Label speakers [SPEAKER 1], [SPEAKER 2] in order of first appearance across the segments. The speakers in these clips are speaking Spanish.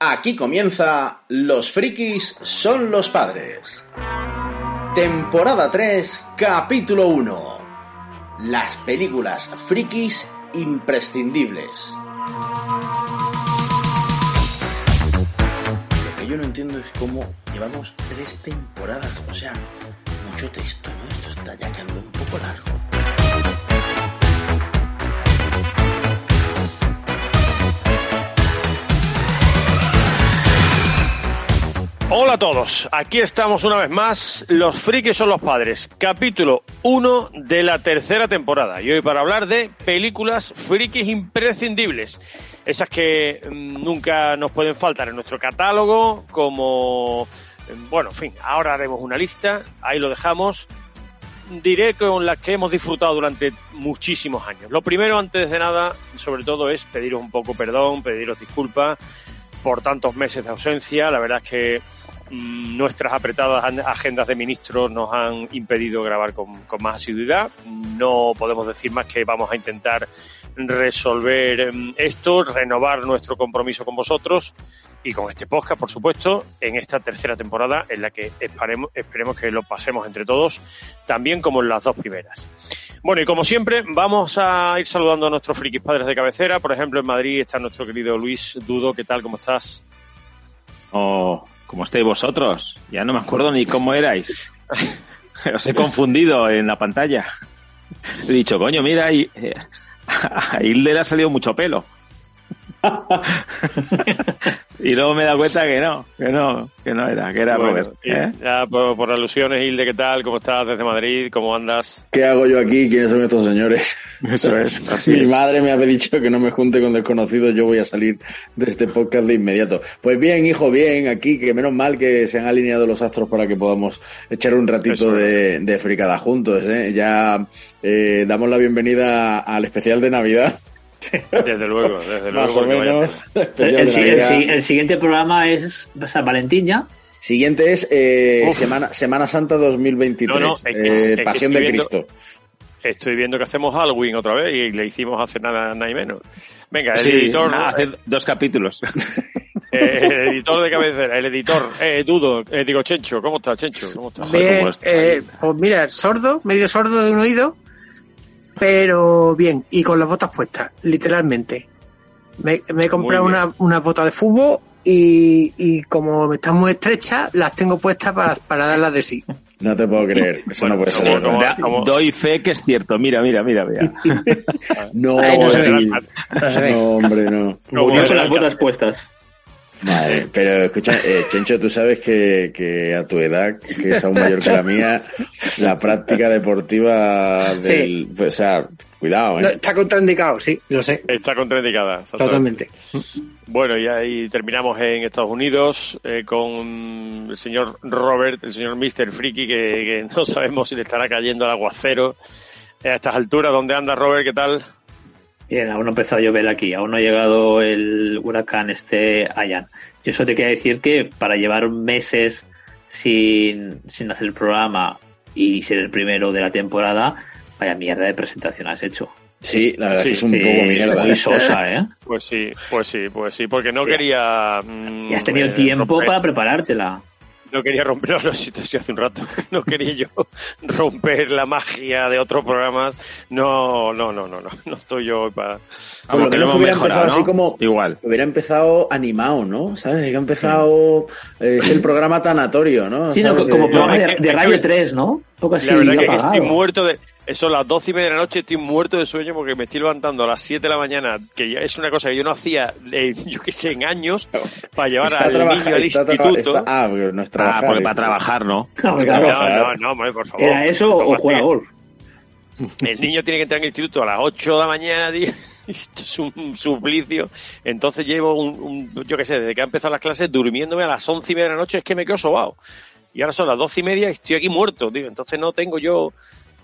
[SPEAKER 1] Aquí comienza Los frikis son los padres. Temporada 3, capítulo 1. Las películas frikis imprescindibles. Lo que yo no entiendo es cómo llevamos tres temporadas, o sea, mucho texto, ¿no? Esto está ya quedando un poco largo.
[SPEAKER 2] Hola a todos, aquí estamos una vez más, Los frikis son los padres, capítulo 1 de la tercera temporada. Y hoy para hablar de películas frikis imprescindibles, esas que mm, nunca nos pueden faltar en nuestro catálogo, como, mm, bueno, en fin, ahora haremos una lista, ahí lo dejamos. Diré con las que hemos disfrutado durante muchísimos años. Lo primero, antes de nada, sobre todo, es pediros un poco perdón, pediros disculpas por tantos meses de ausencia. La verdad es que mm, nuestras apretadas agendas de ministros nos han impedido grabar con, más asiduidad. No podemos decir más que vamos a intentar resolver mm, esto, renovar nuestro compromiso con vosotros y con este podcast, por supuesto, en esta tercera temporada en la que esperemos, esperemos que lo pasemos entre todos, también como en las dos primeras. Bueno, y como siempre, vamos a ir saludando a nuestros frikis padres de cabecera. Por ejemplo, en Madrid está nuestro querido Luis Dudo. ¿Qué tal? ¿Cómo estás?
[SPEAKER 3] Oh, ¿cómo estáis vosotros? Ya no me acuerdo ni cómo erais. Os he confundido en la pantalla. He dicho, coño, mira, ahí, eh, a Hilde le ha salido mucho pelo. Y luego me he dado cuenta que no, que no, que no era, que era
[SPEAKER 2] Bueno,
[SPEAKER 3] Robert. ¿eh?
[SPEAKER 2] ya por, por alusiones, Hilde, ¿qué tal? ¿Cómo estás desde Madrid? ¿Cómo andas?
[SPEAKER 4] ¿Qué hago yo aquí? ¿Quiénes son estos señores?
[SPEAKER 3] Eso es, así
[SPEAKER 4] Mi
[SPEAKER 3] es.
[SPEAKER 4] madre me había dicho que no me junte con desconocidos, yo voy a salir de este podcast de inmediato. Pues bien, hijo, bien, aquí, que menos mal que se han alineado los astros para que podamos echar un ratito
[SPEAKER 2] Eso
[SPEAKER 4] de, de fricada juntos. ¿eh? Ya eh, damos la bienvenida al especial de Navidad,
[SPEAKER 2] Desde luego, desde luego.
[SPEAKER 4] más o
[SPEAKER 2] porque vaya
[SPEAKER 4] menos.
[SPEAKER 5] El, siguiente programa es San Valentín ya.
[SPEAKER 4] Siguiente es eh. Semana, Semana Santa 2023,
[SPEAKER 2] No, no, es que-
[SPEAKER 4] eh,
[SPEAKER 2] es
[SPEAKER 4] Pasión de
[SPEAKER 2] viendo-
[SPEAKER 4] Cristo.
[SPEAKER 2] Estoy viendo que hacemos Halloween otra vez y le hicimos hace nada, nada y menos. Venga, el
[SPEAKER 3] Sí,
[SPEAKER 2] editor,
[SPEAKER 3] nada, hace dos capítulos.
[SPEAKER 2] eh, el editor de cabecera, el editor, eh, Dudo, eh, digo Chencho, ¿cómo estás, Chencho? ¿Cómo estás?
[SPEAKER 3] Joder,
[SPEAKER 6] Bien,
[SPEAKER 3] cómo está
[SPEAKER 6] eh, pues mira, sordo, medio sordo de un oído, pero bien, y con las botas puestas, literalmente. Me, me he comprado
[SPEAKER 2] bien.
[SPEAKER 6] una, unas botas de fútbol y, y como están muy estrechas, las tengo puestas para, para darlas de sí.
[SPEAKER 4] No te puedo creer, eso
[SPEAKER 2] Bueno,
[SPEAKER 4] no puede ser.
[SPEAKER 2] como-
[SPEAKER 4] verdad.
[SPEAKER 2] como-
[SPEAKER 3] Da-
[SPEAKER 2] como-
[SPEAKER 3] doy fe que es cierto. Mira, mira, mira, mira.
[SPEAKER 4] No,
[SPEAKER 6] Ay, no. No
[SPEAKER 4] no, hombre, no.
[SPEAKER 2] El
[SPEAKER 5] con las botas puestas.
[SPEAKER 4] Vale, pero escucha, eh, Chencho, tú sabes que, que a tu edad, que es aún mayor que la mía, la práctica deportiva del... pues, o sea, cuidado,
[SPEAKER 6] No,
[SPEAKER 4] ¿eh?
[SPEAKER 6] está contraindicado, sí, lo sé,
[SPEAKER 2] Está contraindicada.
[SPEAKER 6] totalmente.
[SPEAKER 2] Bueno, y ahí terminamos en Estados Unidos eh, con el señor Robert, el señor Mr. Freaky, que, que no sabemos si le estará cayendo el aguacero a estas alturas. ¿Dónde anda Robert? ¿Qué tal?
[SPEAKER 5] Bien, aún no ha empezado a llover aquí, aún no ha llegado el huracán este Ayan. Yo solo te quería decir que para llevar meses sin, sin hacer el programa y ser el primero de la temporada, vaya mierda de presentación has hecho.
[SPEAKER 4] Sí, la verdad
[SPEAKER 2] Sí,
[SPEAKER 4] que es un
[SPEAKER 5] Sí,
[SPEAKER 4] poco mierda.
[SPEAKER 5] Muy sosa, ¿eh?
[SPEAKER 2] Pues sí, pues sí, pues sí, porque no quería... mm,
[SPEAKER 5] Y has tenido
[SPEAKER 2] eh,
[SPEAKER 5] tiempo
[SPEAKER 2] romper-
[SPEAKER 5] para preparártela.
[SPEAKER 2] No quería romper, no, no, sí, sí, hace un rato. No quería yo romper la magia de otros programas. No, no, no, no, no, no estoy yo para...
[SPEAKER 4] Por lo
[SPEAKER 3] que
[SPEAKER 4] menos
[SPEAKER 3] lo hemos
[SPEAKER 4] hubiera
[SPEAKER 3] mejorado,
[SPEAKER 4] empezado así como-
[SPEAKER 3] Igual.
[SPEAKER 4] Hubiera empezado animado, ¿no? ¿Sabes? Que ha empezado... eh, es el programa tanatorio, ¿no?
[SPEAKER 5] Sí, no, como
[SPEAKER 4] De-
[SPEAKER 5] programa de, Radio 3, ¿no? Poco así,
[SPEAKER 2] La verdad que
[SPEAKER 5] apagado.
[SPEAKER 2] estoy muerto de... Son las doce y media de la noche, estoy muerto de sueño porque me estoy levantando a las 7 de la mañana, que ya es una cosa que yo no hacía, eh, yo qué sé, en años, para llevar
[SPEAKER 4] Está
[SPEAKER 2] al
[SPEAKER 4] trabaja-
[SPEAKER 2] niño al instituto.
[SPEAKER 4] está- ah, pero no es
[SPEAKER 3] Ah,
[SPEAKER 4] trabajar.
[SPEAKER 3] porque
[SPEAKER 4] ¿eh?
[SPEAKER 3] para trabajar, ¿no?
[SPEAKER 5] No,
[SPEAKER 2] No, no, no, hombre, por favor.
[SPEAKER 5] ¿Era eso o
[SPEAKER 2] ¿Cómo
[SPEAKER 5] jugar golf?
[SPEAKER 2] El niño tiene que entrar al instituto a las 8 de la mañana, tío. Esto es un suplicio. Entonces llevo un, un- yo qué sé, desde que ha empezado las clases, durmiéndome a las once y media de la noche, es que me quedo sobado. Y ahora son las doce y media y estoy aquí muerto, tío. Entonces no tengo yo,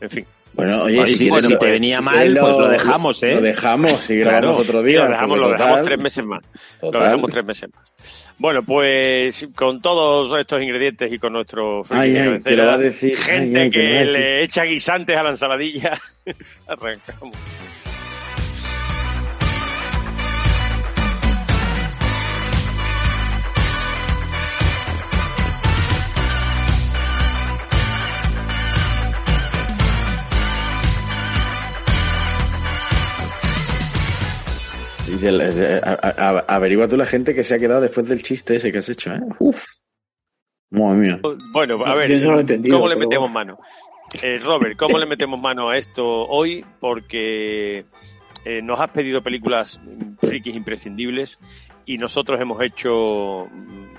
[SPEAKER 2] en fin.
[SPEAKER 4] Bueno, oye, si
[SPEAKER 3] bueno, te venía mal,
[SPEAKER 4] quieres
[SPEAKER 3] pues lo dejamos, ¿eh?
[SPEAKER 4] Lo dejamos y
[SPEAKER 3] Claro.
[SPEAKER 4] grabamos otro día.
[SPEAKER 2] lo dejamos, lo dejamos
[SPEAKER 4] total-
[SPEAKER 2] tres meses más. Lo dejamos tres meses más. Bueno, pues con todos estos ingredientes y con nuestro
[SPEAKER 4] Ay,
[SPEAKER 2] de
[SPEAKER 4] ay,
[SPEAKER 2] cabecera,
[SPEAKER 4] que lo va a decir.
[SPEAKER 2] gente
[SPEAKER 4] Ay, que lo
[SPEAKER 2] le echa guisantes a la ensaladilla, arrancamos.
[SPEAKER 4] A- a- averigua tú la gente que se ha quedado después del chiste ese que has hecho, ¿eh? Uf. Madre mía.
[SPEAKER 2] Bueno, a ver,
[SPEAKER 5] Yo no
[SPEAKER 2] ¿cómo le
[SPEAKER 5] pero
[SPEAKER 2] metemos
[SPEAKER 5] bueno.
[SPEAKER 2] mano? Eh, Robert, ¿cómo le metemos mano a esto hoy? Porque eh, nos has pedido películas frikis imprescindibles y nosotros hemos hecho,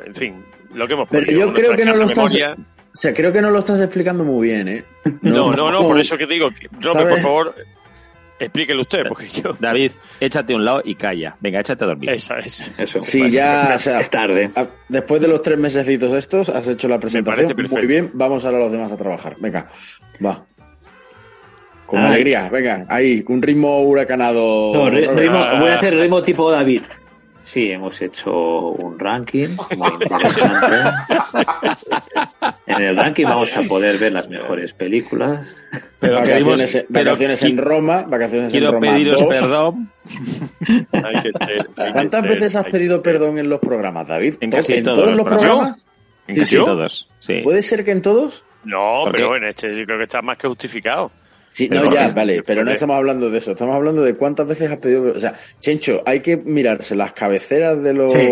[SPEAKER 2] en fin, lo que hemos
[SPEAKER 4] Pero
[SPEAKER 2] podido.
[SPEAKER 4] yo
[SPEAKER 2] con
[SPEAKER 4] creo que no lo estás-
[SPEAKER 2] memoria.
[SPEAKER 4] O sea, creo que no lo estás explicando muy bien, ¿eh?
[SPEAKER 2] No, no, no, por eso que te digo, Robert,
[SPEAKER 4] ¿Sabes?
[SPEAKER 2] por favor, explíquelo usted, porque yo...
[SPEAKER 3] David, échate a un lado y calla. Venga, échate a dormir.
[SPEAKER 2] Esa, esa.
[SPEAKER 5] Eso.
[SPEAKER 4] Sí, ya, o sea,
[SPEAKER 5] Es tarde.
[SPEAKER 4] Ah, Después de los tres mesecitos estos, has hecho la presentación.
[SPEAKER 2] parece perfecto.
[SPEAKER 4] Muy bien, vamos ahora los demás a trabajar. Venga, va. Con
[SPEAKER 5] Ay.
[SPEAKER 4] alegría, venga, ahí, un ritmo huracanado.
[SPEAKER 5] No, ritmo- voy a hacer ritmo tipo David. Sí, hemos hecho un ranking muy interesante. En el ranking vamos a poder ver las mejores películas.
[SPEAKER 3] Pero
[SPEAKER 4] vacaciones, en-
[SPEAKER 3] pero
[SPEAKER 4] vacaciones en Roma, vacaciones en
[SPEAKER 3] Quiero
[SPEAKER 4] Roma.
[SPEAKER 3] pediros
[SPEAKER 4] dos.
[SPEAKER 3] perdón
[SPEAKER 2] Hay que ser- hay que
[SPEAKER 4] ¿Cuántas
[SPEAKER 2] ser-
[SPEAKER 4] veces has pedido
[SPEAKER 2] ser.
[SPEAKER 4] perdón en los programas, David?
[SPEAKER 3] En
[SPEAKER 4] ¿To-
[SPEAKER 3] casi
[SPEAKER 4] ¿En
[SPEAKER 3] todos
[SPEAKER 4] todos
[SPEAKER 3] los programas.
[SPEAKER 4] programas?
[SPEAKER 3] en
[SPEAKER 4] ¿Sí,
[SPEAKER 3] casi
[SPEAKER 4] sí?
[SPEAKER 3] todos. Sí.
[SPEAKER 4] ¿Puede ser que en todos?
[SPEAKER 2] No,
[SPEAKER 3] ¿Por
[SPEAKER 2] pero
[SPEAKER 3] qué?
[SPEAKER 2] en este yo creo que está más que justificado.
[SPEAKER 4] Sí,
[SPEAKER 3] Pero
[SPEAKER 4] no, ya, vale, pero no estamos hablando de eso, estamos hablando de cuántas veces has pedido. O sea, Chencho, hay que mirarse las cabeceras de los
[SPEAKER 6] Sí.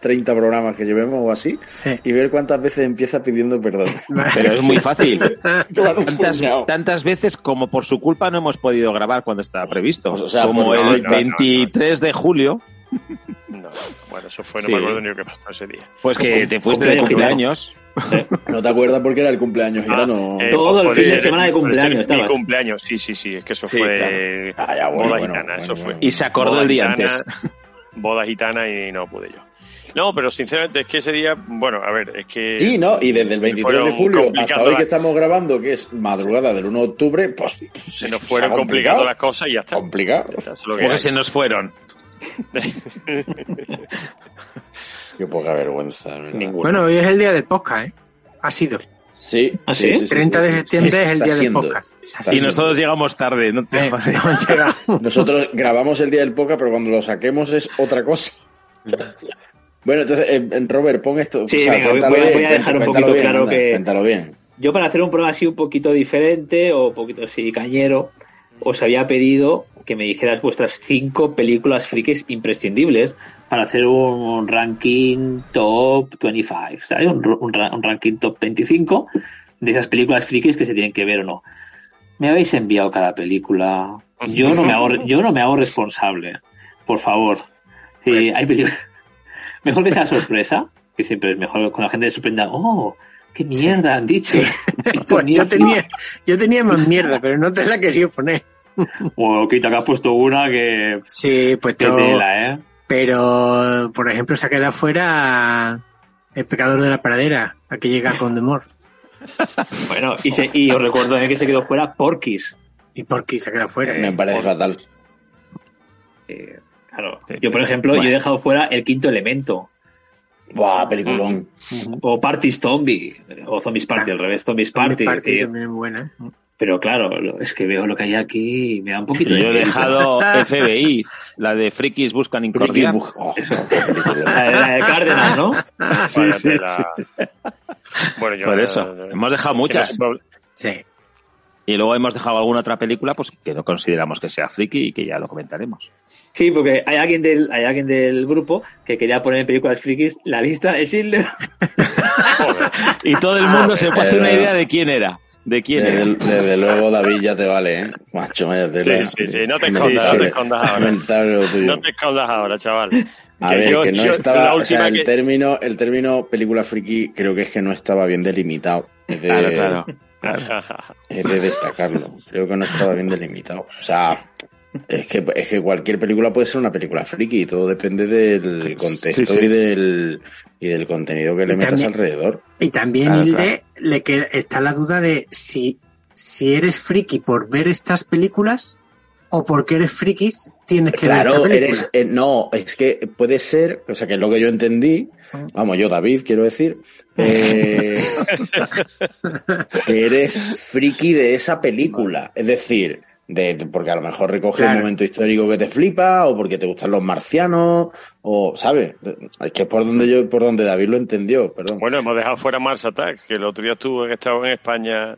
[SPEAKER 4] 30 programas que llevemos o así
[SPEAKER 6] Sí.
[SPEAKER 4] y ver cuántas veces empieza pidiendo perdón.
[SPEAKER 3] Pero es muy fácil.
[SPEAKER 4] Claro,
[SPEAKER 3] Tantas, tantas veces como por su culpa no hemos podido grabar cuando estaba previsto.
[SPEAKER 4] Pues, o sea,
[SPEAKER 3] como
[SPEAKER 4] pues, no,
[SPEAKER 3] el
[SPEAKER 4] no, no,
[SPEAKER 3] 23 de julio,
[SPEAKER 2] No, bueno, eso fue, no
[SPEAKER 3] Sí.
[SPEAKER 2] me acuerdo ni lo que pasó ese día.
[SPEAKER 3] pues que te fuiste de
[SPEAKER 5] Cumpleaños,
[SPEAKER 4] ¿No te acuerdas porque era el cumpleaños gitano?
[SPEAKER 2] eh,
[SPEAKER 5] Todo el fin de semana de cumpleaños
[SPEAKER 2] Mi
[SPEAKER 5] estabas.
[SPEAKER 2] cumpleaños, sí, sí, sí, es que eso
[SPEAKER 3] Sí,
[SPEAKER 2] fue
[SPEAKER 4] Ah, ya, bueno,
[SPEAKER 2] boda
[SPEAKER 4] bueno,
[SPEAKER 2] gitana,
[SPEAKER 4] bueno,
[SPEAKER 2] eso
[SPEAKER 4] bueno.
[SPEAKER 2] fue.
[SPEAKER 3] Y se acordó
[SPEAKER 2] Boda
[SPEAKER 3] el día
[SPEAKER 2] gitana,
[SPEAKER 3] antes.
[SPEAKER 2] Boda gitana y no pude yo. No, pero sinceramente es que ese día, bueno, a ver, es que...
[SPEAKER 4] Sí, ¿no? Y desde el
[SPEAKER 2] se
[SPEAKER 4] 23 de julio hasta hoy que estamos grabando, que es madrugada del 1 de octubre, pues
[SPEAKER 2] Se nos fueron complicando las cosas y ya está.
[SPEAKER 4] Complicado.
[SPEAKER 2] Ya está, eso es lo que
[SPEAKER 3] Porque
[SPEAKER 2] hay.
[SPEAKER 3] se nos fueron.
[SPEAKER 4] Qué poca vergüenza.
[SPEAKER 6] Bueno, hoy es el día del podcast, ¿eh? Ha sido.
[SPEAKER 4] Sí,
[SPEAKER 5] ¿Ah, sí?
[SPEAKER 6] 30 de septiembre es el día del podcast.
[SPEAKER 3] Y
[SPEAKER 4] siendo.
[SPEAKER 3] nosotros llegamos tarde. No te
[SPEAKER 6] Eh, llegado.
[SPEAKER 4] Nosotros grabamos el día del podcast, pero cuando lo saquemos es otra cosa. Bueno, entonces, eh, Robert, pon esto.
[SPEAKER 5] Sí, venga, voy- voy a- voy a dejar un poquito
[SPEAKER 4] bien,
[SPEAKER 5] claro
[SPEAKER 4] anda,
[SPEAKER 5] que-
[SPEAKER 4] Cuéntalo bien.
[SPEAKER 5] Yo para hacer un programa así un poquito diferente o un poquito así cañero, os había pedido que me dijeras vuestras cinco películas frikis imprescindibles para hacer un ranking top 25, ¿sabes? Un, un un ranking top 25 de esas películas frikis que se tienen que ver o no. Me habéis enviado cada película. Yo no me hago, yo no me hago responsable. Por favor. Sí, hay películas. Mejor que sea sorpresa, que siempre es mejor con la gente se sorprenda. Oh, qué mierda han dicho.
[SPEAKER 6] Pues yo tenía, yo tenía más mierda, pero no te la quería poner.
[SPEAKER 5] Bueno, quita que has puesto una que.
[SPEAKER 6] Sí, pues todo.
[SPEAKER 5] tela, ¿eh?
[SPEAKER 6] Pero, por ejemplo, se ha quedado fuera el pecador de la pradera, al que llega con Demor.
[SPEAKER 5] Bueno, y, se- y os recuerdo eh, que se quedó fuera Porky's.
[SPEAKER 6] ¿Y por qué se ha quedado fuera?
[SPEAKER 4] Me parece fatal.
[SPEAKER 5] Eh, claro. Yo, por ejemplo, yo he dejado fuera el quinto elemento.
[SPEAKER 4] Buah, peliculón.
[SPEAKER 5] O Party Zombie. O Zombies Party, al revés, Zombies Party. Tío.
[SPEAKER 6] también es buena.
[SPEAKER 5] Pero claro, lo- es que veo lo que hay aquí y me da un poquito
[SPEAKER 3] Y
[SPEAKER 5] de
[SPEAKER 3] yo he dejado FBI, la de Frikis Buscan Incordia.
[SPEAKER 4] Oh.
[SPEAKER 5] La de, la de Cárdenas, ¿no?
[SPEAKER 2] Vaya tela. Bueno, yo
[SPEAKER 3] Por eso, hemos dejado muchas.
[SPEAKER 6] Sí.
[SPEAKER 3] Y luego hemos dejado alguna otra película pues que no consideramos que sea friki y que ya lo comentaremos.
[SPEAKER 5] Sí, porque hay alguien del, hay alguien del grupo que quería poner en películas frikis la lista de Schindler.
[SPEAKER 3] Y todo el mundo se puede hacer una idea de quién era. De quién
[SPEAKER 4] Desde, desde luego, David, ya te vale, ¿eh? Macho, vaya tela.
[SPEAKER 2] Sí, sí, sí, no te escondas, no te escondas ahora. No te escondas ahora, chaval.
[SPEAKER 4] A
[SPEAKER 2] Que
[SPEAKER 4] ver,
[SPEAKER 2] yo-
[SPEAKER 4] que no
[SPEAKER 2] yo-
[SPEAKER 4] estaba,
[SPEAKER 2] la
[SPEAKER 4] o sea, el
[SPEAKER 2] que-
[SPEAKER 4] término, el término película friki creo que es que no estaba bien delimitado. Es de,
[SPEAKER 3] Claro, claro.
[SPEAKER 4] es de destacarlo. Creo que no estaba bien delimitado. O sea, es que, es que cualquier película puede ser una película friki y todo depende del contexto
[SPEAKER 3] Sí, sí.
[SPEAKER 4] y del y del contenido que le metas alrededor.
[SPEAKER 6] Y también,
[SPEAKER 3] Claro,
[SPEAKER 6] Hilde, le queda, está la duda de si, si eres friki por ver estas películas o porque eres friki tienes que ver esta
[SPEAKER 4] Claro,
[SPEAKER 6] película.
[SPEAKER 4] eres, eh, no, es que puede ser, o sea, que es lo que yo entendí, vamos, yo David, quiero decir, eh, que eres friki de esa película, es decir, de, de- porque a lo mejor recoge
[SPEAKER 6] Claro.
[SPEAKER 4] un momento histórico que te flipa, o porque te gustan los marcianos, o, ¿sabes? Es que es por donde yo, por donde David lo entendió, perdón.
[SPEAKER 2] Bueno, hemos dejado fuera Mars Attack, que el otro día estuvo, que estaba en España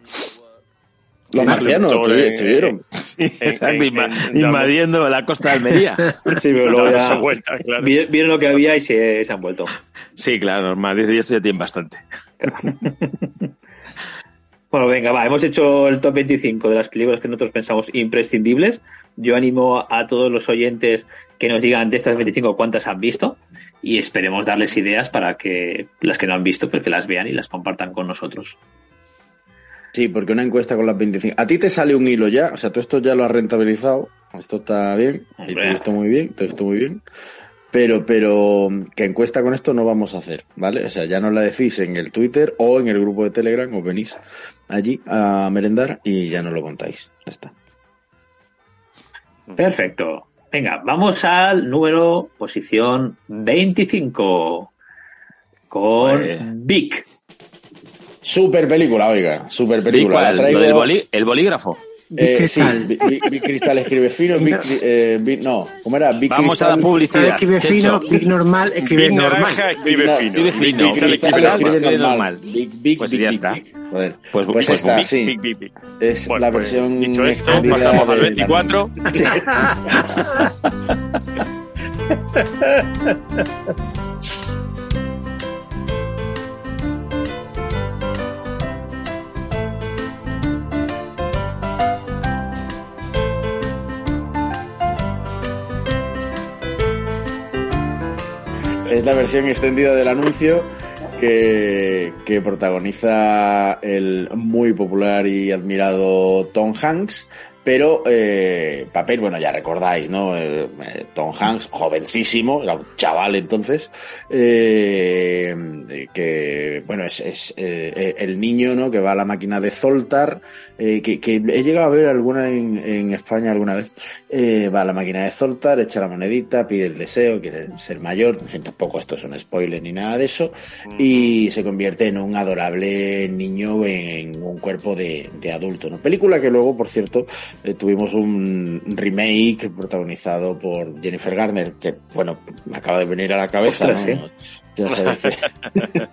[SPEAKER 4] Los marcianos estuvieron.
[SPEAKER 3] Invadiendo la costa de Almería.
[SPEAKER 5] Sí, pero luego
[SPEAKER 2] Dando
[SPEAKER 5] ya
[SPEAKER 2] esa vuelta, claro.
[SPEAKER 5] vi- vieron lo que había y se, se han vuelto.
[SPEAKER 3] Sí, claro, normal. Eso ya tienen bastante.
[SPEAKER 5] Bueno, venga, va, hemos hecho el top 25 de las películas que nosotros pensamos imprescindibles. Yo animo a todos los oyentes que nos digan de estas 25 cuántas han visto y esperemos darles ideas para que las que no han visto, pues que las vean y las compartan con nosotros.
[SPEAKER 4] Sí, porque una encuesta con las 25. A ti te sale un hilo ya, o sea, tú esto ya lo has rentabilizado, esto está bien, y
[SPEAKER 5] Hombre.
[SPEAKER 4] todo esto muy bien, todo esto muy bien. Pero, pero, que encuesta con esto no vamos a hacer, ¿vale? O sea, ya nos la decís en el Twitter o en el grupo de Telegram, os venís allí a merendar y ya nos lo contáis. Ya está.
[SPEAKER 5] Perfecto. Venga, vamos al número posición 25 con
[SPEAKER 3] Pues-
[SPEAKER 5] Vic.
[SPEAKER 4] Super película, oiga, super
[SPEAKER 3] ¿Y
[SPEAKER 4] película. La traigo-
[SPEAKER 3] ¿Lo del boli- ¿El bolígrafo?
[SPEAKER 6] Big
[SPEAKER 4] Eh. Sí, Big, Big- Big Cristal escribe fino, Big,
[SPEAKER 6] no.
[SPEAKER 4] eh, Big- no, ¿cómo era? Big
[SPEAKER 3] Vamos a la publicidad.
[SPEAKER 6] escribe fino. Big normal, escribe
[SPEAKER 2] Big
[SPEAKER 6] normal.
[SPEAKER 2] naranja escribe
[SPEAKER 4] Big-
[SPEAKER 2] fino.
[SPEAKER 3] escribe
[SPEAKER 2] Big
[SPEAKER 3] fino,
[SPEAKER 2] Cristal
[SPEAKER 4] Big
[SPEAKER 2] escribe
[SPEAKER 4] Cristal
[SPEAKER 2] normal.
[SPEAKER 3] escribe
[SPEAKER 4] normal.
[SPEAKER 3] normal.
[SPEAKER 4] Big, big,
[SPEAKER 3] Pues
[SPEAKER 4] big,
[SPEAKER 3] ya
[SPEAKER 4] big,
[SPEAKER 3] está.
[SPEAKER 4] big. Joder.
[SPEAKER 3] Pues-
[SPEAKER 4] Pues,
[SPEAKER 3] pues
[SPEAKER 2] Big,
[SPEAKER 4] sí.
[SPEAKER 2] big, big, big.
[SPEAKER 4] Es
[SPEAKER 2] Bueno,
[SPEAKER 4] la
[SPEAKER 2] pues,
[SPEAKER 4] versión
[SPEAKER 2] dicho esto, pasamos al
[SPEAKER 4] de-
[SPEAKER 2] 24.
[SPEAKER 4] Es la versión extendida del anuncio que, que protagoniza el muy popular y admirado Tom Hanks. Pero eh, papel, bueno, ya recordáis, ¿no? Eh, eh, Tom Hanks, jovencísimo, era un chaval entonces, eh, que, bueno, es, es eh, el niño, ¿no? Que va a la máquina de Zoltar, eh, que, que he llegado a ver alguna en, en España alguna vez, va a la máquina de Zoltar, echa la monedita, pide el deseo, quiere ser mayor, en fin, tampoco esto es un spoiler ni nada de eso, y se convierte en un adorable niño en un cuerpo de, de adulto, ¿no? Película que luego, por cierto, eh, tuvimos un remake protagonizado por Jennifer Garner, que, bueno, me acaba de venir a la cabeza,
[SPEAKER 5] Ostras,
[SPEAKER 4] ¿no? Ya sabes que...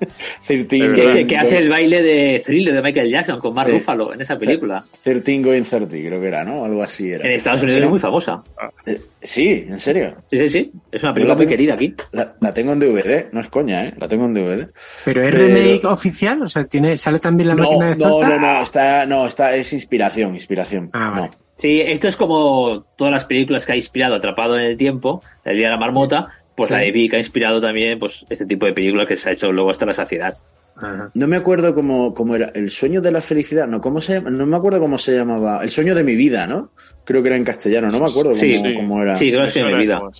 [SPEAKER 4] 13
[SPEAKER 2] Que-
[SPEAKER 5] Que, hace el baile de thriller de Michael Jackson con Mark
[SPEAKER 4] Sí.
[SPEAKER 5] Ruffalo en esa película.
[SPEAKER 4] 13 going 30, creo que era, ¿no? Algo así era.
[SPEAKER 5] En Estados Unidos es muy famosa.
[SPEAKER 4] Eh, sí, en serio.
[SPEAKER 5] Sí, sí, sí. Es una película
[SPEAKER 4] la
[SPEAKER 5] muy
[SPEAKER 4] tengo-
[SPEAKER 5] querida aquí.
[SPEAKER 4] La, la tengo en DVD, no es coña, ¿eh? La tengo en DVD.
[SPEAKER 6] Pero es
[SPEAKER 4] Pero-
[SPEAKER 6] remake oficial, o sea, tiene, sale también la
[SPEAKER 4] No,
[SPEAKER 6] máquina de
[SPEAKER 4] no,
[SPEAKER 6] Zoltar.
[SPEAKER 4] no, no, está, no, está, es inspiración, inspiración.
[SPEAKER 6] Ah, vale.
[SPEAKER 4] No.
[SPEAKER 5] Sí, esto es como todas las películas que ha inspirado Atrapado en el Tiempo, El Día de la Marmota, pues
[SPEAKER 6] Sí.
[SPEAKER 5] la de Vic ha inspirado también pues este tipo de películas que se ha hecho luego hasta la saciedad.
[SPEAKER 6] Ajá.
[SPEAKER 4] No me acuerdo cómo, cómo era. El sueño de la felicidad, no, ¿cómo se llama? No me acuerdo cómo se llamaba. El sueño de mi vida, ¿no? Creo que era en castellano, no me acuerdo
[SPEAKER 5] Sí,
[SPEAKER 4] cómo,
[SPEAKER 2] sí.
[SPEAKER 4] cómo era.
[SPEAKER 5] Sí, creo que sí, mi vida.
[SPEAKER 2] como-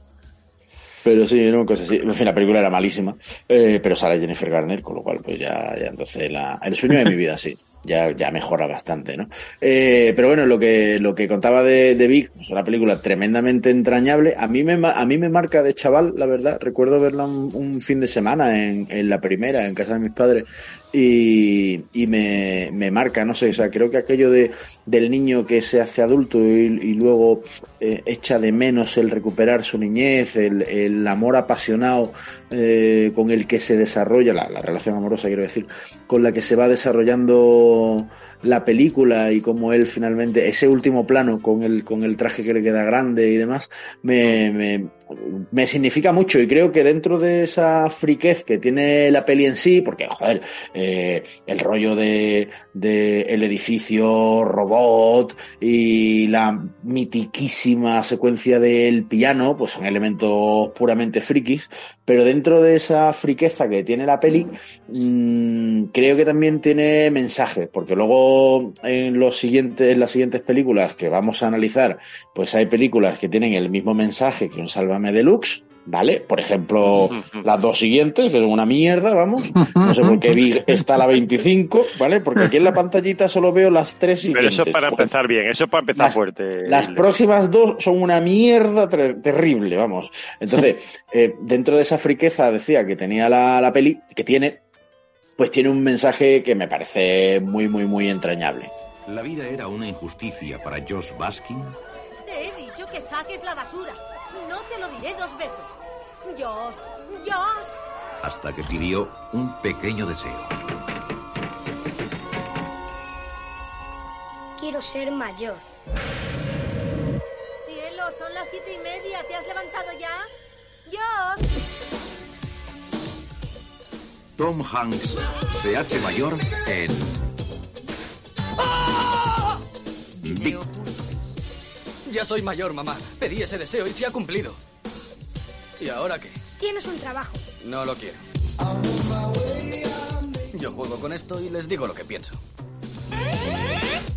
[SPEAKER 4] Pero sí, era una cosa así. En fin, la película era malísima, eh, pero sale Jennifer Garner, con lo cual, pues ya, ya entonces la, el sueño de mi vida, sí. Ya, ya mejora bastante, ¿no? Eh, pero bueno, lo que, lo que contaba de, de Vic, es una película tremendamente entrañable. A mí me, a mí me marca de chaval, la verdad. Recuerdo verla un, un fin de semana en, en la primera, en casa de mis padres, y, y me, me marca, no sé, o sea, creo que aquello de, del niño que se hace adulto y, luego eh, echa de menos el recuperar su niñez, el, el amor apasionado eh, con el que se desarrolla, la, la relación amorosa quiero decir, con la que se va desarrollando la película y como él finalmente, ese último plano con el, con el traje que le queda grande y demás, me, me, me significa mucho y creo que dentro de esa friquez que tiene la peli en sí, porque joder, eh, el rollo de, el edificio robot y la mitiquísima secuencia del piano, pues son elementos puramente frikis, pero dentro de esa friqueza que tiene la peli, mmm, creo que también tiene mensajes, porque luego en los siguientes, en las siguientes películas que vamos a analizar, pues hay películas que tienen el mismo mensaje que un Deluxe, ¿vale? Por ejemplo, las dos siguientes, que son una mierda, vamos. No sé por qué vi está la 25, ¿vale? Porque aquí en la pantallita solo veo las tres
[SPEAKER 2] Pero
[SPEAKER 4] siguientes.
[SPEAKER 2] eso es para
[SPEAKER 4] Pues,
[SPEAKER 2] empezar bien, eso es para empezar
[SPEAKER 4] Las-
[SPEAKER 2] fuerte.
[SPEAKER 4] las próximas dos son una mierda ter- terrible, vamos. Entonces, eh, dentro de esa friqueza decía que tenía la, la peli, que tiene, pues tiene un mensaje que me parece muy, muy, muy entrañable.
[SPEAKER 7] La vida era una injusticia para Josh Baskin.
[SPEAKER 8] Que saques la basura. No te lo diré dos veces. Josh, Josh.
[SPEAKER 7] hasta que pidió un pequeño deseo.
[SPEAKER 9] quiero ser mayor.
[SPEAKER 8] Cielo, son las siete y media. ¿Te has levantado ya? Dios.
[SPEAKER 7] Tom Hanks se hace mayor en Big.
[SPEAKER 10] Ya soy mayor, mamá. Pedí ese deseo y se ha cumplido. ¿Y ahora qué?
[SPEAKER 9] Tienes un trabajo.
[SPEAKER 10] No lo quiero. Yo juego con esto y les digo lo que pienso.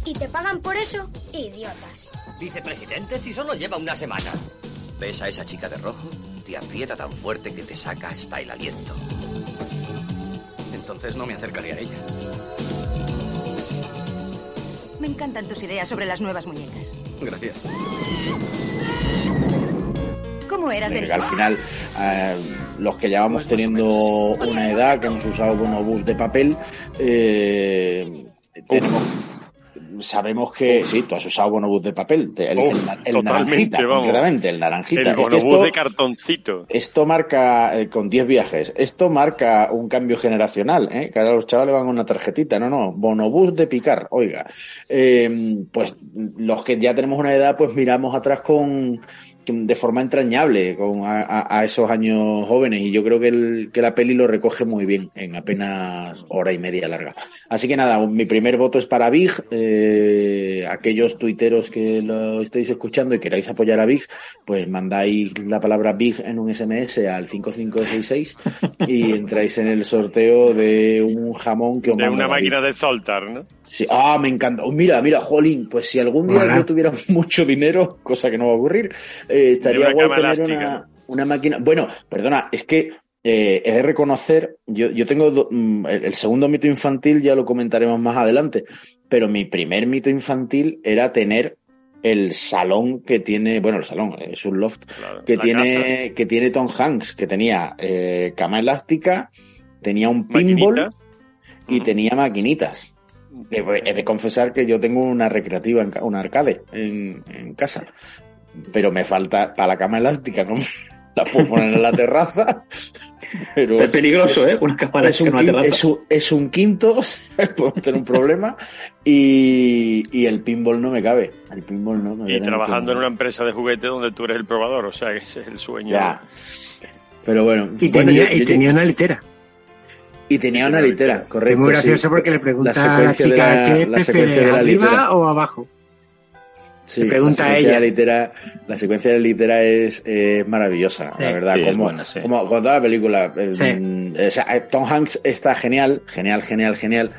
[SPEAKER 9] ¿Y te pagan por eso? Idiotas.
[SPEAKER 11] Vicepresidente si solo lleva una semana.
[SPEAKER 12] ¿Ves a esa chica de rojo? Te aprieta tan fuerte que te saca hasta el aliento.
[SPEAKER 10] Entonces no me acercaré a ella.
[SPEAKER 13] Me encantan tus ideas sobre las nuevas muñecas.
[SPEAKER 10] Gracias.
[SPEAKER 13] ¿Cómo eras de
[SPEAKER 4] al final, eh, los que ya vamos teniendo una edad, que hemos usado bonobús de papel, eh, tenemos- sabemos que sí, tú has usado bonobús de papel, el, el-
[SPEAKER 2] Uf,
[SPEAKER 4] el
[SPEAKER 2] totalmente,
[SPEAKER 4] naranjita,
[SPEAKER 2] vamos.
[SPEAKER 4] el naranjita.
[SPEAKER 2] El bonobús
[SPEAKER 4] esto-
[SPEAKER 2] de cartoncito.
[SPEAKER 4] esto marca, eh, con 10 viajes, esto marca un cambio generacional, ¿eh? que ahora los chavales van con una tarjetita, no, no, bonobús de picar, oiga. Eh, pues los que ya tenemos una edad, pues miramos atrás con de forma entrañable con a, a- esos años jóvenes y yo creo que, el, que la peli lo recoge muy bien en apenas hora y media larga. Así que nada, mi primer voto es para Big. Eh, aquellos tuiteros que lo estéis escuchando y queráis apoyar a Big, pues mandáis la palabra Big en un SMS al 5566 y entráis en el sorteo de un jamón que os
[SPEAKER 2] De una máquina de soltar, ¿no?
[SPEAKER 4] Sí, ah, me encanta. Oh, mira, mira, Jolín, pues si algún día
[SPEAKER 2] Hola.
[SPEAKER 4] yo tuviera mucho dinero, cosa que no va a ocurrir, eh, estaría
[SPEAKER 2] una
[SPEAKER 4] guay tener
[SPEAKER 2] elástica,
[SPEAKER 4] una, una máquina. Bueno, perdona, es que eh, he de reconocer, yo, yo tengo do- mm, el, el segundo mito infantil, ya lo comentaremos más adelante, pero mi primer mito infantil era tener el salón que tiene, bueno, el salón, es un loft, que tiene, que tiene Tom Hanks, que tenía eh, cama elástica, tenía un pinball
[SPEAKER 2] Maquinitas.
[SPEAKER 4] y tenía maquinitas. Eh, He de confesar que yo tengo una recreativa, una arcade en, en casa, pero me falta para la cama elástica, no la puedo poner en la terraza. Pero
[SPEAKER 5] Es peligroso, ¿eh? Una cama
[SPEAKER 4] es un,
[SPEAKER 5] en una terraza.
[SPEAKER 4] es un, es un quinto, podemos tener un problema. Y, y el pinball no me cabe. El pinball no me
[SPEAKER 2] Y trabajando en una empresa de juguetes donde tú eres el probador, o sea, que ese es el sueño.
[SPEAKER 4] Ya. Pero bueno.
[SPEAKER 6] Y
[SPEAKER 4] bueno,
[SPEAKER 6] tenía,
[SPEAKER 4] yo-
[SPEAKER 6] y
[SPEAKER 4] yo-
[SPEAKER 6] tenía una litera.
[SPEAKER 4] y tenía una litera, correcto.
[SPEAKER 6] Es muy gracioso
[SPEAKER 4] sí.
[SPEAKER 6] porque le pregunta a la chica
[SPEAKER 4] la-
[SPEAKER 6] qué
[SPEAKER 4] la secuencia
[SPEAKER 6] prefiere,
[SPEAKER 4] de la
[SPEAKER 6] arriba
[SPEAKER 4] litera.
[SPEAKER 6] o abajo.
[SPEAKER 4] Sí,
[SPEAKER 6] Le pregunta
[SPEAKER 4] la
[SPEAKER 6] ella.
[SPEAKER 4] litera, la secuencia de litera es, es maravillosa,
[SPEAKER 6] Sí.
[SPEAKER 4] la verdad.
[SPEAKER 3] Sí,
[SPEAKER 4] como,
[SPEAKER 3] buena, sí.
[SPEAKER 4] como con toda la película. eh,
[SPEAKER 6] Sí.
[SPEAKER 4] o sea, eh, Tom Hanks está genial, genial, genial, genial.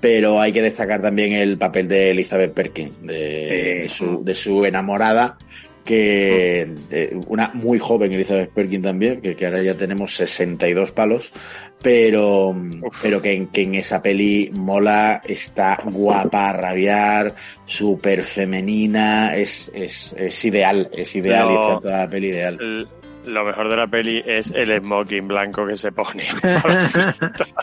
[SPEAKER 4] Pero hay que destacar también el papel de Elizabeth Perkins, de, de su, de su enamorada, que de una muy joven Elizabeth Perkins también, que, que ahora ya tenemos 62 palos, pero, pero que, en- que en esa peli mola, está guapa a rabiar, súper femenina, es, es, es ideal, es ideal y está en toda la peli ideal.
[SPEAKER 2] Lo mejor de la peli es el smoking blanco que se pone.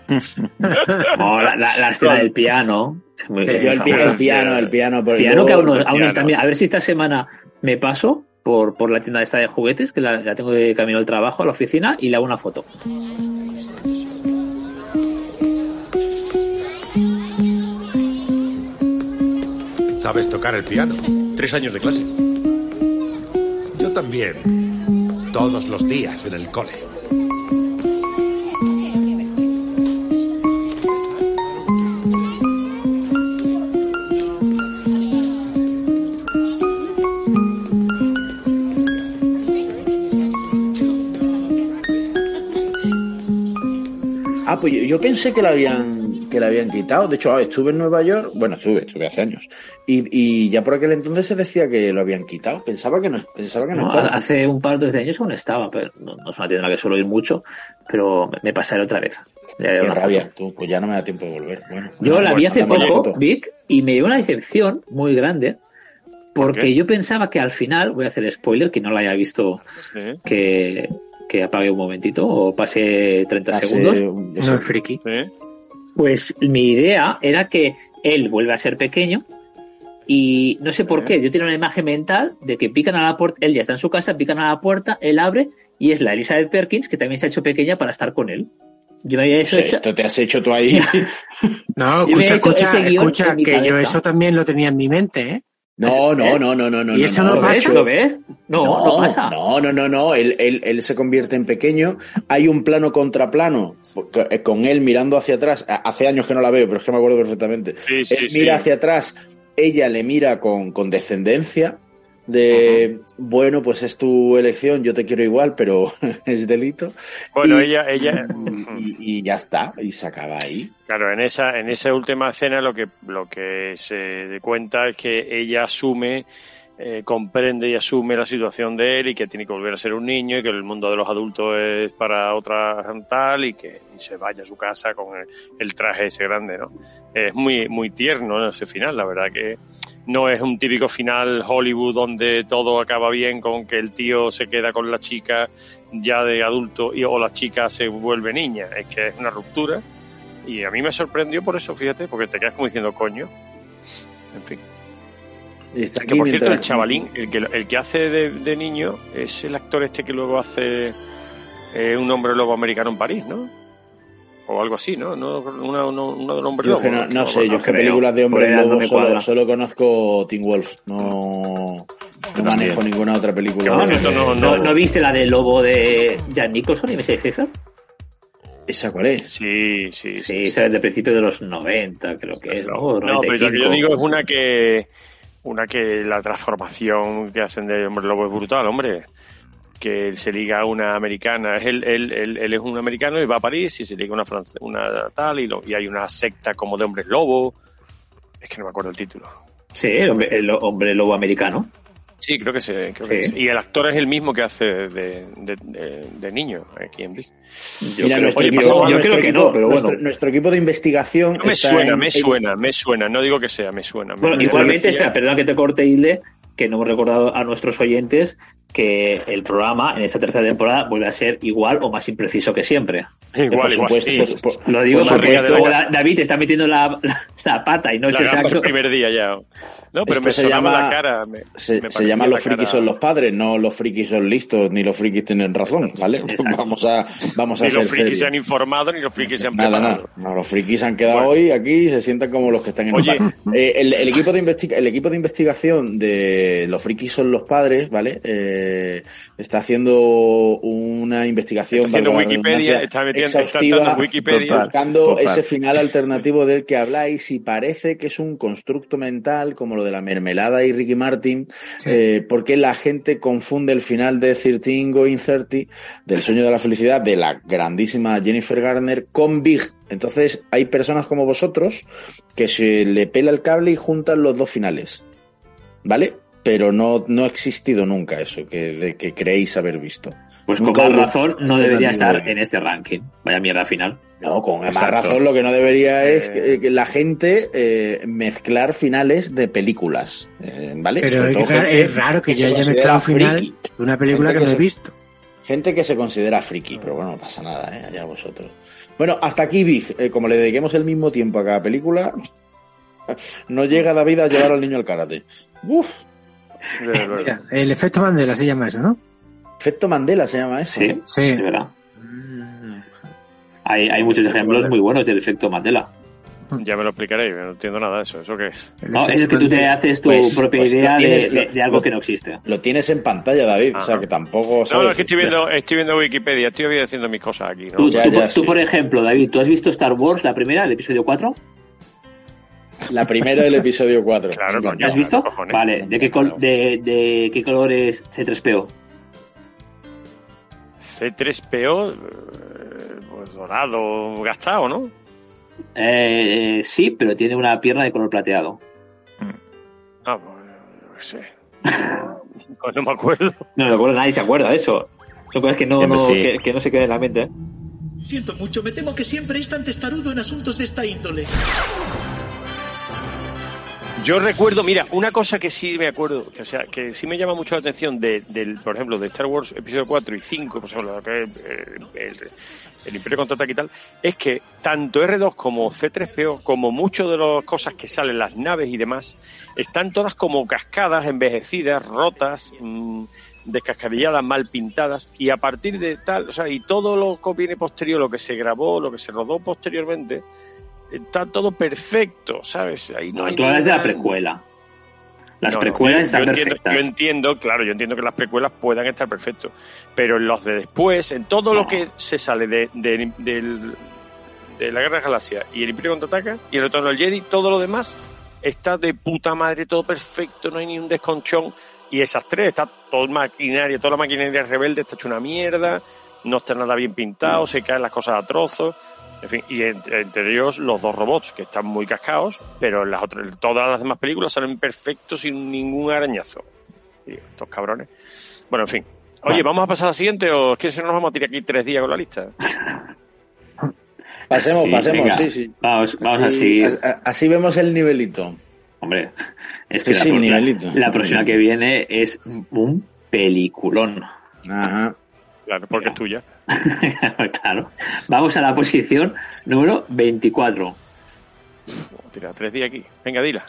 [SPEAKER 5] No, la, la- la escena del piano.
[SPEAKER 4] Yo el, piano, el piano, por
[SPEAKER 5] Piano que aún, está. Mira, a ver si esta semana me paso por, por la tienda esta de juguetes, que la, la tengo de camino al trabajo, a la oficina, y le hago una foto.
[SPEAKER 14] ¿Sabes tocar el piano? Tres años de clase. Yo también. Todos los días en el cole.
[SPEAKER 4] Ah, pues yo, yo pensé que la habían que la habían quitado. De hecho, ah, estuve en Nueva York, bueno, estuve, estuve hace años. Y, y ya por aquel entonces se decía que lo habían quitado. Pensaba que no, pensaba que no,
[SPEAKER 5] No,
[SPEAKER 4] estaba.
[SPEAKER 5] hace un par de años aún estaba, pero no, no es una tienda en la que suelo ir mucho, pero me, me pasaré otra vez.
[SPEAKER 4] Qué
[SPEAKER 5] una
[SPEAKER 4] rabia, tú, pues ya no me da tiempo de volver. Bueno,
[SPEAKER 5] Yo la vi hace poco. Vic, y me dio una decepción muy grande, porque
[SPEAKER 2] qué?
[SPEAKER 5] yo pensaba que al final, voy a hacer spoiler, que no la haya visto,
[SPEAKER 2] Sí.
[SPEAKER 5] que, que apague un momentito o pase 30
[SPEAKER 4] Hace
[SPEAKER 5] segundos.
[SPEAKER 4] un-
[SPEAKER 6] No es friki.
[SPEAKER 5] Pues mi idea era que él vuelve a ser pequeño y no sé por qué, yo tengo una imagen mental de que pican a la puerta, él ya está en su casa, pican a la puerta, él abre y es la Elizabeth Perkins que también se ha hecho pequeña para estar con él. Yo me había hecho,
[SPEAKER 4] Sí, esto te has hecho tú ahí.
[SPEAKER 6] No, escucha, escucha, escucha, que yo eso también lo tenía en mi mente, ¿eh?
[SPEAKER 4] No, no, no, no, no, no.
[SPEAKER 6] ¿Y eso no
[SPEAKER 5] ¿Lo ves?
[SPEAKER 6] pasa?
[SPEAKER 5] ¿Lo ves? No, no, pasa.
[SPEAKER 4] No, no, no, no. Él, él, él se convierte en pequeño. Hay un plano contra plano eh, con él mirando hacia atrás. Hace años que no la veo, pero es que me acuerdo perfectamente.
[SPEAKER 2] Sí, sí,
[SPEAKER 4] él
[SPEAKER 2] sí.
[SPEAKER 4] mira hacia atrás, ella le mira con, con descendencia. De bueno, pues es tu elección, yo te quiero igual, pero es delito.
[SPEAKER 2] Bueno,
[SPEAKER 4] Y-
[SPEAKER 2] ella, ella,
[SPEAKER 4] y, y ya está, y se acaba ahí.
[SPEAKER 2] Claro, en esa, en esa última escena lo que, lo que se cuenta es que ella asume, eh, comprende y asume la situación de él y que tiene que volver a ser un niño y que el mundo de los adultos es para otra tal y que se vaya a su casa con el, traje ese grande, ¿no? Es muy, muy tierno ¿no? ese final, la verdad que no es un típico final Hollywood donde todo acaba bien con que el tío se queda con la chica ya de adulto y, o la chica se vuelve niña, es que es una ruptura y a mí me sorprendió por eso, fíjate, porque te quedas como diciendo coño. En fin.
[SPEAKER 4] Está
[SPEAKER 2] Que por cierto, el chavalín, el que, el que hace de, de niño, es el actor este que luego hace eh, un hombre lobo americano en París, ¿no? O algo así, ¿no? no una- de los hombres
[SPEAKER 4] Yo
[SPEAKER 2] lobos.
[SPEAKER 4] que no, no sé, yo es que películas de
[SPEAKER 5] no
[SPEAKER 4] lobos
[SPEAKER 5] me
[SPEAKER 4] solo, solo conozco Teen Wolf. No, no manejo ninguna otra película.
[SPEAKER 5] No,
[SPEAKER 4] de-
[SPEAKER 5] no, no, no, ¿no viste la del lobo de Jan Nicholson y Missy Pfeiffer?
[SPEAKER 4] ¿Esa cuál es?
[SPEAKER 2] Sí, sí,
[SPEAKER 5] Sí, esa es de principios de los 90, creo que es, ¿no?
[SPEAKER 2] Pero yo
[SPEAKER 5] 95.
[SPEAKER 2] digo es una que una que la transformación que hacen de hombre lobo es brutal, hombre. Que se liga a una americana, es él, él, él, él es un americano y va a París y se liga a una, france- una tal y, lo- y hay una secta como de hombres lobo. Es que no me acuerdo el título.
[SPEAKER 5] Sí, el hombre, el hombre lobo americano.
[SPEAKER 2] Sí, creo que sí. creo que
[SPEAKER 5] Sí.
[SPEAKER 2] sí. Y el actor es el mismo que hace de, de, de- de niño aquí en Big.
[SPEAKER 5] Yo
[SPEAKER 4] Mira,
[SPEAKER 5] creo-
[SPEAKER 4] nuestro
[SPEAKER 5] oye,
[SPEAKER 4] equipo-
[SPEAKER 5] pasamos- yo
[SPEAKER 4] nuestro
[SPEAKER 5] creo que
[SPEAKER 4] equipo-
[SPEAKER 5] no, pero bueno.
[SPEAKER 4] nuestro, nuestro equipo de investigación.
[SPEAKER 2] No me
[SPEAKER 4] está
[SPEAKER 2] suena,
[SPEAKER 4] en-
[SPEAKER 2] me
[SPEAKER 4] en-
[SPEAKER 2] suena, me suena. No digo que sea, me suena.
[SPEAKER 5] Bueno,
[SPEAKER 2] me
[SPEAKER 5] igualmente,
[SPEAKER 2] parecía-
[SPEAKER 5] espera, perdona que te corte, Isle, que no hemos recordado a nuestros oyentes que el programa en esta tercera temporada vuelve a ser igual o más impreciso que siempre.
[SPEAKER 2] Igual,
[SPEAKER 4] por
[SPEAKER 2] igual.
[SPEAKER 4] supuesto,
[SPEAKER 2] sí.
[SPEAKER 4] por- por-
[SPEAKER 5] Lo digo
[SPEAKER 2] Por
[SPEAKER 5] Da- David está metiendo la, la, la pata y no es
[SPEAKER 2] gamba el
[SPEAKER 5] exacto.
[SPEAKER 2] primer día ya. No, pero
[SPEAKER 4] Esto
[SPEAKER 2] me
[SPEAKER 4] se llama-
[SPEAKER 2] la cara. me-
[SPEAKER 4] Se,
[SPEAKER 2] me
[SPEAKER 4] se llama
[SPEAKER 2] la
[SPEAKER 4] los frikis
[SPEAKER 2] cara-
[SPEAKER 4] son los padres, no los frikis son listos, ni los frikis tienen razón, ¿vale?
[SPEAKER 5] Exacto.
[SPEAKER 4] Vamos a, vamos a
[SPEAKER 2] Ni
[SPEAKER 4] ser
[SPEAKER 2] los frikis se han informado ni los frikis se han
[SPEAKER 4] Nada,
[SPEAKER 2] preparado.
[SPEAKER 4] nada. No, los frikis han quedado
[SPEAKER 2] Bueno.
[SPEAKER 4] hoy aquí y se sientan como los que están en
[SPEAKER 2] Oye.
[SPEAKER 4] el. Eh, el, el equipo de investiga- el equipo de investigación de los frikis son los padres, ¿vale? Eh, está haciendo una investigación
[SPEAKER 2] Está haciendo Wikipedia, está metiendo- está Wikipedia.
[SPEAKER 4] total, buscando
[SPEAKER 3] Total.
[SPEAKER 4] ese final alternativo del que habláis y parece que es un constructo mental como lo de la mermelada y Ricky Martin, eh, porque la gente confunde el final de 13 Going 30 del sueño de la felicidad de la grandísima Jennifer Garner con Big. Entonces hay personas como vosotros que se le pela el cable y juntan los dos finales. ¿Vale? Pero no, no ha existido nunca eso que, de que creéis haber visto.
[SPEAKER 5] Pues con más razón no debería estar en este ranking. Vaya mierda final.
[SPEAKER 4] No, con más razón lo que no debería es
[SPEAKER 2] Eh.
[SPEAKER 4] que, que la gente eh, mezclar finales de películas, eh, ¿vale?
[SPEAKER 6] Pero es, raro,
[SPEAKER 4] gente
[SPEAKER 6] es raro que
[SPEAKER 4] se
[SPEAKER 6] yo haya mezclado un final
[SPEAKER 4] friki.
[SPEAKER 6] de una película
[SPEAKER 4] Gente
[SPEAKER 6] que no he
[SPEAKER 4] se-
[SPEAKER 6] visto.
[SPEAKER 4] Gente que se considera friki, pero bueno, no pasa nada, ¿eh? allá vosotros. Bueno, hasta aquí Big, Eh, como le dediquemos el mismo tiempo a cada película, no llega David a llevar al niño al karate. Uf,
[SPEAKER 6] el efecto Mandela se llama eso, ¿no?
[SPEAKER 4] Efecto Mandela se llama eso.
[SPEAKER 5] Sí,
[SPEAKER 6] Sí.
[SPEAKER 5] de verdad. Hay, hay muchos ejemplos muy buenos del efecto Mandela.
[SPEAKER 2] Ya me lo explicaréis, no entiendo nada de eso. ¿Eso qué es?
[SPEAKER 5] No, es que tú te haces tu
[SPEAKER 4] Pues-
[SPEAKER 5] propia
[SPEAKER 4] pues
[SPEAKER 5] idea de,
[SPEAKER 4] tienes-
[SPEAKER 5] de-
[SPEAKER 4] lo-
[SPEAKER 5] de algo
[SPEAKER 4] lo-
[SPEAKER 5] que no existe.
[SPEAKER 4] Lo tienes en pantalla, David, o sea
[SPEAKER 2] Ajá.
[SPEAKER 4] que tampoco
[SPEAKER 2] No,
[SPEAKER 4] sabes.
[SPEAKER 2] no, es que estoy viendo, estoy viendo Wikipedia, estoy haciendo mis cosas aquí. ¿no?
[SPEAKER 5] Tú,
[SPEAKER 4] Ya,
[SPEAKER 5] tú
[SPEAKER 4] ya,
[SPEAKER 5] por- tú,
[SPEAKER 4] sí.
[SPEAKER 5] por ejemplo, David, ¿tú has visto Star Wars, la primera, el episodio 4?
[SPEAKER 4] La primera del episodio 4.
[SPEAKER 2] Claro, coño.
[SPEAKER 5] ¿La has visto?
[SPEAKER 2] cojones.
[SPEAKER 5] Vale, ¿de qué, col- de, de qué color es C3PO?
[SPEAKER 2] C3PO, eh, pues dorado, gastado, ¿no?
[SPEAKER 5] Eh, eh, sí, pero tiene una pierna de color plateado.
[SPEAKER 2] Ah, pues, no sé. Pues no me acuerdo.
[SPEAKER 5] No me acuerdo, nadie se acuerda de eso. Son cosas que no, no-
[SPEAKER 3] sí.
[SPEAKER 5] que, que no se queden en la mente. ¿eh?
[SPEAKER 15] Siento mucho, me temo que siempre es tan testarudo en asuntos de esta índole.
[SPEAKER 2] Yo recuerdo, mira, una cosa que sí me acuerdo, que, o sea, que sí me llama mucho la atención de, del, por ejemplo, de Star Wars episodio 4 y 5, por ejemplo, el, el Imperio Contraataque y tal, es que tanto R2 como C3PO, como muchas de las cosas que salen, las naves y demás, están todas como cascadas, envejecidas, rotas, mm, descascarilladas, mal pintadas, y a partir de tal, o sea, y todo lo que viene posterior, lo que se grabó, lo que se rodó posteriormente, está todo perfecto, ¿sabes? Ahí no,
[SPEAKER 5] No,
[SPEAKER 2] hay
[SPEAKER 5] tú hablas de la precuela. Las
[SPEAKER 2] No,
[SPEAKER 5] precuelas están
[SPEAKER 2] yo entiendo,
[SPEAKER 5] perfectas.
[SPEAKER 2] Yo entiendo, claro, yo entiendo que las precuelas puedan estar perfectos, pero en los de después, en todo lo que se sale de, de, del- de la Guerra de Galaxia y el Imperio contraataca y el Retorno del Jedi, todo lo demás está de puta madre, todo perfecto, no hay ni un desconchón. Y esas tres, está todo maquinaria, toda la maquinaria rebelde está hecha una mierda, no está nada bien pintado, se caen las cosas a trozos. En fin, y entre, entre ellos los dos robots, que están muy cascados, pero en las otras, todas las demás películas salen perfectos sin ningún arañazo. Y estos cabrones. Bueno, en fin. Oye, ¿vamos a pasar a la siguiente o es que si no nos vamos a tirar aquí tres días con la lista?
[SPEAKER 4] Pasemos,
[SPEAKER 5] Sí,
[SPEAKER 4] pasemos,
[SPEAKER 5] venga,
[SPEAKER 4] sí, sí.
[SPEAKER 5] Vamos, vamos
[SPEAKER 4] Así-
[SPEAKER 5] así.
[SPEAKER 4] a- a- Así vemos el nivelito.
[SPEAKER 5] Hombre, es que
[SPEAKER 4] Sí,
[SPEAKER 5] la,
[SPEAKER 4] sí,
[SPEAKER 5] la próxima que viene es un peliculón.
[SPEAKER 4] Ajá.
[SPEAKER 2] Claro, porque es tuya.
[SPEAKER 5] claro. Vamos a la posición número 24.
[SPEAKER 2] Vamos a tirar tres días aquí. Venga, dila.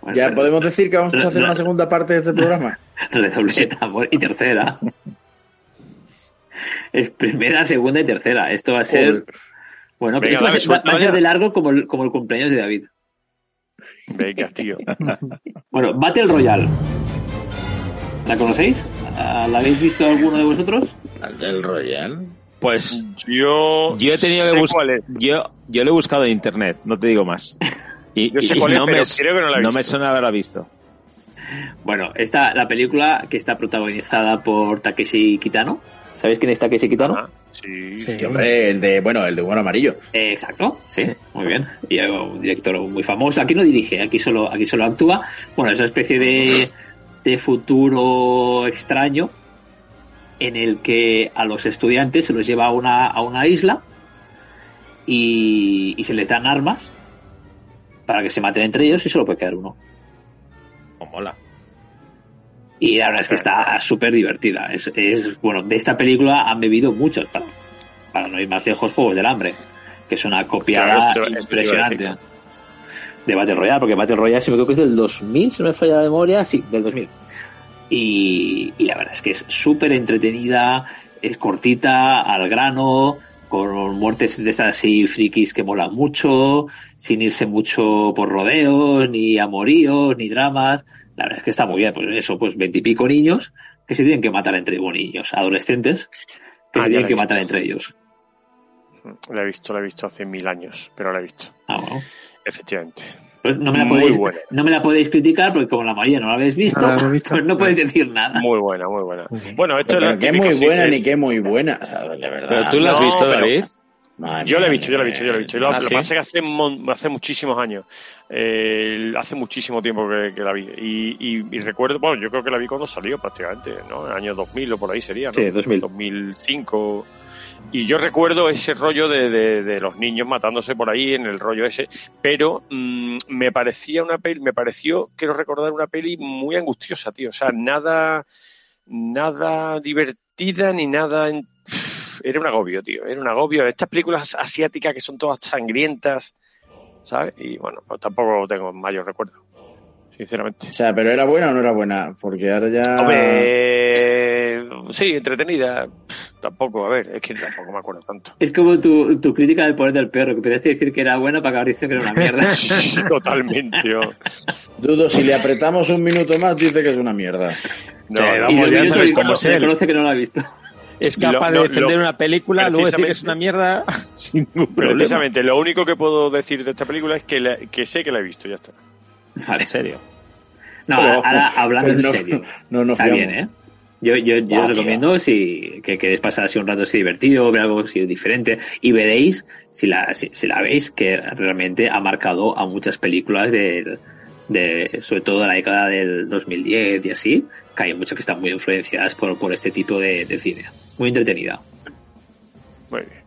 [SPEAKER 5] Bueno,
[SPEAKER 4] Ya
[SPEAKER 5] pero-
[SPEAKER 4] podemos decir que vamos a hacer
[SPEAKER 5] No.
[SPEAKER 4] una segunda parte de este programa.
[SPEAKER 5] Redoble de tambor. Y tercera. Es primera, segunda y tercera. Esto va a ser. Bueno,
[SPEAKER 2] Venga,
[SPEAKER 5] esto va, a ser, va- a de largo como el, como el cumpleaños de David.
[SPEAKER 2] Venga, tío.
[SPEAKER 5] Bueno, Battle Royale. ¿La conocéis? ¿La habéis visto alguno de vosotros?
[SPEAKER 4] ¿El Royal?
[SPEAKER 3] Pues
[SPEAKER 2] Yo,
[SPEAKER 3] yo he tenido que buscar. Yo, yo lo he buscado en internet, no te digo más. Y,
[SPEAKER 2] Yo sé
[SPEAKER 3] y
[SPEAKER 2] cuál es,
[SPEAKER 3] no,
[SPEAKER 2] pero
[SPEAKER 3] me,
[SPEAKER 2] creo que no la he
[SPEAKER 3] no
[SPEAKER 2] visto.
[SPEAKER 3] me suena haberla visto.
[SPEAKER 5] Bueno, esta, la película que está protagonizada por Takeshi Kitano. ¿Sabéis quién es Takeshi Kitano?
[SPEAKER 2] Ah, sí.
[SPEAKER 6] Sí.
[SPEAKER 4] Sí, hombre, el de, bueno, el de humor amarillo.
[SPEAKER 5] Eh, exacto, sí, muy bien. Y un director muy famoso. Aquí no dirige, aquí solo, aquí solo actúa. Bueno, es una especie de, de futuro extraño en el que a los estudiantes se los lleva a una, a una isla y, y se les dan armas para que se maten entre ellos y solo puede quedar uno.
[SPEAKER 3] Oh, mola.
[SPEAKER 5] Y la verdad es que está súper divertida. Es, es, bueno, de esta película han bebido muchos, para, para no ir más lejos, Juegos del Hambre, que es una copiada
[SPEAKER 2] Claro, esto-
[SPEAKER 5] impresionante. De Battle Royale, porque Battle Royale, si me equivoco, es del 2000, si no me falla la memoria, sí, del 2000. Y, y la verdad es que es súper entretenida, es cortita, al grano, con muertes de estas así frikis que molan mucho, sin irse mucho por rodeos, ni amoríos, ni dramas. La verdad es que está muy bien, pues eso, pues veintipico niños que se tienen que matar entre bueno, niños, adolescentes que
[SPEAKER 2] Ah,
[SPEAKER 5] se tienen que matar entre ellos.
[SPEAKER 2] La he visto, la he visto hace mil años, pero la he visto.
[SPEAKER 5] Ah, bueno.
[SPEAKER 2] Efectivamente.
[SPEAKER 5] Pues no me la
[SPEAKER 2] Muy
[SPEAKER 5] podéis,
[SPEAKER 2] buena.
[SPEAKER 5] no me la podéis criticar porque como la mayoría no la habéis visto,
[SPEAKER 6] No visto.
[SPEAKER 5] pues no podéis decir nada.
[SPEAKER 2] Muy buena, muy buena. Bueno, esto es
[SPEAKER 4] Pero
[SPEAKER 2] lo
[SPEAKER 4] que
[SPEAKER 2] típico,
[SPEAKER 4] muy buena
[SPEAKER 2] que-
[SPEAKER 4] ni que muy buena. O sea, de verdad.
[SPEAKER 3] Pero tú la has
[SPEAKER 2] No,
[SPEAKER 3] visto,
[SPEAKER 2] pero-
[SPEAKER 3] David.
[SPEAKER 4] Madre
[SPEAKER 2] Yo la he visto, yo la he visto, yo la he visto. Lo,
[SPEAKER 3] Ah,
[SPEAKER 2] lo que
[SPEAKER 3] ¿sí?
[SPEAKER 2] pasa es que hace, hace muchísimos años. Eh, hace muchísimo tiempo que, que la vi. Y, y- y recuerdo, bueno, yo creo que la vi cuando salió prácticamente, ¿no? En el año 2000 o por ahí sería, ¿no?
[SPEAKER 5] Sí, 2000.
[SPEAKER 2] 2005. Y yo recuerdo ese rollo de, de- los niños matándose por ahí en el rollo ese, pero mm, me parecía una peli, me pareció, quiero recordar una peli muy angustiosa, tío. O sea, nada, nada divertida ni nada. Era un agobio, tío. Era un agobio. Estas películas asiáticas que son todas sangrientas, ¿sabes? Y bueno, pues tampoco tengo mayor recuerdo, sinceramente.
[SPEAKER 4] O sea, pero era buena o no era buena, porque ahora ya.
[SPEAKER 2] Hombre, sí, entretenida. Tampoco, a ver, es que tampoco me acuerdo tanto.
[SPEAKER 5] Es como tu, tu crítica del poder del perro, que a decir que era buena para acabar diciendo que era una mierda.
[SPEAKER 2] Totalmente. yo.
[SPEAKER 4] Dudo, si le apretamos un minuto más, dice que es una mierda.
[SPEAKER 2] No,
[SPEAKER 3] Que vamos, ya sabes cómo él.
[SPEAKER 5] reconoce que no la ha visto.
[SPEAKER 3] Es capaz
[SPEAKER 2] lo-
[SPEAKER 3] de defender
[SPEAKER 2] lo-
[SPEAKER 3] una película, luego decir que es una mierda sin ningún problema.
[SPEAKER 2] Precisamente, lo único que puedo decir de esta película es que, la- que sé que la he visto, ya está.
[SPEAKER 5] Vale.
[SPEAKER 3] En serio.
[SPEAKER 5] No,
[SPEAKER 4] Pero-
[SPEAKER 5] ahora hablando en
[SPEAKER 4] no,
[SPEAKER 5] serio.
[SPEAKER 4] No, no
[SPEAKER 5] Está
[SPEAKER 4] fiamos.
[SPEAKER 5] bien, ¿eh? Yo, yo, yo
[SPEAKER 4] Ah,
[SPEAKER 5] os recomiendo si, que queréis pasar así un rato así divertido, ver algo así diferente y veréis, si la, si, si la veis, que realmente ha marcado a muchas películas de, de sobre todo de la década del 2010 y así, que hay muchas que están muy influenciadas por, por este tipo de, de cine. Muy entretenida.
[SPEAKER 2] Muy bien.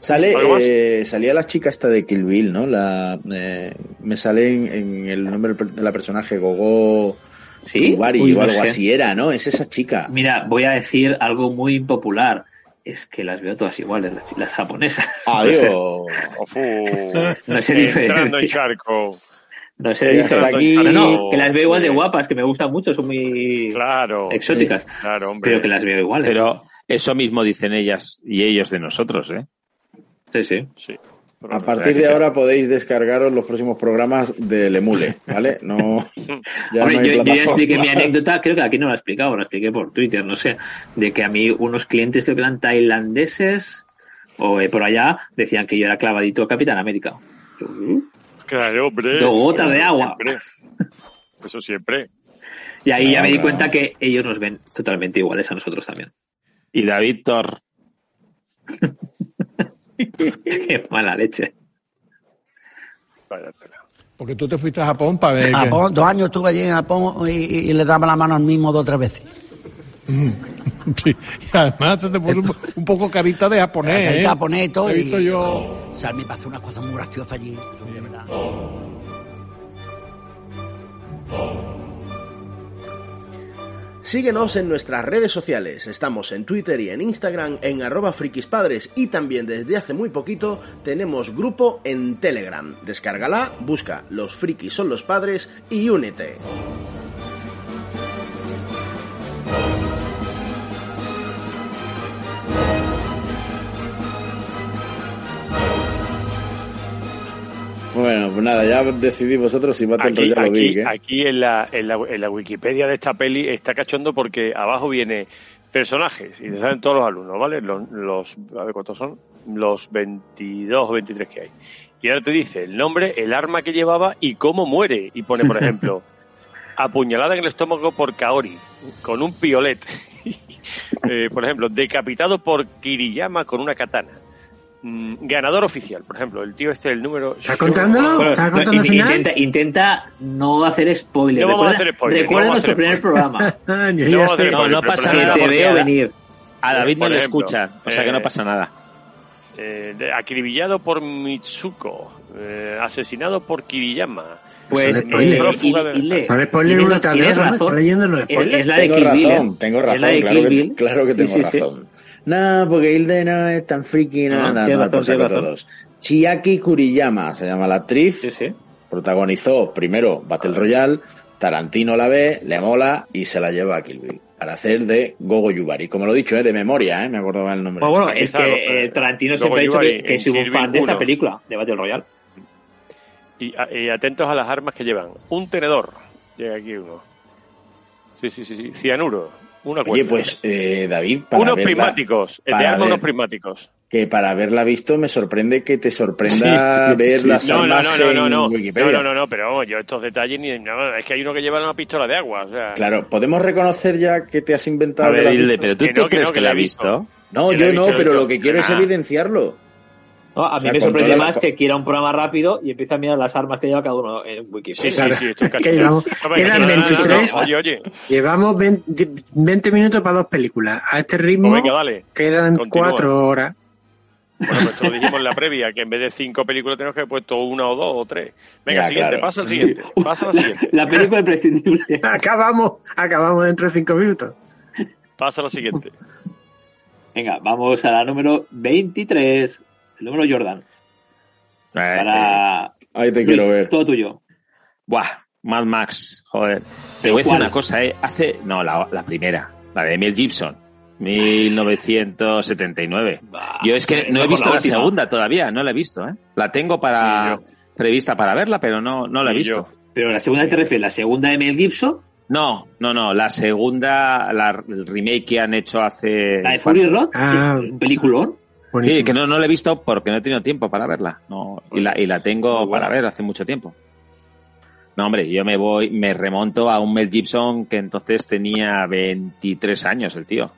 [SPEAKER 4] Sale, eh, salía la chica esta de Kill Bill, ¿no? La, eh, me sale en, en el nombre de la personaje Gogo
[SPEAKER 5] ¿Sí?
[SPEAKER 4] Kubari
[SPEAKER 5] Uy,
[SPEAKER 4] o
[SPEAKER 5] no
[SPEAKER 4] algo
[SPEAKER 5] sé.
[SPEAKER 4] así era, ¿no? Es esa chica.
[SPEAKER 5] Mira, voy a decir algo muy impopular. Es que las veo todas iguales, las, las japonesas.
[SPEAKER 4] Adiós.
[SPEAKER 5] Entonces. No sé
[SPEAKER 2] Entrando en charco.
[SPEAKER 5] No sé, dice
[SPEAKER 4] aquí.
[SPEAKER 5] No, no, que las veo igual de guapas, que me gustan mucho, son muy
[SPEAKER 2] Claro.
[SPEAKER 5] exóticas.
[SPEAKER 2] Claro, hombre.
[SPEAKER 5] Pero que las veo iguales.
[SPEAKER 3] Pero eso mismo dicen ellas y ellos de nosotros, ¿eh?
[SPEAKER 5] Sí, sí.
[SPEAKER 2] Sí.
[SPEAKER 4] A partir de ahora podéis descargaros los próximos programas del Emule, ¿vale? No. Ya
[SPEAKER 5] Hombre,
[SPEAKER 4] no hay
[SPEAKER 5] yo, yo ya expliqué mi anécdota, creo que aquí no la he explicado, la expliqué por Twitter, no sé, de que a mí unos clientes creo que eran tailandeses o eh, por allá decían que yo era clavadito a Capitán América.
[SPEAKER 2] Claro, hombre.
[SPEAKER 5] Dos gotas de agua.
[SPEAKER 2] Siempre. Eso siempre.
[SPEAKER 5] Y ahí ya me di
[SPEAKER 3] Claro.
[SPEAKER 5] cuenta que ellos nos ven totalmente iguales a nosotros también.
[SPEAKER 3] Y David Thor.
[SPEAKER 5] Qué mala leche.
[SPEAKER 16] Porque tú te fuiste a Japón para ver. que-
[SPEAKER 17] Japón, dos años estuve allí en Japón y, y- y le daba la mano al mismo dos o tres veces.
[SPEAKER 16] Sí, y además se te puso un, un poco carita de japonés.
[SPEAKER 17] Carita
[SPEAKER 16] ¿eh?
[SPEAKER 17] japonés y todo,
[SPEAKER 16] He
[SPEAKER 17] y-
[SPEAKER 16] visto yo.
[SPEAKER 17] O sea, me pasó una cosa muy graciosa allí, de verdad.
[SPEAKER 1] Síguenos en nuestras redes sociales. Estamos en Twitter y en Instagram en arroba frikispadres y también desde hace muy poquito tenemos grupo en Telegram. Descárgala, busca Los frikis son los padres y únete.
[SPEAKER 4] Bueno, pues nada, ya decidí vosotros si Battle
[SPEAKER 2] Aquí,
[SPEAKER 4] Royale o
[SPEAKER 2] aquí,
[SPEAKER 4] Big, ¿eh?
[SPEAKER 2] aquí en, la, en, la, en la Wikipedia de esta peli está cachondo porque abajo viene personajes y te salen todos los alumnos, ¿vale? Los, los a ver cuántos son, los 22 o 23 que hay. Y ahora te dice el nombre, el arma que llevaba y cómo muere. Y pone, por ejemplo, apuñalada en el estómago por Kaori, con un piolet. Eh, por ejemplo, decapitado por Kiriyama con una katana. Mm, ganador oficial, por ejemplo, el tío este, el número...
[SPEAKER 6] ¿Está contándolo?
[SPEAKER 5] Bueno,
[SPEAKER 6] ¿Está
[SPEAKER 5] no,
[SPEAKER 6] contando el
[SPEAKER 5] in-
[SPEAKER 6] final?
[SPEAKER 5] intenta, intenta no hacer spoiler.
[SPEAKER 2] No vamos a
[SPEAKER 5] Recuerda-
[SPEAKER 2] hacer spoiler,
[SPEAKER 5] Recuerda
[SPEAKER 2] no vamos a
[SPEAKER 5] nuestro primer
[SPEAKER 2] spoiler.
[SPEAKER 5] programa.
[SPEAKER 2] No
[SPEAKER 6] sé.
[SPEAKER 2] spoiler,
[SPEAKER 3] pasa nada
[SPEAKER 5] te veo venir.
[SPEAKER 3] A David no
[SPEAKER 2] ejemplo,
[SPEAKER 3] escuchan, o sea que
[SPEAKER 2] eh,
[SPEAKER 3] no pasa nada.
[SPEAKER 2] Eh, acribillado por Mitsuko, eh, asesinado por Kiriyama.
[SPEAKER 5] Pues, eh, razón.
[SPEAKER 6] Está leyendo los
[SPEAKER 5] Es,
[SPEAKER 6] spoilers.
[SPEAKER 5] es la de
[SPEAKER 4] Tengo
[SPEAKER 5] Kill Bill, ¿eh?
[SPEAKER 4] tengo razón, claro que, tengo razón. No, porque Hilde no es tan friki, no,
[SPEAKER 5] No,
[SPEAKER 4] nada,
[SPEAKER 5] tienes
[SPEAKER 4] nada,
[SPEAKER 5] razón,
[SPEAKER 4] por saco todos. Chiaki Kuriyama se llama la actriz,
[SPEAKER 5] Sí, sí.
[SPEAKER 4] protagonizó primero Battle Royale, Tarantino la ve, le mola y se la lleva a Kill Bill para hacer de Gogo Yubari. Como lo he dicho, ¿eh? de memoria, ¿eh? me acordaba el nombre.
[SPEAKER 5] Bueno, bueno,
[SPEAKER 2] Aquí
[SPEAKER 5] es que
[SPEAKER 2] eh,
[SPEAKER 5] Tarantino
[SPEAKER 2] luego
[SPEAKER 5] siempre ha dicho que, que es un fan de esta
[SPEAKER 2] 1.
[SPEAKER 5] película, de Battle Royale.
[SPEAKER 2] Y, y atentos a las armas que llevan. Un tenedor. Llega aquí uno. Sí, sí, sí, sí. Cianuro. Una
[SPEAKER 4] Oye, pues eh, David, para
[SPEAKER 2] unos
[SPEAKER 4] verla-
[SPEAKER 2] prismáticos. El de
[SPEAKER 4] para
[SPEAKER 2] arma,
[SPEAKER 4] ver-
[SPEAKER 2] unos prismáticos.
[SPEAKER 4] que para haberla visto me sorprende que te sorprenda
[SPEAKER 3] Sí, sí,
[SPEAKER 4] ver
[SPEAKER 3] sí.
[SPEAKER 4] las
[SPEAKER 2] No, no,
[SPEAKER 4] armas
[SPEAKER 2] no, no, no,
[SPEAKER 4] en
[SPEAKER 2] no.
[SPEAKER 4] Wikipedia.
[SPEAKER 2] No, no, no, no, pero vamos, yo estos detalles ni. No, es que hay uno que lleva una pistola de agua. O sea,
[SPEAKER 4] Claro, podemos reconocer ya que te has inventado.
[SPEAKER 3] A ver,
[SPEAKER 4] visto?
[SPEAKER 3] pero tú
[SPEAKER 2] Que
[SPEAKER 3] te
[SPEAKER 2] no, que
[SPEAKER 3] crees
[SPEAKER 2] no,
[SPEAKER 3] que,
[SPEAKER 2] que
[SPEAKER 3] la has
[SPEAKER 2] he visto.
[SPEAKER 3] visto.
[SPEAKER 4] No, yo no,
[SPEAKER 2] visto,
[SPEAKER 4] pero
[SPEAKER 2] yo-
[SPEAKER 4] lo que quiero es
[SPEAKER 2] Ah.
[SPEAKER 4] evidenciarlo.
[SPEAKER 5] No, a
[SPEAKER 4] O
[SPEAKER 5] mí
[SPEAKER 4] sea,
[SPEAKER 5] me sorprende
[SPEAKER 4] la-
[SPEAKER 5] más que quiera un programa rápido y empieza a mirar las armas que lleva cada uno en Wikipedia.
[SPEAKER 2] Sí, sí, sí, esto es
[SPEAKER 6] Que
[SPEAKER 2] cachondo.
[SPEAKER 6] llevamos- quedan
[SPEAKER 2] no, no, no, no,
[SPEAKER 6] 23.
[SPEAKER 2] Oye, oye.
[SPEAKER 6] Llevamos 20, 20 minutos para dos películas. A este ritmo
[SPEAKER 2] Pues venga, dale.
[SPEAKER 6] quedan
[SPEAKER 2] Continúa.
[SPEAKER 6] cuatro horas.
[SPEAKER 2] Bueno, pues esto lo dijimos en la previa, que en vez de cinco películas tenemos que haber puesto una o dos o tres. Venga,
[SPEAKER 4] Ya,
[SPEAKER 2] siguiente,
[SPEAKER 4] claro.
[SPEAKER 2] pasa al siguiente. Pasa al siguiente.
[SPEAKER 5] La película imprescindible.
[SPEAKER 6] Acabamos, acabamos dentro de cinco minutos.
[SPEAKER 2] Pasa al siguiente.
[SPEAKER 5] Venga, vamos a la número 23. El número Jordan. Para.
[SPEAKER 4] Ahí te
[SPEAKER 5] Luis,
[SPEAKER 4] quiero ver.
[SPEAKER 5] Todo tuyo.
[SPEAKER 3] Buah, Mad Max, joder. Te voy a decir una cosa, ¿eh? Hace. No, la, la primera, la de Mel Gibson. 1979. Yo es que no he visto
[SPEAKER 5] la
[SPEAKER 3] segunda todavía, no la he visto, ¿eh? La tengo para prevista para verla, pero no, no la he visto.
[SPEAKER 5] Pero la segunda te refieres, la segunda de Mel Gibson,
[SPEAKER 3] No, no, no, la segunda, la, el remake que han hecho hace...
[SPEAKER 5] la de Fury Road,
[SPEAKER 6] Ah.
[SPEAKER 5] un peliculón.
[SPEAKER 3] Sí, que no, no la he visto porque no he tenido tiempo para verla. No, y, la, y la tengo para ver hace mucho tiempo. No, hombre, yo me voy, me remonto a un Mel Gibson que entonces tenía 23 años, el tío.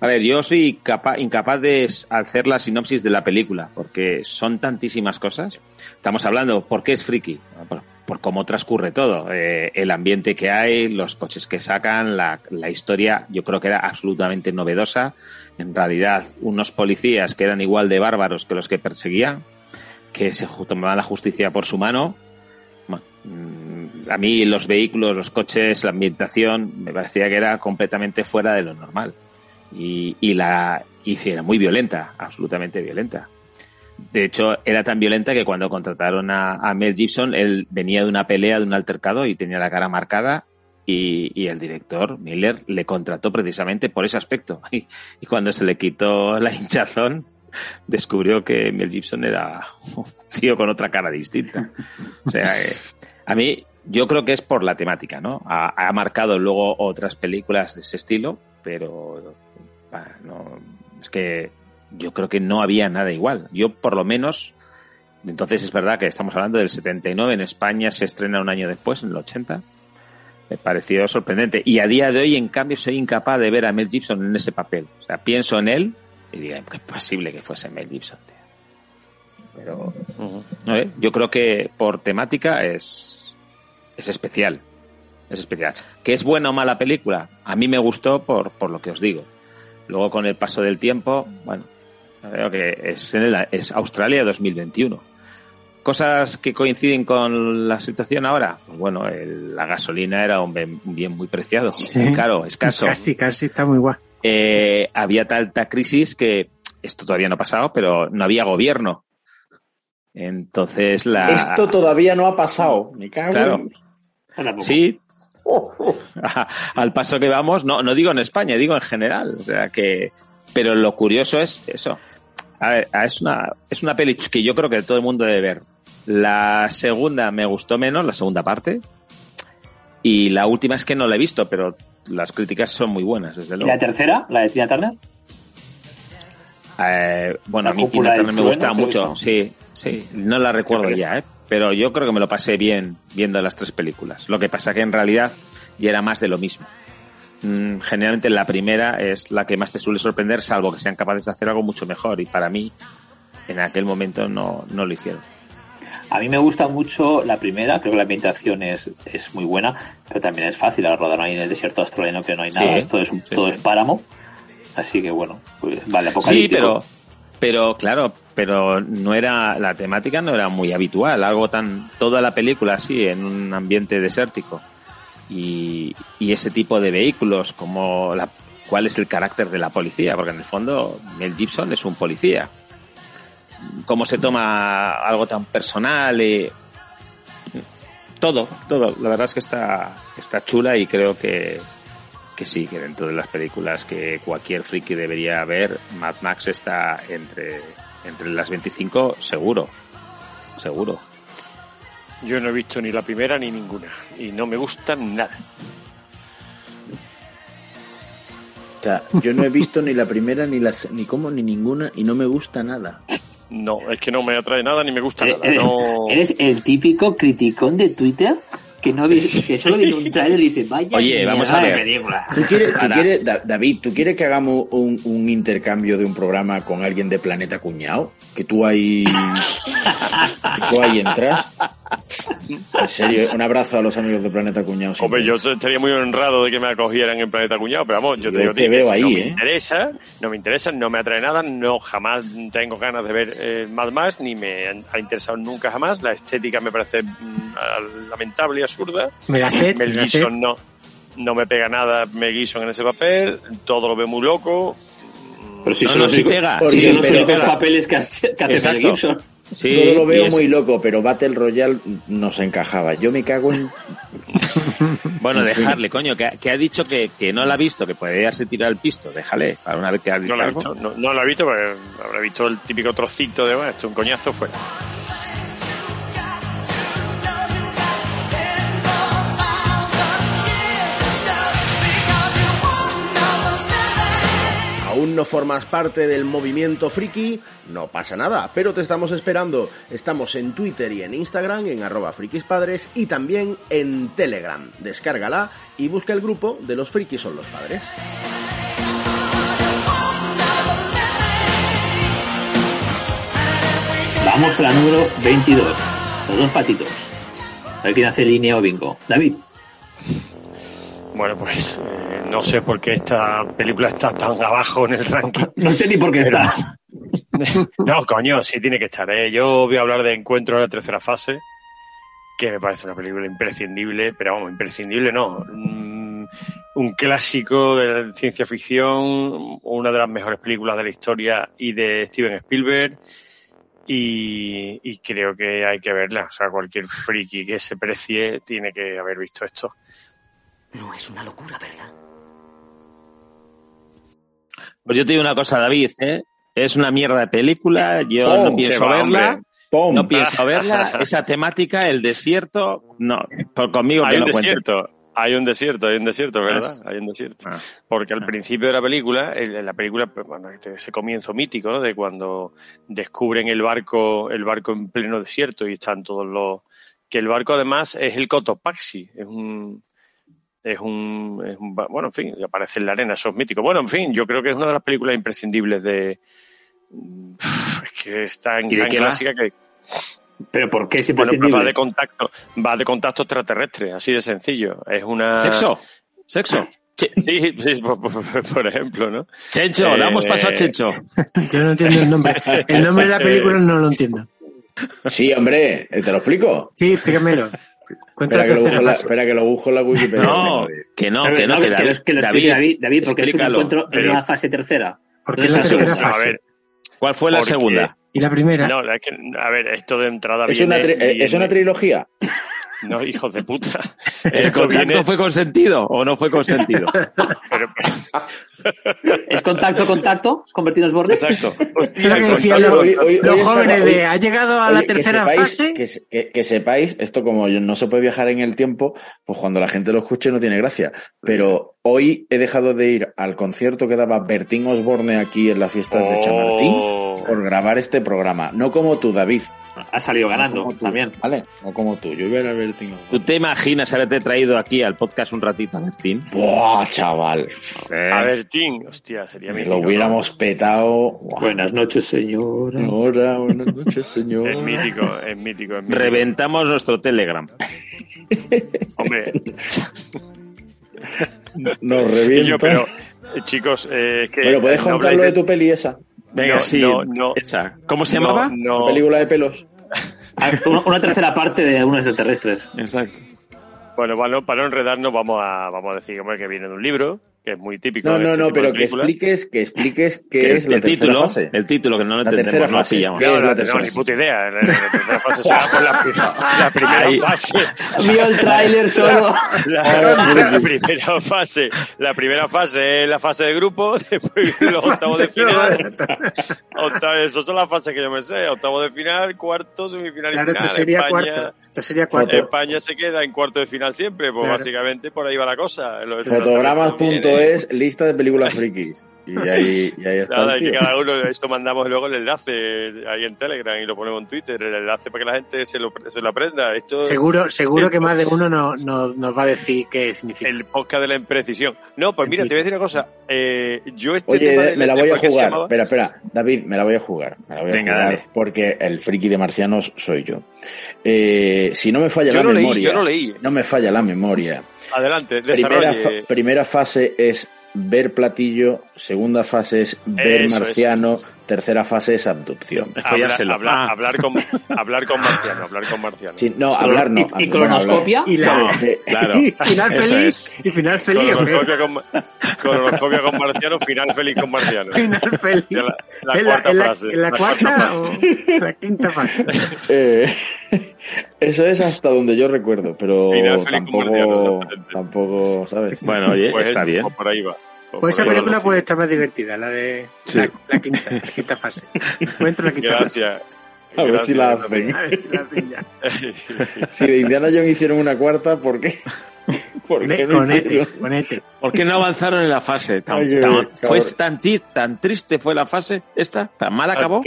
[SPEAKER 3] A ver, yo soy capa- incapaz de hacer la sinopsis de la película, porque son tantísimas cosas. Estamos hablando, ¿por qué es friki? Por cómo transcurre todo. Eh, el ambiente que hay, los coches que sacan, la, la historia, yo creo que era absolutamente novedosa. En realidad, unos policías que eran igual de bárbaros que los que perseguían, que se tomaban la justicia por su mano. Mm, a mí los vehículos, los coches, la ambientación, me parecía que era completamente fuera de lo normal. Y, y la y era muy violenta, absolutamente violenta. De hecho, era tan violenta que cuando contrataron a, Mel Gibson, él venía de una pelea, de un altercado y tenía la cara marcada y, y el director, Miller, le contrató precisamente por ese aspecto. Y, cuando se le quitó la hinchazón, descubrió que Mel Gibson era un tío con otra cara distinta. O sea, eh, a mí yo creo que es por la temática, ¿no? Ha, ha marcado luego otras películas de ese estilo, pero no, es que yo creo que no había nada igual. Yo por lo menos, entonces es verdad que estamos hablando del 79, en España se estrena un año después, en el 80. Me pareció sorprendente. Y a día de hoy, en cambio, soy incapaz de ver a Mel Gibson en ese papel. O sea, pienso en él y digo, ¿qué es posible que fuese Mel Gibson, tío? Pero, no sé, yo creo que por temática es, es especial. Es especial. ¿Que es buena o mala película? A mí me gustó por, por lo que os digo. Luego, con el paso del tiempo, bueno, creo que es, en el- es Australia 2021. Cosas que coinciden con la situación ahora. Pues bueno, el- la gasolina era un bien, un bien muy preciado, muy caro, escaso.
[SPEAKER 6] Casi, casi está muy guay.
[SPEAKER 3] Eh, había tanta crisis que esto todavía no ha pasado, pero no había gobierno. Entonces la
[SPEAKER 4] Esto todavía no ha pasado. Me cago
[SPEAKER 3] Claro.
[SPEAKER 4] en-
[SPEAKER 3] Sí. Al paso que vamos, no, no digo en España, digo en general. O sea que, pero lo curioso es eso. A ver, es una, es una peli que yo creo que todo el mundo debe ver. La segunda me gustó menos, la segunda parte. Y la última es que no la he visto, pero las críticas son muy buenas, desde
[SPEAKER 5] ¿Y
[SPEAKER 3] luego.
[SPEAKER 5] la tercera? ¿La de Tina Turner?
[SPEAKER 3] Eh, bueno, a mí Tina Turner me
[SPEAKER 5] trueno,
[SPEAKER 3] gusta
[SPEAKER 5] creo
[SPEAKER 3] mucho, sí, sí, no la recuerdo ya, ¿eh? pero yo creo que me lo pasé bien viendo las tres películas. Lo que pasa que en realidad ya era más de lo mismo. Mm, Generalmente la primera es la que más te suele sorprender, salvo que sean capaces de hacer algo mucho mejor, y para mí en aquel momento no, no lo hicieron.
[SPEAKER 5] A mí me gusta mucho la primera, creo que la ambientación es, es muy buena, pero también es fácil, la rodaron ahí en el desierto australiano que no hay
[SPEAKER 3] Sí,
[SPEAKER 5] nada, todo, es, un-
[SPEAKER 3] Sí,
[SPEAKER 5] todo
[SPEAKER 3] sí.
[SPEAKER 5] es páramo, así que bueno, pues vale,
[SPEAKER 3] Sí,
[SPEAKER 5] apocalíptico.
[SPEAKER 3] pero, pero claro, pero no era, la temática no era muy habitual, algo tan, toda la película así, en un ambiente desértico. Y, y ese tipo de vehículos, como la, cuál es el carácter de la policía, porque en el fondo Mel Gibson es un policía. Cómo se toma algo tan personal, y todo, todo. La verdad es que está, está chula y creo que, que sí, que dentro de las películas que cualquier friki debería ver, Mad Max está entre, entre las 25 seguro. Seguro.
[SPEAKER 2] Yo no he visto ni la primera ni ninguna. Y no me gusta nada.
[SPEAKER 4] O sea, yo no he visto ni la primera, ni las, ni como, ni ninguna, y no me gusta nada.
[SPEAKER 2] No, es que no me atrae nada ni me gusta nada.
[SPEAKER 5] ¿Eres,
[SPEAKER 2] No...
[SPEAKER 5] eres el típico criticón de Twitter que no que solo viene un trailer y dice, vaya
[SPEAKER 3] Oye, vamos a ver.
[SPEAKER 5] película.
[SPEAKER 4] ¿Tú quieres, tú
[SPEAKER 3] Ahora-
[SPEAKER 4] quieres- Da- David, ¿tú quieres que hagamos un, un intercambio de un programa con alguien de Planeta Cuñado? Que tú ahí, que tú ahí entras. En serio, un abrazo a los amigos de Planeta Cuñado.
[SPEAKER 2] Hombre, yo estaría muy honrado de que me acogieran en Planeta Cuñado, pero vamos, yo te digo
[SPEAKER 4] te veo
[SPEAKER 2] que
[SPEAKER 4] ahí,
[SPEAKER 2] no me
[SPEAKER 4] ¿eh?
[SPEAKER 2] interesa, no me interesa, no me atrae nada, no jamás tengo ganas de ver eh, Mad Max, ni me ha interesado nunca jamás, la estética me parece mm, lamentable y absurda.
[SPEAKER 6] Me da sed,
[SPEAKER 2] Mel
[SPEAKER 6] me da sed.
[SPEAKER 2] no, no me pega nada Mel Gibson en ese papel, todo lo veo muy loco.
[SPEAKER 5] Pero si
[SPEAKER 3] No,
[SPEAKER 5] son
[SPEAKER 3] no,
[SPEAKER 5] los únicos-
[SPEAKER 3] pega,
[SPEAKER 5] si
[SPEAKER 3] sí,
[SPEAKER 5] son los
[SPEAKER 3] pega.
[SPEAKER 5] papeles que hace, que hace. Gibson.
[SPEAKER 3] Sí,
[SPEAKER 4] Todo lo veo
[SPEAKER 3] es-
[SPEAKER 4] muy loco, pero Battle Royale nos encajaba. Yo me cago en...
[SPEAKER 3] Bueno,
[SPEAKER 4] En fin.
[SPEAKER 3] dejarle, coño, que, que ha dicho que, que no la ha visto, que puede darse tirar el pisto. Déjale, para una vez que ha dicho
[SPEAKER 2] No la
[SPEAKER 3] algo.
[SPEAKER 2] visto, no, no la he visto, porque habrá visto el típico trocito de, bueno, esto es un coñazo fuera.
[SPEAKER 1] ¿Aún no formas parte del movimiento friki? No pasa nada, pero te estamos esperando. Estamos en Twitter y en Instagram en arroba frikispadres y también en Telegram. Descárgala y busca el grupo de los frikis son los padres.
[SPEAKER 5] Vamos a la número 22. Los dos patitos. A ver quién hace línea o bingo. David.
[SPEAKER 2] Bueno, pues eh, no sé por qué esta película está tan abajo en el ranking.
[SPEAKER 5] No sé ni por qué
[SPEAKER 2] Pero-
[SPEAKER 5] está.
[SPEAKER 2] No, coño, sí tiene que estar. ¿eh? Yo voy a hablar de Encuentro en la tercera fase, que me parece una película imprescindible, pero vamos, imprescindible no. Mm, Un clásico de ciencia ficción, una de las mejores películas de la historia y de Steven Spielberg. Y, y creo que hay que verla. O sea, cualquier friki que se precie tiene que haber visto esto.
[SPEAKER 11] No es una locura, ¿verdad?
[SPEAKER 3] Pues yo te digo una cosa, David, ¿eh? Es una mierda de película, yo
[SPEAKER 4] ¡Pum!
[SPEAKER 3] no pienso
[SPEAKER 2] va,
[SPEAKER 3] verla. No pienso verla. Esa temática, el desierto, no. Por conmigo
[SPEAKER 2] Hay
[SPEAKER 3] que
[SPEAKER 2] un
[SPEAKER 3] cuente.
[SPEAKER 2] desierto. Hay un desierto, hay un desierto, ¿verdad?
[SPEAKER 3] Ah.
[SPEAKER 2] Hay un desierto.
[SPEAKER 3] Ah.
[SPEAKER 2] Porque al principio de la película, en en la película, pues, bueno, este- ese comienzo mítico, ¿no? De cuando descubren el barco, el barco en pleno desierto y están todos los, que el barco además es el Cotopaxi, es un, es un, es un bueno, en fin, aparece en la arena, eso es mítico. Bueno, en fin, yo creo que es una de las películas imprescindibles de, es que es tan,
[SPEAKER 3] ¿Y de
[SPEAKER 2] tan
[SPEAKER 3] qué va?
[SPEAKER 2] clásica que,
[SPEAKER 5] Pero ¿por qué es
[SPEAKER 2] bueno, pues va
[SPEAKER 5] imprescindible?
[SPEAKER 2] de contacto, va de contacto extraterrestre, así de sencillo. Es una
[SPEAKER 3] ¿Sexo? ¿Sexo?
[SPEAKER 2] Sí, sí, sí, por, por- por ejemplo, ¿no?
[SPEAKER 3] Chencho,
[SPEAKER 2] Eh,
[SPEAKER 3] damos paso a Chencho.
[SPEAKER 6] Yo no entiendo el nombre. El nombre de la película no lo entiendo.
[SPEAKER 4] Sí, hombre, ¿te lo explico?
[SPEAKER 6] Sí, explícamelo. Cuenta
[SPEAKER 4] Espera
[SPEAKER 6] la
[SPEAKER 4] que, lo busco
[SPEAKER 6] tercera
[SPEAKER 4] en la, espera que lo busco en la Wikipedia.
[SPEAKER 3] No, que no, que no, que David,
[SPEAKER 5] lo- que lo David, David, porque es un encuentro en una fase tercera.
[SPEAKER 6] ¿Por qué la tercera
[SPEAKER 2] A
[SPEAKER 6] fase?
[SPEAKER 2] ver,
[SPEAKER 3] ¿Cuál fue la
[SPEAKER 2] Porque-
[SPEAKER 3] segunda?
[SPEAKER 6] Y la primera.
[SPEAKER 2] no, es que, a ver, esto de entrada
[SPEAKER 4] ¿Es
[SPEAKER 2] viene...
[SPEAKER 4] una, tri- eh, ¿Es una trilogía?
[SPEAKER 2] No, hijos de puta.
[SPEAKER 3] ¿El
[SPEAKER 2] Esto
[SPEAKER 3] contacto
[SPEAKER 2] viene-
[SPEAKER 3] fue consentido o no fue consentido?
[SPEAKER 2] pero-
[SPEAKER 5] ¿Es contacto, contacto? ¿Convertidos bordes?
[SPEAKER 2] exacto.
[SPEAKER 6] Es lo que decían los,
[SPEAKER 4] Hoy- hoy-
[SPEAKER 6] los
[SPEAKER 4] hoy
[SPEAKER 6] jóvenes
[SPEAKER 4] estaba-
[SPEAKER 6] de ha llegado a la
[SPEAKER 4] que
[SPEAKER 6] tercera
[SPEAKER 4] sepáis-
[SPEAKER 6] fase.
[SPEAKER 4] Que, que- que sepáis, esto como yo- no se puede viajar en el tiempo, pues cuando la gente lo escuche no tiene gracia. Pero hoy he dejado de ir al concierto que daba Bertín Osborne aquí en las fiestas de Chamartín Por grabar este programa. No como tú, David.
[SPEAKER 5] Ha salido ganando
[SPEAKER 4] No como tú,
[SPEAKER 5] también.
[SPEAKER 4] ¿Vale? No como tú. Yo iba a ir a Bertín
[SPEAKER 3] ¿Tú te imaginas haberte traído aquí al podcast un ratito, Martín?
[SPEAKER 4] Buah, chaval.
[SPEAKER 2] A ver, Tim, hostia, sería mítico.
[SPEAKER 4] lo hubiéramos petado.
[SPEAKER 5] Buenas noches, señora.
[SPEAKER 4] Hola, buenas noches, señor.
[SPEAKER 2] Es mítico, es mítico, es mítico.
[SPEAKER 3] Reventamos nuestro Telegram.
[SPEAKER 2] Hombre,
[SPEAKER 4] Nos revienta.
[SPEAKER 2] yo, pero, eh, chicos, eh, que...
[SPEAKER 4] Bueno, ¿puedes contar lo de tu peli esa?
[SPEAKER 3] Venga,
[SPEAKER 2] No,
[SPEAKER 3] sí.
[SPEAKER 2] no, no.
[SPEAKER 3] Esa. ¿Cómo se
[SPEAKER 2] no,
[SPEAKER 3] llamaba?
[SPEAKER 2] No,
[SPEAKER 4] Película de pelos.
[SPEAKER 5] Ah, Una, una tercera parte de unos extraterrestres.
[SPEAKER 3] Exacto.
[SPEAKER 2] Bueno, para no, para no enredarnos, vamos a, vamos a decir hombre, que viene de un libro, que es muy típico.
[SPEAKER 4] No, no,
[SPEAKER 2] este
[SPEAKER 4] no, pero que expliques, que expliques qué
[SPEAKER 3] Que
[SPEAKER 4] es la
[SPEAKER 3] el
[SPEAKER 4] tercera
[SPEAKER 3] título,
[SPEAKER 4] fase.
[SPEAKER 3] el título que no lo
[SPEAKER 4] La
[SPEAKER 3] entendemos,
[SPEAKER 4] tercera
[SPEAKER 3] no
[SPEAKER 4] fase.
[SPEAKER 3] pillamos.
[SPEAKER 4] ¿Qué
[SPEAKER 2] No, ni
[SPEAKER 4] fase?
[SPEAKER 2] puta idea. La, la tercera fase será por la, la primera
[SPEAKER 3] Ahí.
[SPEAKER 2] fase.
[SPEAKER 5] Vio el tráiler solo.
[SPEAKER 2] La, la primera fase. La primera fase es la fase de grupo, después los octavos de final. Octavo- eso son las fases que yo me sé. Octavo de final, cuarto, semifinal y
[SPEAKER 6] Claro,
[SPEAKER 2] final.
[SPEAKER 6] esto sería
[SPEAKER 2] España,
[SPEAKER 6] cuarto. Esto sería cuarto.
[SPEAKER 2] España se queda en cuarto de final siempre, pues
[SPEAKER 6] Claro.
[SPEAKER 2] básicamente por ahí va la cosa. Los
[SPEAKER 4] Fotogramas.es, lista de películas frikis. Y ahí, y ahí está
[SPEAKER 2] Nada,
[SPEAKER 4] el
[SPEAKER 2] y que
[SPEAKER 4] tío.
[SPEAKER 2] cada uno, esto mandamos luego el enlace ahí en Telegram y lo ponemos en Twitter, el enlace para que la gente se lo, se lo aprenda. Esto
[SPEAKER 6] Seguro, seguro que más de uno no, no- nos va a decir qué significa.
[SPEAKER 2] el podcast de la imprecisión. No, pues mira, te voy a decir una cosa. Eh, yo este
[SPEAKER 4] Oye,
[SPEAKER 2] tema del-
[SPEAKER 4] me la voy a
[SPEAKER 2] ¿por qué se
[SPEAKER 4] jugar. Espera, espera. David, me la voy a jugar. Me la voy a
[SPEAKER 3] Venga,
[SPEAKER 4] jugar
[SPEAKER 3] dale.
[SPEAKER 4] porque el friki de marcianos soy yo. Eh, si no me falla
[SPEAKER 2] Yo
[SPEAKER 4] la
[SPEAKER 2] no leí,
[SPEAKER 4] memoria.
[SPEAKER 2] yo no leí.
[SPEAKER 4] si no me falla la memoria.
[SPEAKER 2] Adelante,
[SPEAKER 4] Primera, fa- primera fase es ver platillo. Segunda fase es ver
[SPEAKER 2] Eso,
[SPEAKER 4] marciano. Tercera fase es abducción.
[SPEAKER 2] Habla-
[SPEAKER 3] follárselo.
[SPEAKER 2] hablar,
[SPEAKER 3] Ah.
[SPEAKER 2] hablar con hablar con Marciano, hablar con Marciano.
[SPEAKER 4] Sí, no, hablar no.
[SPEAKER 5] ¿Y- y
[SPEAKER 4] hablar.
[SPEAKER 6] Y la-
[SPEAKER 4] No, sí.
[SPEAKER 3] Claro.
[SPEAKER 6] Y final feliz.
[SPEAKER 3] es.
[SPEAKER 6] Y final feliz.
[SPEAKER 2] Colonoscopia con, colonoscopia con Marciano, final feliz con Marciano.
[SPEAKER 6] Final feliz.
[SPEAKER 2] La, la
[SPEAKER 6] ¿En la,
[SPEAKER 2] cuarta
[SPEAKER 6] en la-
[SPEAKER 2] frase.
[SPEAKER 6] en la cuarta o la quinta fase?
[SPEAKER 4] Eh, eso es hasta donde yo recuerdo, pero
[SPEAKER 2] Final feliz con Marciano,
[SPEAKER 4] tampoco, tampoco, ¿sabes?
[SPEAKER 3] Bueno, oye,
[SPEAKER 2] Pues
[SPEAKER 3] está bien.
[SPEAKER 2] Por ahí va.
[SPEAKER 6] Pues esa película puede estar más divertida, la de
[SPEAKER 3] Sí.
[SPEAKER 6] la, la quinta, la quinta fase. Encuentro la quinta fase.
[SPEAKER 2] Gracias.
[SPEAKER 4] A ver si la hacen.
[SPEAKER 6] A ver si la hacen ya.
[SPEAKER 4] Si de Indiana Jones hicieron una cuarta, ¿por qué? ¿Por qué no
[SPEAKER 6] este, este.
[SPEAKER 3] ¿Por qué no avanzaron en la fase? Tan-
[SPEAKER 4] Ay, qué
[SPEAKER 3] tan-
[SPEAKER 4] bien,
[SPEAKER 3] fue tan, triste fue la fase esta, tan mal acabó.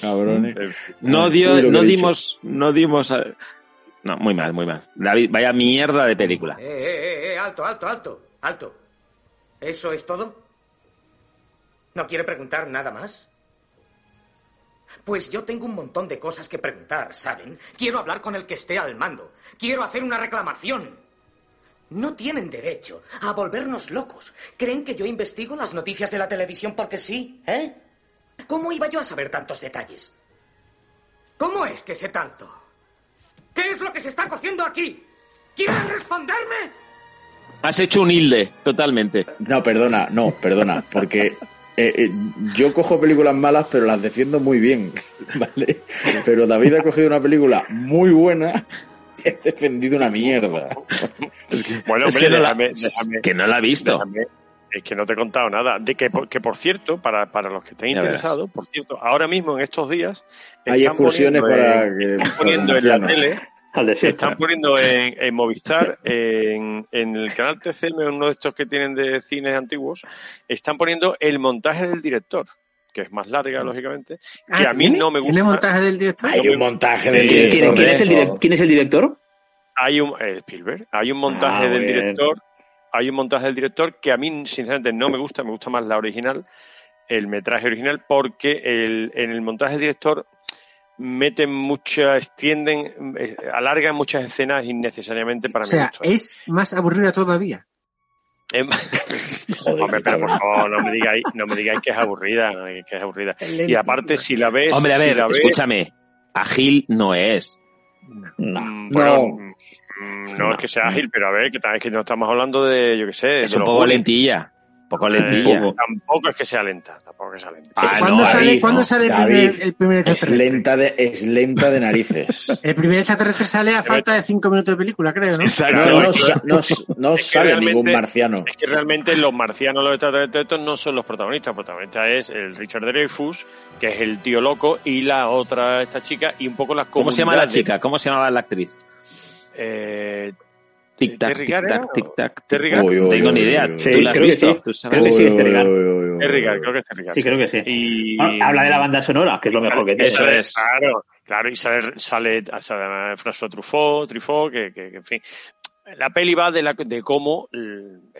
[SPEAKER 4] Cabrones.
[SPEAKER 2] Fin.
[SPEAKER 3] No dio, no dimos, no dimos. a- No, muy mal, muy mal. David, vaya mierda de película.
[SPEAKER 11] Eh, eh, eh, alto, alto, alto, alto. ¿Eso es todo? ¿No quiere preguntar nada más? Pues yo tengo un montón de cosas que preguntar, ¿saben? Quiero hablar con el que esté al mando. Quiero hacer una reclamación. No tienen derecho a volvernos locos. ¿Creen que yo investigo las noticias de la televisión porque sí? ¿Eh? ¿Cómo iba yo a saber tantos detalles? ¿Cómo es que sé tanto? ¿Qué es lo que se está cociendo aquí? ¿Quieren responderme?
[SPEAKER 3] Has hecho un hilde, totalmente.
[SPEAKER 4] No, perdona, no, perdona, porque eh, eh, yo cojo películas malas, pero las defiendo muy bien, ¿vale? Pero David ha cogido una película muy buena y ha defendido una mierda.
[SPEAKER 2] Bueno,
[SPEAKER 3] Es
[SPEAKER 2] hombre,
[SPEAKER 3] que no la-
[SPEAKER 2] déjame, déjame-
[SPEAKER 3] que no la ha visto.
[SPEAKER 2] déjame- es que no te he contado nada. De que, por- que por cierto, para, para los que estén
[SPEAKER 3] Ya verás.
[SPEAKER 2] interesados, por cierto, ahora mismo en estos días
[SPEAKER 4] Hay excursiones
[SPEAKER 2] poniendo
[SPEAKER 4] para
[SPEAKER 2] en-
[SPEAKER 4] que-
[SPEAKER 2] están poniendo en la tele
[SPEAKER 5] Al desierto.
[SPEAKER 2] están poniendo en, en Movistar, en, en el canal TCM, uno de estos que tienen de cines antiguos, están poniendo el montaje del director, que es más larga, lógicamente, que
[SPEAKER 6] Ah,
[SPEAKER 2] a mí
[SPEAKER 6] ¿tiene?
[SPEAKER 2] no me gusta.
[SPEAKER 6] ¿Tiene montaje del director?
[SPEAKER 4] Hay un montaje del
[SPEAKER 5] ¿Quién,
[SPEAKER 4] director.
[SPEAKER 5] quién es el
[SPEAKER 4] de
[SPEAKER 5] direc-
[SPEAKER 4] todo.
[SPEAKER 5] quién es el director?
[SPEAKER 2] Hay un eh, Spielberg, hay un montaje
[SPEAKER 5] Ah,
[SPEAKER 2] del
[SPEAKER 5] bien.
[SPEAKER 2] director, hay un montaje del director que a mí sinceramente no me gusta, me gusta más la original, el metraje original, porque el, en el montaje del director meten muchas, extienden, eh, alargan muchas escenas innecesariamente para
[SPEAKER 6] O sea,
[SPEAKER 2] gusto. ¿eh?
[SPEAKER 6] es más aburrida todavía.
[SPEAKER 2] Hombre, pero por favor, no me digáis, no me digáis que es aburrida, no digáis que es aburrida. Y aparte, si la ves,
[SPEAKER 3] Hombre, a
[SPEAKER 2] si
[SPEAKER 3] ver,
[SPEAKER 2] la ves,
[SPEAKER 3] escúchame. Ágil no es.
[SPEAKER 2] mm, bueno, mm, no es que sea ágil, pero a ver, que tal vez que no estamos hablando de, yo qué sé,
[SPEAKER 3] Es
[SPEAKER 2] de
[SPEAKER 3] un poco lentilla. Poco
[SPEAKER 2] Eh,
[SPEAKER 3] lentilla.
[SPEAKER 2] tampoco es que sea lenta, tampoco es que sea lenta.
[SPEAKER 4] Ah,
[SPEAKER 6] ¿Cuándo
[SPEAKER 4] no,
[SPEAKER 6] sale,
[SPEAKER 4] David,
[SPEAKER 6] ¿cuándo
[SPEAKER 4] no.
[SPEAKER 6] sale el, primer, el primer
[SPEAKER 4] Es
[SPEAKER 6] extraterrestre?
[SPEAKER 4] lenta de, es lenta de narices.
[SPEAKER 6] El primer extraterrestre sale a falta de cinco minutos de película, creo, ¿no?
[SPEAKER 4] No, no, sa- no, no
[SPEAKER 2] Es que
[SPEAKER 4] sale ningún marciano.
[SPEAKER 2] Es que realmente los marcianos, los extraterrestres, no son los protagonistas. El protagonista es el Richard Dreyfus, que es el tío loco, y la otra, esta chica, y un poco las
[SPEAKER 3] ¿Cómo se llama la chica? ¿Cómo se llamaba la actriz?
[SPEAKER 2] Eh,
[SPEAKER 3] Tic tac, tic tac, tic tac.
[SPEAKER 2] Terry
[SPEAKER 3] No
[SPEAKER 2] Garner.
[SPEAKER 3] tengo ni idea. ¿Tú la has
[SPEAKER 5] creo que
[SPEAKER 3] visto?
[SPEAKER 5] sí.
[SPEAKER 3] ¿Tú sabes?
[SPEAKER 5] Creo que sí, es Terry Garner.
[SPEAKER 2] Terry Garner, creo que es Terry Garner.
[SPEAKER 5] Sí, creo que sí.
[SPEAKER 2] Y...
[SPEAKER 5] Habla de la banda sonora, que es lo mejor que tiene.
[SPEAKER 3] Eso es.
[SPEAKER 2] Claro, claro, y sale, sale, sale François Truffaut, Truffaut que, que, que, en fin. La peli va de, la, de cómo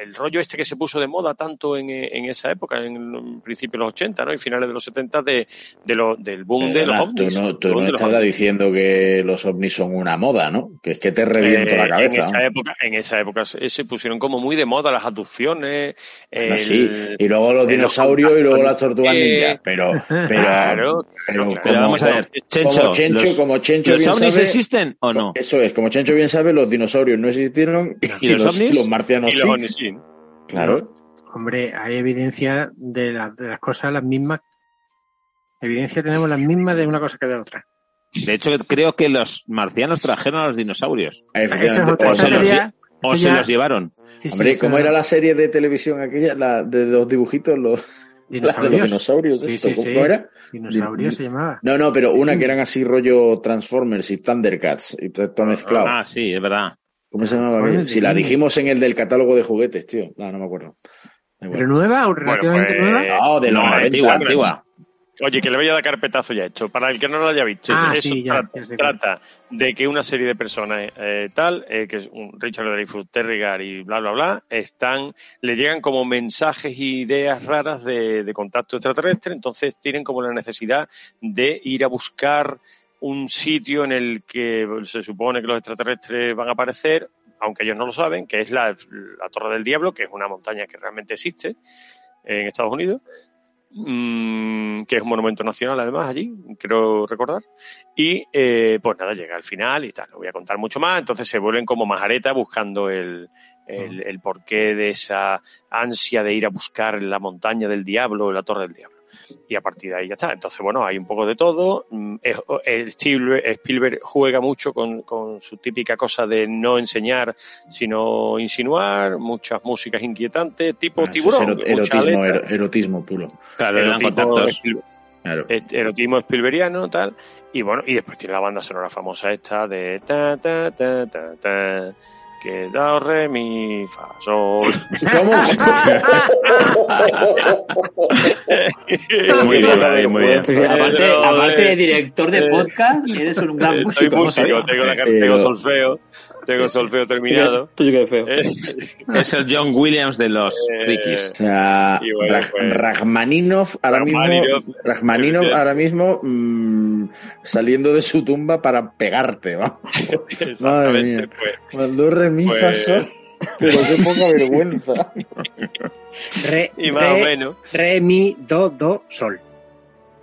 [SPEAKER 2] el, rollo este que se puso de moda tanto en, en esa época, en el principio de los 80 ¿no? y finales de los 70, de, de lo, del boom de los ovnis.
[SPEAKER 4] tú no, tú
[SPEAKER 2] del boom
[SPEAKER 4] no
[SPEAKER 2] de los
[SPEAKER 4] estás
[SPEAKER 2] ovnis.
[SPEAKER 4] diciendo que los ovnis son una moda, ¿no? Que es que te reviento
[SPEAKER 2] Eh,
[SPEAKER 4] la cabeza.
[SPEAKER 2] En esa
[SPEAKER 4] ¿no?
[SPEAKER 2] época, en esa época se, se pusieron como muy de moda las abducciones.
[SPEAKER 4] Bueno,
[SPEAKER 2] el-
[SPEAKER 4] sí, y luego los dinosaurios y luego las tortugas
[SPEAKER 2] Eh,
[SPEAKER 4] ninja. Pero, pero,
[SPEAKER 2] Claro,
[SPEAKER 4] pero
[SPEAKER 2] claro,
[SPEAKER 4] como,
[SPEAKER 3] vamos a ver, Chencho,
[SPEAKER 4] como Chencho,
[SPEAKER 3] los-
[SPEAKER 4] como Chencho
[SPEAKER 3] ¿Los
[SPEAKER 4] bien
[SPEAKER 3] ovnis
[SPEAKER 4] sabe,
[SPEAKER 3] existen o no?
[SPEAKER 4] Eso es, como Chencho bien sabe, los dinosaurios no existieron y,
[SPEAKER 3] ¿Y los ovnis?
[SPEAKER 4] los marcianos
[SPEAKER 2] y
[SPEAKER 4] sí.
[SPEAKER 2] los ovnis sí.
[SPEAKER 4] Claro.
[SPEAKER 6] Hombre, hay evidencia de, la- de las cosas las mismas. Evidencia tenemos las mismas de una cosa que de otra.
[SPEAKER 3] De hecho, creo que los marcianos trajeron a los dinosaurios.
[SPEAKER 6] Esa es otra
[SPEAKER 3] O se los,
[SPEAKER 6] teoría.
[SPEAKER 3] lle- o
[SPEAKER 6] Eso
[SPEAKER 3] se
[SPEAKER 6] ya-
[SPEAKER 3] los llevaron.
[SPEAKER 6] Sí, sí,
[SPEAKER 4] Hombre,
[SPEAKER 6] eso-
[SPEAKER 4] ¿cómo era la serie de televisión aquella? La de los dibujitos, los de los dinosaurios.
[SPEAKER 6] Sí,
[SPEAKER 4] esto,
[SPEAKER 6] sí, sí.
[SPEAKER 4] ¿Cómo era?
[SPEAKER 6] Dinosaurio se llamaba.
[SPEAKER 4] No, no, pero una que eran así rollo Transformers y Thundercats y todo todo mezclado.
[SPEAKER 3] Ah, sí, es verdad.
[SPEAKER 4] ¿Cómo se llamaba? Si la dijimos en el del catálogo de juguetes, tío. No, no me acuerdo.
[SPEAKER 6] ¿Pero nueva o relativamente
[SPEAKER 2] pues,
[SPEAKER 6] nueva?
[SPEAKER 4] No, de
[SPEAKER 3] No,
[SPEAKER 4] 90.
[SPEAKER 3] antigua, antigua.
[SPEAKER 2] Oye, que le voy a dar carpetazo ya hecho. Para el que no lo haya visto,
[SPEAKER 6] Ah,
[SPEAKER 2] eso
[SPEAKER 6] sí, ya,
[SPEAKER 2] trata,
[SPEAKER 6] ya sé cuál.
[SPEAKER 2] trata de que una serie de personas eh, tal, eh, que es un Richard Dreyfuss, Terry Gar y bla, bla, bla, están, le llegan como mensajes e ideas raras de, de contacto extraterrestre, entonces tienen como la necesidad de ir a buscar un sitio en el que se supone que los extraterrestres van a aparecer, aunque ellos no lo saben, que es la, la Torre del Diablo, que es una montaña que realmente existe en Estados Unidos, mm, que es un monumento nacional además allí, creo recordar. Y eh, pues nada, llega al final y tal, no voy a contar mucho más, entonces se vuelven como majareta buscando el, el, el porqué de esa ansia de ir a buscar la montaña del diablo, la torre del diablo. Y a partir de ahí ya está. Entonces, bueno, hay un poco de todo. Mm, el Spielberg, juega mucho con, con su típica cosa de no enseñar, sino insinuar, muchas músicas inquietantes, tipo
[SPEAKER 4] es
[SPEAKER 2] tiburón.
[SPEAKER 4] erotismo, ero- erotismo puro.
[SPEAKER 3] Claro,
[SPEAKER 2] Erotismo
[SPEAKER 4] Claro.
[SPEAKER 2] erotismo Spielbergiano, tal. Y bueno, y después tiene la banda sonora famosa esta de ta ta ta ta ta que da re mi fa sol.
[SPEAKER 3] Muy bien, David, muy bien.
[SPEAKER 5] Pues, aparte, aparte de
[SPEAKER 2] eh,
[SPEAKER 5] director de
[SPEAKER 2] eh,
[SPEAKER 5] podcast, eres un gran
[SPEAKER 2] Soy
[SPEAKER 5] músico. ¿no sabía?
[SPEAKER 2] músico, tengo, la, tengo solfeo, tengo solfeo terminado.
[SPEAKER 5] Tú que feo.
[SPEAKER 2] Eh,
[SPEAKER 3] Es el John Williams de los
[SPEAKER 2] Eh,
[SPEAKER 3] frikis.
[SPEAKER 4] O sea,
[SPEAKER 2] Y bueno,
[SPEAKER 4] Raj-
[SPEAKER 2] pues-
[SPEAKER 4] Rachmaninov ahora mismo, Rachmaninov ahora mismo mm, saliendo de su tumba para pegarte, vamos. Madre
[SPEAKER 2] Exactamente,
[SPEAKER 4] mía.
[SPEAKER 2] pues.
[SPEAKER 4] Mandó re mi fa,
[SPEAKER 2] Pues-
[SPEAKER 4] sol. Pero qué poca vergüenza.
[SPEAKER 6] Re,
[SPEAKER 2] Y más o menos.
[SPEAKER 6] re, mi, do, do, sol.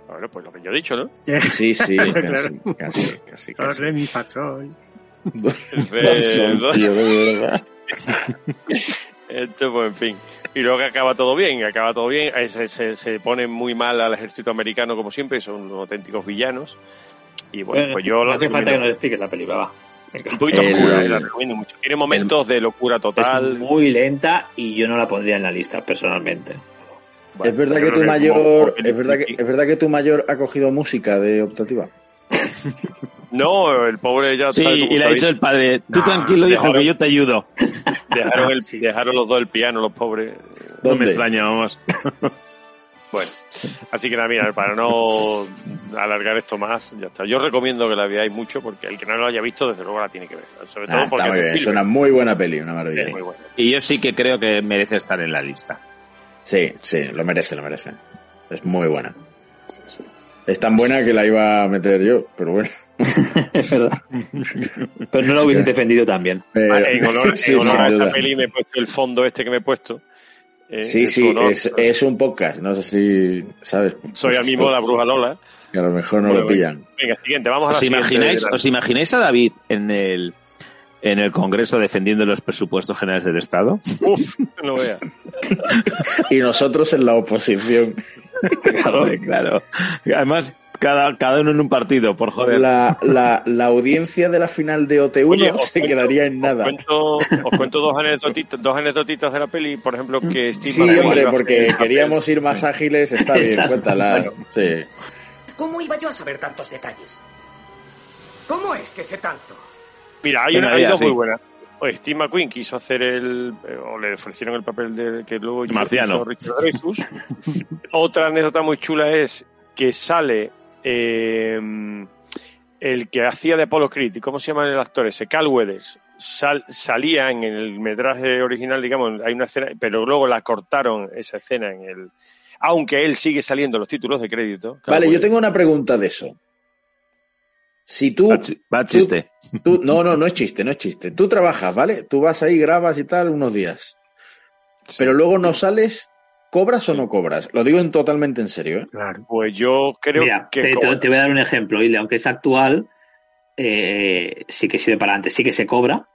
[SPEAKER 2] Bueno, pues lo que yo he dicho, ¿no?
[SPEAKER 4] Sí, sí,
[SPEAKER 6] Claro.
[SPEAKER 4] casi, casi, casi, casi.
[SPEAKER 6] re, mi, fa, sol.
[SPEAKER 2] Eh,
[SPEAKER 4] de verdad.
[SPEAKER 2] Esto, pues, en fin. y luego que acaba todo bien, acaba todo bien, eh, se, se, se pone muy mal al ejército americano como siempre, son auténticos villanos. Y bueno, pues yo
[SPEAKER 5] no hace falta que nos expliques la película, va.
[SPEAKER 2] Un poquito
[SPEAKER 4] El-
[SPEAKER 2] oscura, eh, la recomiendo mucho. Tiene momentos de locura
[SPEAKER 5] Es
[SPEAKER 2] total.
[SPEAKER 5] muy lenta y yo no la pondría en la lista, personalmente.
[SPEAKER 2] Bueno,
[SPEAKER 4] es verdad que tu mayor, es verdad que, es verdad que tu mayor ha cogido música de optativa.
[SPEAKER 2] No, el pobre ya
[SPEAKER 3] Sí,
[SPEAKER 2] sabe cómo
[SPEAKER 3] y le ha dicho el padre, tú tranquilo, hijo, que yo te ayudo.
[SPEAKER 2] Dejaron, el-
[SPEAKER 6] Sí,
[SPEAKER 2] dejaron
[SPEAKER 6] sí.
[SPEAKER 2] los dos el piano, los pobres.
[SPEAKER 3] No me extraña, vamos.
[SPEAKER 2] Bueno, así que nada, mira, para no alargar esto más, ya está. Yo recomiendo que la veáis mucho porque el que no lo haya visto, desde luego la tiene que ver. Sobre todo
[SPEAKER 4] Ah,
[SPEAKER 2] porque
[SPEAKER 4] está muy
[SPEAKER 2] es
[SPEAKER 4] bien, es una muy buena peli, una maravilla.
[SPEAKER 2] Es muy buena.
[SPEAKER 3] Y yo sí que creo que merece estar en la lista.
[SPEAKER 4] Sí, sí, lo merece, lo merece. Es muy buena. Es tan buena que la iba a meter yo, pero bueno.
[SPEAKER 5] Es verdad. Pero no lo hubiese defendido también.
[SPEAKER 2] Ah, en honor, en a esa
[SPEAKER 4] duda.
[SPEAKER 2] peli me he puesto el fondo este que me he puesto. eh,
[SPEAKER 4] Sí, sí,
[SPEAKER 2] honor.
[SPEAKER 4] es, es un podcast, no sé si sabes.
[SPEAKER 2] Soy a mismo la bruja Lola.
[SPEAKER 4] Que a lo mejor no
[SPEAKER 2] Bueno,
[SPEAKER 4] lo pillan.
[SPEAKER 2] Venga, siguiente, vamos a la
[SPEAKER 3] ¿Os
[SPEAKER 2] siguiente
[SPEAKER 3] imagináis,
[SPEAKER 2] la-
[SPEAKER 3] ¿Os imagináis a David en el, en el Congreso defendiendo los presupuestos generales del Estado?
[SPEAKER 2] Uf, no veas.
[SPEAKER 4] Y nosotros en la oposición.
[SPEAKER 3] claro, claro. Además, cada, cada uno en un partido, por joder.
[SPEAKER 4] La, la, la audiencia de la final de OT1
[SPEAKER 2] Oye,
[SPEAKER 4] se
[SPEAKER 2] cuento-
[SPEAKER 4] quedaría en nada.
[SPEAKER 2] Os cuento, os cuento dos, anecdotitas, dos anecdotitas de la peli, por ejemplo, que Steve
[SPEAKER 4] Sí, hombre, porque queríamos ir más ágiles, está bien,
[SPEAKER 5] Exacto.
[SPEAKER 4] cuéntala. Sí.
[SPEAKER 11] ¿Cómo iba yo a saber tantos detalles? ¿Cómo es que sé tanto?
[SPEAKER 2] Mira, hay, una, dos
[SPEAKER 3] sí.
[SPEAKER 2] muy buenas. O Steve McQueen quiso hacer el. eh, o le ofrecieron el papel de que luego hizo
[SPEAKER 3] Marciano.
[SPEAKER 2] Richard Dreyfuss. Otra anécdota muy chula es que sale eh, el que hacía de Apollo Creed. ¿y ¿Cómo se llama el actor ese? Cal Weathers. Sal- salía en el metraje original, digamos, hay una escena, pero luego la cortaron esa escena en el. Aunque él sigue saliendo en los títulos de crédito. Cal
[SPEAKER 4] Vale, yo tengo una pregunta de eso. Si tú,
[SPEAKER 3] Va, chi- va chiste.
[SPEAKER 4] tú- No, no, no es chiste, no es chiste. Tú trabajas, ¿vale? Tú vas ahí, grabas y tal unos días.
[SPEAKER 2] Sí.
[SPEAKER 4] Pero luego no sales, ¿cobras o no cobras? Lo digo en totalmente en serio, ¿eh?
[SPEAKER 6] Claro.
[SPEAKER 2] Pues yo creo
[SPEAKER 5] Mira,
[SPEAKER 2] que.
[SPEAKER 5] te, te- voy a dar un ejemplo, y aunque es actual, eh, sí que sirve para antes, sí que se cobra.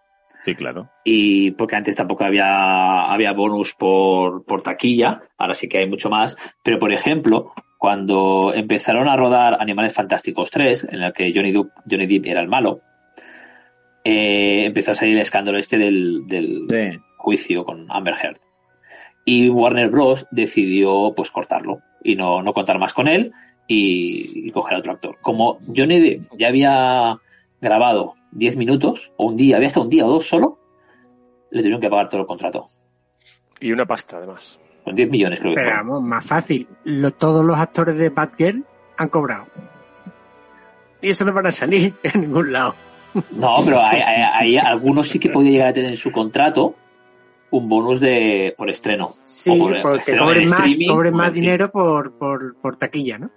[SPEAKER 3] Sí, claro.
[SPEAKER 5] y porque antes tampoco había, había bonus por, por taquilla, ahora sí que hay mucho más, pero por ejemplo, cuando empezaron a rodar Animales Fantásticos 3, en el que Johnny Depp, Johnny Depp era el malo, eh, empezó a salir el escándalo este del, del
[SPEAKER 4] Sí.
[SPEAKER 5] juicio con Amber Heard. Y Warner Bros. decidió pues cortarlo y no, no contar más con él y, y coger a otro actor. Como Johnny Depp ya había grabado 10 minutos, o un día, había estado un día o dos solo, le tuvieron que pagar todo el contrato.
[SPEAKER 2] Y una pasta, además.
[SPEAKER 5] Con 10 millones creo que
[SPEAKER 6] Pero vamos, más fácil. Lo- todos los actores de Batgirl han cobrado. Y eso no van a salir en ningún lado.
[SPEAKER 5] No, pero hay, hay- hay algunos sí que podía llegar a tener en su contrato un bonus de por estreno.
[SPEAKER 6] Sí,
[SPEAKER 5] por-
[SPEAKER 6] porque
[SPEAKER 5] en
[SPEAKER 6] más, más dinero por, por, por taquilla, ¿no?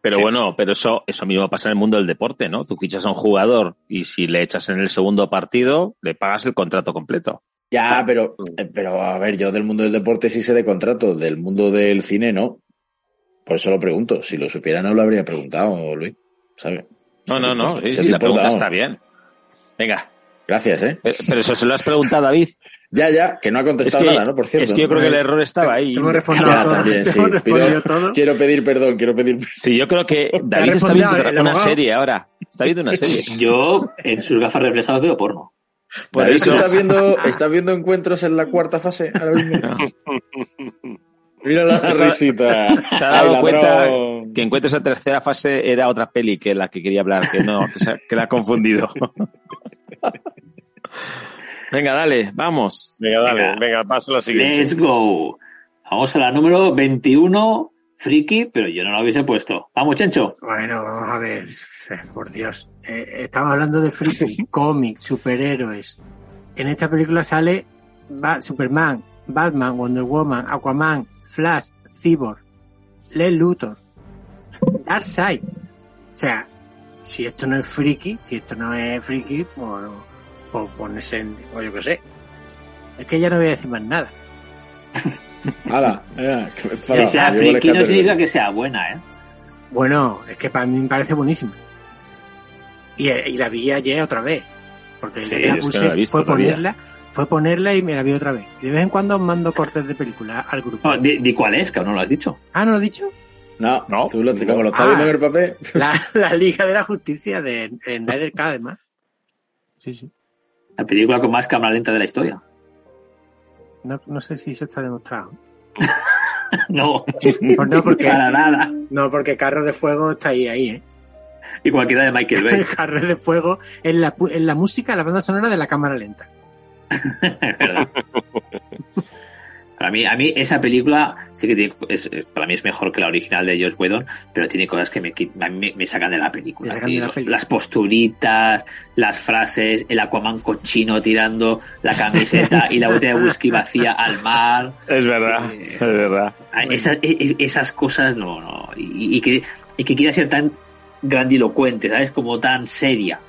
[SPEAKER 3] Pero
[SPEAKER 2] Sí.
[SPEAKER 3] bueno, pero eso, eso mismo pasa en el mundo del deporte, ¿no? Tú fichas a un jugador y si le echas en el segundo partido, le pagas el contrato completo.
[SPEAKER 4] Ya, pero, eh, pero a ver, yo del mundo del deporte sí sé de contrato, del mundo del cine no. Por eso lo pregunto. Si lo supiera no lo habría preguntado, Luis. ¿Sabes?
[SPEAKER 3] No, no, no. Sí, sí, la
[SPEAKER 4] importa,
[SPEAKER 3] pregunta
[SPEAKER 4] vamos.
[SPEAKER 3] está bien. Venga.
[SPEAKER 4] Gracias, ¿eh?
[SPEAKER 3] Pero, pero eso se lo has preguntado a David.
[SPEAKER 4] Ya, ya, que no ha
[SPEAKER 3] Es
[SPEAKER 4] contestado
[SPEAKER 3] que,
[SPEAKER 4] nada, ¿no? Por cierto.
[SPEAKER 3] es que yo creo que el error estaba ahí.
[SPEAKER 6] Te hemos respondido
[SPEAKER 4] Ya,
[SPEAKER 6] todo.
[SPEAKER 4] también,
[SPEAKER 6] te
[SPEAKER 4] sí.
[SPEAKER 6] hemos respondido
[SPEAKER 4] Pido-
[SPEAKER 6] todo.
[SPEAKER 4] Quiero pedir perdón, quiero pedir
[SPEAKER 3] Sí, yo creo que David está viendo una serie ahora. Está viendo una serie.
[SPEAKER 5] Yo en sus gafas reflejadas veo porno.
[SPEAKER 3] Por
[SPEAKER 4] David,
[SPEAKER 3] eso.
[SPEAKER 4] ¿estás viendo, ¿estás viendo encuentros en la cuarta fase ahora mismo? Mira la risita.
[SPEAKER 3] Se ha dado
[SPEAKER 4] Ay,
[SPEAKER 3] cuenta que encuentros en tercera fase era otra peli que la que quería hablar, que no, que, se- que la ha confundido. Venga, dale, vamos.
[SPEAKER 2] Venga, dale,
[SPEAKER 5] Venga.
[SPEAKER 2] venga, pasa a la siguiente.
[SPEAKER 5] Let's go. Vamos a la número 21, friki, pero yo no la hubiese puesto. Vamos, Chencho.
[SPEAKER 6] Bueno, vamos a ver, por Dios. Eh, estamos hablando de friki, cómics, superhéroes. En esta película sale Ba- Superman, Batman, Wonder Woman, Aquaman, Flash, Cyborg, Lex Luthor, Darkseid. O sea, si esto no es friki, si esto no es friki, pues, pues ponerse en, o yo qué sé. Es que ya no voy a decir más nada.
[SPEAKER 4] Hala, que me el
[SPEAKER 5] friki no significa que sea buena, ¿eh?
[SPEAKER 6] Bueno, es que para mí me parece buenísima. Y, y la vi ayer otra vez. Porque
[SPEAKER 3] Sí,
[SPEAKER 6] la puse
[SPEAKER 3] la
[SPEAKER 6] fue
[SPEAKER 3] todavía.
[SPEAKER 6] ponerla fue ponerla y me la vi otra vez. De vez en cuando mando cortes de película al grupo.
[SPEAKER 5] No, di, di cuál es, que no lo has dicho.
[SPEAKER 6] Ah, ¿no lo he dicho?
[SPEAKER 4] No,
[SPEAKER 2] No.
[SPEAKER 4] tú lo, como lo estás
[SPEAKER 6] Ah.
[SPEAKER 4] viendo en el papel.
[SPEAKER 6] La, la Liga de la Justicia de Snyder Cut, además. Sí, sí.
[SPEAKER 5] La película con más cámara lenta de la historia.
[SPEAKER 6] No, no sé si eso está demostrado.
[SPEAKER 5] No,
[SPEAKER 6] Pues no, porque,
[SPEAKER 5] para nada.
[SPEAKER 6] no, porque Carros de Fuego está ahí, ahí, ¿eh?
[SPEAKER 5] Y cualquiera de Michael Bay.
[SPEAKER 6] Carros de Fuego es la, es la música, la banda sonora de la cámara lenta.
[SPEAKER 5] Para mí, a mí esa película sí que tiene, es, para mí es mejor que la original de Josh Whedon, pero tiene cosas que me, qui- a mí me, me sacan de la película.
[SPEAKER 6] Me sacan
[SPEAKER 5] Sí,
[SPEAKER 6] de la
[SPEAKER 5] los-
[SPEAKER 6] película.
[SPEAKER 5] Las posturitas, las frases, el Aquaman cochino tirando la camiseta y la botella de whisky vacía al mar.
[SPEAKER 2] Es verdad,
[SPEAKER 5] Eh,
[SPEAKER 2] es verdad.
[SPEAKER 5] Ah, e- e- esas cosas no, no. Y, y que, y que quiera ser tan grandilocuente, ¿sabes? Como tan seria.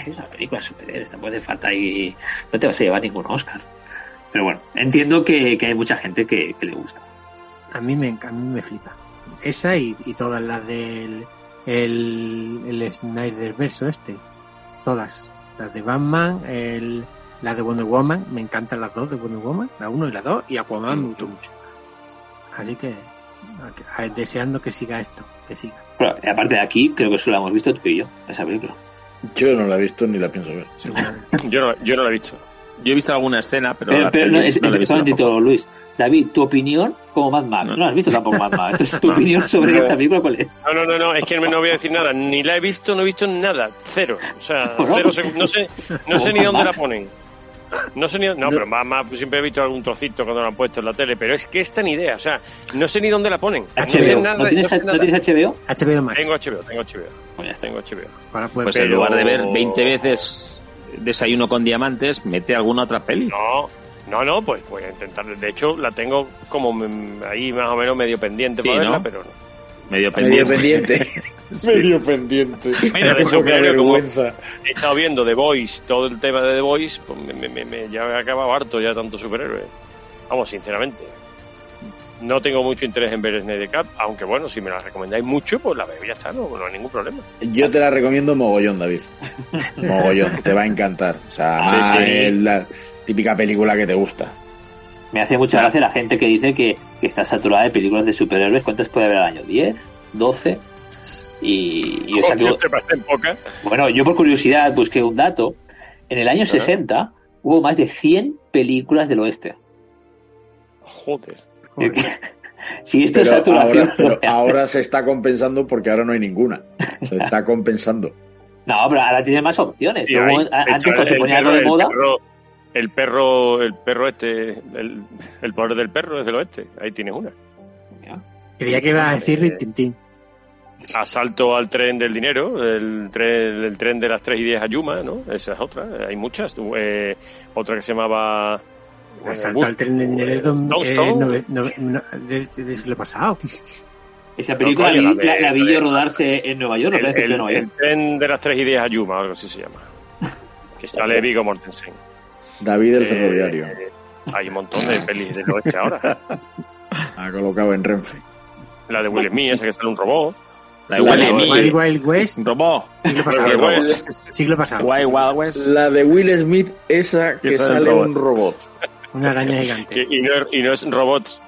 [SPEAKER 5] Es una película de superhéroes, tampoco hace falta ahí. No te vas a llevar ningún Oscar. Pero bueno, entiendo que, que hay mucha gente que, que le gusta.
[SPEAKER 6] A mí me, a mí me flipa. Esa y, y todas las del el, el Snyder verso este. Todas. Las de Batman, el, las de Wonder Woman. Me encantan las dos de Wonder Woman. La 1 y la 2. Y Aquaman me gustó mucho. Así que a- a- deseando que siga esto. Que siga.
[SPEAKER 5] Pero, aparte de aquí, creo que solo la hemos visto tú y yo, esa película.
[SPEAKER 4] Yo no la he visto ni la pienso ver.
[SPEAKER 2] Yo no, yo no la he visto.
[SPEAKER 3] Yo he visto alguna escena, pero,
[SPEAKER 5] Pero, pero no, es,
[SPEAKER 3] no la he
[SPEAKER 5] es-
[SPEAKER 3] visto
[SPEAKER 5] solamente
[SPEAKER 3] tampoco.
[SPEAKER 5] todo, Luis. David, tu opinión como Mad Max. No,
[SPEAKER 3] No.
[SPEAKER 5] has visto tampoco Mad Max. Entonces, tu
[SPEAKER 2] No.
[SPEAKER 5] opinión sobre
[SPEAKER 2] No.
[SPEAKER 5] esta película, ¿cuál es?
[SPEAKER 2] No, no, no, no, es que no voy a decir nada. Ni la he visto, no he visto nada. Cero. O sea,
[SPEAKER 5] Bueno.
[SPEAKER 2] cero no sé, no sé ni
[SPEAKER 5] Mad
[SPEAKER 2] dónde la ponen. No sé ni no, pero más, más pues siempre he visto algún trocito cuando lo han puesto en la tele, pero es que esta ni idea, o sea, no sé ni dónde la ponen. No sé
[SPEAKER 5] HBO.
[SPEAKER 2] nada,
[SPEAKER 5] ¿No tienes,
[SPEAKER 2] sé
[SPEAKER 5] ¿No
[SPEAKER 2] nada.
[SPEAKER 5] tienes HBO?
[SPEAKER 6] HBO Max.
[SPEAKER 2] Tengo HBO, tengo HBO.
[SPEAKER 5] Pues ya.
[SPEAKER 2] Tengo HBO.
[SPEAKER 6] Ahora
[SPEAKER 3] Pues
[SPEAKER 2] Pero-
[SPEAKER 3] en lugar de ver 20 veces Desayuno con Diamantes, mete alguna otra peli.
[SPEAKER 2] No, no, no, pues voy a intentar. De hecho, la tengo como mm, ahí más o menos medio pendiente
[SPEAKER 3] Sí,
[SPEAKER 2] para verla,
[SPEAKER 3] ¿no?
[SPEAKER 2] pero no.
[SPEAKER 3] Medio
[SPEAKER 4] Medio
[SPEAKER 3] pendiente.
[SPEAKER 4] pendiente. Medio pendiente.
[SPEAKER 2] Mira, de como
[SPEAKER 4] vergüenza.
[SPEAKER 2] he estado viendo The Voice, todo el tema de The Voice, pues me, me- me- me- ya me he acabado harto ya tanto superhéroe. Vamos, sinceramente. No tengo mucho interés en ver Snyder Cut, aunque bueno, si me la recomendáis mucho, pues la veo y ya está, no, no hay ningún problema.
[SPEAKER 4] Yo te la recomiendo mogollón, David. Mogollón, te va a encantar. O sea,
[SPEAKER 5] Sí,
[SPEAKER 4] además
[SPEAKER 5] sí.
[SPEAKER 4] es la típica película que te gusta.
[SPEAKER 5] Me hace mucha gracia la gente que dice que, que está saturada de películas de superhéroes. ¿Cuántas puede haber al año? ¿10? ¿12? Y, y o sea, que-
[SPEAKER 2] Coño, te parecen pocas.
[SPEAKER 5] bueno, yo por curiosidad busqué un dato. En el año 60 hubo más de 100 películas del oeste.
[SPEAKER 2] Joder.
[SPEAKER 5] Si esto es saturación.
[SPEAKER 4] ahora, pero ahora se está compensando porque ahora no hay ninguna. Se está compensando.
[SPEAKER 5] No, pero ahora tiene más opciones.
[SPEAKER 2] Sí,
[SPEAKER 5] Luego,
[SPEAKER 2] hay-
[SPEAKER 5] a-
[SPEAKER 2] de
[SPEAKER 5] antes
[SPEAKER 2] hecho,
[SPEAKER 5] cuando se ponía
[SPEAKER 2] perro-
[SPEAKER 5] algo de
[SPEAKER 2] el
[SPEAKER 5] moda,
[SPEAKER 2] perro- el perro, el perro este, el, el poder del perro es del oeste. Ahí tienes una.
[SPEAKER 6] Creía que iba a decir Rintintín.
[SPEAKER 2] Asalto al tren del dinero, el tren, el tren de las 3 y 10 a Yuma, ¿no? Esa es otra. Hay muchas. Eh, otra que se llamaba.
[SPEAKER 6] Asalto al tren de dinero eh, no, de- del siglo pasado.
[SPEAKER 5] esa película
[SPEAKER 2] coño,
[SPEAKER 5] la, vi,
[SPEAKER 2] la de-
[SPEAKER 5] la- la vi yo rodarse en Nueva York.
[SPEAKER 2] el,
[SPEAKER 5] ¿no?
[SPEAKER 2] el-
[SPEAKER 5] Nueva
[SPEAKER 2] el
[SPEAKER 5] York.
[SPEAKER 2] tren de las 3 y 10 a Yuma, algo así se llama. Que sale Vigo Mortensen.
[SPEAKER 4] David el
[SPEAKER 2] Eh,
[SPEAKER 4] ferroviario.
[SPEAKER 2] Hay un montón de pelis del oeste ahora.
[SPEAKER 4] Ha colocado en Renfe.
[SPEAKER 2] La de Will Smith, esa que sale un robot.
[SPEAKER 3] La de
[SPEAKER 4] La
[SPEAKER 3] Will
[SPEAKER 4] de
[SPEAKER 3] Smith.
[SPEAKER 6] Wild Wild West,
[SPEAKER 3] Robot.
[SPEAKER 6] siglo
[SPEAKER 2] Wild
[SPEAKER 6] pasado.
[SPEAKER 2] West.
[SPEAKER 6] Siglo pasado.
[SPEAKER 3] Wild Wild West.
[SPEAKER 4] La de Will Smith, esa que
[SPEAKER 3] Que sale
[SPEAKER 4] sale
[SPEAKER 3] un
[SPEAKER 4] robot.
[SPEAKER 6] Una araña gigante.
[SPEAKER 2] Y, no, es- y no es robots.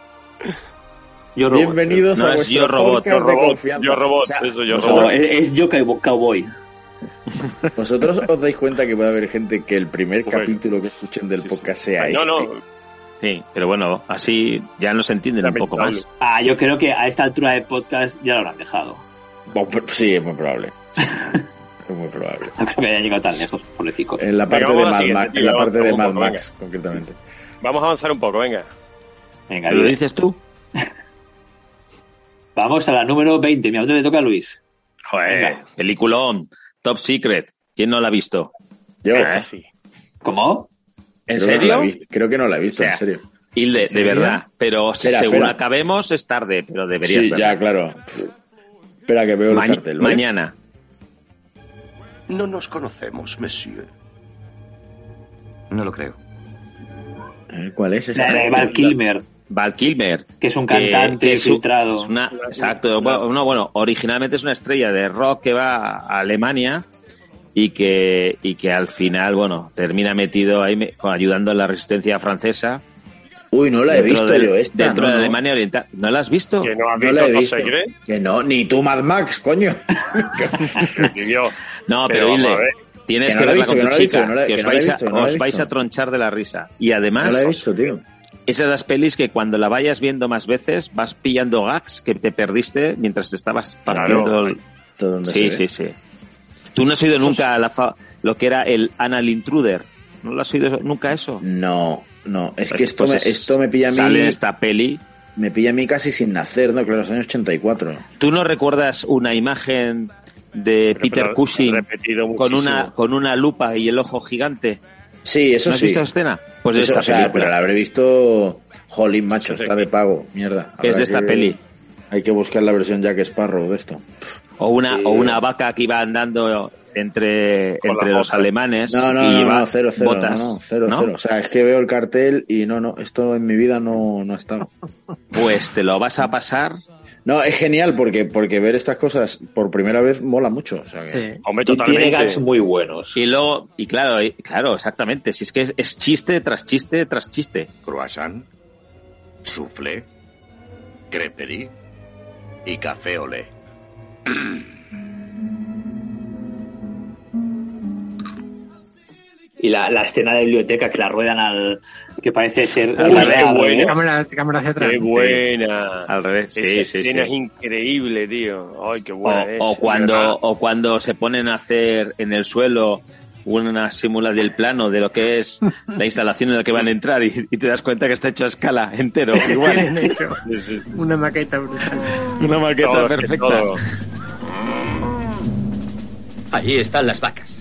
[SPEAKER 5] Yo robot.
[SPEAKER 4] Bienvenidos
[SPEAKER 3] No
[SPEAKER 4] a
[SPEAKER 3] es Yo Robot,
[SPEAKER 2] Yo robot, yo robot,
[SPEAKER 4] O sea,
[SPEAKER 2] eso yo
[SPEAKER 5] No,
[SPEAKER 2] robot.
[SPEAKER 5] es, es Yo Cow- Cowboy.
[SPEAKER 4] ¿Vosotros os dais cuenta que puede haber gente que el primer
[SPEAKER 2] Bueno.
[SPEAKER 4] capítulo que escuchen del
[SPEAKER 2] Sí,
[SPEAKER 4] podcast
[SPEAKER 2] sí.
[SPEAKER 4] sea
[SPEAKER 2] No,
[SPEAKER 4] este?
[SPEAKER 2] no,
[SPEAKER 3] Sí, pero bueno, así ya nos entienden un poco más.
[SPEAKER 5] Ah, yo creo que a esta altura de podcast ya lo habrán dejado.
[SPEAKER 4] Bueno, Sí, es muy probable. es muy probable.
[SPEAKER 5] No creo que hayan llegado tan lejos, pobrecicos.
[SPEAKER 4] En la
[SPEAKER 2] Venga,
[SPEAKER 4] parte de Mad Max, en la parte de Mad Max, concretamente.
[SPEAKER 2] Vamos a avanzar un poco, venga.
[SPEAKER 5] Venga,
[SPEAKER 3] ¿Lo dices tú?
[SPEAKER 5] Vamos a la número 20. Mi auto le toca a Luis.
[SPEAKER 3] Joder,
[SPEAKER 5] Venga.
[SPEAKER 3] peliculón, Top Secret. ¿Quién no la ha visto?
[SPEAKER 4] Yo,
[SPEAKER 2] sí.
[SPEAKER 5] ¿Cómo?
[SPEAKER 3] ¿En
[SPEAKER 4] creo que no la
[SPEAKER 3] serio?
[SPEAKER 4] creo que no la he visto,
[SPEAKER 3] O sea,
[SPEAKER 4] en serio.
[SPEAKER 3] Hilde, de
[SPEAKER 6] serio?
[SPEAKER 3] verdad. Pero
[SPEAKER 4] Espera,
[SPEAKER 3] según
[SPEAKER 4] espera.
[SPEAKER 3] acabemos es tarde, pero deberías
[SPEAKER 4] Sí, ya, claro. Espera que veo el cartel. ¿vale?
[SPEAKER 3] Mañana.
[SPEAKER 12] No nos conocemos, monsieur. No lo creo.
[SPEAKER 4] Eh, ¿Cuál es esa?
[SPEAKER 5] La de Val Kilmer,
[SPEAKER 3] Val Kilmer.
[SPEAKER 5] que es un
[SPEAKER 3] que-
[SPEAKER 5] cantante
[SPEAKER 3] que es un-
[SPEAKER 5] filtrado.
[SPEAKER 3] es una- exacto. Bueno, no, bueno, originalmente es una estrella de rock que va a Alemania y que, y que al final, bueno, termina metido ahí ayudando a la resistencia francesa.
[SPEAKER 4] Uy, no la he visto
[SPEAKER 3] del-
[SPEAKER 4] yo esta.
[SPEAKER 3] Dentro
[SPEAKER 4] no,
[SPEAKER 3] de
[SPEAKER 4] no.
[SPEAKER 3] Alemania Oriental. ¿No la has visto?
[SPEAKER 2] Que no has
[SPEAKER 4] No
[SPEAKER 2] visto,
[SPEAKER 4] la he
[SPEAKER 2] no
[SPEAKER 4] visto.
[SPEAKER 2] se cree.
[SPEAKER 4] Que no, ni tú Mad Max, coño.
[SPEAKER 3] No, pero,
[SPEAKER 2] Pero vamos
[SPEAKER 3] dile,
[SPEAKER 2] a ver.
[SPEAKER 3] Tienes
[SPEAKER 4] Que no
[SPEAKER 3] verla con tu
[SPEAKER 4] no
[SPEAKER 3] chica,
[SPEAKER 4] que no
[SPEAKER 3] os,
[SPEAKER 4] no
[SPEAKER 3] vais, a,
[SPEAKER 4] no
[SPEAKER 3] tronchar de la risa. Y
[SPEAKER 4] No
[SPEAKER 3] además,
[SPEAKER 4] la he visto, tío.
[SPEAKER 3] esas las pelis que cuando la vayas viendo más veces vas pillando gags que te perdiste mientras te estabas partiendo.
[SPEAKER 2] Claro.
[SPEAKER 3] el-
[SPEAKER 4] Todo
[SPEAKER 3] Sí, sí, sí. Tú no has oído nunca la fa- lo que era el Anal Intruder. ¿No lo has oído nunca eso?
[SPEAKER 4] No, no. Es
[SPEAKER 3] Pues-
[SPEAKER 4] que esto, me,
[SPEAKER 3] es-
[SPEAKER 4] esto me pilla a mí.
[SPEAKER 3] Sale esta peli.
[SPEAKER 4] Me pilla a mí casi sin nacer, ¿no? Claro, los años 84.
[SPEAKER 3] ¿Tú no recuerdas una imagen de Peter
[SPEAKER 2] pero
[SPEAKER 3] Cushing
[SPEAKER 2] repetido
[SPEAKER 3] con una, con una lupa y el ojo gigante?
[SPEAKER 4] Sí, eso
[SPEAKER 3] ¿No has
[SPEAKER 4] sí.
[SPEAKER 3] visto la escena? Pues de esta
[SPEAKER 4] o sea,
[SPEAKER 3] película.
[SPEAKER 4] pero la habré visto. Jolín, macho, está de pago. Mierda.
[SPEAKER 3] Es de esta
[SPEAKER 4] que-
[SPEAKER 3] peli.
[SPEAKER 4] Hay que buscar la versión Jack Sparrow de esto.
[SPEAKER 3] O una,
[SPEAKER 4] Sí.
[SPEAKER 3] o una vaca que iba andando entre,
[SPEAKER 2] Con
[SPEAKER 3] entre los alemanes
[SPEAKER 4] No, no,
[SPEAKER 3] y
[SPEAKER 4] no, cero, cero,
[SPEAKER 3] botas.
[SPEAKER 4] no, no, cero,
[SPEAKER 3] ¿no?
[SPEAKER 4] cero. O sea, es que veo el cartel y no, no, esto en mi vida no, no ha estado.
[SPEAKER 3] Pues te lo vas a pasar.
[SPEAKER 4] No, es genial porque, porque ver estas cosas por primera vez mola mucho. O sea
[SPEAKER 6] Sí.
[SPEAKER 2] Hombre,
[SPEAKER 5] Y tiene
[SPEAKER 2] totalmente.
[SPEAKER 5] gags muy buenos.
[SPEAKER 3] Y luego, y claro, y- claro, exactamente. Si es que es, es chiste tras chiste tras chiste.
[SPEAKER 7] Croissant, soufflé, creperie y café olé.
[SPEAKER 5] Y la, la escena de biblioteca que la ruedan al. que parece ser.
[SPEAKER 2] Uy,
[SPEAKER 5] al
[SPEAKER 2] qué
[SPEAKER 5] revés,
[SPEAKER 2] buena.
[SPEAKER 5] ¿no?
[SPEAKER 6] Cámara, cámara hacia atrás.
[SPEAKER 2] Qué buena.
[SPEAKER 3] Al revés. Sí,
[SPEAKER 2] Esa
[SPEAKER 3] sí,
[SPEAKER 2] escena
[SPEAKER 3] sí.
[SPEAKER 2] es increíble, tío. Ay, qué
[SPEAKER 3] O,
[SPEAKER 2] buena es.
[SPEAKER 3] o
[SPEAKER 2] verdad.
[SPEAKER 3] cuando, o cuando se ponen a hacer en el suelo una simula del plano de lo que es la instalación en la que van a entrar y, y te das cuenta que está hecho a escala entero.
[SPEAKER 6] Tienen
[SPEAKER 3] Igual.
[SPEAKER 6] hecho una maqueta brutal.
[SPEAKER 3] Una maqueta
[SPEAKER 2] Todo,
[SPEAKER 3] perfecta.
[SPEAKER 12] Allí están las vacas.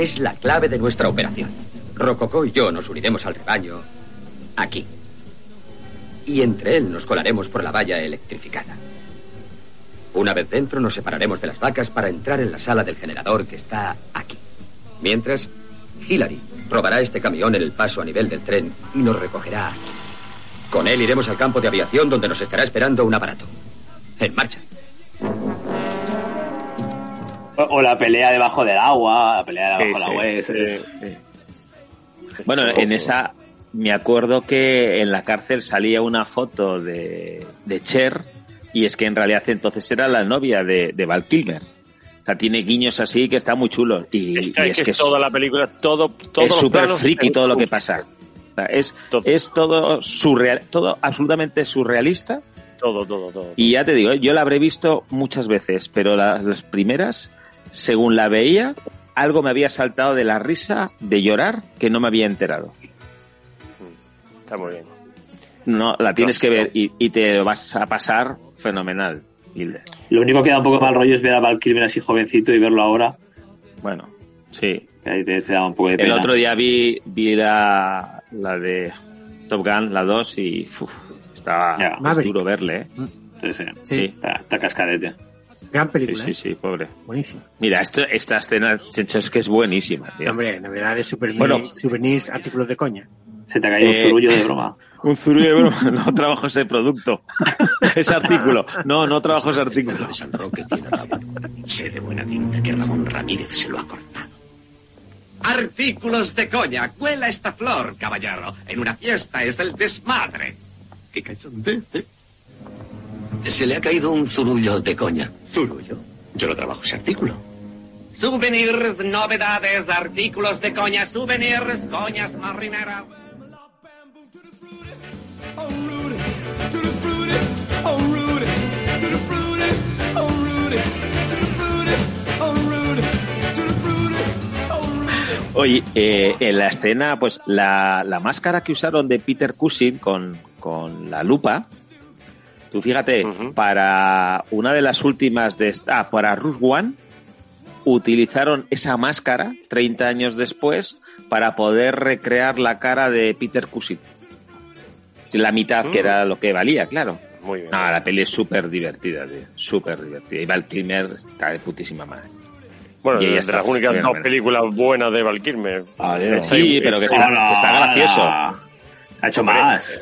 [SPEAKER 12] Es la clave de nuestra operación. Rococó y yo nos uniremos al rebaño aquí. Y entre él nos colaremos por la valla electrificada. Una vez dentro nos separaremos de las vacas para entrar en la sala del generador que está aquí. Mientras, Hillary robará este camión en el paso a nivel del tren y nos recogerá aquí. Con él iremos al campo de aviación donde nos estará esperando un aparato. En marcha.
[SPEAKER 5] O, la pelea debajo del agua, la pelea debajo
[SPEAKER 3] Sí,
[SPEAKER 5] del
[SPEAKER 3] sí,
[SPEAKER 5] agua. es-
[SPEAKER 3] sí,
[SPEAKER 5] es-
[SPEAKER 3] Bueno, en esa me acuerdo que en la cárcel salía una foto de, de Cher y es que en realidad entonces era la novia de, de Val Kilmer. O sea, tiene guiños así que está muy chulo. Y,
[SPEAKER 2] Esta
[SPEAKER 3] y
[SPEAKER 2] es, que es toda la película, todo, todos
[SPEAKER 3] es súper friki todo lo que pasa. O sea, es, es todo surreal, todo absolutamente surrealista.
[SPEAKER 2] Todo, todo, todo.
[SPEAKER 3] Y ya te digo, yo la habré visto muchas veces, pero la- las primeras, según la veía, algo me había saltado de la risa, de llorar, que no me había enterado.
[SPEAKER 2] Está muy bien.
[SPEAKER 3] No, la tienes que ver y, y te vas a pasar fenomenal, Hilde.
[SPEAKER 5] Lo único que da un poco mal rollo es ver a Val Kilmer así jovencito y verlo ahora.
[SPEAKER 3] Bueno, sí.
[SPEAKER 5] Ahí te, te da un poco de pena.
[SPEAKER 3] El otro día vi, vi la, la de Top Gun, la 2, y uf, estaba
[SPEAKER 5] Ya.
[SPEAKER 3] duro verle, ¿eh?
[SPEAKER 5] Sí, sí.
[SPEAKER 6] Sí.
[SPEAKER 5] Está, está cascadete.
[SPEAKER 6] Gran
[SPEAKER 3] Sí,
[SPEAKER 6] película.
[SPEAKER 3] sí,
[SPEAKER 6] ¿eh?
[SPEAKER 3] sí, pobre.
[SPEAKER 6] Buenísimo.
[SPEAKER 3] Mira, esto, esta escena, es que es buenísima, tío.
[SPEAKER 6] Hombre, novedades, souvenirs,
[SPEAKER 3] Bueno.
[SPEAKER 6] souvenirs, artículos de coña.
[SPEAKER 5] Se te ha caído un
[SPEAKER 3] Eh,
[SPEAKER 5] zurullo de broma.
[SPEAKER 3] Un zurullo de broma. No trabajo ese producto. ese artículo. No, no trabajo ese artículo.
[SPEAKER 7] de San Roque tiene razón. Sé de buena tinta que Ramón Ramírez se lo ha cortado.
[SPEAKER 18] Artículos de coña. Cuela esta flor, caballero. En una fiesta es el desmadre.
[SPEAKER 7] Qué cachondeo, ¿eh? Se le ha caído un zurullo de coña. ¿Zurullo? Yo no trabajo ese artículo.
[SPEAKER 18] Souvenirs, novedades, artículos de coña, souvenirs, coñas marineras.
[SPEAKER 3] Oye, eh, en la escena, pues la, la máscara que usaron de Peter Cushing con, con la lupa, tú fíjate, para una de las últimas de esta, ah, para Rush One, utilizaron esa máscara 30 años después para poder recrear la cara de Peter Cushing. La mitad, que era lo que valía, claro.
[SPEAKER 2] Muy bien.
[SPEAKER 3] No, la peli es súper divertida, tío. Súper divertida. Y Val Kilmer está de putísima madre.
[SPEAKER 2] Bueno,
[SPEAKER 3] Y
[SPEAKER 2] de las únicas dos películas buenas de Val Kilmer.
[SPEAKER 4] Adiós.
[SPEAKER 3] Sí, pero que
[SPEAKER 2] está-
[SPEAKER 3] está, que está gracioso.
[SPEAKER 5] Ha hecho más.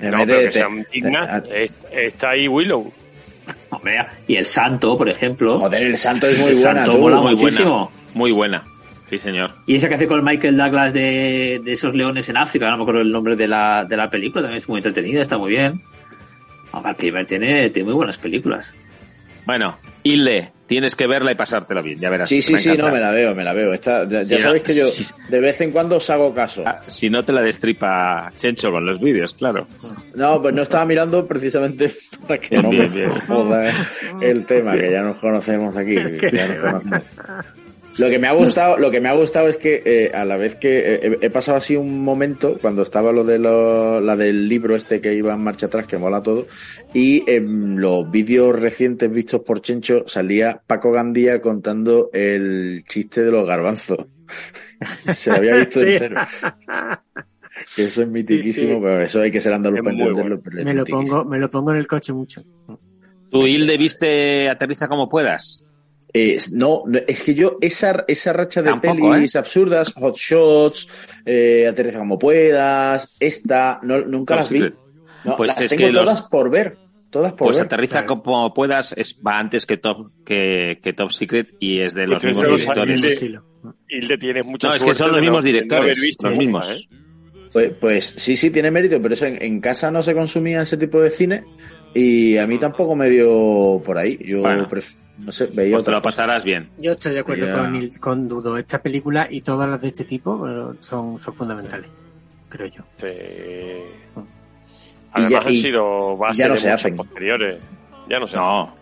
[SPEAKER 4] En
[SPEAKER 2] No,
[SPEAKER 4] vez
[SPEAKER 2] pero
[SPEAKER 4] de-
[SPEAKER 2] que
[SPEAKER 4] te-
[SPEAKER 2] sean dignas.
[SPEAKER 4] te-
[SPEAKER 2] es- Está ahí Willow.
[SPEAKER 5] Hombre, y el santo, por ejemplo.
[SPEAKER 4] Joder, el santo es muy
[SPEAKER 5] El
[SPEAKER 4] buena.
[SPEAKER 5] santo mola
[SPEAKER 3] muy
[SPEAKER 5] muchísimo.
[SPEAKER 3] buena. Muy buena. Sí, señor.
[SPEAKER 5] Y esa que hace con Michael Douglas de, de esos leones en África, no me acuerdo el nombre de la, de la película, también es muy entretenida, está muy bien. Kilmer tiene, tiene muy buenas películas.
[SPEAKER 3] Bueno, Hilde, tienes que verla y pasártela bien, ya verás.
[SPEAKER 4] Sí, sí,
[SPEAKER 3] Me
[SPEAKER 4] sí, no, me la veo, me la veo. Ya ya
[SPEAKER 3] Sí,
[SPEAKER 4] sabéis que yo
[SPEAKER 3] sí.
[SPEAKER 4] de vez en cuando os hago caso.
[SPEAKER 3] Ah, Si no te la destripa Chencho con los vídeos, claro.
[SPEAKER 4] No, pues no estaba mirando precisamente para que
[SPEAKER 3] Bien,
[SPEAKER 4] no
[SPEAKER 3] bien,
[SPEAKER 4] me
[SPEAKER 3] bien.
[SPEAKER 4] joda el tema, que ya nos conocemos aquí. ya nos conocemos. Lo que me ha gustado, lo que me ha gustado es que eh, a la vez que eh, he, he pasado así un momento cuando estaba lo de lo- la del libro este que iba en marcha atrás que mola todo y en los vídeos recientes vistos por Chencho salía Paco Gandía contando el chiste de los garbanzos. Se lo había visto
[SPEAKER 6] Sí.
[SPEAKER 4] entero. Que eso es mitiquísimo,
[SPEAKER 6] sí.
[SPEAKER 4] pero eso hay que ser andaluz para entenderlo.
[SPEAKER 6] Me lo pongo, me lo pongo en el coche mucho.
[SPEAKER 3] ¿Tú, Hilde, viste Aterriza como puedas?
[SPEAKER 4] Eh, no, no, es que yo esa, esa racha de
[SPEAKER 3] Tampoco,
[SPEAKER 4] pelis absurdas, Hot Shots, eh, Aterriza como puedas, esta, no, nunca
[SPEAKER 3] Top
[SPEAKER 4] las vi. No,
[SPEAKER 3] Pues
[SPEAKER 4] las
[SPEAKER 3] es
[SPEAKER 4] tengo
[SPEAKER 3] que los-
[SPEAKER 4] todas por ver, todas por
[SPEAKER 3] Pues
[SPEAKER 4] ver.
[SPEAKER 3] Aterriza como puedas es, va antes que Top, que, que Top Secret y es de los
[SPEAKER 2] Pues
[SPEAKER 3] mismos directores.
[SPEAKER 2] Hilde, mucha
[SPEAKER 3] No, es que son los
[SPEAKER 2] de
[SPEAKER 3] mismos directores,
[SPEAKER 2] visto
[SPEAKER 3] los mismos.
[SPEAKER 2] ¿eh?
[SPEAKER 4] Pues, pues sí, sí, tiene mérito, pero eso en, en casa no se consumía ese tipo de cine y a mí tampoco me dio por ahí. Yo
[SPEAKER 3] Bueno.
[SPEAKER 4] pref- no sé, veía
[SPEAKER 3] Pues te lo pasarás bien.
[SPEAKER 6] Yo estoy de acuerdo con, con Dudo. Esta película y todas las de este tipo son, son fundamentales, creo yo.
[SPEAKER 2] Sí.
[SPEAKER 4] Y
[SPEAKER 2] Además
[SPEAKER 4] ya-
[SPEAKER 2] han sido base
[SPEAKER 4] ya no
[SPEAKER 2] de
[SPEAKER 4] se hacen.
[SPEAKER 2] posteriores. Ya no se
[SPEAKER 3] No,
[SPEAKER 2] hacen.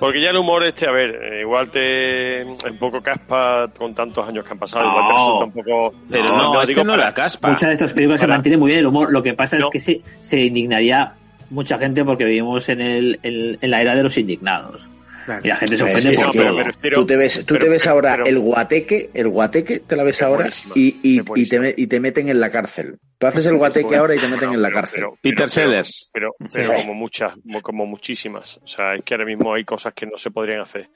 [SPEAKER 2] Porque ya el humor este, a ver, eh, igual te un poco caspa con tantos años que han pasado, igual te
[SPEAKER 5] No.
[SPEAKER 2] resulta un poco
[SPEAKER 3] pero no, es
[SPEAKER 2] digo
[SPEAKER 3] que no
[SPEAKER 2] para-
[SPEAKER 3] la caspa.
[SPEAKER 5] Muchas de estas películas se mantiene muy bien el humor. Lo que pasa
[SPEAKER 2] No.
[SPEAKER 5] es que se, se indignaría mucha gente porque vivimos en, el, en, en la era de los indignados.
[SPEAKER 6] Claro.
[SPEAKER 5] Y la gente se ofende
[SPEAKER 4] es
[SPEAKER 5] por
[SPEAKER 4] que
[SPEAKER 5] todo.
[SPEAKER 4] tú te ves, tú
[SPEAKER 2] pero-
[SPEAKER 4] te ves
[SPEAKER 2] pero-
[SPEAKER 4] ahora
[SPEAKER 2] pero-
[SPEAKER 4] el guateque, el guateque te la ves
[SPEAKER 2] Es
[SPEAKER 4] ahora y, y, y, te, y te meten en la cárcel. Tú haces el guateque ahora y te meten
[SPEAKER 2] bueno,
[SPEAKER 4] en la
[SPEAKER 2] pero-
[SPEAKER 4] cárcel.
[SPEAKER 2] pero-
[SPEAKER 3] Peter
[SPEAKER 2] pero-
[SPEAKER 3] Sellers.
[SPEAKER 2] Pero, pero
[SPEAKER 4] Sí.
[SPEAKER 2] como muchas, como muchísimas. O sea, es que ahora mismo hay cosas que no se podrían hacer.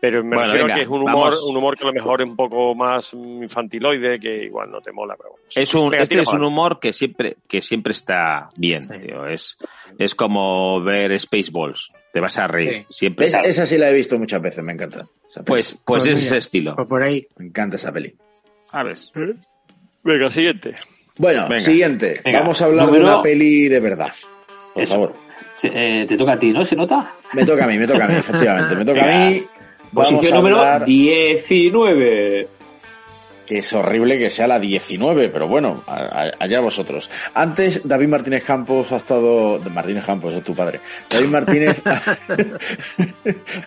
[SPEAKER 2] Pero me
[SPEAKER 3] Bueno,
[SPEAKER 2] refiero
[SPEAKER 3] venga,
[SPEAKER 2] a que es un humor,
[SPEAKER 3] vamos.
[SPEAKER 2] un humor que a lo mejor es un poco más infantiloide, que igual no te mola, pero bueno.
[SPEAKER 3] Es un,
[SPEAKER 2] Venga,
[SPEAKER 3] este es un humor que siempre, que siempre está bien, tío. Es, es como ver Spaceballs. Te vas a reír. Siempre.
[SPEAKER 4] Esa, esa sí la he visto muchas veces, me encanta.
[SPEAKER 3] Pues, pues
[SPEAKER 6] Pues
[SPEAKER 3] es
[SPEAKER 6] mira.
[SPEAKER 3] ese estilo.
[SPEAKER 6] Pues por ahí,
[SPEAKER 4] me encanta esa peli.
[SPEAKER 3] ¿Sabes?
[SPEAKER 2] Venga, siguiente.
[SPEAKER 4] Bueno,
[SPEAKER 3] Venga.
[SPEAKER 4] siguiente.
[SPEAKER 5] Venga.
[SPEAKER 4] Vamos a hablar
[SPEAKER 5] Número-
[SPEAKER 4] de una peli de verdad. Por
[SPEAKER 5] Eso.
[SPEAKER 4] favor.
[SPEAKER 5] Se- eh, te toca a ti, ¿no? ¿Se nota?
[SPEAKER 4] Me toca a mí, me toca a mí, efectivamente. Me toca a mí.
[SPEAKER 5] Posición número
[SPEAKER 4] hablar-
[SPEAKER 5] 19.
[SPEAKER 4] que es horrible que sea la 19, pero bueno, allá vosotros. Antes, David Martínez Campos ha estado... Martínez Campos, es tu padre. David Martínez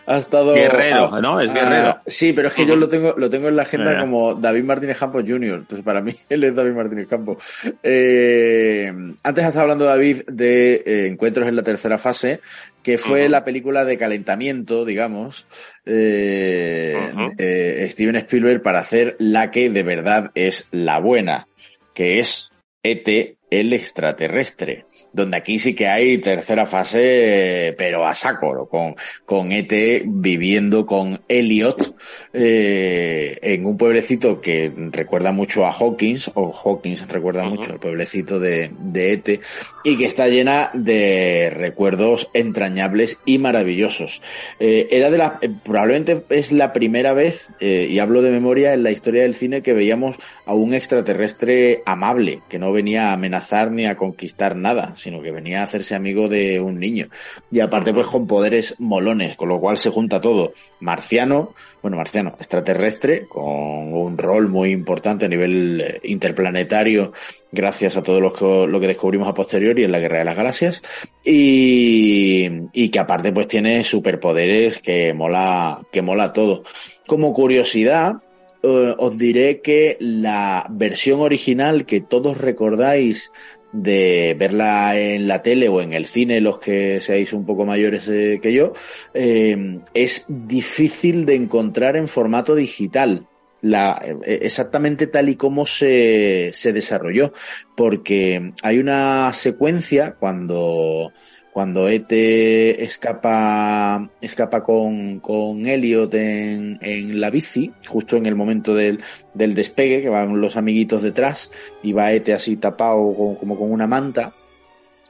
[SPEAKER 4] ha estado...
[SPEAKER 3] Guerrero,
[SPEAKER 4] ah,
[SPEAKER 3] ¿no? Es
[SPEAKER 4] ah,
[SPEAKER 3] guerrero.
[SPEAKER 4] sí, pero es que yo lo tengo, lo tengo en la agenda como David Martínez Campos Jr., entonces para mí él es David Martínez Campos. Eh, antes ha estado hablando David de eh, Encuentros en la tercera fase, que fue la película de calentamiento, digamos, eh, eh, Steven Spielberg para hacer la que de verdad es la buena, que es ET, el extraterrestre. Donde aquí sí que hay tercera fase, pero a saco, con, con ET viviendo con Elliot eh, en un pueblecito que recuerda mucho a Hawkins, o Hawkins recuerda mucho al pueblecito de, de ET, y que está llena de recuerdos entrañables y maravillosos. Eh, era de la, probablemente es la primera vez, eh, y hablo de memoria, en la historia del cine que veíamos a un extraterrestre amable, que no venía a amenazar ni a conquistar nada, sino que venía a hacerse amigo de un niño. Y aparte pues con poderes molones, con lo cual se junta todo. Marciano, bueno, marciano, extraterrestre, con un rol muy importante a nivel eh, interplanetario, gracias a todo lo que, descubrimos a posteriori en la Guerra de las Galaxias, y, y que aparte pues tiene superpoderes que mola, que mola todo. Como curiosidad, eh, os diré que la versión original que todos recordáis de verla en la tele o en el cine, los que seáis un poco mayores eh, que yo, eh, es difícil de encontrar en formato digital. La, eh, exactamente tal y como se, se desarrolló, porque hay una secuencia cuando, cuando Ete escapa, escapa con, con Elliot en, en la bici, justo en el momento del, del despegue, que van los amiguitos detrás, y va Ete así tapado como con una manta,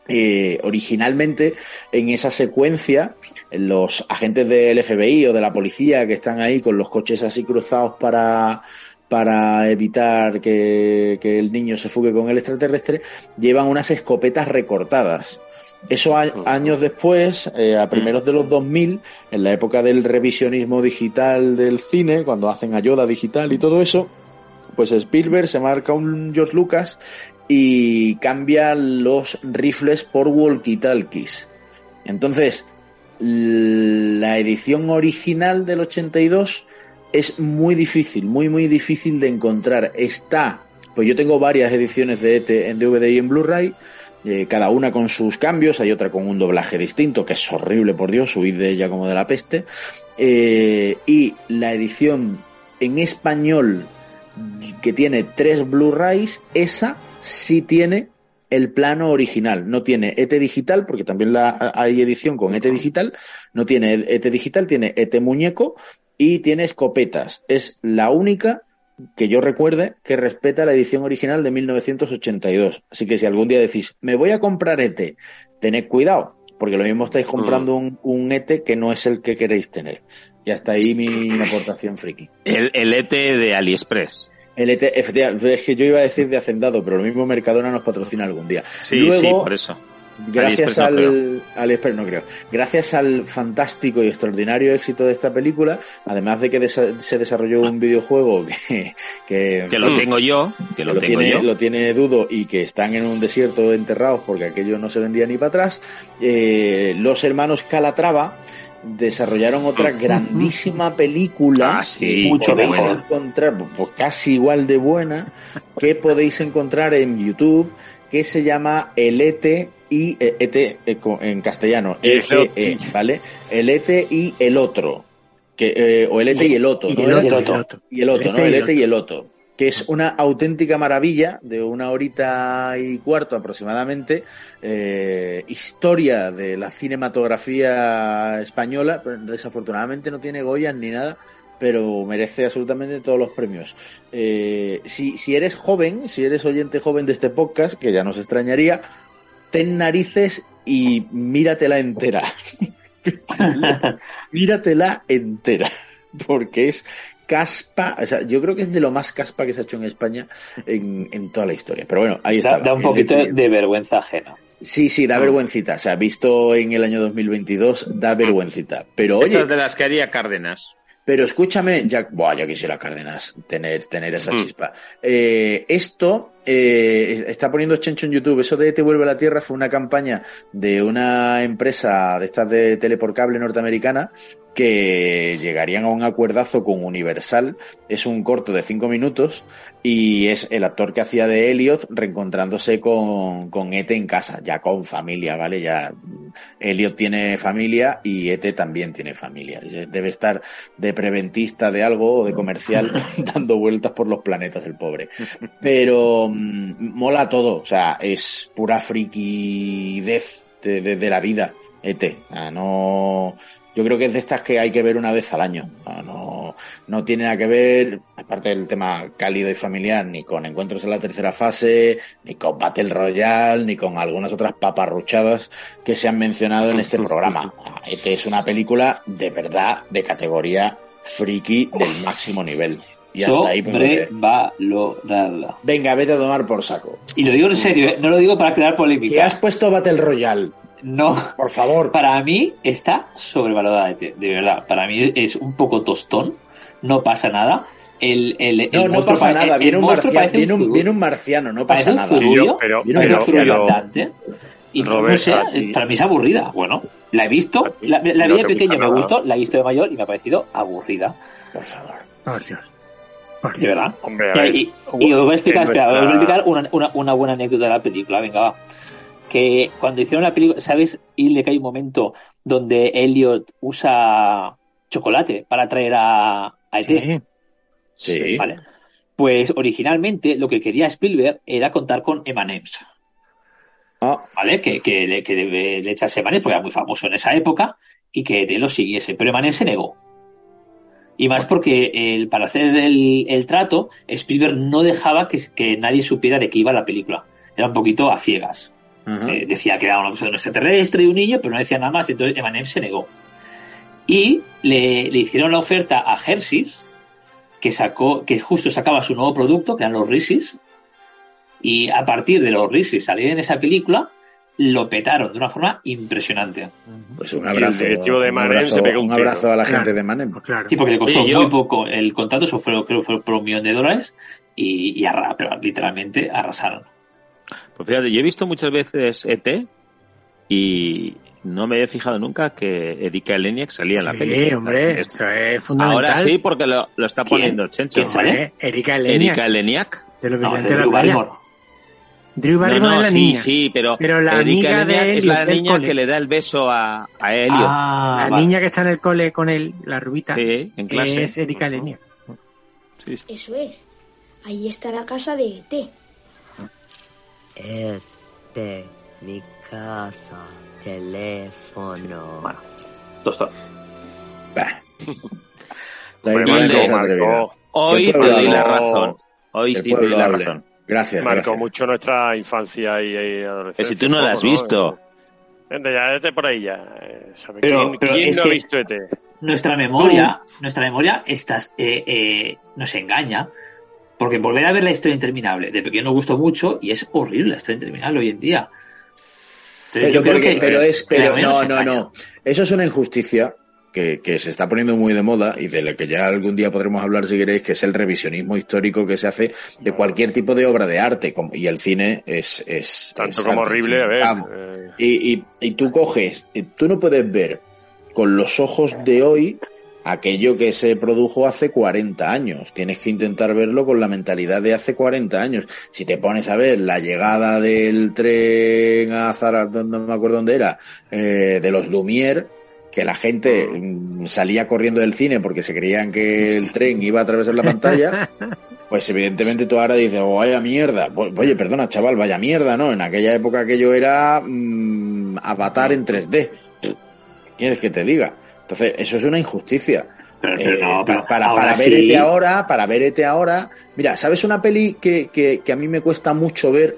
[SPEAKER 4] eh, originalmente en esa secuencia los agentes del FBI o de la policía que están ahí con los coches así cruzados para para evitar que, que el niño se fugue con el extraterrestre, llevan unas escopetas recortadas. Eso a- años después, eh, a primeros de los 2000, en la época del revisionismo digital del cine, cuando hacen ayuda digital y todo eso, pues Spielberg se marca un George Lucas y cambia los rifles por walkie-talkies. Entonces, la edición original del 82 es muy difícil, muy, muy difícil de encontrar. Está, pues yo tengo varias ediciones de ET en DVD y en Blu-ray, eh, cada una con sus cambios, hay otra con un doblaje distinto, que es horrible, por Dios, subid de ella como de la peste. Eh, y la edición en español que tiene tres Blu-rays, esa sí tiene el plano original. No tiene ET digital, porque también la, hay edición con ET digital. No tiene ET digital, tiene ET muñeco y tiene escopetas. Es la única que yo recuerde que respeta la edición original de 1982. Así que si algún día decís, me voy a comprar ET, tened cuidado, porque lo mismo estáis comprando un, un ET que no es el que queréis tener. Y hasta ahí mi aportación friki.
[SPEAKER 3] El, el ET de AliExpress.
[SPEAKER 4] El ET, es que yo iba a decir de Hacendado, pero lo mismo Mercadona nos patrocina algún día.
[SPEAKER 3] Sí,
[SPEAKER 4] Luego,
[SPEAKER 3] sí, por eso.
[SPEAKER 4] Gracias
[SPEAKER 3] AliExpress no
[SPEAKER 4] al, no creo. Gracias al fantástico y extraordinario éxito de esta película, además de que desa- se desarrolló un videojuego que, que,
[SPEAKER 3] Que lo tengo yo, que lo tengo
[SPEAKER 4] tiene,
[SPEAKER 3] yo.
[SPEAKER 4] lo tiene Dudo y que están en un desierto enterrados porque aquello no se vendía ni para atrás, eh, los hermanos Calatrava desarrollaron otra grandísima película
[SPEAKER 3] Mm. Ah, sí, mucho
[SPEAKER 4] podéis
[SPEAKER 3] mejor.
[SPEAKER 4] encontrar pues casi igual de buena que podéis encontrar en YouTube que se llama El ET y eh, ET en castellano
[SPEAKER 2] Eso.
[SPEAKER 4] EE, ¿vale? El ET y el otro que eh, o el ET y el otro,
[SPEAKER 6] Y
[SPEAKER 4] ¿no?
[SPEAKER 6] el otro, y el otro.
[SPEAKER 4] y el otro, ¿no?
[SPEAKER 6] ET y
[SPEAKER 4] El
[SPEAKER 6] el
[SPEAKER 4] ET y el otro. Que es una auténtica maravilla de una horita y cuarto aproximadamente. eh, historia de la cinematografía española. pero desafortunadamente no tiene Goyas ni nada, pero merece absolutamente todos los premios. Eh, si, si eres joven, si eres oyente joven de este podcast, que ya nos extrañaría, ten narices y míratela entera. míratela entera. Porque es caspa, o sea, yo creo que es de lo más caspa que se ha hecho en España en, en toda la historia. Pero bueno, ahí está.
[SPEAKER 5] Da, da un poquito de vergüenza ajena.
[SPEAKER 4] Sí, sí, da vergüencita. O sea, visto en el año 2022, da vergüencita. Pero oye,
[SPEAKER 3] Estas de las que haría Cárdenas.
[SPEAKER 4] Pero escúchame, ya, buah, ya quisiera Cárdenas tener, tener esa chispa. Eh, esto eh, está poniendo Chencho en YouTube. Eso de Te vuelve a la Tierra fue una campaña de una empresa de estas de tele por cable norteamericana que llegarían a un acuerdazo con Universal. Es un corto de cinco minutos y es el actor que hacía de Elliot reencontrándose con, con Ete en casa, ya con familia, ¿vale? Ya Elliot tiene familia y Ete también tiene familia. Debe estar de preventista de algo o de comercial dando vueltas por los planetas el pobre. Pero mm, mola todo, o sea, es pura frikidez de, de, de la vida, Ete. Ah, no, yo creo que es de estas que hay que ver una vez al año. No, no, tiene nada que ver, aparte del tema cálido y familiar, ni con encuentros en la tercera fase, ni con Battle Royale, ni con algunas otras paparruchadas que se han mencionado en este programa. Este es una película de verdad de categoría friki del máximo nivel. Y hasta ahí.
[SPEAKER 5] Sobrevalorada.
[SPEAKER 4] Venga, vete a tomar por saco.
[SPEAKER 5] Y lo digo en serio, ¿eh? no lo digo para crear polémica.
[SPEAKER 4] ¿Qué has puesto Battle Royale?
[SPEAKER 5] No.
[SPEAKER 4] Por favor.
[SPEAKER 5] Para mí está sobrevalorada, de, de verdad. Para mí es un poco tostón. No pasa nada. El, el, el
[SPEAKER 4] No, no pasa
[SPEAKER 5] pa-
[SPEAKER 4] nada. Viene un, marciano, viene, un, viene un marciano, no pasa
[SPEAKER 5] un
[SPEAKER 4] nada.
[SPEAKER 5] zurullo,
[SPEAKER 2] pero-
[SPEAKER 4] Viene un
[SPEAKER 5] pero
[SPEAKER 4] marciano.
[SPEAKER 5] flotante. Y no
[SPEAKER 2] Robert,
[SPEAKER 5] sé,
[SPEAKER 2] aquí-
[SPEAKER 5] para mí es aburrida. Bueno, la he visto, la, la
[SPEAKER 2] no
[SPEAKER 5] vi de pequeño, me gustó, la he visto de mayor y me ha parecido aburrida.
[SPEAKER 4] Por favor.
[SPEAKER 6] Por
[SPEAKER 5] De verdad.
[SPEAKER 2] Hombre, a
[SPEAKER 5] Y,
[SPEAKER 2] ver,
[SPEAKER 5] y- y os voy a explicar, espera, os voy a explicar una, una, una buena anécdota de la película, venga, va. Que cuando hicieron la película, ¿sabes? Y que hay un momento donde Elliot usa chocolate para traer a, a ET.
[SPEAKER 6] Sí.
[SPEAKER 4] Sí.
[SPEAKER 5] ¿Vale? Pues originalmente lo que quería Spielberg era contar con M&M's,
[SPEAKER 4] Ah,
[SPEAKER 5] ¿vale? Que, que, le, que le, le echase M&M's porque era muy famoso en esa época y que ET lo siguiese, pero M&M's se negó. Y más porque el, para hacer el, el trato, Spielberg no dejaba que, que nadie supiera de qué iba la película. Era un poquito a ciegas. Eh, decía que era una cosa de un extraterrestre y un niño, pero no decía nada más, entonces Emanem se negó. Y le, le hicieron la oferta a Hershey's, que sacó, que justo sacaba su nuevo producto, que eran los Reese's, y a partir de los Reese's salir en esa película, lo petaron de una forma impresionante.
[SPEAKER 4] Pues un
[SPEAKER 2] Y el
[SPEAKER 4] abrazo.
[SPEAKER 2] directivo de
[SPEAKER 4] un
[SPEAKER 2] Manem
[SPEAKER 4] abrazo,
[SPEAKER 2] se pegó un
[SPEAKER 4] un abrazo a la gente
[SPEAKER 2] Claro.
[SPEAKER 4] de Manem.
[SPEAKER 5] Sí, porque le costó muy poco el contrato, eso fue, creo que fue por un millón de dólares, y, y arra- pero literalmente arrasaron.
[SPEAKER 3] Pues fíjate, yo he visto muchas veces ET y no me he fijado nunca que Erika Eleniak salía en la
[SPEAKER 6] Sí,
[SPEAKER 3] película.
[SPEAKER 6] hombre,
[SPEAKER 3] Es-
[SPEAKER 6] eso es fundamental.
[SPEAKER 3] Ahora sí, porque lo, lo está
[SPEAKER 6] ¿Quién?
[SPEAKER 3] poniendo Chencho.
[SPEAKER 6] ¿Quién sale? Erika Eleniak.
[SPEAKER 3] Erika Eleniak.
[SPEAKER 6] De los
[SPEAKER 3] No,
[SPEAKER 6] vigilantes
[SPEAKER 3] de
[SPEAKER 6] la
[SPEAKER 3] Drew
[SPEAKER 6] playa.
[SPEAKER 3] Barrymore.
[SPEAKER 6] Drew Barrymore
[SPEAKER 3] no, no,
[SPEAKER 6] es la
[SPEAKER 3] sí,
[SPEAKER 6] niña.
[SPEAKER 3] sí, pero,
[SPEAKER 6] Pero la
[SPEAKER 3] Erika
[SPEAKER 6] amiga de
[SPEAKER 3] es la niña
[SPEAKER 6] cole.
[SPEAKER 3] que le da el beso a, a Elliot.
[SPEAKER 5] Ah,
[SPEAKER 6] la niña que está en el cole con él, la rubita,
[SPEAKER 3] Sí, en clase.
[SPEAKER 6] es Erika Eleniak.
[SPEAKER 9] Eso es. Ahí está la casa de E ET.
[SPEAKER 19] Este, mi casa, teléfono.
[SPEAKER 4] La
[SPEAKER 2] Hombre,
[SPEAKER 4] ignorancia
[SPEAKER 2] Marco.
[SPEAKER 3] Hoy te doy la razón. Hoy sí te doy la razón.
[SPEAKER 4] Gracias,
[SPEAKER 2] Marcó
[SPEAKER 4] gracias.
[SPEAKER 2] mucho nuestra infancia y, y adolescencia.
[SPEAKER 3] Que si tú no la has
[SPEAKER 2] poco, ¿no?
[SPEAKER 3] visto.
[SPEAKER 2] Vente, ya, vete por ahí ya. eh, ¿sabe?
[SPEAKER 5] Pero-
[SPEAKER 2] ¿Quién,
[SPEAKER 5] pero
[SPEAKER 2] quién
[SPEAKER 5] es
[SPEAKER 2] no ha visto ET?
[SPEAKER 5] Nuestra memoria, nuestra memoria estas, eh, eh, nos engaña, porque volver a ver la historia interminable de pequeño nos gustó mucho y es horrible la historia interminable hoy en día. Entonces,
[SPEAKER 4] Pero,
[SPEAKER 5] yo creo
[SPEAKER 4] porque-
[SPEAKER 5] que-
[SPEAKER 4] pero es, pero no, no, no. Eso es una injusticia que, que se está poniendo muy de moda y de la que ya algún día podremos hablar si queréis, que es el revisionismo histórico que se hace de cualquier tipo de obra de arte, como- y el cine es, es
[SPEAKER 2] Tanto
[SPEAKER 4] es
[SPEAKER 2] como
[SPEAKER 4] arte,
[SPEAKER 2] horrible, a ver. eh,
[SPEAKER 4] Y, y, y tú coges, y tú no puedes ver con los ojos de hoy aquello que se produjo hace 40 años. Tienes que intentar verlo con la mentalidad de hace 40 años. Si te pones a ver la llegada del tren a Zara, no me acuerdo dónde era, eh, de los Lumière, que la gente mm, salía corriendo del cine porque se creían que el tren iba a atravesar la pantalla, pues evidentemente tú ahora dices, oh, vaya mierda. Pues, Oye, perdona, chaval, vaya mierda, ¿no? En aquella época aquello era mm, Avatar en 3D. ¿Qué ¿Quieres que te diga? Entonces, eso es una injusticia.
[SPEAKER 5] Pero- pero
[SPEAKER 4] Eh,
[SPEAKER 5] no,
[SPEAKER 4] para, para,
[SPEAKER 5] ahora
[SPEAKER 4] para
[SPEAKER 5] sí.
[SPEAKER 4] ver ET ahora, para ver ET ahora. Mira, ¿sabes una peli que, que, que a mí me cuesta mucho ver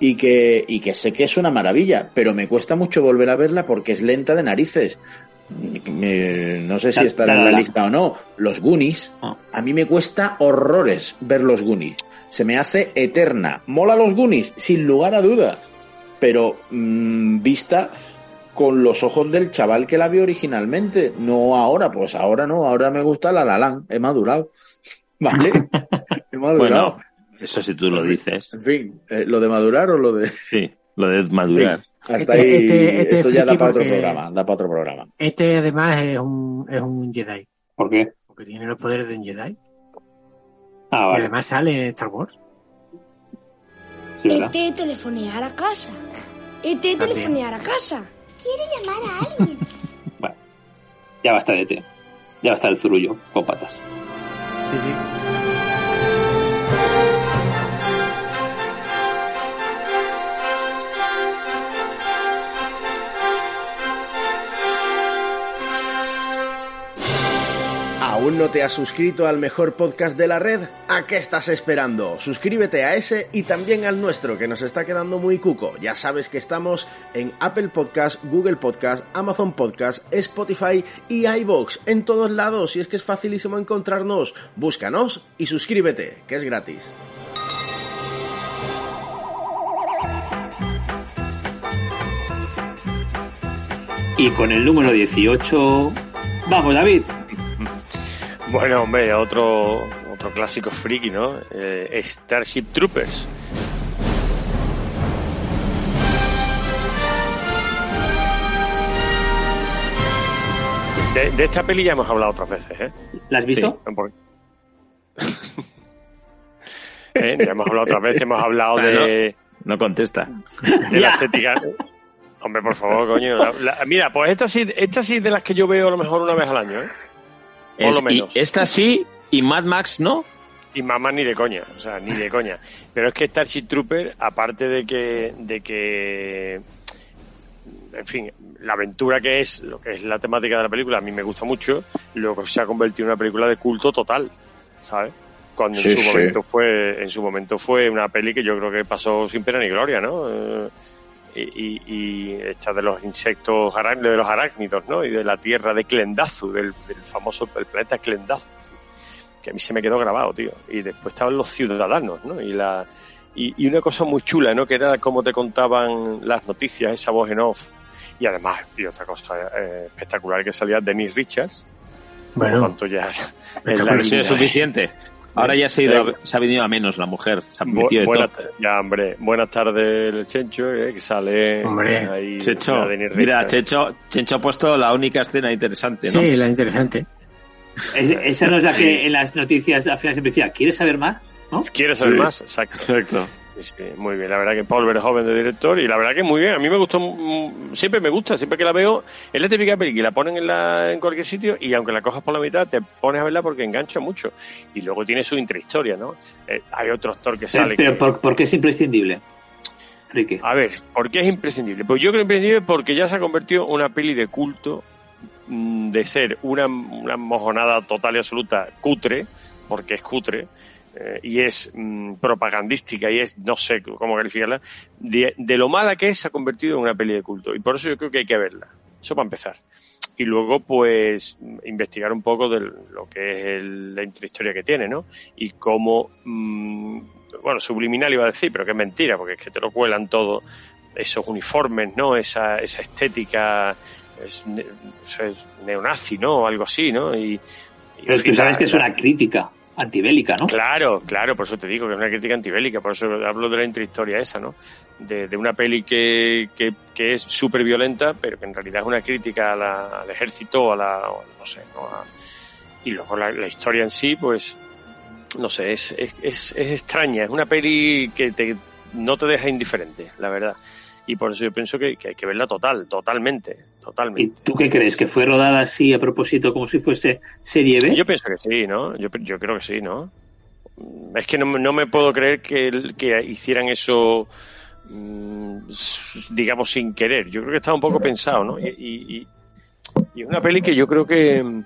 [SPEAKER 4] y que, y que sé que es una maravilla, pero me cuesta mucho volver a verla porque es lenta de narices? No sé si
[SPEAKER 5] La-
[SPEAKER 4] estará
[SPEAKER 5] la-
[SPEAKER 4] en la lista o no. Los Goonies. A mí me cuesta horrores ver los Goonies. Se me hace eterna. Mola los Goonies, sin lugar a dudas. Pero mm, vista con los ojos del chaval que la vio originalmente. No ahora, pues ahora no. Ahora me gusta la La Land. He madurado. ¿Vale? He madurado.
[SPEAKER 3] Bueno, eso si tú lo dices.
[SPEAKER 4] En fin, eh, ¿lo de madurar o lo de...?
[SPEAKER 3] Sí, lo de madurar.
[SPEAKER 4] Hasta
[SPEAKER 6] Este-
[SPEAKER 4] ahí,
[SPEAKER 6] este- este
[SPEAKER 4] esto ya da para otro programa, da para otro programa.
[SPEAKER 6] Este además es un, es un Jedi.
[SPEAKER 5] ¿Por qué?
[SPEAKER 6] Porque tiene los poderes de un Jedi.
[SPEAKER 5] Ah,
[SPEAKER 6] Y
[SPEAKER 5] vale.
[SPEAKER 6] además sale en Star Wars.
[SPEAKER 5] Sí, ¿verdad?
[SPEAKER 9] ET telefonear a casa. ET telefonear a casa. Quiere llamar a alguien.
[SPEAKER 5] Ya va a estar ET. Ya va a estar el zurullo con patas.
[SPEAKER 6] Sí, sí.
[SPEAKER 1] ¿Aún no te has suscrito al mejor podcast de la red? ¿A qué estás esperando? Suscríbete a ese y también al nuestro, que nos está quedando muy cuco. Ya sabes que estamos en Apple Podcast, Google Podcast, Amazon Podcast, Spotify y iBox, en todos lados, y es que es facilísimo encontrarnos. Búscanos y suscríbete, que es gratis.
[SPEAKER 5] Y con el número 18. Vamos, David.
[SPEAKER 2] Bueno, hombre, otro, otro clásico friki, ¿no? Eh, Starship Troopers. De, de esta peli ya hemos hablado otras veces, ¿eh?
[SPEAKER 5] ¿La has visto?
[SPEAKER 2] Sí, ¿Eh? Ya hemos hablado otras veces, hemos hablado
[SPEAKER 3] O sea,
[SPEAKER 2] de,
[SPEAKER 3] No contesta.
[SPEAKER 2] de la estética. Hombre, por favor, coño. La- la- mira, pues esta sí, esta sí de las que yo veo a lo mejor una vez al año, ¿eh? Por
[SPEAKER 3] Es-
[SPEAKER 2] lo menos.
[SPEAKER 3] y esta sí y Mad Max no.
[SPEAKER 2] Y mamá ni de coña, o sea, ni de coña. Pero es que Starship Trooper, aparte de que, de que, en fin, la aventura que es, lo que es la temática de la película, a mí me gusta mucho, luego se ha convertido en una película de culto total, ¿sabes? Cuando
[SPEAKER 4] Sí,
[SPEAKER 2] en su
[SPEAKER 4] sí.
[SPEAKER 2] momento fue, en su momento fue una peli que yo creo que pasó sin pena ni gloria, ¿no? Eh, Y, y, hecha de los insectos, de los arácnidos, ¿no? Y de la tierra de Klendazu, del, del famoso el planeta Klendazu, que a mí se me quedó grabado, tío. Y después estaban los ciudadanos, ¿no? Y la y, y una cosa muy chula, ¿no? Que era cómo te contaban las noticias, esa voz en off. Y además, y otra cosa eh, espectacular que salía Denise Richards. Por lo tanto, ya la
[SPEAKER 3] es suficiente. Ahora ya se ha, ido, a- se ha venido a menos la mujer. Se ha
[SPEAKER 2] Bu-
[SPEAKER 3] metido de
[SPEAKER 2] buena- ya, hombre, buenas tardes, el Chencho, eh, que sale
[SPEAKER 3] Hombre,
[SPEAKER 2] ahí.
[SPEAKER 3] Checho, mira,
[SPEAKER 2] Richards.
[SPEAKER 3] Checho, Checho ha puesto la única escena interesante, ¿no?
[SPEAKER 6] Sí, la interesante.
[SPEAKER 5] Es- esa no es la que en las noticias al final siempre decía, ¿quieres saber más? ¿No?
[SPEAKER 2] ¿Quieres saber
[SPEAKER 3] Sí.
[SPEAKER 2] más? Exacto. sí, muy bien. La verdad que Paul Verhoeven de director y la verdad que muy bien. A mí me gustó, mm, siempre me gusta, siempre que la veo, es la típica película, la ponen en, la, en cualquier sitio y aunque la cojas por la mitad, te pones a verla porque engancha mucho. Y luego tiene su intrahistoria, ¿no? Eh, hay otro actor que sale.
[SPEAKER 5] pero
[SPEAKER 2] que-
[SPEAKER 5] ¿por, por qué es imprescindible? Friki.
[SPEAKER 2] A ver, ¿por qué es imprescindible? Pues yo creo imprescindible porque ya se ha convertido en una peli de culto mm, de ser una, una mojonada total y absoluta cutre, porque es cutre, eh, y es mm, propagandística y es, no sé cómo calificarla, de, de lo mala que es se ha convertido en una peli de culto. Y por eso yo creo que hay que verla. Eso para empezar. Y luego, pues, investigar un poco de lo que es el- la intrahistoria que tiene, ¿no? Y cómo, mm, bueno, subliminal iba a decir, pero que es mentira, porque es que te lo cuelan todo, esos uniformes, ¿no? Esa, esa estética, es, es neonazi, ¿no? O algo así, ¿no? Y, y,
[SPEAKER 5] Pero tú sabes que es una crítica antibélica, ¿no?
[SPEAKER 2] Claro, claro, por eso te digo que es una crítica antibélica, por eso hablo de la intrahistoria esa, ¿no? De, una peli que, que, es súper violenta, pero que en realidad es una crítica a la- al ejército, a la, no sé, ¿no? A- y luego la, la historia en sí, pues, no sé, es, es, es, es extraña, es una peli que te, no te deja indiferente, la verdad. Y por eso yo pienso que, que hay que verla total, totalmente, totalmente.
[SPEAKER 5] ¿Y tú qué crees? ¿Que fue rodada así a propósito como si fuese serie B?
[SPEAKER 2] Yo pienso que sí, ¿no? Yo, yo creo que sí, ¿no? Es que no, me- no me puedo creer que, que hicieran eso, mm, digamos, sin querer. Yo creo que estaba un poco pensado, ¿no? Y, y- y- y es una peli que yo creo que,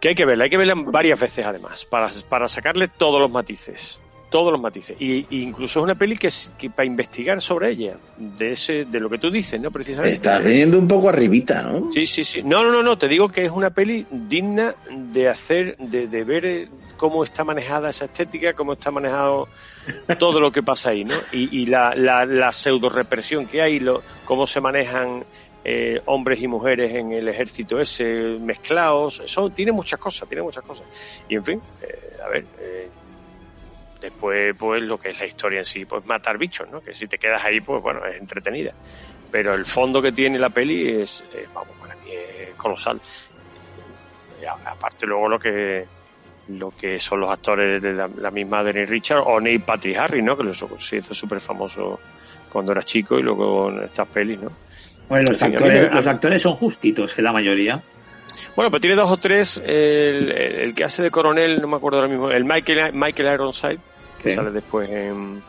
[SPEAKER 2] que hay que verla. Hay que verla varias veces, además, para, para sacarle todos los matices. Todos los matices. Y, y incluso es una peli que, es- que para investigar sobre ella, de ese de lo que tú dices, ¿no? Precisamente.
[SPEAKER 4] Estás viniendo un poco arribita, ¿no?
[SPEAKER 2] Sí, sí, sí. No, no, no, no. Te digo que es una peli digna de hacer, de, de ver eh, cómo está manejada esa estética, cómo está manejado todo lo que pasa ahí, ¿no? Y, y la, la, la pseudo represión que hay, lo, cómo se manejan eh, hombres y mujeres en el ejército ese mezclados. Eso tiene muchas cosas, tiene muchas cosas. Y en fin, eh, a ver. eh, Después, pues lo que es la historia en sí, pues matar bichos, ¿no? Que si te quedas ahí, pues bueno, es entretenida. Pero el fondo que tiene la peli es, eh, vamos, para mí es colosal. Y aparte luego lo que lo que son los actores de la, la misma Denise Richard o Neil Patrick Harris, ¿no? Que lo- se hizo súper famoso cuando era chico y luego en estas pelis, ¿no?
[SPEAKER 5] Bueno, los
[SPEAKER 2] mí
[SPEAKER 5] actores, los actores son justitos, en la mayoría.
[SPEAKER 2] Bueno, pero tiene dos o tres. El, el- el que hace de coronel, no me acuerdo ahora mismo, el Michael, Michael Ironside, que
[SPEAKER 5] Sí.
[SPEAKER 2] sale después en,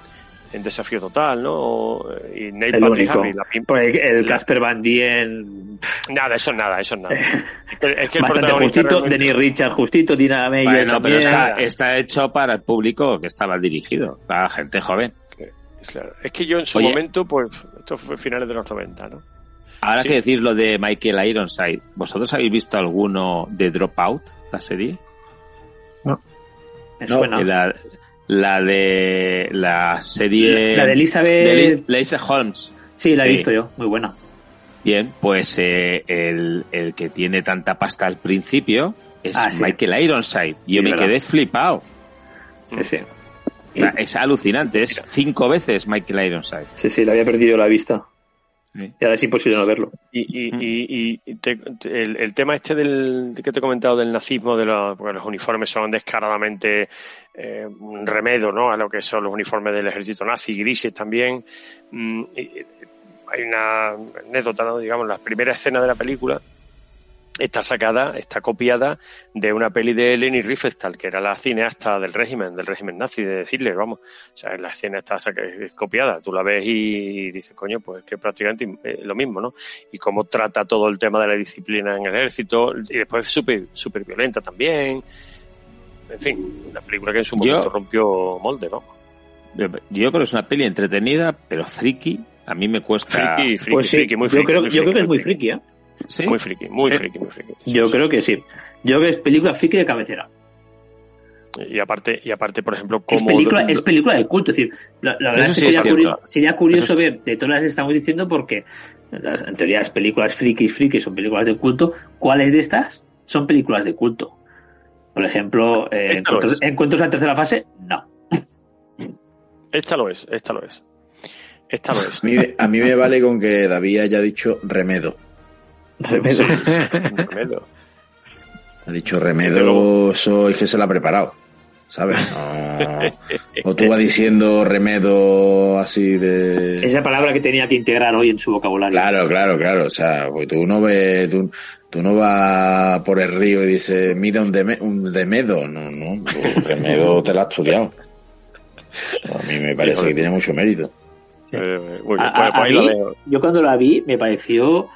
[SPEAKER 2] en Desafío Total, ¿no? O- y Neil
[SPEAKER 5] El
[SPEAKER 2] Patrick
[SPEAKER 5] único.
[SPEAKER 2] Harris. La, pim-
[SPEAKER 5] Pues el, el
[SPEAKER 2] la-
[SPEAKER 5] Casper Van Dien,
[SPEAKER 2] Nada, eso es nada, eso es nada. Es que, el
[SPEAKER 5] bastante justito.
[SPEAKER 2] realmente-
[SPEAKER 5] Denis Richard, justito. Dina Meyer
[SPEAKER 3] Bueno, pero está, está hecho para el público que estaba dirigido, para gente joven.
[SPEAKER 2] Claro. Es que yo en su
[SPEAKER 3] Oye.
[SPEAKER 2] momento, pues, esto fue finales de los 90, ¿no?
[SPEAKER 3] Ahora
[SPEAKER 2] Sí.
[SPEAKER 3] que decís lo de Michael Ironside, ¿vosotros habéis visto alguno de Dropout, la serie?
[SPEAKER 5] Me suena.
[SPEAKER 3] La, la de la serie...
[SPEAKER 5] La de Elizabeth-
[SPEAKER 3] de Li- Elizabeth Holmes.
[SPEAKER 5] Sí, la he visto yo. Muy buena.
[SPEAKER 3] Bien, pues eh, el, el que tiene tanta pasta al principio es
[SPEAKER 5] Ah, sí.
[SPEAKER 3] Michael Ironside. Yo
[SPEAKER 5] Sí,
[SPEAKER 3] me
[SPEAKER 5] verdad.
[SPEAKER 3] quedé flipado.
[SPEAKER 5] Sí, sí.
[SPEAKER 3] O sea, es alucinante, es cinco veces Michael Ironside.
[SPEAKER 5] Sí, sí, le había perdido la vista.
[SPEAKER 3] Sí.
[SPEAKER 5] Y ahora es imposible no verlo.
[SPEAKER 2] Y, y, y, y te- te- el, el tema este del que te he comentado del nazismo, de los, porque los uniformes son descaradamente eh, un remedio ¿no? a lo que son los uniformes del ejército nazi, grises también. Mm, hay una anécdota, ¿no? digamos, la primera escena de la película está sacada, está copiada de una peli de Leni Riefenstahl, que era la cineasta del régimen, del régimen nazi de Hitler, vamos. O sea, la escena está saca- es copiada, tú la ves y dices, coño, pues que prácticamente eh, lo mismo, ¿no? Y cómo trata todo el tema de la disciplina en el ejército, y después es súper súper violenta también. En fin, una película que en su
[SPEAKER 3] Yo-
[SPEAKER 2] momento rompió molde, ¿no?
[SPEAKER 3] Yo yo creo que es una peli entretenida, pero friki, A mí me cuesta.
[SPEAKER 2] Friki, friki,
[SPEAKER 5] Pues sí,
[SPEAKER 2] friki, muy
[SPEAKER 5] yo
[SPEAKER 2] friki.
[SPEAKER 5] creo,
[SPEAKER 2] muy
[SPEAKER 5] yo creo que es muy
[SPEAKER 2] friki.
[SPEAKER 5] friki,
[SPEAKER 2] Muy friki, muy
[SPEAKER 5] Sí.
[SPEAKER 2] friki, muy friki.
[SPEAKER 5] Yo creo que sí. Yo creo que es película friki de cabecera.
[SPEAKER 2] Y aparte, y aparte, por ejemplo,
[SPEAKER 5] Es
[SPEAKER 2] como
[SPEAKER 5] película, es película de culto. Es decir, la, la verdad
[SPEAKER 3] Eso
[SPEAKER 5] es que
[SPEAKER 3] sí es
[SPEAKER 5] sería, curioso, sería curioso ver de todas las que estamos diciendo, porque las- en teoría las películas frikis, frikis son películas de culto. ¿Cuáles de estas son películas de culto? Por ejemplo, eh, encuentros,
[SPEAKER 2] es.
[SPEAKER 5] encuentros en tercera fase, no.
[SPEAKER 2] Esta lo es, esta lo es. Esta lo es.
[SPEAKER 4] A mí, a mí me vale con que David haya dicho remedo.
[SPEAKER 2] Remedo.
[SPEAKER 4] Ha dicho remedo, eso es que se la ha preparado. ¿Sabes? No. O tú vas diciendo remedo así de.
[SPEAKER 5] Esa palabra que tenía que integrar hoy en su vocabulario.
[SPEAKER 4] Claro, claro, claro. O sea, pues tú no ves, tú, tú no vas por el río y dices, mira un, deme- un demedo. No, no. remedo te lo has estudiado. O sea, a mí me parece que tiene mucho mérito.
[SPEAKER 2] Eh,
[SPEAKER 5] A- a-
[SPEAKER 2] pues, pues
[SPEAKER 5] a
[SPEAKER 2] lo
[SPEAKER 5] yo cuando la vi me pareció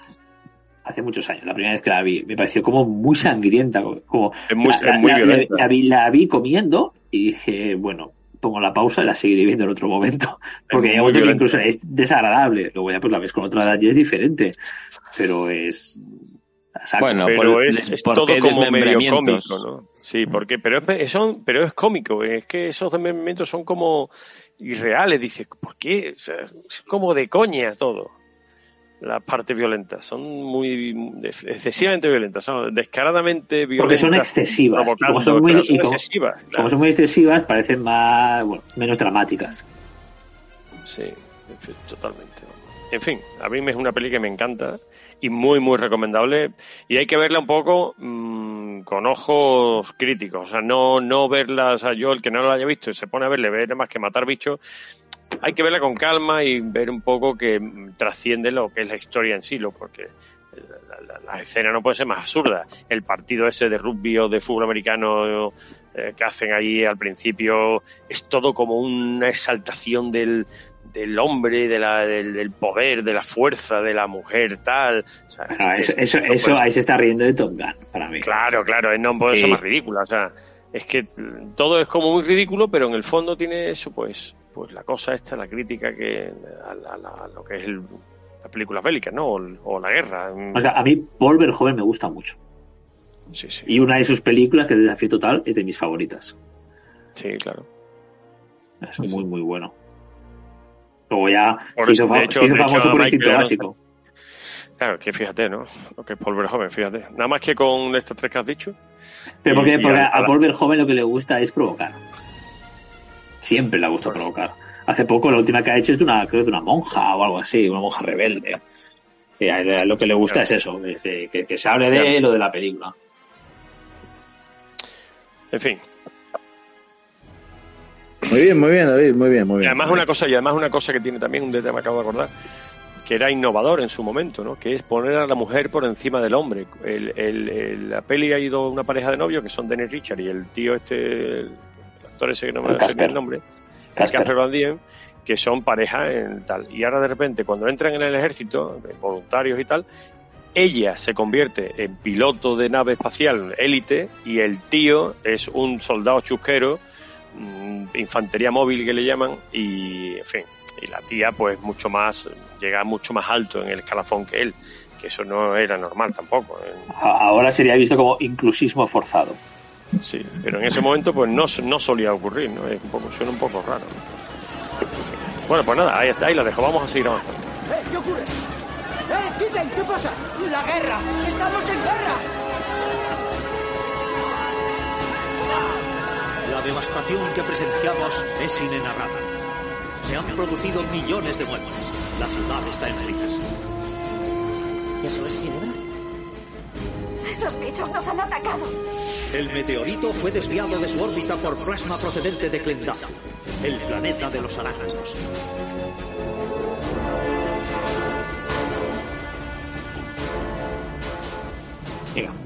[SPEAKER 5] hace muchos años, la primera vez que la vi, me pareció como muy sangrienta, como
[SPEAKER 2] Es muy-
[SPEAKER 5] la,
[SPEAKER 2] es muy
[SPEAKER 5] la- la-
[SPEAKER 2] violenta.
[SPEAKER 5] la vi, la vi comiendo y dije, bueno, pongo la pausa y la seguiré viendo en otro momento, porque hay momento que incluso es desagradable, luego ya pues la ves con otra edad y es diferente, pero es saco.
[SPEAKER 3] Bueno,
[SPEAKER 2] pero
[SPEAKER 3] por-
[SPEAKER 2] es, todo como medio cómico, ¿no? Sí, porque, pero es, son, pero es cómico, es que esos desmembramientos son como irreales, dices, ¿por qué? O sea, es como de coña todo. Las partes violentas son muy excesivamente violentas, son descaradamente violentas.
[SPEAKER 5] porque son excesivas, y como son muy,
[SPEAKER 2] claro, son
[SPEAKER 5] y como-
[SPEAKER 2] excesivas, claro.
[SPEAKER 5] como son muy excesivas, parecen más, bueno, menos dramáticas.
[SPEAKER 2] Sí, totalmente. En fin, a mí me es una peli que me encanta y muy, muy recomendable. Y hay que verla un poco mm, con ojos críticos. O sea, no, no verla, o sea, yo el que no la haya visto y se pone a verle, ve nada más que matar bichos, hay que verla con calma y ver un poco que trasciende lo que es la historia en sí, lo porque la, la- la escena no puede ser más absurda. El partido ese de rugby o de fútbol americano eh, que hacen ahí al principio es todo como una exaltación del, del hombre, de la, del, del poder, de la fuerza de la mujer, tal. O sea, es
[SPEAKER 5] eso, eso,
[SPEAKER 2] no
[SPEAKER 5] ahí se está riendo de Gun, para mí.
[SPEAKER 2] Claro, claro, no puede ser más ridícula. O sea, es que todo es como muy ridículo, pero en el fondo tiene eso, pues, pues la cosa esta, la crítica que a, a a lo que es el, las películas bélicas, ¿no? O, la guerra.
[SPEAKER 5] O sea, a mí Paul Verhoeven me gusta mucho.
[SPEAKER 2] Sí, sí.
[SPEAKER 5] Y una de sus películas, que es Desafío Total, es de mis favoritas.
[SPEAKER 2] Sí, claro.
[SPEAKER 5] Es muy, muy bueno. Luego ya
[SPEAKER 2] Por
[SPEAKER 5] se hizo, fa-
[SPEAKER 2] hecho-
[SPEAKER 5] se hizo
[SPEAKER 2] de hecho,
[SPEAKER 5] famoso por instinto básico.
[SPEAKER 2] Claro, que fíjate, ¿no? Lo que es Paul Verhoeven, fíjate. Nada más que con estas tres que has dicho.
[SPEAKER 5] Pero porque,
[SPEAKER 2] y
[SPEAKER 5] porque
[SPEAKER 2] a-
[SPEAKER 5] a, Paul Verhoeven lo que le gusta es provocar. Siempre le gusta provocar. Hace poco la última que ha hecho es de una, creo de una monja o algo así, una monja rebelde. Que a él lo que le gusta es eso, que, que- que se hable de
[SPEAKER 2] Claro.
[SPEAKER 5] él o de la película.
[SPEAKER 2] En fin.
[SPEAKER 4] Muy bien, muy bien, David, muy bien, muy
[SPEAKER 2] Y
[SPEAKER 4] bien.
[SPEAKER 2] además una cosa, y además una cosa que tiene también un detalle me acabo de acordar, que era innovador en su momento, ¿no? Que es poner a la mujer por encima del hombre. El, el- el- la peli ha ido una pareja de novios que son Dennis Richard y el tío este, actor ese que no me sé el nombre,
[SPEAKER 5] Casper.
[SPEAKER 2] Casper Van Dien, que son pareja en tal. Y ahora de repente cuando entran en el ejército, voluntarios y tal, ella se convierte en piloto de nave espacial élite y el tío es un soldado chusquero, mm, infantería móvil que le llaman, y en fin, y la tía pues mucho más, llega mucho más alto en el escalafón que él, que eso no era normal tampoco. ¿eh?
[SPEAKER 5] Ahora sería visto como inclusismo forzado.
[SPEAKER 2] Sí, pero en ese momento pues no, no solía ocurrir, ¿no? Es un poco, suena un poco raro. ¿no? Bueno, pues nada, ahí está, ahí la dejo, vamos a seguir avanzando.
[SPEAKER 20] ¡Eh! ¿Qué ocurre? ¡Eh! Kitten! ¿Qué pasa? ¡La guerra! ¡Estamos en guerra!
[SPEAKER 15] La devastación que presenciamos es inenarrable. Se han producido millones de muertes. La ciudad está en heridas.
[SPEAKER 20] ¿Eso es Ginebra?
[SPEAKER 8] Esos bichos nos han atacado.
[SPEAKER 15] El meteorito fue desviado de su órbita por plasma procedente de Clendazu, el planeta de los arácnidos.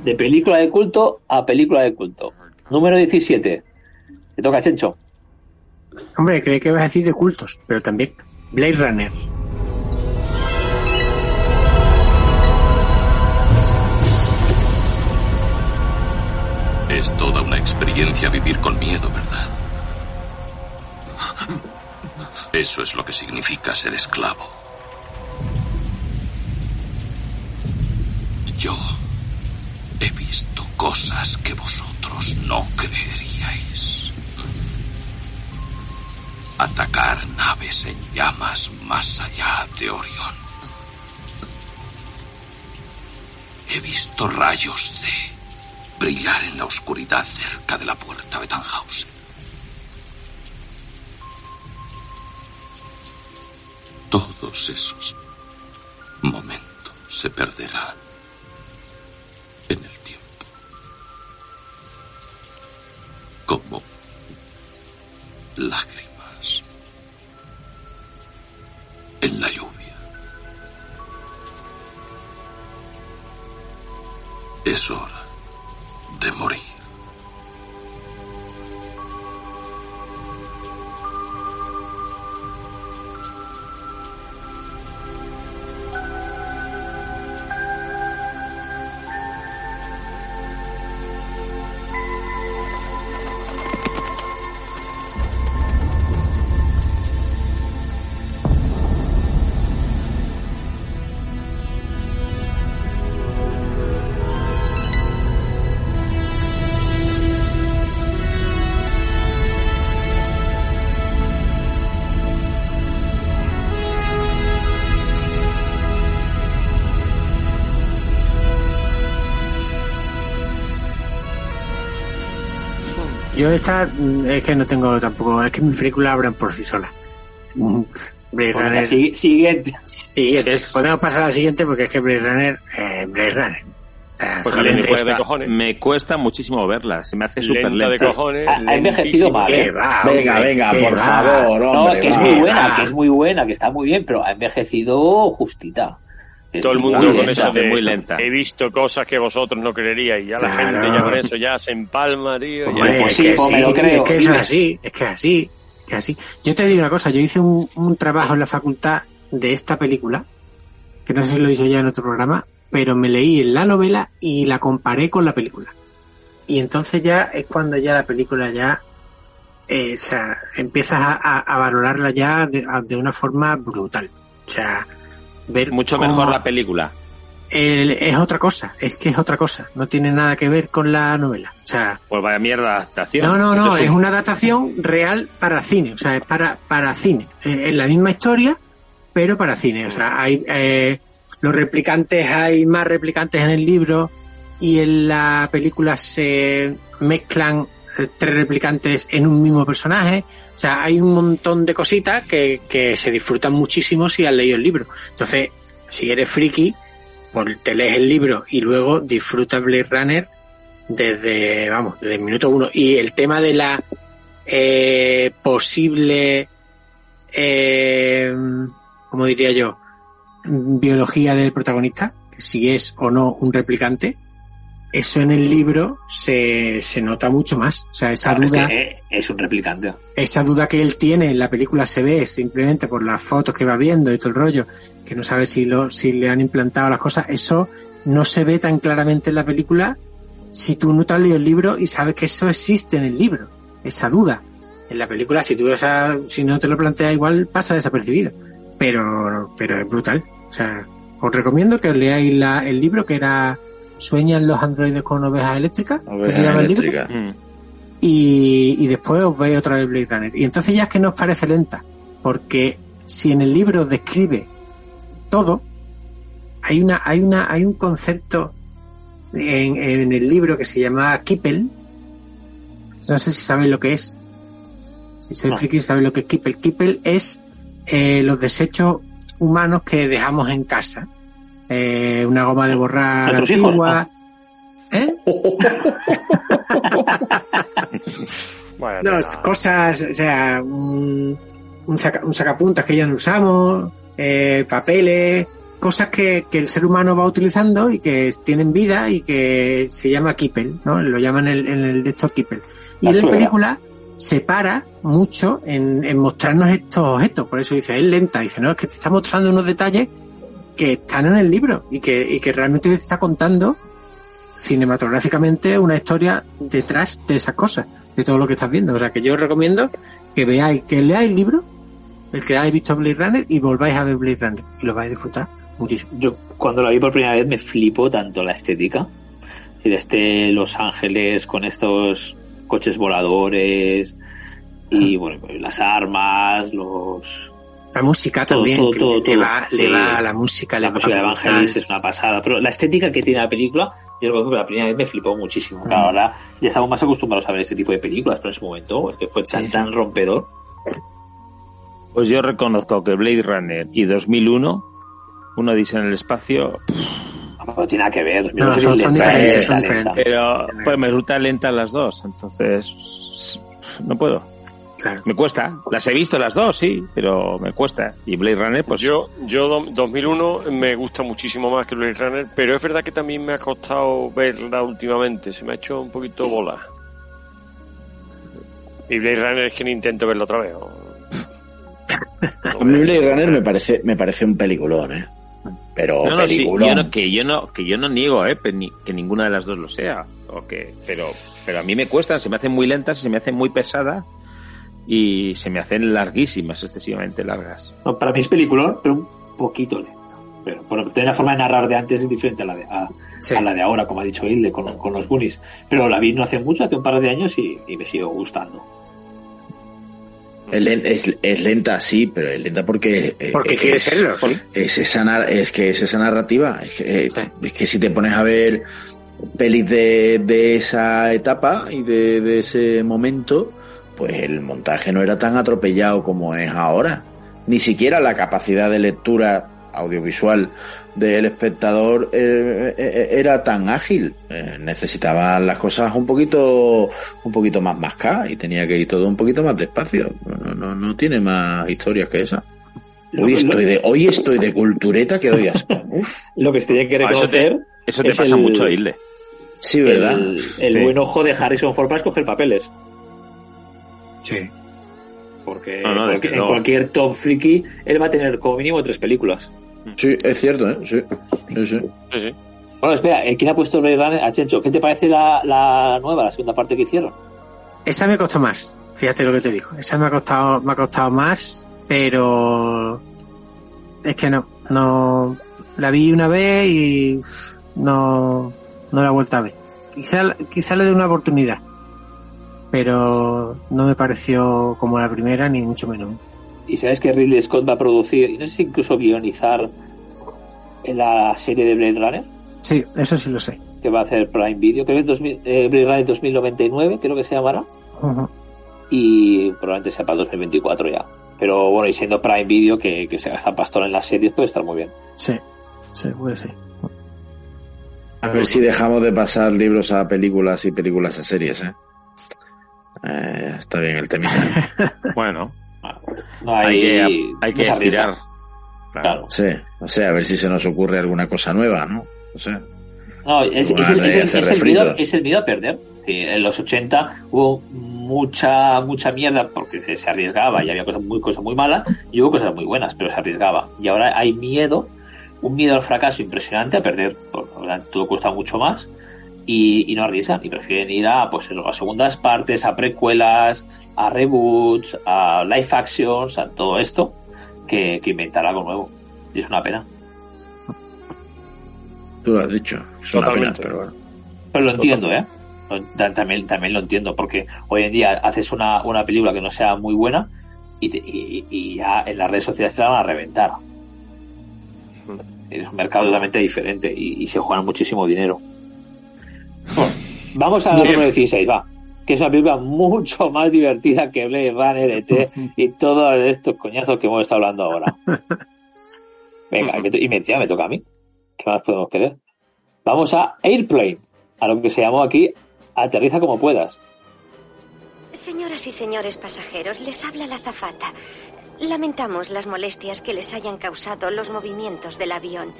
[SPEAKER 5] De película de culto a película de culto. Número 17. Te toca, Chencho.
[SPEAKER 6] Hombre, creí que ibas a decir de cultos, pero también Blade Runner.
[SPEAKER 21] experiencia vivir con miedo, ¿verdad? Eso es lo que significa ser esclavo. Yo he visto cosas que vosotros no creeríais. Atacar naves en llamas más allá de Orión. He visto rayos de brillar en la oscuridad cerca de la puerta de Tannhausen. Todos esos momentos se perderán en el tiempo. Como lágrimas en la lluvia. Es hora de morir.
[SPEAKER 6] Yo esta mm, es que no tengo tampoco, es que mis películas abren por sí solas. Mm, Blade
[SPEAKER 5] Pues la
[SPEAKER 6] Runner.
[SPEAKER 5] si- siguiente.
[SPEAKER 6] Siguiente. Podemos pasar a la siguiente porque es que Blade Runner, eh, Blade Runner.
[SPEAKER 3] Pues me, cuesta, me cuesta muchísimo verla, se me hace súper
[SPEAKER 2] Lenta de
[SPEAKER 3] lenta.
[SPEAKER 2] cojones,
[SPEAKER 5] Ha, ha envejecido mal. ¿eh?
[SPEAKER 6] va,
[SPEAKER 4] Venga, venga, por
[SPEAKER 6] va.
[SPEAKER 4] favor,
[SPEAKER 5] No,
[SPEAKER 4] hombre.
[SPEAKER 5] que es
[SPEAKER 4] va.
[SPEAKER 5] muy buena, que es muy buena, que está muy bien, pero ha envejecido justita.
[SPEAKER 2] Todo el
[SPEAKER 5] muy
[SPEAKER 2] mundo con
[SPEAKER 5] lenta.
[SPEAKER 2] eso de
[SPEAKER 3] muy lenta.
[SPEAKER 2] He visto cosas que vosotros no creeríais. Y ya la
[SPEAKER 6] Claro.
[SPEAKER 2] gente ya con eso ya se empalma, tío.
[SPEAKER 6] Hombre,
[SPEAKER 2] ya-
[SPEAKER 5] pues
[SPEAKER 6] es
[SPEAKER 5] sí,
[SPEAKER 6] que
[SPEAKER 5] me
[SPEAKER 6] sí,
[SPEAKER 5] lo creo.
[SPEAKER 6] es que eso es así, es que es así, que es así. Yo te digo una cosa, yo hice un, un trabajo en la facultad de esta película, que no sé si lo hice ya en otro programa, pero me leí la novela y la comparé con la película. Y entonces ya es cuando ya la película ya, eh, o sea, empiezas a, a- a valorarla ya de, a- de una forma brutal. O sea, ver
[SPEAKER 3] Mucho
[SPEAKER 6] cómo-
[SPEAKER 3] mejor la película.
[SPEAKER 6] el- es otra cosa, es que es otra cosa, no tiene nada que ver con la novela. O sea,
[SPEAKER 3] Pues vaya mierda adaptación.
[SPEAKER 6] no, no, no,
[SPEAKER 3] Entonces,
[SPEAKER 6] es una adaptación real para cine, o sea, es para, para cine. Eh, Es la misma historia, pero para cine. O sea, hay eh, los replicantes, hay más replicantes en el libro y en la película se mezclan tres replicantes en un mismo personaje. O sea, hay un montón de cositas que, que se disfrutan muchísimo si has leído el libro. Entonces, si eres friki, pues te lees el libro y luego disfrutas Blade Runner desde, vamos, desde el minuto uno. Y el tema de la eh, posible, eh, ¿cómo diría yo? Biología del protagonista, si es o no un replicante, eso en el libro se, se nota mucho más. O sea, esa
[SPEAKER 5] Claro, es
[SPEAKER 6] duda,
[SPEAKER 5] que, es un replicante.
[SPEAKER 6] esa duda que él tiene en la película se ve simplemente por las fotos que va viendo y todo el rollo, que no sabe si lo, si le han implantado las cosas, eso no se ve tan claramente en la película si tú no te has leído el libro y sabes que eso existe en el libro, esa duda. En la película, si tú esa, si no te lo planteas igual, pasa desapercibido. Pero, pero es brutal. O sea, os recomiendo que os leáis la, el libro que era Sueñan los androides con ovejas eléctricas.
[SPEAKER 4] Ovejas eléctricas.
[SPEAKER 3] Mm.
[SPEAKER 6] y, y después os veis otra vez Blade Runner. Y entonces ya es que no os parece lenta, porque si en el libro describe todo, hay una, hay una, hay un concepto en, en el libro que se llama Kippel. No sé si sabéis lo que es. Si sois
[SPEAKER 5] No.
[SPEAKER 6] friki sabéis lo que es Kippel. Kippel es eh, los desechos humanos que dejamos en casa. Eh, una goma de borrar antigua. ¿Eh?
[SPEAKER 2] Bueno,
[SPEAKER 6] No,
[SPEAKER 2] no.
[SPEAKER 6] cosas, o sea, un, un, saca- un sacapuntas que ya no usamos, eh, papeles, cosas que, que el ser humano va utilizando y que tienen vida y que se llama Kippel, ¿no? Lo llaman en, en el de estos Kippel. Y en la
[SPEAKER 5] Basura.
[SPEAKER 6] película se para mucho en, en mostrarnos estos objetos, por eso dice, es lenta, dice, no, es que te está mostrando unos detalles que están en el libro y que, y que realmente te está contando cinematográficamente una historia detrás de esas cosas, de todo lo que estás viendo. O sea que yo os recomiendo que veáis, que leáis el libro, el que hayáis visto Blade Runner y volváis a ver Blade Runner y lo vais a disfrutar muchísimo.
[SPEAKER 5] Yo cuando la vi por primera vez me flipó tanto la estética. Es decir, este Los Ángeles con estos coches voladores y bueno, pues, las armas, los...
[SPEAKER 6] La música
[SPEAKER 5] Todo,
[SPEAKER 6] también,
[SPEAKER 5] todo,
[SPEAKER 6] que
[SPEAKER 5] todo,
[SPEAKER 6] le,
[SPEAKER 5] todo.
[SPEAKER 6] va, le
[SPEAKER 5] Sí.
[SPEAKER 6] va la música, le
[SPEAKER 5] La
[SPEAKER 6] va
[SPEAKER 5] música de
[SPEAKER 6] brutal.
[SPEAKER 5] Evangelis es una pasada, pero la estética que tiene la película, yo recuerdo que la primera vez me flipó muchísimo. Claro, ahora ya estamos más acostumbrados a ver este tipo de películas, pero en su momento es que fue tan, tan rompedor.
[SPEAKER 3] Pues yo reconozco que Blade Runner y 2001, uno dice en el espacio,
[SPEAKER 5] No tiene nada que ver.
[SPEAKER 6] No, son- son diferentes, son diferentes.
[SPEAKER 3] pero pues me resultan lentas las dos, entonces no puedo. Me cuesta. Las he visto las dos, sí, pero me cuesta. Y Blade Runner, pues
[SPEAKER 2] Yo, yo do- 2001 me gusta muchísimo más que Blade Runner, pero es verdad que también me ha costado verla últimamente. Se me ha hecho un poquito bola. Y Blade Runner es que ni intento verlo otra vez. ¿no?
[SPEAKER 4] A mí Blade Runner me parece, me parece un peliculón, ¿eh? Pero
[SPEAKER 3] No, no, sí,
[SPEAKER 4] peliculón.
[SPEAKER 3] yo no- que yo no que yo no niego eh, que ninguna de las dos lo sea o que pero pero a mí me cuestan se me hacen muy lentas se me hacen muy pesadas y se me hacen larguísimas excesivamente largas
[SPEAKER 5] No, para mí es peliculón, pero un poquito lento. Pero bueno, tiene la forma de narrar de antes es diferente a la de, a, a la de ahora, como ha dicho Hilde, con, con los Goonies. Pero la vi no hace mucho, hace un par de años y, y me sigue gustando.
[SPEAKER 4] Es, es- es lenta, sí, pero es lenta porque... eh,
[SPEAKER 6] Porque
[SPEAKER 4] es-
[SPEAKER 6] quiere serlo, sí.
[SPEAKER 4] Es, esa, es que es esa narrativa. Es que, es que si te pones a ver pelis de, de esa etapa y de, de ese momento, pues el montaje no era tan atropellado como es ahora. Ni siquiera la capacidad de lectura audiovisual del espectador eh, eh, era tan ágil. Eh, necesitaban las cosas un poquito, un poquito más mascadas y tenía que ir todo un poquito más despacio. No, no, no tiene más historias que esa. Hoy estoy de, hoy estoy de cultureta que doy asco.
[SPEAKER 5] Lo que tiene que
[SPEAKER 3] Ah, eso te-
[SPEAKER 5] reconocer.
[SPEAKER 3] eso te
[SPEAKER 5] es
[SPEAKER 3] pasa
[SPEAKER 5] el-
[SPEAKER 3] mucho, Hilde.
[SPEAKER 4] Sí, ¿verdad?
[SPEAKER 5] El, el
[SPEAKER 3] Sí.
[SPEAKER 5] buen ojo de Harrison Ford para escoger papeles.
[SPEAKER 6] Sí.
[SPEAKER 5] Porque
[SPEAKER 3] No, no,
[SPEAKER 5] en,
[SPEAKER 3] desde
[SPEAKER 5] cualquier, en
[SPEAKER 3] luego.
[SPEAKER 5] cualquier top friki, él va a tener como mínimo tres películas.
[SPEAKER 4] Sí, es cierto, ¿eh? Sí, sí, sí.
[SPEAKER 2] Sí, sí.
[SPEAKER 5] Bueno, espera, eh, ¿quién ha puesto Blade Runner? A Chencho, ¿qué te parece la, la nueva, la segunda parte que hicieron?
[SPEAKER 6] Esa me costó más, fíjate lo que te digo. Esa me ha costado, me ha costado más, pero es que no, no la vi una vez y no, no la he vuelto a ver. Quizá, quizá le dé una oportunidad, pero no me pareció como la primera ni mucho menos.
[SPEAKER 5] Y sabes que Ridley Scott va a producir, y no sé si incluso guionizar en la serie de Blade Runner,
[SPEAKER 6] Sí, eso sí lo sé.
[SPEAKER 5] que va a hacer Prime Video, creo que es 2000, eh, Blade Runner 2099, creo que se llamará, y probablemente sea para 2024 ya. Pero bueno, y siendo Prime Video que, que se gasta pastón en las series, puede estar muy bien.
[SPEAKER 6] Sí, sí, puede ser.
[SPEAKER 4] A ver si dejamos de pasar libros a películas y películas a series, ¿eh? Eh, está bien el tema.
[SPEAKER 3] bueno
[SPEAKER 5] No
[SPEAKER 3] hay,
[SPEAKER 5] hay,
[SPEAKER 3] que hay que estirar
[SPEAKER 5] Claro.
[SPEAKER 4] Sí, o sea, a ver si se nos ocurre alguna cosa nueva, ¿no? O sea,
[SPEAKER 5] No, es, el,
[SPEAKER 4] de
[SPEAKER 5] es el-
[SPEAKER 4] hacer
[SPEAKER 5] es el miedo, es el miedo a perder. Sí, en los 80 hubo mucha mucha mierda porque se, arriesgaba y había cosas muy cosas muy malas y hubo cosas muy buenas, pero se arriesgaba. Y ahora hay miedo, un miedo al fracaso impresionante a perder. Por- todo cuesta mucho más y, y no arriesgan y prefieren ir a pues a segundas partes, a precuelas, a reboots, a live actions, a todo esto que, que inventar algo nuevo. Y es una pena.
[SPEAKER 4] tú lo has dicho. Es una pena,
[SPEAKER 5] Totalmente.
[SPEAKER 4] pero bueno.
[SPEAKER 5] Pero lo entiendo, ¿eh? También, también lo entiendo, porque hoy en día haces una, una película que no sea muy buena y, te- y- y ya en las redes sociales te la van a reventar. Es un mercado totalmente diferente y, y se juegan muchísimo dinero. Vamos a la número 16, va. Que es una película mucho más divertida que Blade Runner, ET y todos estos coñazos que hemos estado hablando ahora. Venga, y me, encima me toca a mí. ¿Qué más podemos querer? Vamos a Airplane, a lo que se llamó aquí Aterriza como puedas.
[SPEAKER 22] Señoras y señores pasajeros, les habla la azafata. Lamentamos las molestias que les hayan causado los movimientos del avión.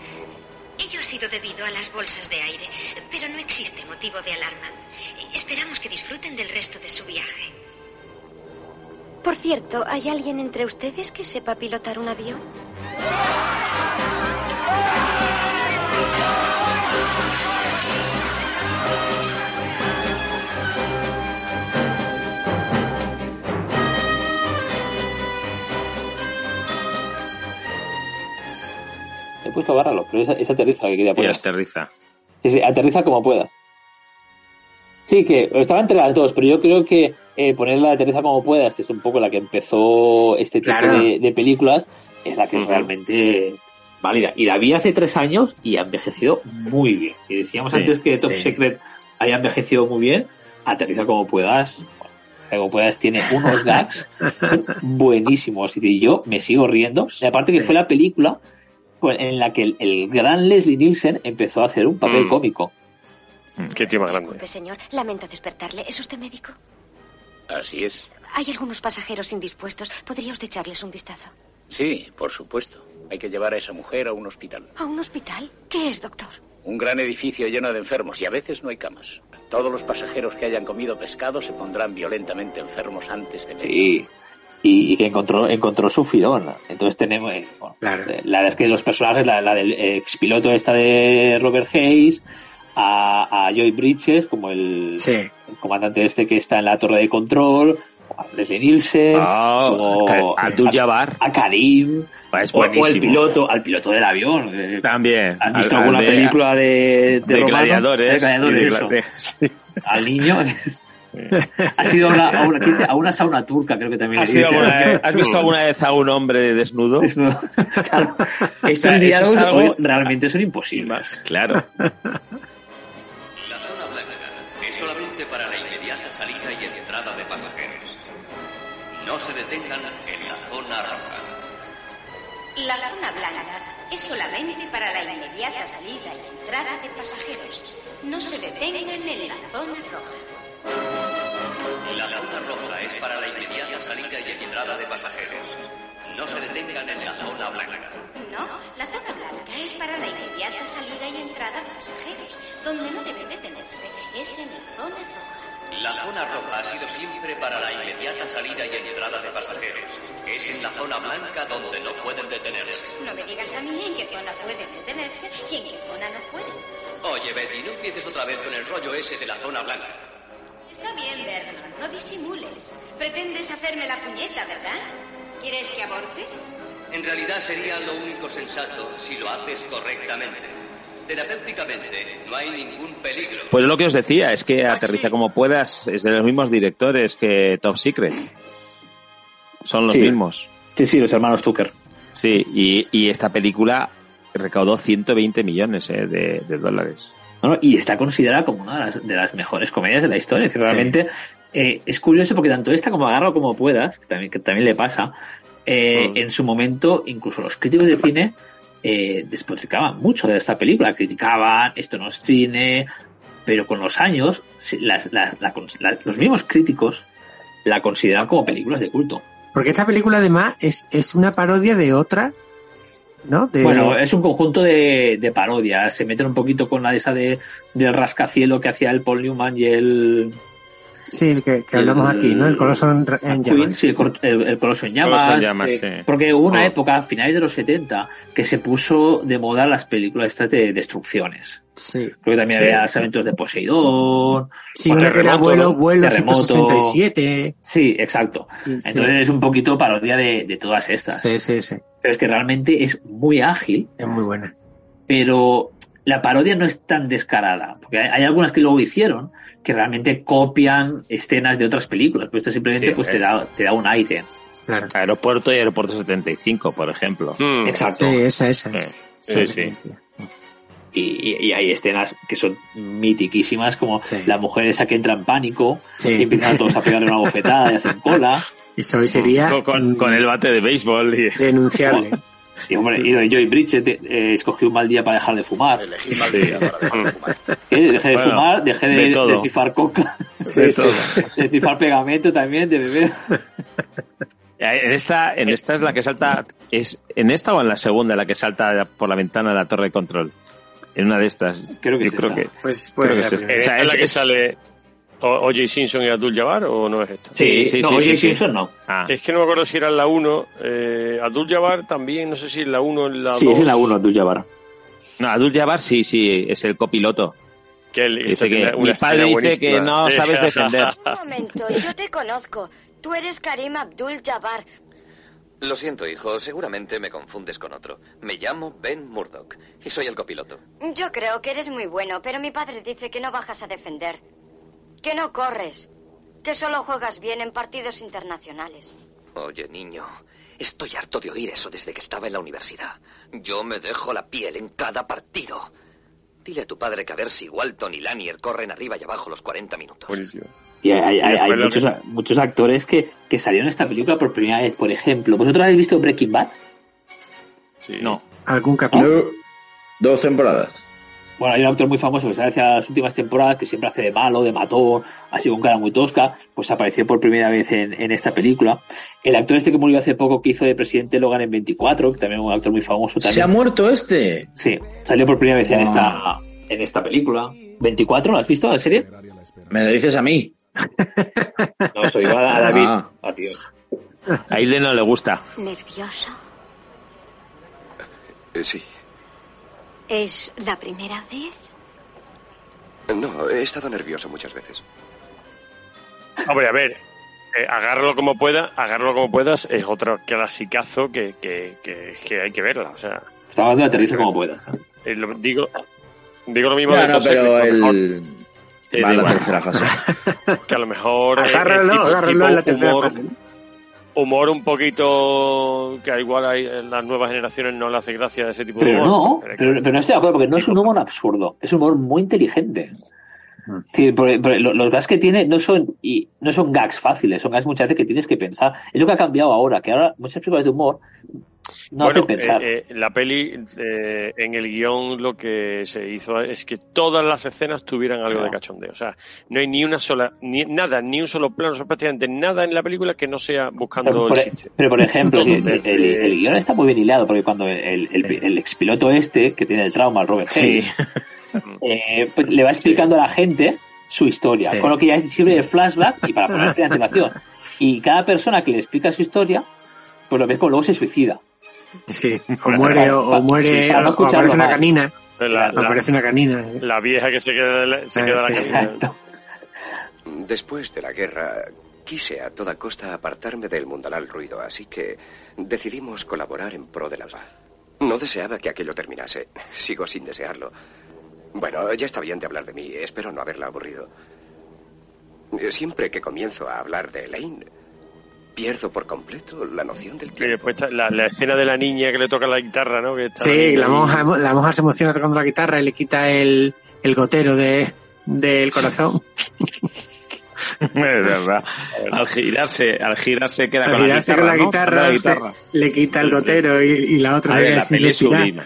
[SPEAKER 22] Ello ha sido debido a las bolsas de aire, pero no existe motivo de alarma. Esperamos que disfruten del resto de su viaje. Por cierto, ¿hay alguien entre ustedes que sepa pilotar un avión?
[SPEAKER 5] Puesto a bárralo, pero es, es aterriza que quería
[SPEAKER 3] Y
[SPEAKER 5] poner.
[SPEAKER 3] aterriza.
[SPEAKER 5] Sí, sí, aterriza como pueda. Sí, que estaba entre las dos, pero yo creo que eh, ponerla de aterriza como puedas, que es un poco la que empezó este tipo
[SPEAKER 6] Claro.
[SPEAKER 5] de, de películas, es la que es realmente válida. Y la vi hace tres años y ha envejecido muy bien. Si decíamos
[SPEAKER 3] Sí,
[SPEAKER 5] antes que Top
[SPEAKER 3] sí.
[SPEAKER 5] Secret haya envejecido muy bien, aterriza como puedas. Como puedas, tiene unos gags buenísimos. Y yo me sigo riendo. Y aparte que fue la película en la que el, el gran Leslie Nielsen empezó a hacer un papel
[SPEAKER 2] Mm.
[SPEAKER 5] cómico.
[SPEAKER 2] Qué tío más grande.
[SPEAKER 22] Disculpe, señor. Lamento despertarle. ¿Es usted médico?
[SPEAKER 23] Así es.
[SPEAKER 22] Hay algunos pasajeros indispuestos. ¿Podría usted echarles un vistazo?
[SPEAKER 23] Sí, por supuesto. Hay que llevar a esa mujer a un hospital.
[SPEAKER 22] ¿A un hospital? ¿Qué es, doctor?
[SPEAKER 23] Un gran edificio lleno de enfermos y a veces no hay camas. Todos los pasajeros que hayan comido pescado se pondrán violentamente enfermos antes de
[SPEAKER 5] Sí. Y, y que encontró, encontró su filón. Entonces tenemos. eh, bueno, eh, La verdad es que los personajes, la, la del ex piloto esta de Robert Hayes, a, a Joy Bridges, como el, el comandante este que está en la torre de control, a Leslie Nielsen, como
[SPEAKER 3] a Abdul Jabbar.
[SPEAKER 5] a Karim,
[SPEAKER 3] Es
[SPEAKER 5] o, o el piloto, al piloto del avión. eh,
[SPEAKER 3] También.
[SPEAKER 5] ¿Has visto
[SPEAKER 3] Al-
[SPEAKER 5] alguna
[SPEAKER 3] al de-
[SPEAKER 5] película de, de,
[SPEAKER 3] de gladiadores.
[SPEAKER 5] Al niño. ha sido a una, a, una, a una sauna turca, creo que también.
[SPEAKER 3] ¿Has, ido vez- has visto alguna vez a un hombre desnudo?
[SPEAKER 5] Estos
[SPEAKER 3] Eso es
[SPEAKER 5] diálogos
[SPEAKER 3] algo-
[SPEAKER 5] o realmente son imposibles.
[SPEAKER 3] Claro.
[SPEAKER 21] La zona blanca es solamente para la inmediata salida y entrada de pasajeros. No se detengan en la zona roja.
[SPEAKER 24] La zona blanca es solamente para la inmediata salida y entrada de pasajeros. No se detengan en la zona roja.
[SPEAKER 21] La zona roja es para la inmediata salida y entrada de pasajeros. No se detengan en la zona blanca.
[SPEAKER 24] No, la zona blanca es para la inmediata salida y entrada de pasajeros. Donde no debe detenerse es en la zona roja.
[SPEAKER 21] La zona roja ha sido siempre para la inmediata salida y entrada de pasajeros. Es en la zona blanca donde no pueden detenerse.
[SPEAKER 24] No me digas a mí en qué zona pueden detenerse y en qué zona no pueden.
[SPEAKER 21] Oye, Betty, no empieces otra vez con el rollo ese de la zona blanca.
[SPEAKER 24] Está bien, Vernon, no disimules. Pretendes hacerme la puñeta, ¿verdad? ¿Quieres que aborte?
[SPEAKER 21] En realidad sería lo único sensato si lo haces correctamente. Terapéuticamente no hay ningún peligro.
[SPEAKER 3] Pues lo que os decía, es que aterriza como puedas, es de los mismos directores que Top Secret. Son los
[SPEAKER 5] Sí.
[SPEAKER 3] mismos.
[SPEAKER 5] Sí, sí, los hermanos Tucker.
[SPEAKER 3] Sí, y, y esta película recaudó 120 millones eh, de, de dólares.
[SPEAKER 5] ¿No? Y está considerada como una de las, de las mejores comedias de la historia. Es decir, realmente eh, es curioso porque tanto esta como Agarro como puedas, que también, que también le pasa, eh,
[SPEAKER 3] Mm.
[SPEAKER 5] en su momento, incluso los críticos de cine eh, despotricaban mucho de esta película, criticaban, esto no es cine, pero con los años, las- los mismos críticos la consideran como películas de culto.
[SPEAKER 6] Porque esta película además es, es una parodia de otra, ¿no? De,
[SPEAKER 5] Bueno, es un conjunto de, de parodias. Se meten un poquito con la esa de, del rascacielo que hacía el Paul Newman y el,
[SPEAKER 6] sí, el que, que hablamos
[SPEAKER 5] el-
[SPEAKER 6] aquí, ¿no? El Coloso en, en
[SPEAKER 5] Queen,
[SPEAKER 6] llamas.
[SPEAKER 5] sí, el, cor- el- el Coloso en llamas.
[SPEAKER 3] Coloso en llamas,
[SPEAKER 5] eh,
[SPEAKER 3] sí.
[SPEAKER 5] Porque hubo una
[SPEAKER 3] Oh.
[SPEAKER 5] época, a finales de los 70, que se puso de moda las películas estas de destrucciones.
[SPEAKER 6] Sí.
[SPEAKER 5] Creo que también
[SPEAKER 6] Sí.
[SPEAKER 5] había eventos de Poseidón.
[SPEAKER 6] Sí, una que era vuelo, vuelo
[SPEAKER 5] Terremoto.
[SPEAKER 6] 167.
[SPEAKER 5] Sí, exacto.
[SPEAKER 6] Sí.
[SPEAKER 5] Entonces es un poquito parodia de, de todas estas.
[SPEAKER 6] Sí, sí, sí.
[SPEAKER 5] Pero es que realmente es muy ágil.
[SPEAKER 6] Es muy buena.
[SPEAKER 5] pero la parodia no es tan descarada, porque hay, hay algunas que luego hicieron que realmente copian escenas de otras películas, pero esto simplemente
[SPEAKER 3] Sí,
[SPEAKER 5] pues te
[SPEAKER 3] eh.
[SPEAKER 5] da, te da un aire.
[SPEAKER 6] Claro.
[SPEAKER 3] Aeropuerto y Aeropuerto 75, por ejemplo.
[SPEAKER 2] Mm.
[SPEAKER 5] Exacto.
[SPEAKER 6] Sí, esa, esa. es.
[SPEAKER 3] Sí, sí.
[SPEAKER 5] Y, hay escenas que son mitiquísimas, como la mujer esa que entra en pánico,
[SPEAKER 6] Sí.
[SPEAKER 5] y empiezan todos a pegarle una bofetada y hacen cola.
[SPEAKER 6] Eso hoy sería
[SPEAKER 3] Con, con- con el bate de béisbol. Y...
[SPEAKER 6] denunciable.
[SPEAKER 5] Y hombre, y Joy Bridget eh, escogió un mal día para dejar de fumar.
[SPEAKER 25] Elegí mal día para dejar de fumar.
[SPEAKER 5] Eh, Dejé de
[SPEAKER 3] Bueno,
[SPEAKER 5] fumar, dejé de,
[SPEAKER 3] de todo.
[SPEAKER 5] pifar coca,
[SPEAKER 3] De todo.
[SPEAKER 5] de pifar pegamento también, de beber.
[SPEAKER 3] En esta, en esta es la que salta. ¿Es en esta o en la segunda la que salta por la ventana de la torre de control? En una de estas.
[SPEAKER 5] Creo que
[SPEAKER 3] Yo
[SPEAKER 5] es
[SPEAKER 3] creo
[SPEAKER 5] esta.
[SPEAKER 3] que.
[SPEAKER 6] Pues
[SPEAKER 3] creo
[SPEAKER 6] puede
[SPEAKER 3] que
[SPEAKER 6] ser.
[SPEAKER 3] es
[SPEAKER 6] la
[SPEAKER 3] esta. O sea,
[SPEAKER 2] ¿Es la que
[SPEAKER 3] es-
[SPEAKER 2] sale O- Oye Simpson y Abdul Jabbar o no es esta?
[SPEAKER 3] Sí, sí,
[SPEAKER 5] no,
[SPEAKER 3] sí,
[SPEAKER 5] Oye
[SPEAKER 3] sí, sí.
[SPEAKER 5] Simpson no.
[SPEAKER 3] Ah.
[SPEAKER 2] Es que no me acuerdo si era en la 1. Eh, Abdul Jabbar también, no sé si en la 1 o en la 2.
[SPEAKER 5] Sí, es en la 1, Abdul Jabbar.
[SPEAKER 3] No, Abdul Jabbar sí, sí, es el copiloto.
[SPEAKER 2] Que él-
[SPEAKER 3] Dice que mi padre dice que no sabes defender.
[SPEAKER 22] Un momento, yo te conozco. Tú eres Karim Abdul Jabbar.
[SPEAKER 12] Lo siento, hijo, seguramente me confundes con otro. Me llamo Ben Murdoch y soy el copiloto.
[SPEAKER 22] Yo creo que eres muy bueno, pero mi padre dice que no bajas a defender. Que no corres. Que solo juegas bien en partidos internacionales.
[SPEAKER 12] Oye, niño, estoy harto de oír eso desde que estaba en la universidad. Yo me dejo la piel en cada partido. Dile a tu padre que a ver si Walton y Lanier corren arriba y abajo los 40 minutos.
[SPEAKER 5] Y hay, muchos,
[SPEAKER 12] que-
[SPEAKER 5] muchos actores que, que salieron en esta película por primera vez. Por ejemplo, ¿vosotros habéis visto Breaking Bad?
[SPEAKER 3] No.
[SPEAKER 6] ¿Algún capítulo?
[SPEAKER 4] Dos temporadas.
[SPEAKER 5] Bueno, hay un actor muy famoso que sale hacia las últimas temporadas que siempre hace de malo, de matón, así con cara muy tosca, pues apareció por primera vez en, en esta película. El actor este que murió hace poco que hizo de presidente Logan en 24, que también es un actor muy famoso también.
[SPEAKER 4] ¿Se ha muerto este?
[SPEAKER 5] Sí, salió por primera vez en
[SPEAKER 4] Wow.
[SPEAKER 5] esta en esta película. ¿24? ¿Lo has visto la serie?
[SPEAKER 4] Me lo dices a mí.
[SPEAKER 5] No, soy a, a David.
[SPEAKER 4] Ah.
[SPEAKER 5] A ti.
[SPEAKER 3] A Hilde no le gusta.
[SPEAKER 22] ¿Nervioso?
[SPEAKER 26] Eh, sí.
[SPEAKER 22] ¿Es la primera vez?
[SPEAKER 26] No, he estado nervioso muchas veces.
[SPEAKER 2] Hombre, a ver, eh, agárralo como pueda, agárralo como puedas, es otro clasicazo que, que, que, que hay que verla. O sea,
[SPEAKER 5] Estaba haciendo aterriza como puedas.
[SPEAKER 2] eh, lo- digo, digo lo mismo de
[SPEAKER 4] no, pero el...
[SPEAKER 2] Eh,
[SPEAKER 4] Va a la tercera fase.
[SPEAKER 2] que a lo mejor eh,
[SPEAKER 6] Agárralo,
[SPEAKER 2] tipo-
[SPEAKER 6] agárralo
[SPEAKER 2] tipo
[SPEAKER 6] en la tercera
[SPEAKER 2] humor,
[SPEAKER 6] fase.
[SPEAKER 2] humor un poquito que igual hay, en las nuevas generaciones no le hace gracia ese tipo de
[SPEAKER 5] Pero
[SPEAKER 2] humor.
[SPEAKER 5] no,
[SPEAKER 2] Pero-
[SPEAKER 5] pero, pero no estoy de acuerdo, porque no es un humor absurdo, es un humor muy inteligente. Sí, porque- porque lo- los gags que tiene no son y no son gags fáciles, son gags muchas veces que tienes que pensar. Es lo que ha cambiado ahora, que ahora muchas películas de humor no
[SPEAKER 2] bueno,
[SPEAKER 5] pensar.
[SPEAKER 2] eh, eh, la peli, eh, en el guion lo que se hizo es que todas las escenas tuvieran algo de cachondeo. O sea, no hay ni una sola, ni nada, ni un solo plano, o sea, prácticamente nada en la película que no sea buscando
[SPEAKER 5] pero, por,
[SPEAKER 2] el chiste.
[SPEAKER 5] pero, por ejemplo, el, el- el guion está muy bien hilado, porque cuando el, el, el expiloto este, que tiene el trauma, el Robert
[SPEAKER 3] Sí.
[SPEAKER 5] Hayes, eh, pues le va explicando a la gente su historia,
[SPEAKER 6] Sí.
[SPEAKER 5] con lo que ya sirve de flashback y para ponerte en animación. Y cada persona que le explica su historia, pues lo ves como luego se suicida.
[SPEAKER 6] Sí, o muere, o, o muere,
[SPEAKER 5] Sí,
[SPEAKER 6] o aparece una canina.
[SPEAKER 2] La, la-
[SPEAKER 6] Aparece una canina.
[SPEAKER 2] la vieja que se queda, se
[SPEAKER 6] Ah,
[SPEAKER 2] queda en
[SPEAKER 6] sí,
[SPEAKER 2] la cabina.
[SPEAKER 5] Exacto.
[SPEAKER 26] Después de la guerra, quise a toda costa apartarme del mundanal ruido, así que decidimos colaborar en pro de la paz. No deseaba que aquello terminase. Sigo sin desearlo. Bueno, ya está bien de hablar de mí. Espero no haberla aburrido. Siempre que comienzo a hablar de Elaine, pierdo por completo la noción del
[SPEAKER 2] Y
[SPEAKER 26] tiempo.
[SPEAKER 2] después está la, la escena de la niña que le toca la guitarra, ¿no? Que está
[SPEAKER 6] Sí, la
[SPEAKER 2] ahí.
[SPEAKER 6] monja, la monja se emociona tocando la guitarra y le quita el, el gotero de, del corazón.
[SPEAKER 3] Es verdad. Al girarse, al girarse queda
[SPEAKER 6] Al
[SPEAKER 3] con la guitarra,
[SPEAKER 6] con la
[SPEAKER 3] ¿no?
[SPEAKER 6] guitarra,
[SPEAKER 3] Con la
[SPEAKER 6] se-
[SPEAKER 3] guitarra.
[SPEAKER 6] le quita el gotero y, y la otra
[SPEAKER 3] ver, la
[SPEAKER 6] sin
[SPEAKER 3] peli es
[SPEAKER 6] respirar.
[SPEAKER 3] sublime.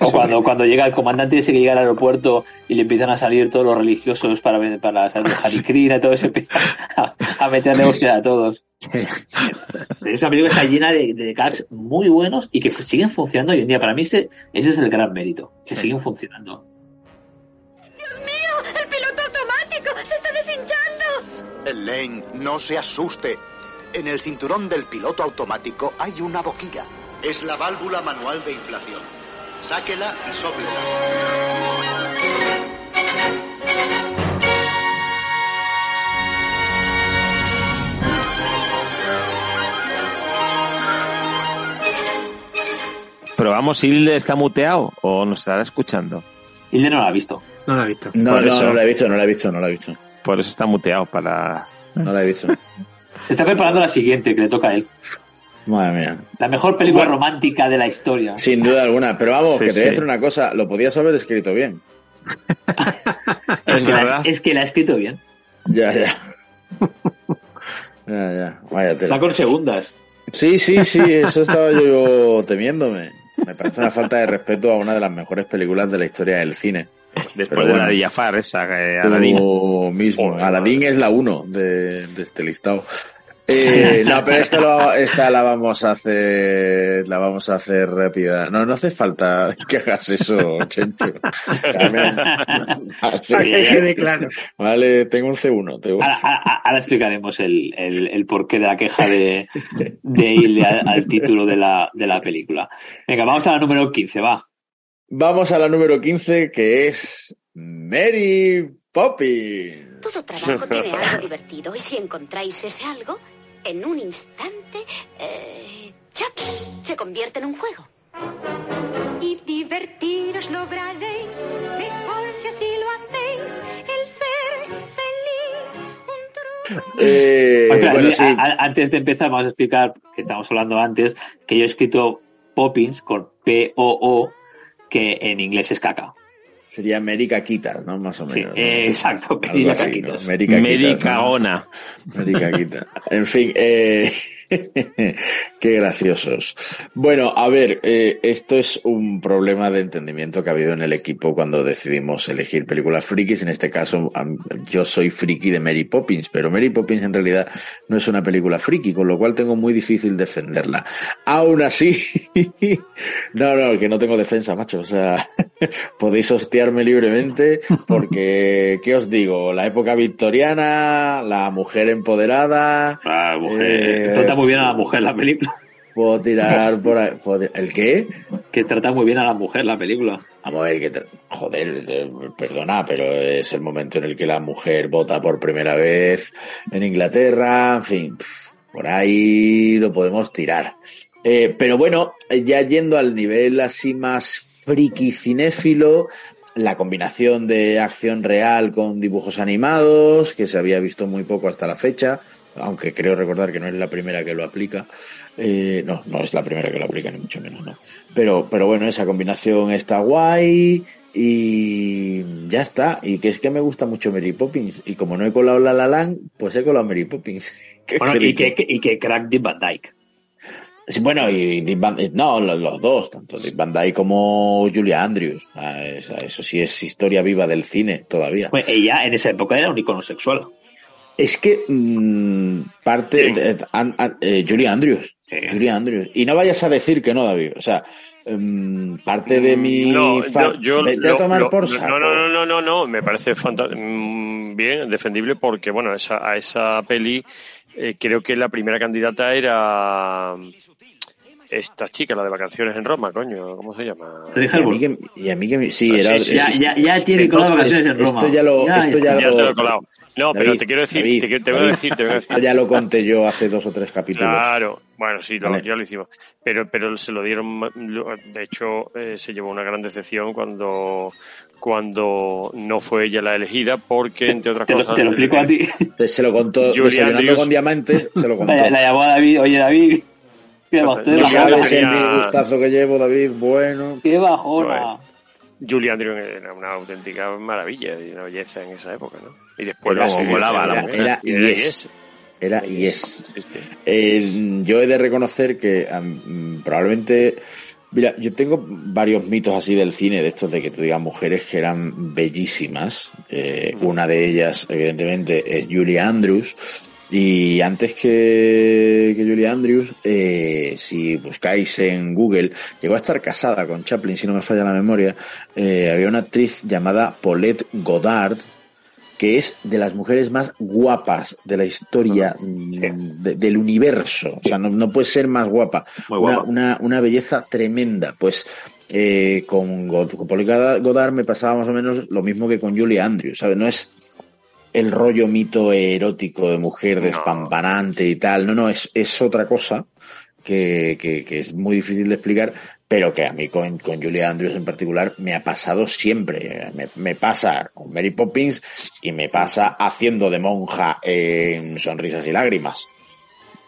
[SPEAKER 5] O cuando, cuando llega el comandante ese que llega al aeropuerto y le empiezan a salir todos los religiosos para, ver- para salir de Krishna, todo eso empieza a, a hostia a todos. Esa película está llena de, de gags muy buenos y que siguen funcionando hoy en día. Para mí ese, ese es el gran mérito, que siguen funcionando.
[SPEAKER 22] ¡Mío! ¡El piloto automático! ¡Se está deshinchando!
[SPEAKER 27] Elaine, no se asuste. En el cinturón del piloto automático hay una boquilla. Es la válvula manual de inflación. Sáquela y sóplela.
[SPEAKER 3] Pero vamos, Hilde está muteado o nos estará escuchando.
[SPEAKER 5] Hilde no la ha visto.
[SPEAKER 6] No lo ha visto.
[SPEAKER 4] No,
[SPEAKER 3] Por
[SPEAKER 4] no,
[SPEAKER 3] eso.
[SPEAKER 4] no la he visto, no la he visto, no la he visto.
[SPEAKER 3] Por eso está muteado para.
[SPEAKER 4] No la he visto.
[SPEAKER 5] Está preparando la siguiente que le toca a él.
[SPEAKER 4] Madre mía.
[SPEAKER 5] La mejor película romántica de la historia.
[SPEAKER 4] Sin duda alguna. Pero vamos,
[SPEAKER 3] Sí,
[SPEAKER 4] que te voy a
[SPEAKER 3] sí.
[SPEAKER 4] decir una cosa. Lo podías haber escrito bien.
[SPEAKER 5] Es, que la,
[SPEAKER 3] verdad.
[SPEAKER 5] es que la ha escrito bien.
[SPEAKER 4] Ya, ya. Ya, ya. Vaya tela.
[SPEAKER 5] Va con segundas.
[SPEAKER 4] Sí, sí, sí, eso estaba yo temiéndome. Me parece una falta de respeto a una de las mejores películas de la historia del cine.
[SPEAKER 3] Después
[SPEAKER 4] Pero
[SPEAKER 3] de
[SPEAKER 4] bueno.
[SPEAKER 3] la de Jafar, esa, eh, Aladdin.
[SPEAKER 4] Tú mismo. Aladdin es la 1 de, de este listado. Eh, no, pero esta, lo- esta la vamos a hacer, la vamos a hacer rápida. No, no hace falta que hagas eso, Chencho. Carmen.
[SPEAKER 6] Para que quede claro.
[SPEAKER 4] Vale, tengo un C1. tengo-
[SPEAKER 5] Ahora, ahora- ahora explicaremos el, el, el porqué de la queja de, de irle al, al título de la, de la película. Venga, vamos a la número 15, va.
[SPEAKER 4] Vamos a la número 15, que es Mary Poppins.
[SPEAKER 8] Todo trabajo tiene algo divertido y si encontráis ese algo, en un instante, eh, ya convierte en un juego.
[SPEAKER 24] Y divertiros lograréis, mejor si así lo hacéis, el ser feliz.
[SPEAKER 4] Eh, bueno,
[SPEAKER 5] a-
[SPEAKER 4] sí.
[SPEAKER 5] a- antes de empezar, vamos a explicar que estábamos hablando antes, que yo he escrito Poppins con P-O-O, que en inglés es caca.
[SPEAKER 4] Sería Mérica Quitas, ¿no? Más o
[SPEAKER 5] Sí,
[SPEAKER 4] menos. ¿no?
[SPEAKER 5] eh, exacto,
[SPEAKER 4] Algo
[SPEAKER 5] Mérica
[SPEAKER 4] así, ¿no?
[SPEAKER 5] Quitas.
[SPEAKER 4] ¿no?
[SPEAKER 3] Mericaona.
[SPEAKER 4] Mérica Quitas. En fin, eh, qué graciosos. Bueno, a ver, eh, esto es un problema de entendimiento que ha habido en el equipo cuando decidimos elegir películas frikis. En este caso, yo soy friki de Mary Poppins, pero Mary Poppins en realidad no es una película friki, con lo cual tengo muy difícil defenderla. Aún así, no, no, que no tengo defensa, macho. O sea, podéis hostiarme libremente porque, ¿qué os digo? La época victoriana, la mujer empoderada.
[SPEAKER 5] La mujer.
[SPEAKER 4] eh,
[SPEAKER 5] muy bien a la mujer la película.
[SPEAKER 4] Puedo tirar por ahí. ¿El qué?
[SPEAKER 5] Que trata muy bien a la mujer la película.
[SPEAKER 4] Vamos a ver, que joder, perdona, pero es el momento en el que la mujer vota por primera vez en Inglaterra, en fin, por ahí lo podemos tirar. Eh, pero bueno, ya yendo al nivel así más friki cinéfilo, la combinación de acción real con dibujos animados, que se había visto muy poco hasta la fecha, aunque creo recordar que no es la primera que lo aplica. Eh, no, no es la primera que lo aplica, ni mucho menos, no. Pero, pero bueno, esa combinación está guay y ya está. Y que es que me gusta mucho Mary Poppins. Y como no he colado La La Land, pues he colado Mary Poppins.
[SPEAKER 5] Bueno, y que, y que crack Dick Van Dyke.
[SPEAKER 4] Bueno, y Dick Van- no, los, los dos, tanto Dick Van Dyke como Julia Andrews. Ah, eso sí es historia viva del cine todavía.
[SPEAKER 5] Bueno, ella en esa época era un icono sexual.
[SPEAKER 4] Es que mm, parte de, an- an- eh, Julia Andrews. Julia Andrews. Y no vayas a decir que no, David. O sea, mm, parte de mi
[SPEAKER 2] No,
[SPEAKER 4] fa-
[SPEAKER 2] yo, yo
[SPEAKER 4] Vete a
[SPEAKER 2] lo-
[SPEAKER 4] tomar
[SPEAKER 2] lo-
[SPEAKER 4] por
[SPEAKER 2] no,
[SPEAKER 4] saco.
[SPEAKER 2] no, no, no, no, no, me parece mm, bien, defendible, porque bueno, esa, a esa peli eh, creo que la primera candidata era esta chica, la de vacaciones en Roma, coño, ¿cómo se llama?
[SPEAKER 4] Y a mí que, y a mí que me- sí,
[SPEAKER 2] Ah,
[SPEAKER 4] era,
[SPEAKER 2] sí, sí, sí.
[SPEAKER 5] Ya, ya tiene colado vacaciones en Roma.
[SPEAKER 4] Esto ya lo,
[SPEAKER 5] Ya
[SPEAKER 4] esto ya
[SPEAKER 2] lo, he colado. No, pero te quiero decir,
[SPEAKER 4] David,
[SPEAKER 2] te, quiero- te voy a decir, te voy a decir.
[SPEAKER 4] esto ya lo conté yo hace dos o tres capítulos.
[SPEAKER 2] Claro, bueno, sí, lo- ya lo hicimos. Pero, pero se lo dieron, de hecho, eh, se llevó una gran decepción cuando, cuando no fue ella la elegida, porque, entre otras
[SPEAKER 5] Te lo,
[SPEAKER 2] cosas.
[SPEAKER 5] te lo explico a ti.
[SPEAKER 4] Se lo contó
[SPEAKER 2] Julia
[SPEAKER 4] con diamantes, se lo contó.
[SPEAKER 5] La, la llamó a David. Oye, David. Qué bajona.
[SPEAKER 4] No sabes el disgustazo que llevo, David. Bueno.
[SPEAKER 5] Qué bajona.
[SPEAKER 2] Julie Andrews era una auténtica maravilla y una belleza en esa época, ¿no? Y después
[SPEAKER 4] Era,
[SPEAKER 2] luego
[SPEAKER 4] era,
[SPEAKER 2] volaba la mujer.
[SPEAKER 4] era
[SPEAKER 2] y
[SPEAKER 4] y
[SPEAKER 2] era y
[SPEAKER 4] es.
[SPEAKER 2] es.
[SPEAKER 4] Era y es.
[SPEAKER 2] Sí, sí.
[SPEAKER 4] Eh, yo he de reconocer que probablemente. Mira, yo tengo varios mitos así del cine, de estos de que tú digas mujeres que eran bellísimas. Eh, una de ellas, evidentemente, es Julie Andrews. Y antes que, que Julie Andrews, eh, si buscáis en Google, llegó a estar casada con Chaplin, si no me falla la memoria, eh, había una actriz llamada Paulette Goddard, que es de las mujeres más guapas de la historia mm, de- del universo. O sea, no, no puede ser más guapa.
[SPEAKER 5] Muy
[SPEAKER 4] Una, una, una belleza tremenda. Pues eh, con, God- con Paulette Goddard me pasaba más o menos lo mismo que con Julie Andrews, ¿sabes? No es el rollo mito erótico de mujer despampanante y tal. No, no, es, es otra cosa que, que, que es muy difícil de explicar, pero que a mí con, con Julie Andrews en particular me ha pasado siempre. Me, me pasa con Mary Poppins y me pasa haciendo de monja en Sonrisas y Lágrimas.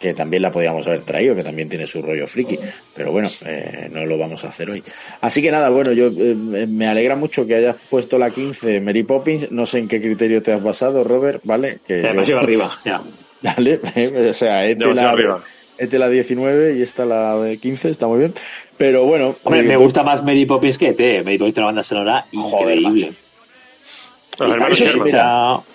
[SPEAKER 4] Que también la podíamos haber traído, que también tiene su rollo friki. Pero bueno, eh, no lo vamos a hacer hoy. Así que nada, bueno, yo eh, me alegra mucho que hayas puesto la 15 Mary Poppins. No sé en qué criterio te has basado, Robert, ¿vale? Que yo-
[SPEAKER 5] arriba. Ya.
[SPEAKER 4] Dale, o sea, este la,
[SPEAKER 2] arriba.
[SPEAKER 4] este la 19 y esta la de 15, está muy bien. Pero bueno,
[SPEAKER 5] Hombre,
[SPEAKER 4] eh,
[SPEAKER 5] me gusta más Mary Poppins que T. Mary Poppins tiene una banda sonora increíble.
[SPEAKER 2] Los hermanos Sherman.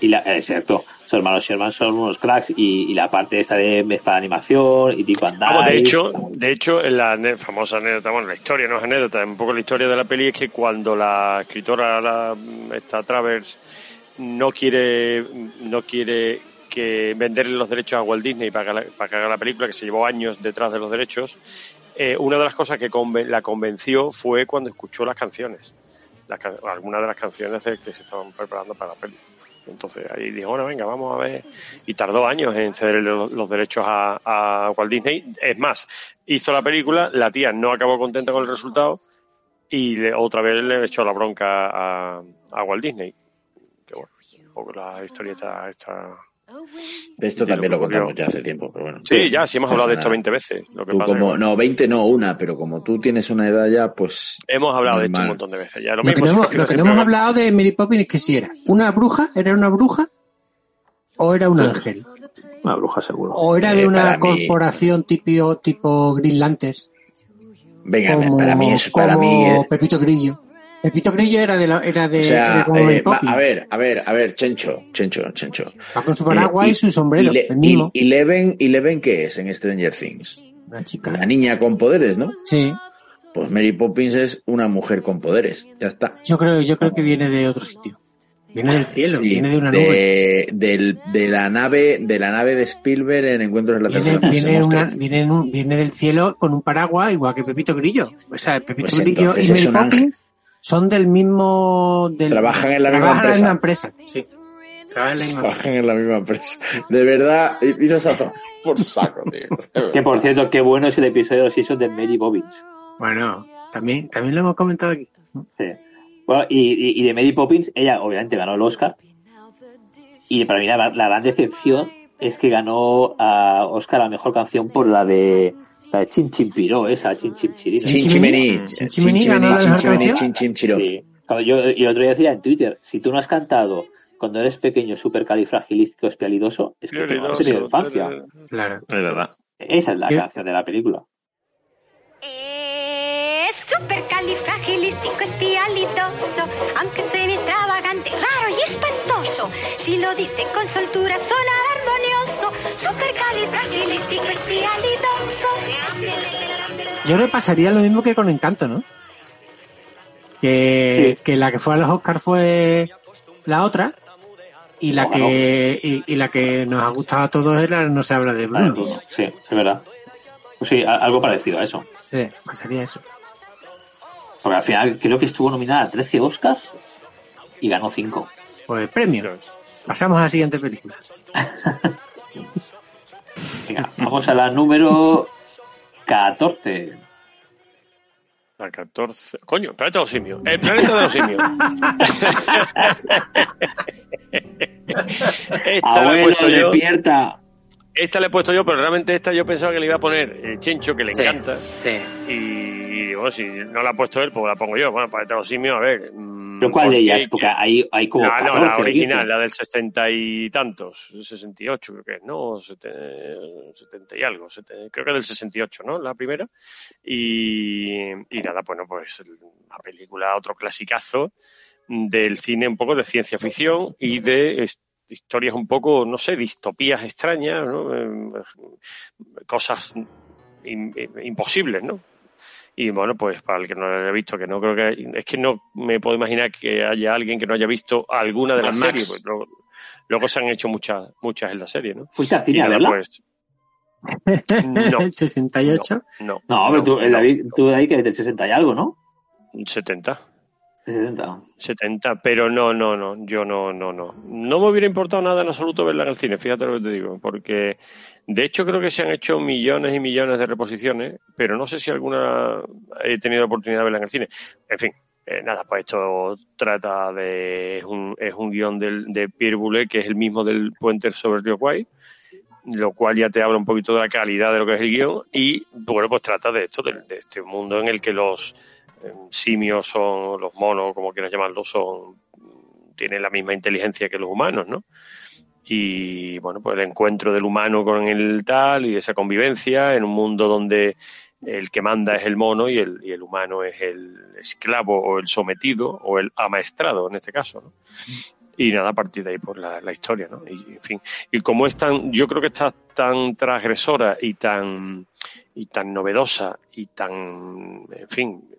[SPEAKER 5] y la, eh, exacto. Sus hermanos Sherman son unos cracks y, y la parte esta de mezcla de animación y Dick Van
[SPEAKER 2] Vamos, de hecho, de hecho, en la famosa anécdota, bueno, la historia no es anécdota, un poco la historia de la peli es que cuando la escritora, la, esta Travers, no quiere, no quiere que venderle los derechos a Walt Disney para que, la- para que haga la película, que se llevó años detrás de los derechos, eh, una de las cosas que conven- la convenció fue cuando escuchó las canciones, las algunas de las canciones que se estaban preparando para la peli. Entonces ahí dijo, bueno, venga, vamos a ver. Y tardó años en ceder los, derechos a, Walt Disney. Es más, hizo la película, la tía no acabó contenta con el resultado y le- otra vez le echó la bronca a, a Walt Disney. Que bueno, un poco la historieta está...
[SPEAKER 4] Esto también
[SPEAKER 2] lo
[SPEAKER 4] contamos ya hace tiempo, pero bueno.
[SPEAKER 2] Sí, ya, sí hemos hablado de esto
[SPEAKER 4] Nada.
[SPEAKER 2] 20 veces. Lo que
[SPEAKER 4] Tú
[SPEAKER 2] pasa es
[SPEAKER 4] como,
[SPEAKER 2] que
[SPEAKER 4] no, 20 no, una, pero como tú tienes una edad ya, pues...
[SPEAKER 2] hemos hablado de esto un montón de veces. Ya, lo
[SPEAKER 6] Lo que no lo que no
[SPEAKER 2] siempre
[SPEAKER 6] hemos hablado de Mary Poppins es que si era una bruja, era una bruja o era un ángel.
[SPEAKER 5] Una bruja seguro.
[SPEAKER 6] O era de
[SPEAKER 4] Eh,
[SPEAKER 6] una
[SPEAKER 4] mí-
[SPEAKER 6] corporación tipo, tipo Green Lanterns.
[SPEAKER 4] Venga,
[SPEAKER 6] como,
[SPEAKER 4] para mí es... Para
[SPEAKER 6] como
[SPEAKER 4] mí es-
[SPEAKER 6] Pepito Grillo. Pepito Grillo era de, la, era de,
[SPEAKER 4] o sea,
[SPEAKER 6] era como
[SPEAKER 4] eh, va- a ver, a ver, a ver, Chencho, Chencho, Chencho.
[SPEAKER 6] Va con su paraguas
[SPEAKER 4] Eh,
[SPEAKER 6] y, su sombrero.
[SPEAKER 4] y
[SPEAKER 6] el mismo.
[SPEAKER 4] y- Eleven, Eleven, ¿qué es en Stranger Things?
[SPEAKER 6] Una chica.
[SPEAKER 4] Una niña con poderes, ¿no?
[SPEAKER 6] Sí.
[SPEAKER 4] Pues Mary Poppins es una mujer con poderes. Ya está.
[SPEAKER 6] Yo creo, yo creo que viene de otro sitio. Viene del cielo,
[SPEAKER 4] Sí,
[SPEAKER 6] viene de una
[SPEAKER 4] de,
[SPEAKER 6] nube.
[SPEAKER 4] del- de la nave, de la nave de Spielberg en Encuentros en la Tercera
[SPEAKER 6] viene, una, viene, viene del cielo con un paraguas igual que Pepito Grillo. O sea, Pepito
[SPEAKER 4] Pues
[SPEAKER 6] Grillo y Mary. Poppins son del mismo... Del,
[SPEAKER 4] Trabajan en la misma
[SPEAKER 6] trabajan
[SPEAKER 4] empresa.
[SPEAKER 6] empresa. Sí. Trabajan en la misma empresa.
[SPEAKER 4] Trabajan en la misma empresa. De verdad, iros a tomar por saco, tío.
[SPEAKER 5] Que por cierto, qué bueno es el episodio de los Simpsons de Mary Poppins.
[SPEAKER 6] Bueno, también, también lo hemos comentado aquí.
[SPEAKER 5] Sí. Bueno, y, y- y de Mary Poppins, ella obviamente ganó el Oscar. Y para mí la, la gran decepción es que ganó a Oscar a mejor canción por la de la de Chin Chin Piró, esa Chin Chin Chirino.
[SPEAKER 4] Chinchimení.
[SPEAKER 6] Chinchimení ganó la mejor
[SPEAKER 4] chin, chin, chiró.
[SPEAKER 5] Yo, y el otro día decía en Twitter, si tú no has cantado cuando eres pequeño supercalifragilístico espialidoso, es que tú no has tenido infancia.
[SPEAKER 6] Claro.
[SPEAKER 3] Es verdad.
[SPEAKER 5] Esa es la canción de la película.
[SPEAKER 24] Es supercalifragilístico espialidoso, aunque suene extravagante, raro y espantoso. Si lo dice con soltura sonará armonioso. Supercalifragilístico espialidoso.
[SPEAKER 6] Yo creo que pasaría lo mismo que con Encanto, ¿no? Que, que la que fue a los Oscars fue la otra y la que y, y la que nos ha gustado a todos era No se habla de Bruno.
[SPEAKER 5] Sí, es verdad. Pues sí, algo parecido a eso.
[SPEAKER 6] Sí, pasaría eso.
[SPEAKER 5] Porque al final creo que estuvo nominada a 13 Oscars y ganó 5.
[SPEAKER 6] Pues premio. Pasamos a la siguiente película.
[SPEAKER 5] Venga, vamos a la número 14.
[SPEAKER 2] La 14. Coño, planeta de los simios. El planeta de los simios. esta la he
[SPEAKER 5] Abuelo, despierta.
[SPEAKER 2] Esta la he puesto yo, pero realmente esta yo pensaba que le iba a poner eh, Chencho, que le
[SPEAKER 28] Sí,
[SPEAKER 2] encanta.
[SPEAKER 28] Sí.
[SPEAKER 2] Y bueno, si no la ha puesto él, pues la pongo yo. Bueno, planeta de los simios, a ver. mm,
[SPEAKER 5] ¿Pero cuál de ellas? Porque hay, hay como
[SPEAKER 2] Ah, no,
[SPEAKER 5] 14
[SPEAKER 2] la original,
[SPEAKER 5] 15.
[SPEAKER 2] la del sesenta y tantos, 68 creo que es, ¿no? Sete- setenta y algo, sete- creo que del 68, ¿no? La primera. Y, y nada, bueno, pues la película, otro clasicazo del cine un poco de ciencia ficción y de es- historias un poco, no sé, distopías extrañas, ¿no? Eh, Cosas im- imposibles, ¿no? Y bueno, pues para el que no lo haya visto, que no creo que. Es que no me puedo imaginar que haya alguien que no haya visto alguna de las series. Pues luego, luego se han hecho muchas muchas en la serie, ¿no?
[SPEAKER 5] ¿Fuiste al cine
[SPEAKER 2] nada,
[SPEAKER 5] verla?
[SPEAKER 2] pues. No.
[SPEAKER 6] El 68.
[SPEAKER 2] No.
[SPEAKER 5] No, pero tú, David, tú de ahí que es del 60 y algo, ¿no?
[SPEAKER 2] 70.
[SPEAKER 5] De 70.
[SPEAKER 2] 70, pero no, no, no, yo no, no, no. No me hubiera importado nada en absoluto verla en el cine, fíjate lo que te digo, porque de hecho creo que se han hecho millones y millones de reposiciones, pero no sé si alguna he tenido la oportunidad de verla en el cine. En fin, eh, nada, pues esto trata de, es un, es un guion del, de Pierre Boulet, que es el mismo del Puente sobre el Kwai, lo cual ya te habla un poquito de la calidad de lo que es el guion, y bueno, pues trata de esto, de, de este mundo en el que los simios son, los monos, como quieras llamarlo, son, tienen la misma inteligencia que los humanos, ¿no? Y bueno, pues el encuentro del humano con el tal y esa convivencia en un mundo donde el que manda es el mono y el, humano es el esclavo o el sometido o el amaestrado en este caso, ¿no? Y nada, a partir de ahí, pues la, la historia, ¿no? Y, en fin, y como es tan, yo creo que está tan transgresora y tan, y tan novedosa y tan, en fin,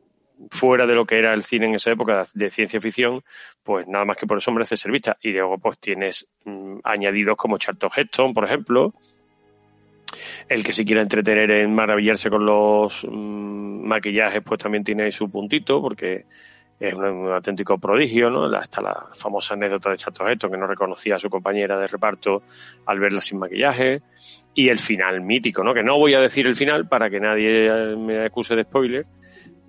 [SPEAKER 2] fuera de lo que era el cine en esa época de ciencia ficción, pues nada más que por eso merece ser vista. Y luego pues tienes mm, añadidos como Charlton Heston, por ejemplo, el que se quiera entretener en maravillarse con los mm, maquillajes, pues también tiene su puntito, porque es un, un auténtico prodigio, ¿no? Está la famosa anécdota de Charlton Heston que no reconocía a su compañera de reparto al verla sin maquillaje y el final mítico, ¿no? Que no voy a decir el final para que nadie eh, me acuse de spoiler,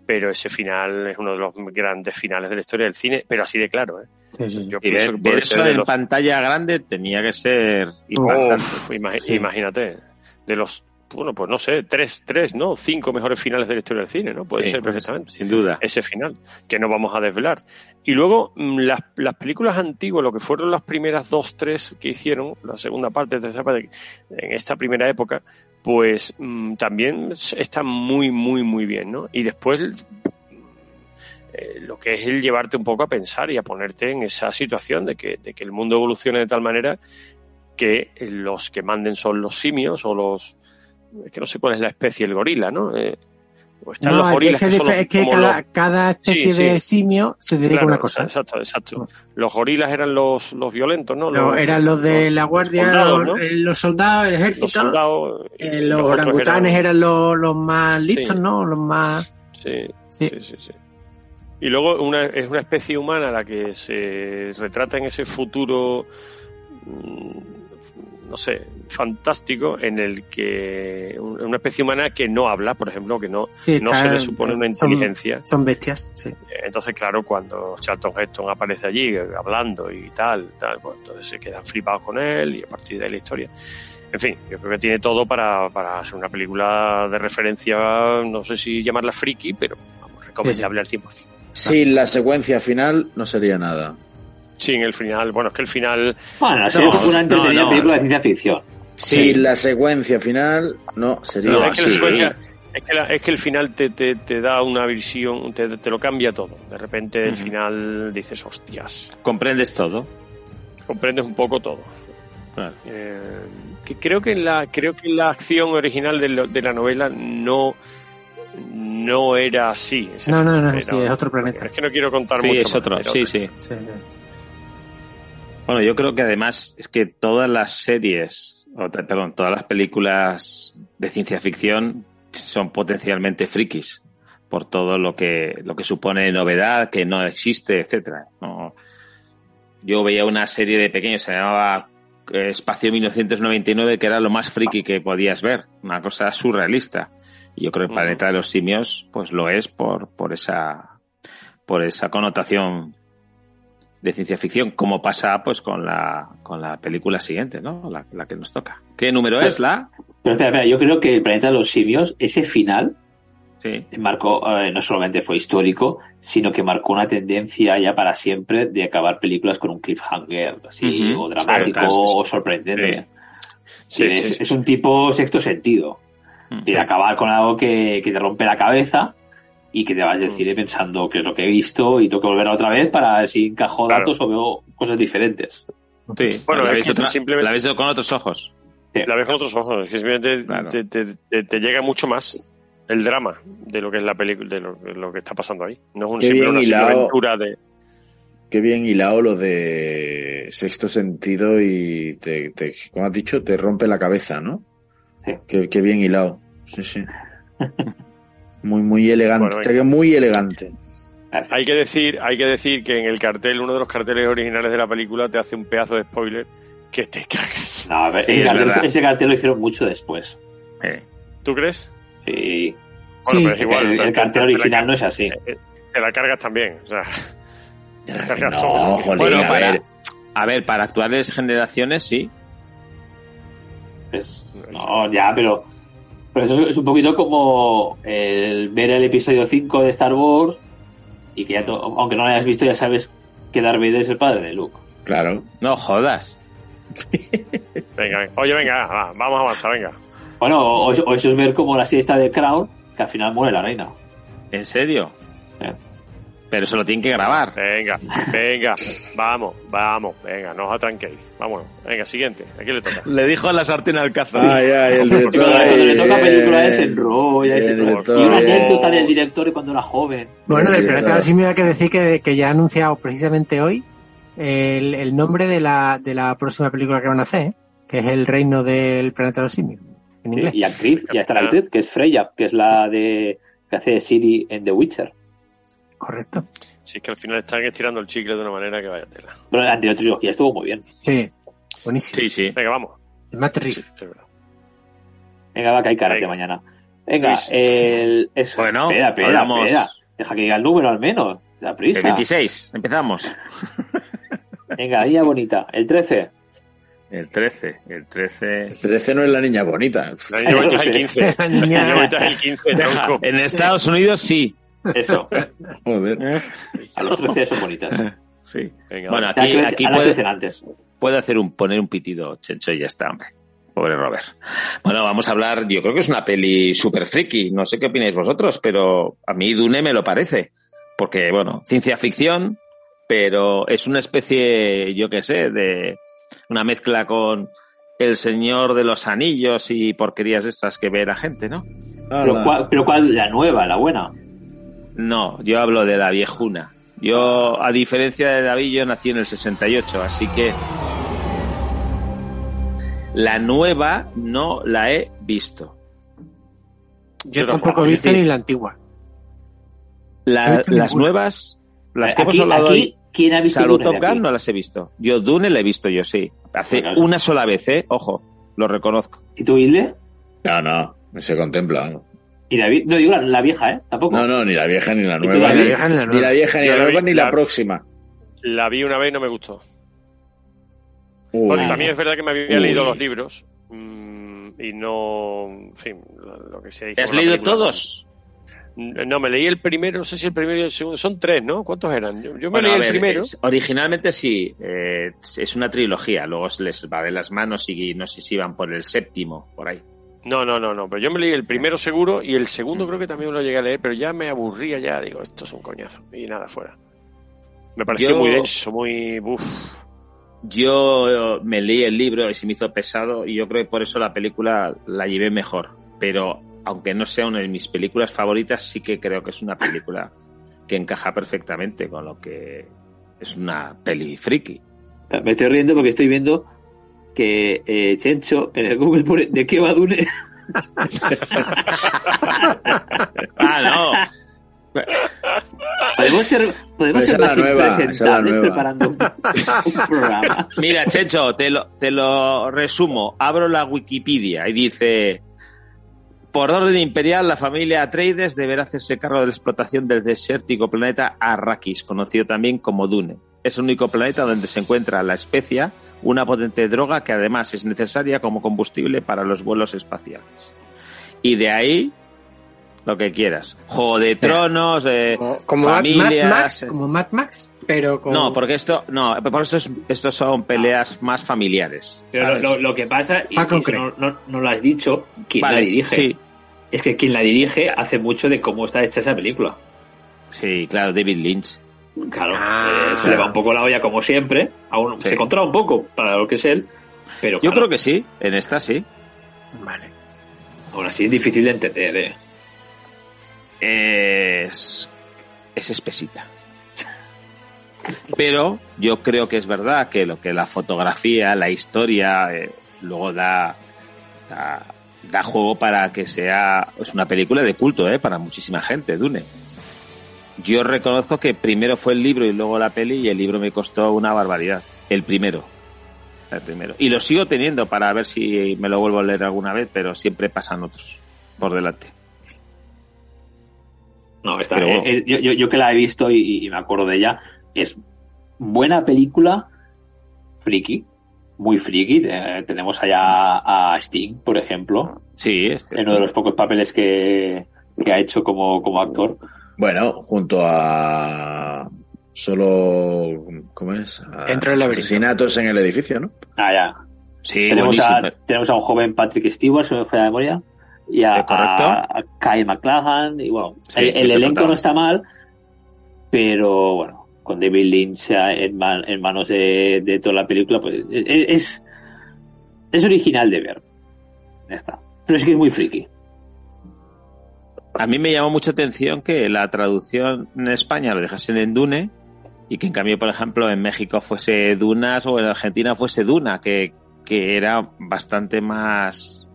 [SPEAKER 2] pero ese final es uno de los grandes finales de la historia del cine, pero así de claro, ¿eh? Yo
[SPEAKER 3] Y
[SPEAKER 2] pienso
[SPEAKER 3] ver,
[SPEAKER 2] que puede
[SPEAKER 3] ver
[SPEAKER 2] ser
[SPEAKER 3] eso en
[SPEAKER 2] los-
[SPEAKER 3] pantalla grande tenía que ser impactante. Sí.
[SPEAKER 2] Imagínate, de los, bueno, pues no sé, tres, tres, ¿no? Cinco mejores finales de la historia del cine, ¿no? Puede
[SPEAKER 3] Sí,
[SPEAKER 2] ser perfectamente.
[SPEAKER 3] sin duda.
[SPEAKER 2] Ese final, que no vamos a desvelar. Y luego, mm, las, las películas antiguas, lo que fueron las primeras dos, tres que hicieron, la segunda parte, tercera parte, en esta primera época, pues mm, también están muy, muy, muy bien, ¿no? Y después eh, lo que es el llevarte un poco a pensar y a ponerte en esa situación de que, de que el mundo evolucione de tal manera que los que manden son los simios o los es que no sé cuál es la especie el gorila no Eh, o están
[SPEAKER 6] No,
[SPEAKER 2] los
[SPEAKER 6] es que,
[SPEAKER 2] que son
[SPEAKER 6] dife-
[SPEAKER 2] los-
[SPEAKER 6] es que
[SPEAKER 2] como
[SPEAKER 6] cada,
[SPEAKER 2] los-
[SPEAKER 6] cada especie
[SPEAKER 2] Sí,
[SPEAKER 6] de simio se dedica a una cosa.
[SPEAKER 2] exacto exacto los gorilas eran los, los violentos no
[SPEAKER 6] No, eran los de la guardia,
[SPEAKER 2] soldados,
[SPEAKER 6] los,
[SPEAKER 2] ¿no?
[SPEAKER 6] eh, los soldados, el ejército.
[SPEAKER 2] los soldados y
[SPEAKER 6] eh,
[SPEAKER 2] los
[SPEAKER 6] orangutanes
[SPEAKER 2] eran-
[SPEAKER 6] eran, los, los más listos,
[SPEAKER 2] Sí.
[SPEAKER 6] ¿no? Los más.
[SPEAKER 2] Sí, sí, sí, sí. Y luego una, es una especie humana la que se retrata en ese futuro, mm, no sé, fantástico, en el que un- una especie humana que no habla, por ejemplo, que no,
[SPEAKER 6] Sí,
[SPEAKER 2] no
[SPEAKER 6] está-
[SPEAKER 2] se le supone una inteligencia.
[SPEAKER 6] Son bestias, sí.
[SPEAKER 2] Entonces, claro, cuando Charlton Heston aparece allí eh, hablando y tal, tal pues entonces se quedan flipados con él y a partir de ahí la historia. En fin, yo creo que tiene todo para, para ser una película de referencia, no sé si llamarla friki, pero vamos, recomendable al 100%.
[SPEAKER 4] Sin la secuencia final no sería nada.
[SPEAKER 2] Sí, en el final, bueno, es que el final...
[SPEAKER 5] Bueno, ha sido una entretenida película de ciencia ficción.
[SPEAKER 4] Sin la secuencia final no sería
[SPEAKER 2] No, es que la
[SPEAKER 4] sí.
[SPEAKER 2] secuencia- es que, la- es que el final te, te, te da una visión, te, te lo cambia todo. De repente el
[SPEAKER 3] Ujú.
[SPEAKER 2] final dices, hostias,
[SPEAKER 3] Comprendes todo.
[SPEAKER 2] comprendes un poco todo. Eh, que creo que en la creo que en la acción original de, lo- de la novela no no era así. Es
[SPEAKER 6] No, no, no,
[SPEAKER 2] era-
[SPEAKER 6] sí, es otro planeta.
[SPEAKER 2] Es que no quiero contar
[SPEAKER 3] Sí,
[SPEAKER 2] mucho.
[SPEAKER 3] es
[SPEAKER 2] más,
[SPEAKER 3] otro,
[SPEAKER 2] pero-
[SPEAKER 3] sí, sí. Bueno, yo creo que además es que todas las series, o, perdón, todas las películas de ciencia ficción son potencialmente frikis por todo lo que lo que supone novedad, que no existe, etcétera. No, yo veía una serie de pequeños, se llamaba eh, Espacio 1999, que era lo más friki que podías ver, una cosa surrealista. Y yo creo que el planeta de los simios, pues lo es por, por esa, por esa connotación de ciencia ficción, como pasa pues con la, con la película siguiente, ¿no? La, la que nos toca. ¿Qué número es la?
[SPEAKER 5] Pero espera, espera, yo creo que el planeta de los simios, ese final,
[SPEAKER 3] Sí.
[SPEAKER 5] marcó, eh, no solamente fue histórico, sino que marcó una tendencia ya para siempre de acabar películas con un cliffhanger así, o dramático,
[SPEAKER 2] Sí,
[SPEAKER 5] o sorprendente.
[SPEAKER 2] Sí,
[SPEAKER 5] es, es un tipo sexto sentido. Y de acabar con algo que, que te rompe la cabeza y que te vas del cine pensando qué es lo que he visto y tengo que volver otra vez para ver si encajo
[SPEAKER 2] Claro.
[SPEAKER 5] datos o veo cosas diferentes.
[SPEAKER 3] Sí,
[SPEAKER 2] Bueno,
[SPEAKER 3] la
[SPEAKER 2] es
[SPEAKER 3] ves otra-
[SPEAKER 2] simplemente-
[SPEAKER 3] la ves con otros ojos.
[SPEAKER 2] La ves con otros ojos, es que simplemente te, te- te- te llega mucho más el drama de lo que es la película, de lo, de lo que está pasando ahí. No es un,
[SPEAKER 4] Qué bien
[SPEAKER 2] una simple
[SPEAKER 4] hilado.
[SPEAKER 2] aventura de...
[SPEAKER 4] Qué bien hilado lo de sexto sentido y te, te como has dicho, te rompe la cabeza, ¿no?
[SPEAKER 5] Sí.
[SPEAKER 4] Qué, qué bien hilado. Sí, sí. Muy, muy elegante.
[SPEAKER 2] Bueno,
[SPEAKER 4] Está que muy elegante.
[SPEAKER 2] Hay que decir, hay que decir que en el cartel, uno de los carteles originales de la película te hace un pedazo de spoiler que te cagas.
[SPEAKER 5] No, a ver,
[SPEAKER 2] Sí,
[SPEAKER 5] ese,
[SPEAKER 2] es
[SPEAKER 5] cartel,
[SPEAKER 2] verdad.
[SPEAKER 5] ese cartel lo hicieron mucho después.
[SPEAKER 2] ¿Tú crees?
[SPEAKER 5] Sí.
[SPEAKER 2] Bueno, pero es igual,
[SPEAKER 5] el,
[SPEAKER 2] te-
[SPEAKER 5] el
[SPEAKER 2] te-
[SPEAKER 5] cartel
[SPEAKER 2] la
[SPEAKER 5] original no es así.
[SPEAKER 2] Te la cargas también. O sea, te la cargas
[SPEAKER 4] No,
[SPEAKER 2] todo.
[SPEAKER 4] joder,
[SPEAKER 3] Bueno,
[SPEAKER 4] a
[SPEAKER 3] para,
[SPEAKER 4] ver.
[SPEAKER 3] a ver, para actuales generaciones sí.
[SPEAKER 5] Es- no, ya, pero, pero eso es un poquito como el ver el episodio 5 de Star Wars y que ya, to- aunque no lo hayas visto, ya sabes que Darth Vader es el padre de Luke.
[SPEAKER 4] Claro.
[SPEAKER 3] No jodas.
[SPEAKER 2] Venga, oye, venga, va, vamos a avanzar, venga.
[SPEAKER 5] Bueno, o, o eso es ver como la siesta de Crown, que al final muere la reina.
[SPEAKER 3] ¿En serio?
[SPEAKER 5] Eh.
[SPEAKER 3] Pero eso lo tienen que grabar.
[SPEAKER 2] Venga, venga, vamos, vamos, venga, no os atranquéis. Vámonos, venga, siguiente, ¿a quién le toca?
[SPEAKER 3] Le dijo a la sartén al cazo.
[SPEAKER 4] Ay, ay, el
[SPEAKER 5] Cuando,
[SPEAKER 4] director.
[SPEAKER 5] cuando le toca película se y se
[SPEAKER 4] el
[SPEAKER 5] enrolla.
[SPEAKER 4] director,
[SPEAKER 5] Y una
[SPEAKER 4] eh.
[SPEAKER 5] anécdota del director cuando era joven.
[SPEAKER 6] Bueno, del
[SPEAKER 4] Sí,
[SPEAKER 6] planeta de los simios hay que decir que, que ya ha anunciado precisamente hoy el, el nombre de la, de la próxima película que van a hacer, ¿eh? que es El Reino del Planeta de los Simios, en
[SPEAKER 5] Sí, y actriz, ya está la actriz, que es Freya, que es la de que hace Siri en The Witcher.
[SPEAKER 6] Correcto.
[SPEAKER 2] Sí, es que al final están estirando el chicle de una manera que vaya tela.
[SPEAKER 5] Pero la anterior trilogía estuvo muy bien.
[SPEAKER 6] Sí, buenísimo.
[SPEAKER 3] Sí, sí.
[SPEAKER 2] Venga, vamos.
[SPEAKER 6] El Matt Reeves.
[SPEAKER 5] Venga, va que hay karate
[SPEAKER 2] Venga.
[SPEAKER 5] mañana. Venga,
[SPEAKER 2] Luis.
[SPEAKER 5] el... es-
[SPEAKER 3] Bueno,
[SPEAKER 5] espera, espera,
[SPEAKER 3] hablamos-
[SPEAKER 5] espera. Deja que diga el número al menos. Da prisa.
[SPEAKER 3] El 26, empezamos.
[SPEAKER 5] Venga, niña bonita. El 13.
[SPEAKER 3] El 13, el 13.
[SPEAKER 4] El 13 no es la niña bonita.
[SPEAKER 2] La niña bonita es el 15.
[SPEAKER 6] La
[SPEAKER 2] La
[SPEAKER 6] niña-
[SPEAKER 2] bonita es el 15, tronco.
[SPEAKER 3] En Estados Unidos sí.
[SPEAKER 5] Eso.
[SPEAKER 4] Joder.
[SPEAKER 5] A los 13 son bonitas.
[SPEAKER 3] Sí.
[SPEAKER 2] Venga,
[SPEAKER 3] Bueno, aquí,
[SPEAKER 5] que- antes.
[SPEAKER 3] puede hacer un, poner un pitido Chencho y ya está, hombre. Pobre Robert. Bueno, vamos a hablar, yo creo que es una peli súper friki, no sé qué opináis vosotros, pero a mí Dune me lo parece. Porque, bueno, ciencia ficción, pero es una especie, yo qué sé, de una mezcla con El Señor de los Anillos y porquerías estas que ve la gente, ¿no?
[SPEAKER 5] Pero cuál, pero cuál, la nueva, la buena.
[SPEAKER 3] No, yo hablo de la viejuna. Yo, a diferencia de David, yo nací en el 68, así que la nueva no la he visto.
[SPEAKER 6] Yo
[SPEAKER 3] Pero,
[SPEAKER 6] tampoco he visto ni la antigua.
[SPEAKER 3] La-
[SPEAKER 6] No
[SPEAKER 3] las
[SPEAKER 6] ninguna.
[SPEAKER 3] nuevas, las que
[SPEAKER 5] Aquí-
[SPEAKER 3] hemos hablado
[SPEAKER 5] aquí,
[SPEAKER 3] hoy,
[SPEAKER 5] ¿quién ha visto de
[SPEAKER 3] Top Gun, no las he visto. Yo Dune la he visto yo, sí. Hace
[SPEAKER 5] Bueno,
[SPEAKER 3] una sola vez, ¿eh? Ojo, lo reconozco.
[SPEAKER 5] ¿Y tú, Hilde?
[SPEAKER 4] No, no, no se contempla.
[SPEAKER 5] Y la vi- no digo la, la vieja, ¿eh? Tampoco.
[SPEAKER 4] No, no, ni la vieja ni la
[SPEAKER 5] ¿Y tú,
[SPEAKER 4] nueva.
[SPEAKER 5] David?
[SPEAKER 4] Ni,
[SPEAKER 6] vieja ni la
[SPEAKER 4] ni
[SPEAKER 6] nueva.
[SPEAKER 4] la vieja ni la
[SPEAKER 2] la
[SPEAKER 4] nueva ni la
[SPEAKER 2] la-
[SPEAKER 4] próxima.
[SPEAKER 2] La vi una vez y no me gustó.
[SPEAKER 4] Uy.
[SPEAKER 2] Porque también es verdad que me había
[SPEAKER 4] Uy.
[SPEAKER 2] leído los libros mm, y no, en fin, lo, que se hizo.
[SPEAKER 3] ¿Has
[SPEAKER 2] la
[SPEAKER 3] leído
[SPEAKER 2] película.
[SPEAKER 3] todos?
[SPEAKER 2] No, me leí el primero, no sé si el primero y el segundo, son tres, ¿no? ¿Cuántos eran? Yo, yo me
[SPEAKER 3] Bueno,
[SPEAKER 2] leí el
[SPEAKER 3] ver,
[SPEAKER 2] primero.
[SPEAKER 3] es- originalmente sí, eh, es una trilogía, luego se les va de las manos y no sé si van por el séptimo, por ahí.
[SPEAKER 2] No, no, no, no, pero yo me leí el primero seguro y el segundo creo que también lo llegué a leer, pero ya me aburría ya, digo, esto es un coñazo y nada, fuera. Me pareció
[SPEAKER 3] Yo-
[SPEAKER 2] muy denso, muy... Uf.
[SPEAKER 3] Yo eh, me leí el libro y se me hizo pesado y yo creo que por eso la película la llevé mejor. Pero aunque no sea una de mis películas favoritas, sí que creo que es una película que encaja perfectamente con lo que es una peli friki.
[SPEAKER 5] Me estoy riendo porque estoy viendo que eh, Chencho en el Google pone de qué va Dune.
[SPEAKER 3] Ah, no.
[SPEAKER 5] Podemos ser, podemos ser más
[SPEAKER 4] nueva,
[SPEAKER 5] impresentables preparando un, un programa.
[SPEAKER 3] Mira, Checho, te lo, te lo resumo. Abro la Wikipedia y dice: Por orden imperial, la familia Atreides deberá hacerse cargo de la explotación del desértico planeta Arrakis, conocido también como Dune. Es el único planeta donde se encuentra la especia, una potente droga que además es necesaria como combustible para los vuelos espaciales. Y de ahí lo que quieras. Juego de tronos, eh,
[SPEAKER 6] Como,
[SPEAKER 3] familias.
[SPEAKER 6] Mad Max, como Mad Max, pero con...
[SPEAKER 3] No, porque esto, no, por eso es- estos son peleas más familiares.
[SPEAKER 5] Pero
[SPEAKER 3] ¿sabes?
[SPEAKER 5] lo, lo que pasa, y, y no, no- no lo has dicho, quien
[SPEAKER 3] Vale,
[SPEAKER 5] la dirige.
[SPEAKER 3] sí.
[SPEAKER 5] Es que quien la dirige hace mucho de cómo está hecha esa película.
[SPEAKER 3] Sí, claro, David Lynch.
[SPEAKER 5] Claro,
[SPEAKER 6] Ah.
[SPEAKER 5] eh, se le va un poco la olla como siempre. Aún
[SPEAKER 3] Sí.
[SPEAKER 5] se controla un poco para lo que es él. Pero
[SPEAKER 3] Yo
[SPEAKER 5] claro,
[SPEAKER 3] creo que sí, en esta sí.
[SPEAKER 6] Vale.
[SPEAKER 5] aún así es difícil de entender. ¿eh?
[SPEAKER 3] Es, es espesita. Pero yo creo que es verdad que lo que la fotografía, la historia, eh, luego da, da, da juego para que sea. Es una película de culto, ¿eh? Para muchísima gente, Dune. Yo reconozco que primero fue el libro y luego la peli, y el libro me costó una barbaridad. El primero. El primero. Y lo sigo teniendo para ver si me lo vuelvo a leer alguna vez, pero siempre pasan otros por delante.
[SPEAKER 5] No, está,
[SPEAKER 3] bueno.
[SPEAKER 5] eh, yo, yo- yo que la he visto y, y me acuerdo de ella, es buena película, friki, muy friki. Eh, tenemos allá a Sting, por ejemplo,
[SPEAKER 3] Sí, es
[SPEAKER 5] en uno de los pocos papeles que, que ha hecho como, como actor.
[SPEAKER 4] Bueno, junto a solo ¿cómo es? A
[SPEAKER 6] Dentro del laberinto.
[SPEAKER 4] asesinatos en el edificio, ¿no?
[SPEAKER 5] Ah, ya.
[SPEAKER 3] Sí,
[SPEAKER 5] tenemos, a, tenemos a un joven Patrick Stewart, se me fue la memoria, y a, a, a Kyle y bueno,
[SPEAKER 3] Sí,
[SPEAKER 5] el, el
[SPEAKER 3] el
[SPEAKER 5] elenco no está mal, pero bueno, con David Lynch en, man- en manos de, de toda la película, pues es, es, es original de ver. Ya está. Pero es que es muy friki.
[SPEAKER 3] A mí me llamó mucha atención que la traducción en España lo dejasen en Dune y que en cambio, por ejemplo, en México fuese Dunas o en Argentina fuese Duna, que, que era bastante más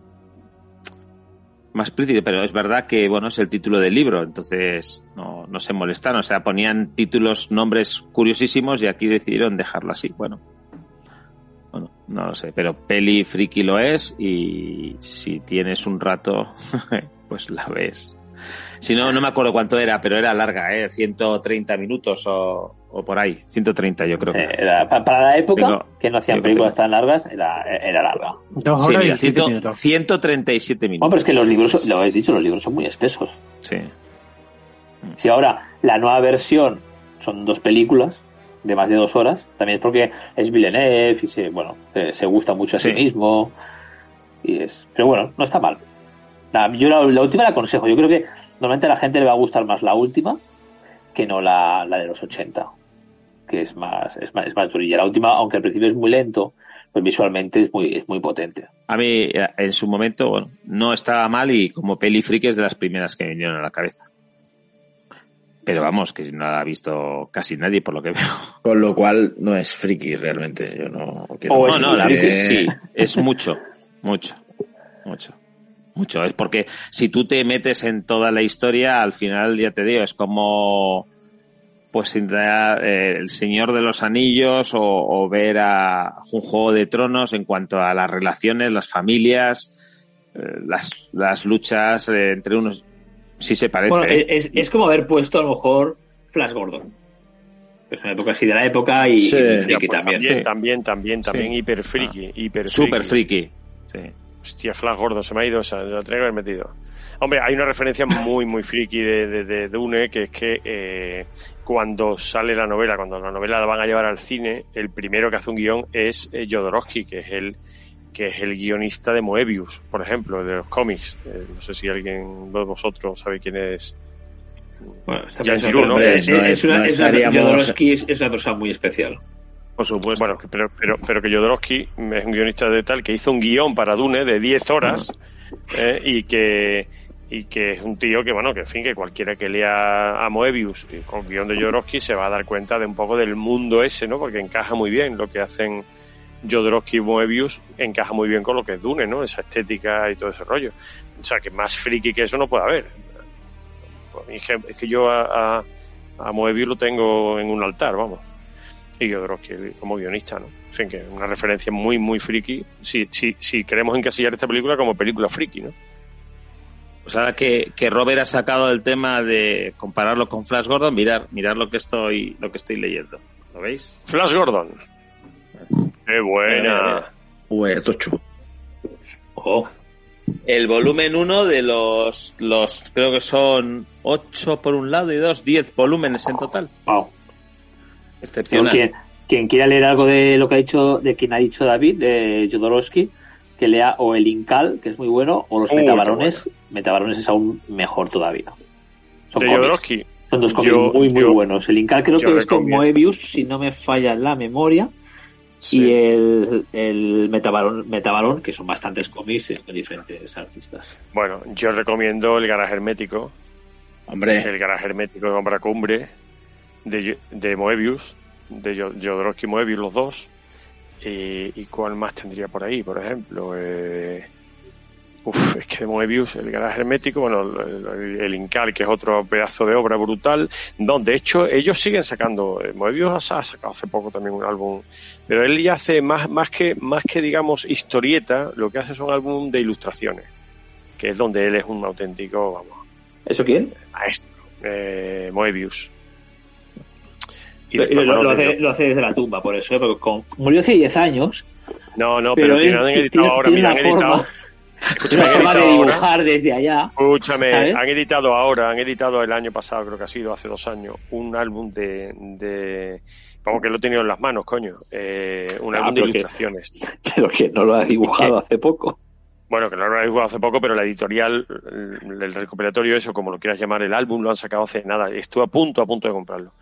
[SPEAKER 3] más explícito, pero es verdad que bueno es el título del libro, entonces no, no, se molestaron. O sea, ponían títulos, nombres curiosísimos y aquí decidieron dejarlo así. Bueno, bueno, no lo sé, pero peli friki lo es y si tienes un rato, pues la ves. Si no, no me acuerdo cuánto era, pero era larga, ¿eh? 130 minutos o, o por ahí. 130 yo creo.
[SPEAKER 5] Sí, era- para la época,
[SPEAKER 3] Tengo-
[SPEAKER 5] que no hacían películas tan largas, era, era larga.
[SPEAKER 6] Dos
[SPEAKER 3] Sí,
[SPEAKER 6] horas
[SPEAKER 3] mira,
[SPEAKER 6] y siete
[SPEAKER 3] 100
[SPEAKER 6] minutos.
[SPEAKER 3] 137 minutos.
[SPEAKER 5] Bueno, pero es que los libros, lo habéis dicho, los libros son muy espesos.
[SPEAKER 3] Sí.
[SPEAKER 5] Si ahora la nueva versión son dos películas de más de dos horas, también es porque es Villeneuve y se, bueno, se, se gusta mucho a sí.
[SPEAKER 3] Sí.
[SPEAKER 5] mismo. Y es, pero bueno, no está mal. Yo la, la última la aconsejo. Yo creo que normalmente a la gente le va a gustar más la última que no la, la de los 80, que es más, es más, es más durilla. La última, aunque al principio es muy lento, pues visualmente es muy, es muy potente.
[SPEAKER 3] A mí, eh, en su momento, bueno, no estaba mal y como peli friki es de las primeras que me vinieron a la cabeza. Pero vamos, que no la ha visto casi nadie por lo que veo.
[SPEAKER 4] Con lo cual no es friki realmente. Yo no quiero
[SPEAKER 3] no, no, la friki sí, es mucho, mucho, mucho. Mucho, es porque si tú te metes en toda la historia, al final, ya te digo, es como pues intentar, eh, el Señor de los Anillos o, o ver a un Juego de Tronos en cuanto a las relaciones, las familias, eh, las, las luchas eh, entre unos. Sí se parece.
[SPEAKER 5] Bueno, es, es como haber puesto a lo mejor Flash Gordon. Es una época así de la época y,
[SPEAKER 4] Sí.
[SPEAKER 5] friki
[SPEAKER 2] pues,
[SPEAKER 5] también.
[SPEAKER 2] también,
[SPEAKER 3] Sí.
[SPEAKER 2] también, también, también
[SPEAKER 3] Sí.
[SPEAKER 2] hiper friki, hiper
[SPEAKER 3] Super
[SPEAKER 2] friki.
[SPEAKER 3] friki. Sí.
[SPEAKER 2] Hostia, Flash gordo, se me ha ido esa, la tenía que haber metido. Hombre, hay una referencia muy, muy friki de, de, de Dune, que es que eh, cuando sale la novela, cuando la novela la van a llevar al cine, el primero que hace un guion es eh, Jodorowsky, que es el que es el guionista de Moebius, por ejemplo, de los cómics. Eh, no sé si alguien de vosotros sabe quién es.
[SPEAKER 5] Bueno,
[SPEAKER 2] Giroux, ¿no?
[SPEAKER 5] es,
[SPEAKER 4] no
[SPEAKER 5] es
[SPEAKER 4] es-
[SPEAKER 5] una,
[SPEAKER 4] no estaríamos-
[SPEAKER 5] Jodorowsky es, es una persona muy especial.
[SPEAKER 3] Por supuesto.
[SPEAKER 2] Bueno, pero, pero, pero que Jodorowsky es un guionista de tal que hizo un guion para Dune de 10 horas eh, y que y que es un tío que, bueno, que en fin, que cualquiera que lea a Moebius con guion de Jodorowsky se va a dar cuenta de un poco del mundo ese, ¿no? Porque encaja muy bien lo que hacen Jodorowsky y Moebius, encaja muy bien con lo que es Dune, ¿no? Esa estética y todo ese rollo. O sea, que más friki que eso no puede haber. Pues, es, que, es que yo a, a, a Moebius lo tengo en un altar, vamos y Jodorowsky como guionista, ¿no? En fin, que una referencia muy, muy friki, si, si, si queremos encasillar esta película como película friki, ¿no?
[SPEAKER 3] Pues ahora que, que Robert ha sacado el tema de compararlo con Flash Gordon, mirar, mirar lo que estoy, lo que estoy leyendo. ¿Lo veis?
[SPEAKER 2] Flash Gordon. ¡Qué buena!
[SPEAKER 4] Ué, tocho.
[SPEAKER 5] Oh,
[SPEAKER 3] El volumen 1 de los, los, creo que son 8 por un lado y 2, 10 volúmenes en total.
[SPEAKER 5] wow.
[SPEAKER 3] Excepcional.
[SPEAKER 5] quien, quien quiera leer algo de lo que ha dicho, de quien ha dicho David, de Jodorowsky, que lea o el Incal, que es muy bueno, o los
[SPEAKER 2] Uy, qué
[SPEAKER 5] Metabarones. Metabarones es aún mejor todavía. Son
[SPEAKER 2] De. Jodorowsky.
[SPEAKER 5] Son dos cómics
[SPEAKER 2] Yo-
[SPEAKER 5] muy, muy
[SPEAKER 2] yo-
[SPEAKER 5] buenos. El Incal creo que es con. Moebius, si no me falla la memoria.
[SPEAKER 2] Sí.
[SPEAKER 5] Y el, el Metabarón, Metabarón, que son bastantes cómics de diferentes artistas.
[SPEAKER 2] Bueno, yo recomiendo el garaje hermético,
[SPEAKER 4] Hombre,
[SPEAKER 2] el garaje hermético de Sombra Cumbre, de, de Moebius, de Jo- Jodorowsky y Moebius, los dos. Y, ¿Y cuál más tendría por ahí? Por ejemplo, eh, uf, es que de Moebius, el garaje hermético, bueno, el, el Incal, que es otro pedazo de obra brutal. No, de hecho, ellos siguen sacando, eh, Moebius ha, ha sacado hace poco también un álbum, pero él ya hace más, más que, más que digamos historieta, lo que hace son álbum de ilustraciones, que es donde él es un auténtico, vamos,
[SPEAKER 5] ¿Eso quién?
[SPEAKER 2] maestro, eh, Moebius. Y
[SPEAKER 5] Y
[SPEAKER 2] después,
[SPEAKER 5] lo, hace, lo hace desde la tumba, por eso, ¿eh? porque con- murió hace 10 años,
[SPEAKER 2] no, no,
[SPEAKER 5] pero
[SPEAKER 2] pero,
[SPEAKER 5] él
[SPEAKER 2] tienen, han editado
[SPEAKER 5] tiene,
[SPEAKER 2] ahora,
[SPEAKER 5] tiene
[SPEAKER 2] mira, han editado,
[SPEAKER 5] forma,
[SPEAKER 2] escúchame, han
[SPEAKER 5] forma de
[SPEAKER 2] editado ahora-
[SPEAKER 5] dibujar desde allá.
[SPEAKER 2] Escúchame,
[SPEAKER 5] ¿sabes?
[SPEAKER 2] han editado ahora, han editado el año pasado, creo que ha sido hace dos años, un álbum de, de vamos que lo he tenido en las manos, coño, eh, un
[SPEAKER 5] Ah,
[SPEAKER 2] álbum de
[SPEAKER 5] pero que-
[SPEAKER 2] ilustraciones.
[SPEAKER 5] Pero que no lo ha dibujado hace poco.
[SPEAKER 2] Bueno, que no lo he dibujado hace poco, pero la editorial, el, el recopilatorio, eso, como lo quieras llamar, el álbum lo han sacado hace nada. Estuve a punto, a punto de comprarlo.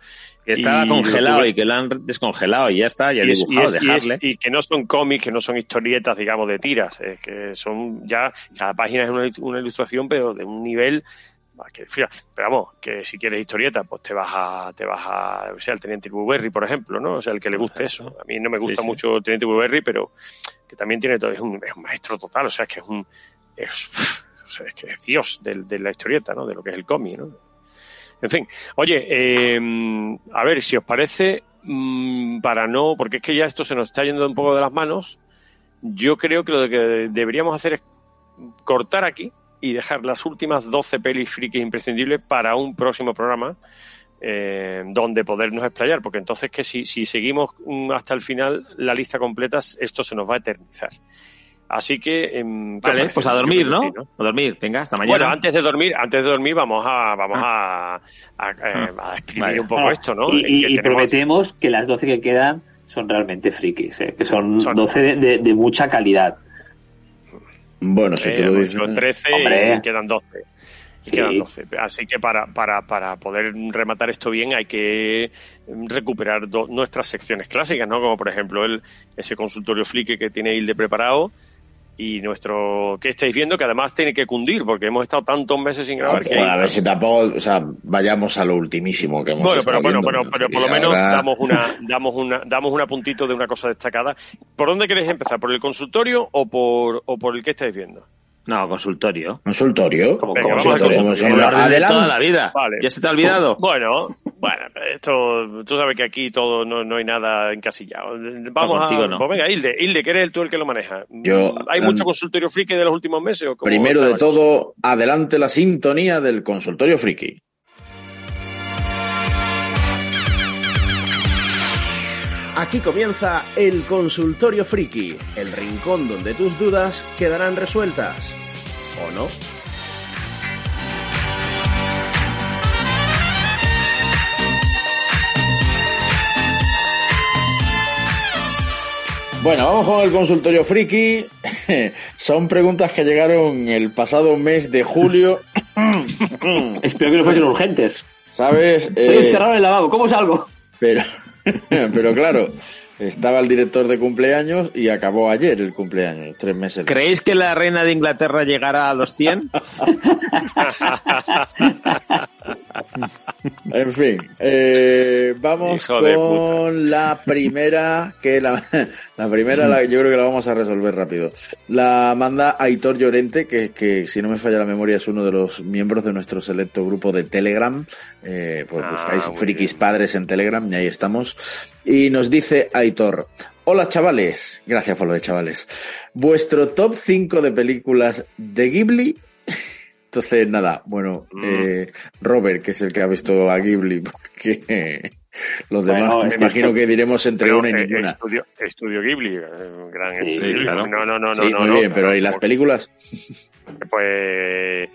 [SPEAKER 3] Que estaba
[SPEAKER 2] Y
[SPEAKER 3] congelado
[SPEAKER 2] tuve-
[SPEAKER 3] y que lo han descongelado y ya está, ya
[SPEAKER 2] y, es-
[SPEAKER 3] dibujado,
[SPEAKER 2] y es-
[SPEAKER 3] dejarle.
[SPEAKER 2] y que no son cómics, que no son historietas, digamos, de tiras, es que son ya, cada página es una, una ilustración, pero de un nivel que, fíjate, pero vamos, que si quieres historieta, pues te vas a, te vas a, o sea, el Teniente Burberry, por ejemplo, ¿no? O sea, el que le guste eso. A mí no me gusta
[SPEAKER 3] Sí, sí.
[SPEAKER 2] mucho el Teniente Burberry, pero que también tiene todo, es un, es un maestro total, o sea, es que es un, es, o sea, es que es Dios del- de, la historieta, ¿no? De lo que es el cómic, ¿no? En fin, oye, eh, a ver si os parece, mm, para no, porque es que ya esto se nos está yendo un poco de las manos, yo creo que lo que deberíamos hacer es cortar aquí y dejar las últimas 12 pelis frikis imprescindibles para un próximo programa eh, donde podernos explayar, porque entonces que si, si seguimos mm, hasta el final la lista completa, esto se nos va a eternizar. Así que em, ¿qué os
[SPEAKER 3] Vale, pues a dormir, ¿no? A dormir, venga, hasta mañana.
[SPEAKER 2] Bueno, antes de dormir, antes de dormir vamos a vamos a, a, eh, a exprimir
[SPEAKER 3] Vale.
[SPEAKER 2] un poco
[SPEAKER 5] Ah,
[SPEAKER 2] esto, ¿no?
[SPEAKER 5] Y, y-
[SPEAKER 2] Que
[SPEAKER 5] y
[SPEAKER 2] tenemos-
[SPEAKER 5] prometemos que las 12 que quedan son realmente frikis, ¿eh? que son,
[SPEAKER 2] Son-
[SPEAKER 5] 12 de, de- de mucha calidad.
[SPEAKER 4] Bueno, si
[SPEAKER 2] Eh,
[SPEAKER 4] tú lo dices.
[SPEAKER 2] hecho 13
[SPEAKER 5] Hombre.
[SPEAKER 2] y quedan 12. Y
[SPEAKER 5] Sí.
[SPEAKER 2] quedan 12. Así que para, para, para poder rematar esto bien hay que recuperar do- nuestras secciones clásicas, ¿no? Como por ejemplo el, ese consultorio flique que tiene Hilde preparado y nuestro que estáis viendo que además tiene que cundir porque hemos estado tantos meses sin grabar que
[SPEAKER 4] Joder, a ver si tampoco, o sea, vayamos a lo ultimísimo que hemos
[SPEAKER 2] bueno, pero bueno, pero, pero por lo menos
[SPEAKER 4] ahora-
[SPEAKER 2] damos una, damos una, damos una puntito de una cosa destacada. ¿Por dónde queréis empezar? ¿Por el consultorio o por, o por el que estáis viendo?
[SPEAKER 3] No, consultorio.
[SPEAKER 4] ¿Consultorio?
[SPEAKER 2] Venga,
[SPEAKER 3] como
[SPEAKER 2] consultorio.
[SPEAKER 3] como
[SPEAKER 4] Adelante.
[SPEAKER 3] toda la vida.
[SPEAKER 2] Vale.
[SPEAKER 3] ¿Ya se te ha olvidado?
[SPEAKER 2] Bueno, bueno, esto, tú sabes que aquí todo no, no hay nada encasillado. Vamos
[SPEAKER 3] contigo
[SPEAKER 2] a,
[SPEAKER 3] no.
[SPEAKER 2] pues venga, Hilde, Hilde, que eres el tú el que lo maneja.
[SPEAKER 4] Yo-
[SPEAKER 2] ¿Hay
[SPEAKER 4] um,
[SPEAKER 2] mucho consultorio friki de los últimos meses? O
[SPEAKER 4] Primero de todo, adelante la sintonía del consultorio friki.
[SPEAKER 1] Aquí comienza el consultorio friki, el rincón donde tus dudas quedarán resueltas. ¿O no?
[SPEAKER 4] Bueno, vamos con el consultorio friki. Son preguntas que llegaron el pasado mes de julio.
[SPEAKER 5] Espero que no fuesen urgentes.
[SPEAKER 4] ¿Sabes?
[SPEAKER 5] Estoy
[SPEAKER 4] Eh,
[SPEAKER 5] encerrado en el lavabo, ¿cómo salgo?
[SPEAKER 4] pero, pero claro, estaba el director de cumpleaños y acabó ayer el cumpleaños, tres meses.
[SPEAKER 3] ¿Creéis que la reina de Inglaterra llegará a los 100?
[SPEAKER 4] En fin, eh, vamos
[SPEAKER 2] Hijo
[SPEAKER 4] con la primera, que la, la primera la- yo creo que la vamos a resolver rápido. La manda Aitor Llorente, que, que si no me falla la memoria es uno de los miembros de nuestro selecto grupo de Telegram. Eh, pues
[SPEAKER 2] Ah,
[SPEAKER 4] buscáis Frikis Padres en Telegram y ahí estamos. Y nos dice Aitor, hola chavales, gracias por lo de chavales. Vuestro top 5 de películas de Ghibli entonces, nada, bueno,
[SPEAKER 2] Mm.
[SPEAKER 4] eh, Robert, que es el que ha visto a Ghibli, porque los demás
[SPEAKER 5] Bueno,
[SPEAKER 4] me
[SPEAKER 5] es
[SPEAKER 4] imagino que diremos entre una y
[SPEAKER 2] eh,
[SPEAKER 4] ninguna.
[SPEAKER 2] Estudio, estudio Ghibli, eh, un gran
[SPEAKER 5] Sí,
[SPEAKER 2] estudio
[SPEAKER 3] claro.
[SPEAKER 2] No, no, no, no,
[SPEAKER 4] sí,
[SPEAKER 2] no,
[SPEAKER 4] muy
[SPEAKER 2] no,
[SPEAKER 4] bien, pero ¿y las películas?
[SPEAKER 2] Pues eh,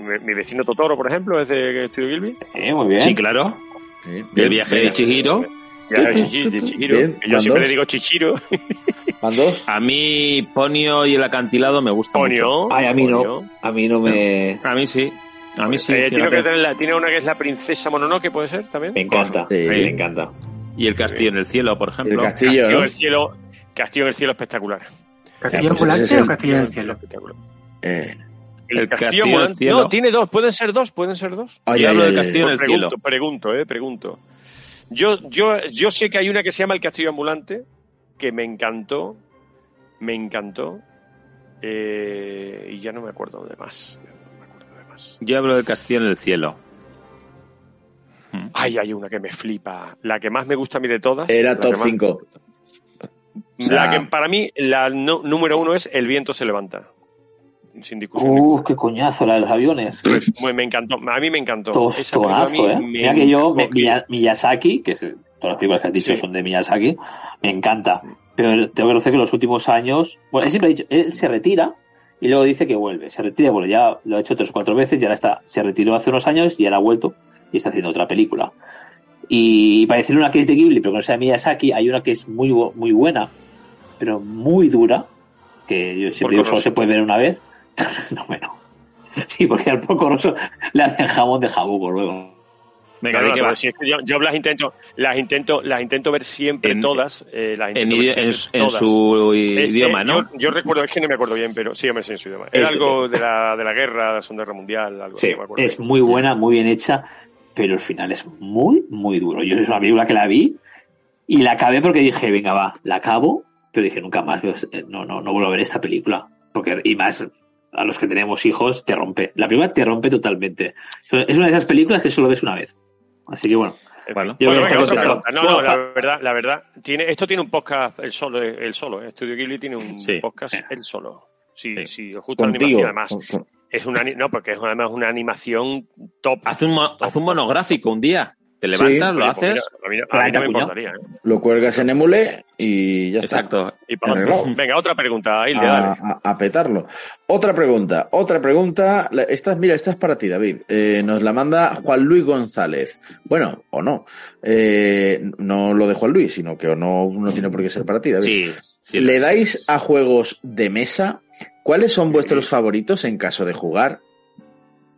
[SPEAKER 2] mi, mi vecino Totoro, por ejemplo, es de Estudio Ghibli.
[SPEAKER 5] Eh, muy bien.
[SPEAKER 3] Sí, claro.
[SPEAKER 4] Sí,
[SPEAKER 3] El
[SPEAKER 4] bien,
[SPEAKER 3] viaje de. Chihiro.
[SPEAKER 2] De Chihiro.
[SPEAKER 4] Bien,
[SPEAKER 2] que yo
[SPEAKER 4] ¿van
[SPEAKER 2] siempre
[SPEAKER 4] dos?
[SPEAKER 2] le digo Chichiro.
[SPEAKER 4] ¿Van dos?
[SPEAKER 3] A mí Ponio y el acantilado me gustan mucho.
[SPEAKER 2] Ponio.
[SPEAKER 5] Ay, a mí
[SPEAKER 2] Ponyo.
[SPEAKER 5] no. A mí no me...
[SPEAKER 3] A mí sí. A mí sí.
[SPEAKER 2] Eh, tiene, que tener la- tiene una que es la princesa Mononoke, ¿puede ser también?
[SPEAKER 5] Me encanta.
[SPEAKER 4] Sí.
[SPEAKER 5] Me encanta.
[SPEAKER 3] Y el castillo en el cielo, por
[SPEAKER 4] El
[SPEAKER 3] ejemplo.
[SPEAKER 4] castillo,
[SPEAKER 2] Castillo
[SPEAKER 4] ¿no?
[SPEAKER 2] en el cielo, Castillo en el cielo espectacular.
[SPEAKER 6] ¿Castillo
[SPEAKER 4] Ya, pues
[SPEAKER 6] o
[SPEAKER 4] el-
[SPEAKER 6] castillo en el cielo?
[SPEAKER 2] Espectacular.
[SPEAKER 4] Eh,
[SPEAKER 2] El,
[SPEAKER 3] El
[SPEAKER 2] castillo
[SPEAKER 3] castillo en el cielo.
[SPEAKER 2] No, tiene dos, pueden ser dos, pueden ser dos.
[SPEAKER 4] ay,
[SPEAKER 3] Yo
[SPEAKER 4] ay,
[SPEAKER 3] hablo
[SPEAKER 4] ay,
[SPEAKER 3] del
[SPEAKER 4] ay.
[SPEAKER 3] castillo en el
[SPEAKER 2] pregunto,
[SPEAKER 3] cielo.
[SPEAKER 2] pregunto, eh, pregunto. Yo, yo, yo sé que hay una que se llama El Castillo Ambulante, que me encantó, me encantó, eh, y ya no me acuerdo de más. ya no me acuerdo de más.
[SPEAKER 3] Yo hablo del castillo en el cielo.
[SPEAKER 2] Ay, hay una que me flipa. La que más me gusta a mí de todas.
[SPEAKER 4] Era top
[SPEAKER 2] que más-
[SPEAKER 4] 5.
[SPEAKER 2] La que para mí, la número uno es El viento se levanta. Sin discusión.
[SPEAKER 5] Uf, qué coñazo, la de los aviones.
[SPEAKER 2] Me, me encantó, a mí me encantó.
[SPEAKER 5] Tostonazo, ¿eh? Mira que yo. Miya- Miyazaki, que es- todas las películas que has dicho
[SPEAKER 2] Sí.
[SPEAKER 5] son de Miyazaki, me encanta. Pero tengo que reconocer que en los últimos años, bueno, él siempre ha dicho, él se retira y luego dice que vuelve. Se retira vuelve. Ya lo ha hecho tres o cuatro veces y ahora está, se retiró hace unos años y ahora ha vuelto y está haciendo otra película. Y para decirle una que es de Ghibli, pero que no sea de Miyazaki, hay una que es muy, muy buena, pero muy dura, que yo siempre digo solo se puede ver una vez. no, bueno. Sí, porque al poco roso le hacen jamón de jabugo luego.
[SPEAKER 3] Venga,
[SPEAKER 2] que yo, yo las intento, las intento, las intento ver siempre
[SPEAKER 3] En-
[SPEAKER 2] todas. eh, las
[SPEAKER 3] En,
[SPEAKER 2] intento ver
[SPEAKER 3] idi-
[SPEAKER 2] siempre
[SPEAKER 3] en-
[SPEAKER 2] todas.
[SPEAKER 3] su idioma, ¿no?
[SPEAKER 2] Yo, yo recuerdo, es que no me acuerdo bien, pero sí, hombre, sí, en su idioma. Era
[SPEAKER 5] Es-
[SPEAKER 2] algo de la, de la guerra, de la Segunda Guerra Mundial, algo
[SPEAKER 5] Sí,
[SPEAKER 2] no me acuerdo
[SPEAKER 5] es
[SPEAKER 2] bien.
[SPEAKER 5] muy buena, muy bien hecha, pero el final es muy, muy duro. Yo es una película que la vi y la acabé porque dije, venga, va, la acabo, pero dije, nunca más, eh, no, no, no vuelvo a ver esta película. Porque, y más, a los que tenemos hijos, te rompe. La película te rompe totalmente. Es una de esas películas que solo ves una vez. Así que bueno.
[SPEAKER 3] Bueno,
[SPEAKER 5] Yo
[SPEAKER 2] Bueno,
[SPEAKER 5] que
[SPEAKER 2] venga, otra. No,
[SPEAKER 5] Bueno,
[SPEAKER 2] no, la verdad, la verdad, tiene, esto tiene un podcast el solo, el solo. ¿eh? Studio Ghibli tiene un
[SPEAKER 3] Sí.
[SPEAKER 2] podcast el solo. Sí, sí,
[SPEAKER 4] Contigo.
[SPEAKER 2] animación, además. Es una, no, porque es además una animación top.
[SPEAKER 3] Haz un, mo- haz un monográfico un día. Te levantas, lo
[SPEAKER 2] Oye, pues
[SPEAKER 3] haces.
[SPEAKER 2] mira, a mí, a mí no me importaría. ¿eh?
[SPEAKER 4] Lo cuelgas en Emule y ya
[SPEAKER 3] Exacto.
[SPEAKER 4] está.
[SPEAKER 2] Y para. Venga, otra pregunta, Hilde,
[SPEAKER 4] a,
[SPEAKER 2] dale.
[SPEAKER 4] a- a petarlo. Otra pregunta, otra pregunta. Esta, mira, esta es para ti, David. Eh, nos la manda Juan Luis González. Bueno, o no. Eh, no lo de Juan Luis, sino que o no, no tiene por qué ser para ti, David.
[SPEAKER 3] Sí, sí.
[SPEAKER 4] ¿Le dais a juegos de mesa? ¿Cuáles son vuestros favoritos en caso de jugar?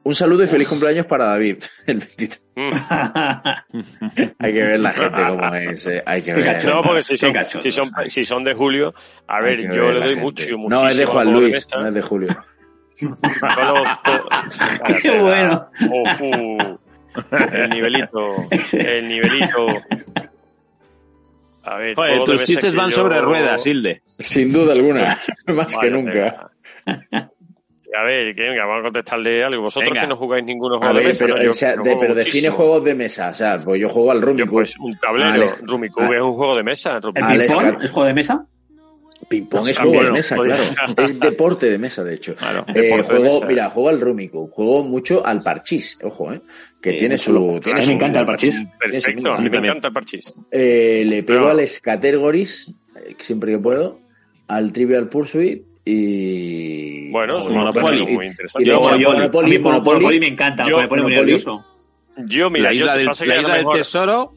[SPEAKER 4] Un saludo y feliz cumpleaños para David. El 23. Hay que ver la gente como es. eh, Hay que ver.
[SPEAKER 2] No, porque si son, si, son, si son de julio, a ver, yo
[SPEAKER 4] ver
[SPEAKER 2] le doy
[SPEAKER 4] gente.
[SPEAKER 2] mucho, muchísimo.
[SPEAKER 4] No, es de Juan Luis, no es de Julio.
[SPEAKER 5] Qué bueno.
[SPEAKER 2] Ofu. el nivelito. El nivelito. A ver,
[SPEAKER 3] Joder, tus chistes van
[SPEAKER 2] yo-
[SPEAKER 3] sobre ruedas, Hilde.
[SPEAKER 4] Sin duda alguna. Más que nunca.
[SPEAKER 2] A ver, que venga, vamos a contestarle algo. Vosotros
[SPEAKER 3] Venga.
[SPEAKER 2] que no jugáis ninguno
[SPEAKER 4] A
[SPEAKER 2] juego de mesa,
[SPEAKER 4] pero,
[SPEAKER 2] ¿no? Yo
[SPEAKER 4] o sea,
[SPEAKER 2] no
[SPEAKER 4] de-
[SPEAKER 2] juego
[SPEAKER 4] pero define juegos de mesa. O sea, pues yo juego al Rummikub.
[SPEAKER 2] Pues un tablero, Rumicube
[SPEAKER 4] Ah.
[SPEAKER 2] es un juego de mesa.
[SPEAKER 5] ¿El ping-pong es juego de mesa?
[SPEAKER 4] Ping-pong es
[SPEAKER 2] También,
[SPEAKER 4] juego de mesa, claro. Es deporte de mesa, de hecho.
[SPEAKER 3] Claro.
[SPEAKER 4] Eh, juego,
[SPEAKER 2] mesa.
[SPEAKER 4] mira, juego al Rummikub. Juego mucho al parchís, ojo, eh. Que
[SPEAKER 5] Sí,
[SPEAKER 4] tiene su. Tiene
[SPEAKER 5] A mí me encanta el parchís.
[SPEAKER 2] Perfecto, a mí me encanta el parchís.
[SPEAKER 4] Eh, le pego
[SPEAKER 2] Pero-
[SPEAKER 4] al Scatergories, eh, siempre que puedo. Al Trivial Pursuit y.
[SPEAKER 2] Bueno, es un
[SPEAKER 3] Monopoly.
[SPEAKER 2] muy
[SPEAKER 4] Y,
[SPEAKER 2] interesante.
[SPEAKER 4] y
[SPEAKER 5] Yo, yo, a
[SPEAKER 4] Monopoly,
[SPEAKER 5] mí
[SPEAKER 4] Monopoly,
[SPEAKER 5] Monopoly me encanta,
[SPEAKER 2] Yo-
[SPEAKER 5] me pone muy
[SPEAKER 4] Monopoly-
[SPEAKER 5] nervioso.
[SPEAKER 2] Yo, mira,
[SPEAKER 3] la
[SPEAKER 2] yo
[SPEAKER 3] isla, del,
[SPEAKER 2] que
[SPEAKER 3] la
[SPEAKER 2] a
[SPEAKER 3] tesoro.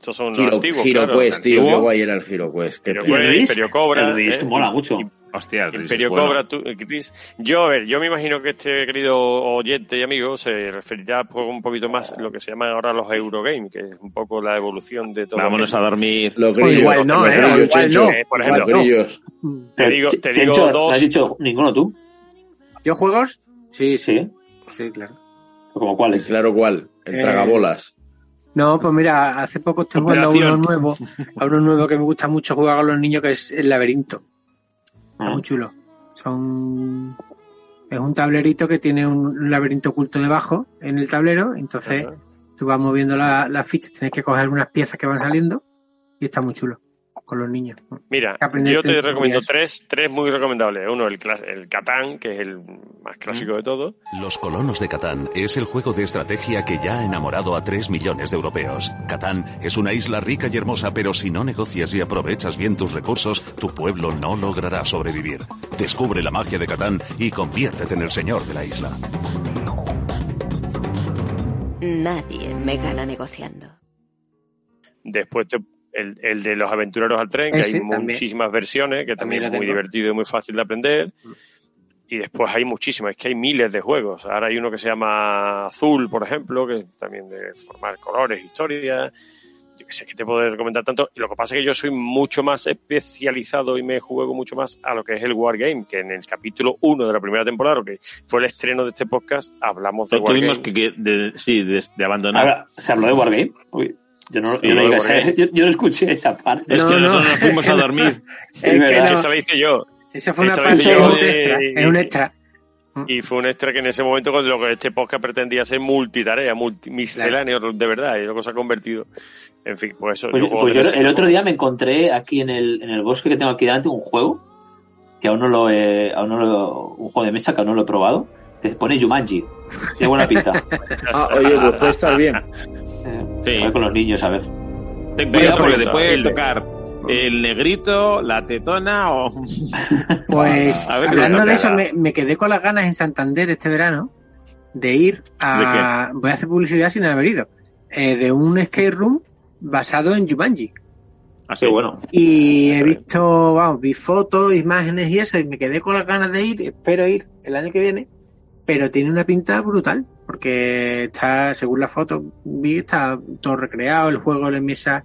[SPEAKER 2] Estos son los
[SPEAKER 4] Hero,
[SPEAKER 2] antiguos,
[SPEAKER 4] Hero
[SPEAKER 2] claro,
[SPEAKER 4] Quest, tío. guay era el Hero Quest. Qué
[SPEAKER 2] Hero
[SPEAKER 4] pena.
[SPEAKER 5] ¿El
[SPEAKER 2] Quest,
[SPEAKER 5] Risk?
[SPEAKER 2] Imperio Cobra.
[SPEAKER 5] El Risk
[SPEAKER 2] eh,
[SPEAKER 5] mola mucho.
[SPEAKER 3] Hostia, el Risk es
[SPEAKER 2] Imperio
[SPEAKER 3] bueno.
[SPEAKER 2] Cobra, tú, Chris. Yo, a ver, yo me imagino que este querido oyente y amigo se referirá pues, un poquito más a lo que se llaman ahora los Eurogames, que es un poco la evolución de todo.
[SPEAKER 3] Vámonos a dormir.
[SPEAKER 4] Los
[SPEAKER 6] O
[SPEAKER 4] grillos.
[SPEAKER 6] igual no,
[SPEAKER 4] los
[SPEAKER 6] ¿eh?
[SPEAKER 4] grillos,
[SPEAKER 6] O igual
[SPEAKER 4] Chencho.
[SPEAKER 6] no.
[SPEAKER 2] Eh, por
[SPEAKER 4] Los
[SPEAKER 2] ejemplo,
[SPEAKER 4] grillos.
[SPEAKER 2] Te digo, te digo
[SPEAKER 5] Chencho, ¿no
[SPEAKER 2] dos.
[SPEAKER 5] has dicho ninguno tú?
[SPEAKER 6] ¿Yo juegos? Sí, sí.
[SPEAKER 5] Sí.
[SPEAKER 6] Sí, claro.
[SPEAKER 5] ¿Como cuáles?
[SPEAKER 4] Claro cuál. El
[SPEAKER 6] Eh,
[SPEAKER 4] tragabolas.
[SPEAKER 6] No, pues mira, hace poco estoy jugando a uno nuevo, a uno nuevo que me gusta mucho jugar con los niños, que es el laberinto. Está muy chulo. Son es un tablerito que tiene un laberinto oculto debajo en el tablero, entonces
[SPEAKER 2] Ajá.
[SPEAKER 6] tú vas moviendo la- las fichas, tienes que coger unas piezas que van saliendo y está muy chulo con los niños.
[SPEAKER 2] Mira, yo te recomiendo tres, tres muy recomendables. Uno, el, el Catán, que es el más clásico de todos.
[SPEAKER 28] Los colonos de Catán es el juego de estrategia que ya ha enamorado a 3 millones de europeos. Catán es una isla rica y hermosa, pero si no negocias y aprovechas bien tus recursos, tu pueblo no logrará sobrevivir. Descubre la magia de Catán y conviértete en el señor de la isla.
[SPEAKER 22] Nadie me gana negociando.
[SPEAKER 2] Después te- el, el de los aventureros al tren, que
[SPEAKER 6] Ese
[SPEAKER 2] hay
[SPEAKER 6] también.
[SPEAKER 2] muchísimas versiones, que también, es muy divertido y muy fácil de aprender. Y después hay muchísimas, es que hay miles de juegos. Ahora hay uno que se llama Azul, por ejemplo, que también de formar colores, historias. Yo que sé, que te puedo recomendar tanto. Y lo que pasa es que yo soy mucho más especializado y me juego mucho más a lo que es el Wargame, que en el capítulo 1 de la primera temporada, lo que fue el estreno de este podcast, hablamos de
[SPEAKER 3] No tuvimos
[SPEAKER 2] Wargame.
[SPEAKER 3] que, que- de, sí, de, de abandonar.
[SPEAKER 5] Ahora, ¿se habló de Wargame? Uy, yo no, yo, no esa- yo, yo no escuché esa parte.
[SPEAKER 3] es que
[SPEAKER 6] no, no.
[SPEAKER 3] nosotros nos fuimos a dormir.
[SPEAKER 6] Es que
[SPEAKER 2] Esa la hice yo.
[SPEAKER 6] esa fue una
[SPEAKER 2] Eso lo
[SPEAKER 6] parte,
[SPEAKER 2] yo
[SPEAKER 6] un
[SPEAKER 2] de-
[SPEAKER 6] extra, un extra.
[SPEAKER 2] Y fue un extra que en ese momento con lo que este podcast pretendía ser multitarea, multi, misceláneo, de verdad, y luego se ha convertido. En fin, pues eso.
[SPEAKER 5] Pues,
[SPEAKER 2] yo
[SPEAKER 5] pues yo el otro día me encontré aquí en el, en el bosque que tengo aquí delante un juego que aún no lo he, aún no lo, un juego de mesa que aún no lo he probado que se pone Jumanji tiene buena pinta
[SPEAKER 4] Ah, oye, pues puede estar bien.
[SPEAKER 5] Eh,
[SPEAKER 3] Sí.
[SPEAKER 5] a ver con los niños a ver
[SPEAKER 3] Ten cuidado porque te puede tocar el negrito, la tetona o...
[SPEAKER 6] Pues
[SPEAKER 3] A ver qué
[SPEAKER 6] hablando de eso, me, me quedé con las ganas en Santander este verano de ir a. Voy a hacer publicidad sin haber ido. eh, de un skate room basado en Jumanji.
[SPEAKER 3] Así,
[SPEAKER 5] qué bueno
[SPEAKER 6] Y he visto, vamos, vi fotos, imágenes y eso, y me quedé con las ganas de ir. Espero ir el año que viene, pero tiene una pinta brutal, porque está, según la foto, vi, está todo recreado, el juego de mesa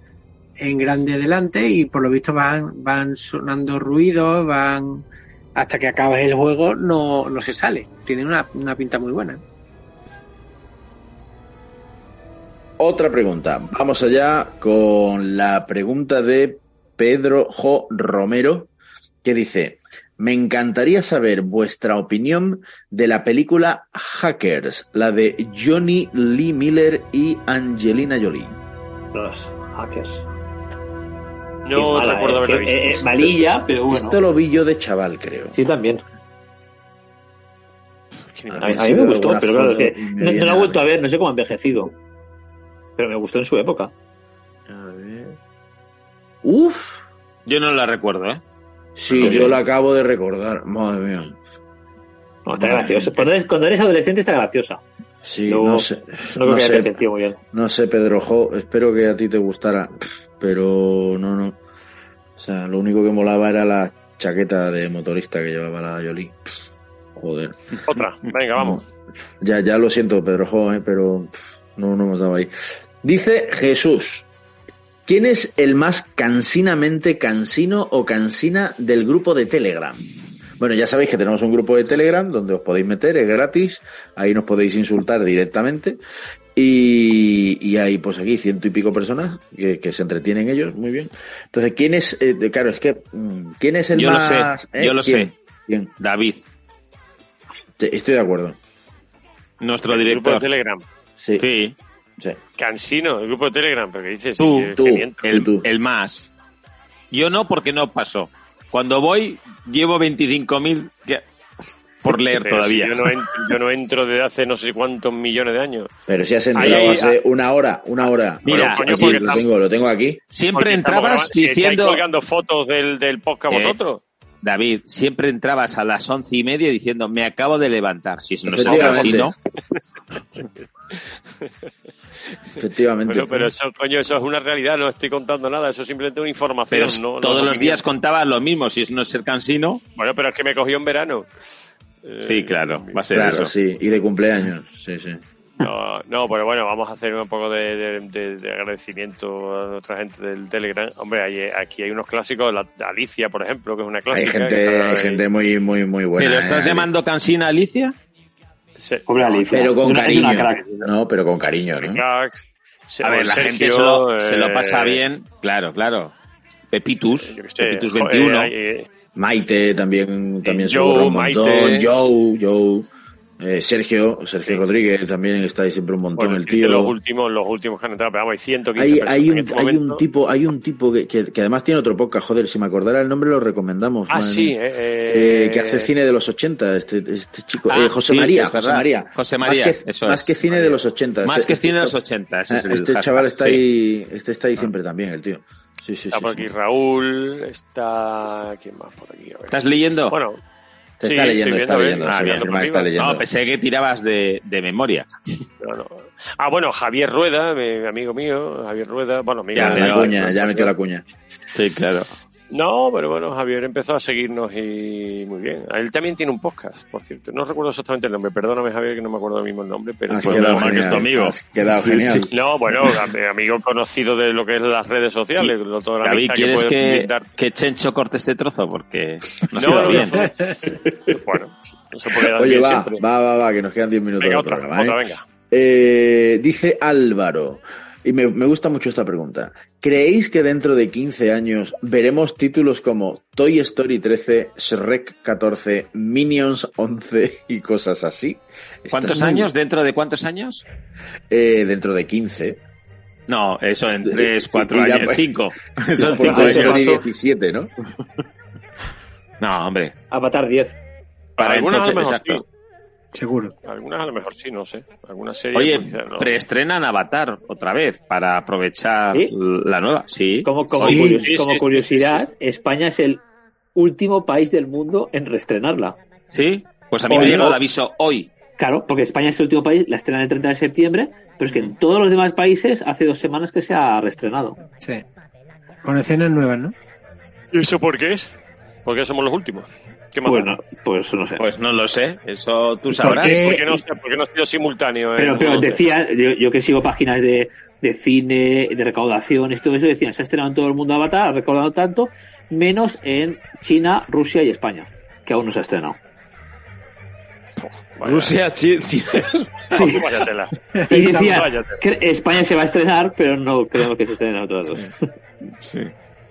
[SPEAKER 6] en grande delante, y por lo visto van, van sonando ruidos, van. Hasta que acabes el juego, no, no se sale. Tiene una, una pinta muy buena.
[SPEAKER 4] Otra pregunta. Vamos allá con la pregunta de Pedro Jo Romero, que dice: Me encantaría saber vuestra opinión de la película Hackers, la de Johnny Lee Miller y Angelina Jolie.
[SPEAKER 5] Los hackers.
[SPEAKER 2] No
[SPEAKER 5] mala,
[SPEAKER 2] recuerdo
[SPEAKER 5] eh,
[SPEAKER 2] haberla
[SPEAKER 5] que-
[SPEAKER 2] visto.
[SPEAKER 5] eh, eh, malilla, pero bueno.
[SPEAKER 4] Esto lo vi yo de chaval, creo.
[SPEAKER 5] Sí, también. A, a mí me gustó, pero claro, que no, no la
[SPEAKER 4] a
[SPEAKER 5] he vuelto a ver, no sé cómo ha envejecido. Pero me gustó en su época.
[SPEAKER 4] Uf.
[SPEAKER 3] Yo no la recuerdo, ¿eh?
[SPEAKER 4] Sí, yo la acabo de recordar. Madre mía.
[SPEAKER 5] No, está graciosa. Cuando eres, cuando eres adolescente está graciosa.
[SPEAKER 4] Sí,
[SPEAKER 5] Luego,
[SPEAKER 4] no sé.
[SPEAKER 5] No creo
[SPEAKER 4] no
[SPEAKER 5] que
[SPEAKER 4] sé.
[SPEAKER 5] muy bien.
[SPEAKER 4] No sé, Pedro Jo, espero que a ti te gustara, pero no, no. O sea, lo único que molaba era la chaqueta de motorista que llevaba la Yoli. Joder.
[SPEAKER 2] Otra, venga, vamos.
[SPEAKER 4] Ya, ya lo siento, Pedro Jo, eh, pero no, no hemos dado ahí. Dice Jesús. ¿Quién es el más cansinamente cansino o cansina del grupo de Telegram? Bueno, ya sabéis que tenemos un grupo de Telegram donde os podéis meter, es gratis, ahí nos podéis insultar directamente y, y hay pues aquí ciento y pico personas que, que se entretienen ellos, muy bien. Entonces, ¿quién es, eh, claro, es que, mm, ¿quién es el
[SPEAKER 3] Yo lo
[SPEAKER 4] más...
[SPEAKER 3] sé,
[SPEAKER 4] eh?
[SPEAKER 3] yo lo
[SPEAKER 4] ¿Quién?
[SPEAKER 3] sé.
[SPEAKER 4] ¿Quién?
[SPEAKER 3] David,
[SPEAKER 4] Estoy de acuerdo.
[SPEAKER 3] nuestro
[SPEAKER 2] El grupo de
[SPEAKER 3] director.
[SPEAKER 2] Telegram.
[SPEAKER 4] Sí.
[SPEAKER 3] Sí.
[SPEAKER 2] Cansino, el grupo de Telegram, pero que dices,
[SPEAKER 3] Tú,
[SPEAKER 2] Sí,
[SPEAKER 3] tú,
[SPEAKER 2] que miento.
[SPEAKER 3] el, el más. Yo no, porque no pasó. Cuando voy, llevo 25.000 que- por leer
[SPEAKER 2] Pero
[SPEAKER 3] todavía.
[SPEAKER 2] si yo, no entro, yo no entro desde hace no sé cuántos millones de años.
[SPEAKER 4] Pero si has entrado
[SPEAKER 2] ahí,
[SPEAKER 4] hace una hora, una hora.
[SPEAKER 3] Mira,
[SPEAKER 4] Bueno,
[SPEAKER 3] coño,
[SPEAKER 4] sí,
[SPEAKER 3] porque
[SPEAKER 4] lo
[SPEAKER 3] estamos-
[SPEAKER 4] tengo, lo tengo aquí.
[SPEAKER 3] Siempre entrabas
[SPEAKER 2] grabando- si
[SPEAKER 3] diciendo...
[SPEAKER 2] colgando fotos del, del podcast
[SPEAKER 3] Eh,
[SPEAKER 2] vosotros.
[SPEAKER 3] David, siempre entrabas a las once y media diciendo, me acabo de levantar. Si eso no es el
[SPEAKER 4] Efectivamente. Efectivamente.
[SPEAKER 2] Bueno, pero eso, coño, eso es una realidad, no estoy contando nada, eso es simplemente una información.
[SPEAKER 3] pero
[SPEAKER 2] no-
[SPEAKER 3] todos
[SPEAKER 2] es
[SPEAKER 3] los días contabas lo mismo. Si eso no es ser cansino,
[SPEAKER 2] Bueno, pero es que me cogió en verano. Eh,
[SPEAKER 3] sí, claro, va a ser
[SPEAKER 4] Claro,
[SPEAKER 3] eso.
[SPEAKER 4] sí. Y de cumpleaños. Sí, sí.
[SPEAKER 2] No, no, pero bueno, vamos a hacer un poco de, de- de- de agradecimiento a otra gente del Telegram. Hombre, hay- aquí hay unos clásicos, la, Alicia, por ejemplo, que es una clásica.
[SPEAKER 4] gente, hay
[SPEAKER 2] ahí.
[SPEAKER 4] gente muy, muy, muy buena.
[SPEAKER 3] ¿Pero estás
[SPEAKER 4] eh,
[SPEAKER 3] llamando cansina a Alicia?
[SPEAKER 5] Pobre Alicia.
[SPEAKER 4] Pero
[SPEAKER 5] Es
[SPEAKER 4] con
[SPEAKER 5] una- es una
[SPEAKER 4] cariño.
[SPEAKER 5] crack.
[SPEAKER 4] No, pero con cariño, ¿no?
[SPEAKER 2] Cracks, se-
[SPEAKER 3] A ver, la
[SPEAKER 2] Sergio,
[SPEAKER 3] gente se lo, se lo
[SPEAKER 2] eh,
[SPEAKER 3] pasa bien, claro, claro. Pepitus,
[SPEAKER 2] sé,
[SPEAKER 3] Pepitus
[SPEAKER 2] jo-
[SPEAKER 3] 21.
[SPEAKER 2] eh, eh,
[SPEAKER 4] Maite también, también se
[SPEAKER 2] Joe,
[SPEAKER 4] curra un montón.
[SPEAKER 2] Maite.
[SPEAKER 4] Joe, Joe. Eh, Sergio, Sergio Rodríguez también está ahí siempre un montón,
[SPEAKER 2] bueno,
[SPEAKER 4] el
[SPEAKER 2] decirte los
[SPEAKER 4] tío.
[SPEAKER 2] últimos, los últimos que han entrado, pero vamos, hay 115
[SPEAKER 4] Hay, hay, un,
[SPEAKER 2] este
[SPEAKER 4] hay un tipo, hay un tipo que, que, que además tiene otro podcast, joder, si me acordara el nombre lo recomendamos.
[SPEAKER 2] Ah, sí,
[SPEAKER 4] mía.
[SPEAKER 2] eh,
[SPEAKER 4] Eh, que hace cine de los 80, este, este chico.
[SPEAKER 3] Ah,
[SPEAKER 4] Eh, José
[SPEAKER 3] sí,
[SPEAKER 4] María,
[SPEAKER 3] es
[SPEAKER 4] José. María.
[SPEAKER 3] José María,
[SPEAKER 4] más que,
[SPEAKER 3] eso
[SPEAKER 4] más
[SPEAKER 3] es.
[SPEAKER 4] que cine de los 80.
[SPEAKER 3] Más
[SPEAKER 4] Este-
[SPEAKER 3] que cine de los
[SPEAKER 4] este-
[SPEAKER 3] 80, ese es el
[SPEAKER 4] este chaval está
[SPEAKER 3] sí.
[SPEAKER 4] ahí, este está ahí siempre también, el tío. Sí, sí,
[SPEAKER 2] Está
[SPEAKER 4] sí,
[SPEAKER 2] por
[SPEAKER 4] sí.
[SPEAKER 2] aquí Raúl, está... ¿Quién más por aquí? A ver.
[SPEAKER 3] ¿Estás leyendo?
[SPEAKER 2] Bueno,
[SPEAKER 4] Te
[SPEAKER 2] sí,
[SPEAKER 4] está leyendo, está leyendo. sí,
[SPEAKER 2] Ah,
[SPEAKER 4] está leyendo.
[SPEAKER 3] No, pensé que tirabas de, de memoria.
[SPEAKER 2] No, no. Ah, bueno, Javier Rueda, mi amigo mío, Javier Rueda, bueno, amigo
[SPEAKER 4] ya, la cuña, ya
[SPEAKER 2] no,
[SPEAKER 4] metió la cuña.
[SPEAKER 3] Sí, claro.
[SPEAKER 2] No, pero bueno, Javier empezó a seguirnos y muy bien. Él también tiene un podcast, por cierto. No recuerdo exactamente el nombre. Perdóname, Javier, que no me acuerdo mismo el nombre, pero...
[SPEAKER 4] Has
[SPEAKER 2] Pues
[SPEAKER 4] quedado
[SPEAKER 2] es tu amigo.
[SPEAKER 4] has quedado
[SPEAKER 2] Sí,
[SPEAKER 4] genial.
[SPEAKER 2] sí. No, bueno, am- amigo conocido de lo que es las redes sociales. lo- toda la
[SPEAKER 3] David, ¿quieres que, que Chencho corte este trozo? Porque nos
[SPEAKER 2] No,
[SPEAKER 3] queda
[SPEAKER 2] no,
[SPEAKER 3] bien.
[SPEAKER 2] no. Bueno, no se puede dar
[SPEAKER 4] Oye,
[SPEAKER 2] bien
[SPEAKER 4] va,
[SPEAKER 2] siempre.
[SPEAKER 4] va, va, va, que nos quedan 10 minutos
[SPEAKER 2] Venga,
[SPEAKER 4] de
[SPEAKER 2] otra,
[SPEAKER 4] programa.
[SPEAKER 2] otra,
[SPEAKER 4] ¿eh?
[SPEAKER 2] venga.
[SPEAKER 4] Eh, dice Álvaro, y me, me gusta mucho esta pregunta. ¿Creéis que dentro de 15 años veremos títulos como Toy Story 13, Shrek 14, Minions 11 y cosas así?
[SPEAKER 3] ¿Cuántos
[SPEAKER 4] muy-
[SPEAKER 3] años? ¿Dentro de cuántos años?
[SPEAKER 4] Eh, dentro de 15.
[SPEAKER 3] No, eso en 3, 4
[SPEAKER 4] Y ya,
[SPEAKER 3] años,
[SPEAKER 4] pues,
[SPEAKER 3] 5.
[SPEAKER 4] Ya
[SPEAKER 3] Son
[SPEAKER 4] por
[SPEAKER 3] 5
[SPEAKER 4] Toy Story
[SPEAKER 3] años.
[SPEAKER 4] 17, ¿no?
[SPEAKER 3] No, hombre.
[SPEAKER 5] Avatar 10.
[SPEAKER 3] Para
[SPEAKER 2] Algunas a lo
[SPEAKER 3] entonces, exacto.
[SPEAKER 6] Seguro.
[SPEAKER 2] Algunas a lo mejor sí, no sé. Algunas series...
[SPEAKER 3] Oye,
[SPEAKER 2] pues, no.
[SPEAKER 3] preestrenan Avatar otra vez para aprovechar
[SPEAKER 5] ¿Sí?
[SPEAKER 3] la nueva. Sí.
[SPEAKER 5] Como, como,
[SPEAKER 6] Sí.
[SPEAKER 5] curios-
[SPEAKER 2] Sí,
[SPEAKER 5] como
[SPEAKER 2] sí,
[SPEAKER 5] curiosidad, España es el último país del mundo en reestrenarla.
[SPEAKER 3] ¿Sí? Pues a mí
[SPEAKER 5] Hoy
[SPEAKER 3] me llegó el aviso hoy.
[SPEAKER 5] Claro, porque España es el último país, la estrenan el 30 de septiembre, pero es que en todos los demás países hace dos semanas que se ha reestrenado.
[SPEAKER 6] Sí. Con escenas nuevas, ¿no?
[SPEAKER 2] ¿Y eso por qué es? Porque somos los últimos. ¿Qué más da?
[SPEAKER 5] Bueno, pues no sé.
[SPEAKER 3] Pues no lo sé. Eso tú sabrás.
[SPEAKER 6] qué?
[SPEAKER 2] ¿Por qué no, sé? ¿Por qué no ha sido simultáneo? en
[SPEAKER 5] Pero, decía, yo, yo que sigo páginas de, de cine, de recaudación, y todo eso, decían, se ha estrenado en todo el mundo Avatar, ha recaudado tanto, menos en China, Rusia y España, que aún no se ha estrenado.
[SPEAKER 2] Vaya.
[SPEAKER 3] Rusia, Chi- Chi-
[SPEAKER 5] Sí. Y decía España se va a estrenar, pero no creo que se estrenen todos.
[SPEAKER 3] Sí.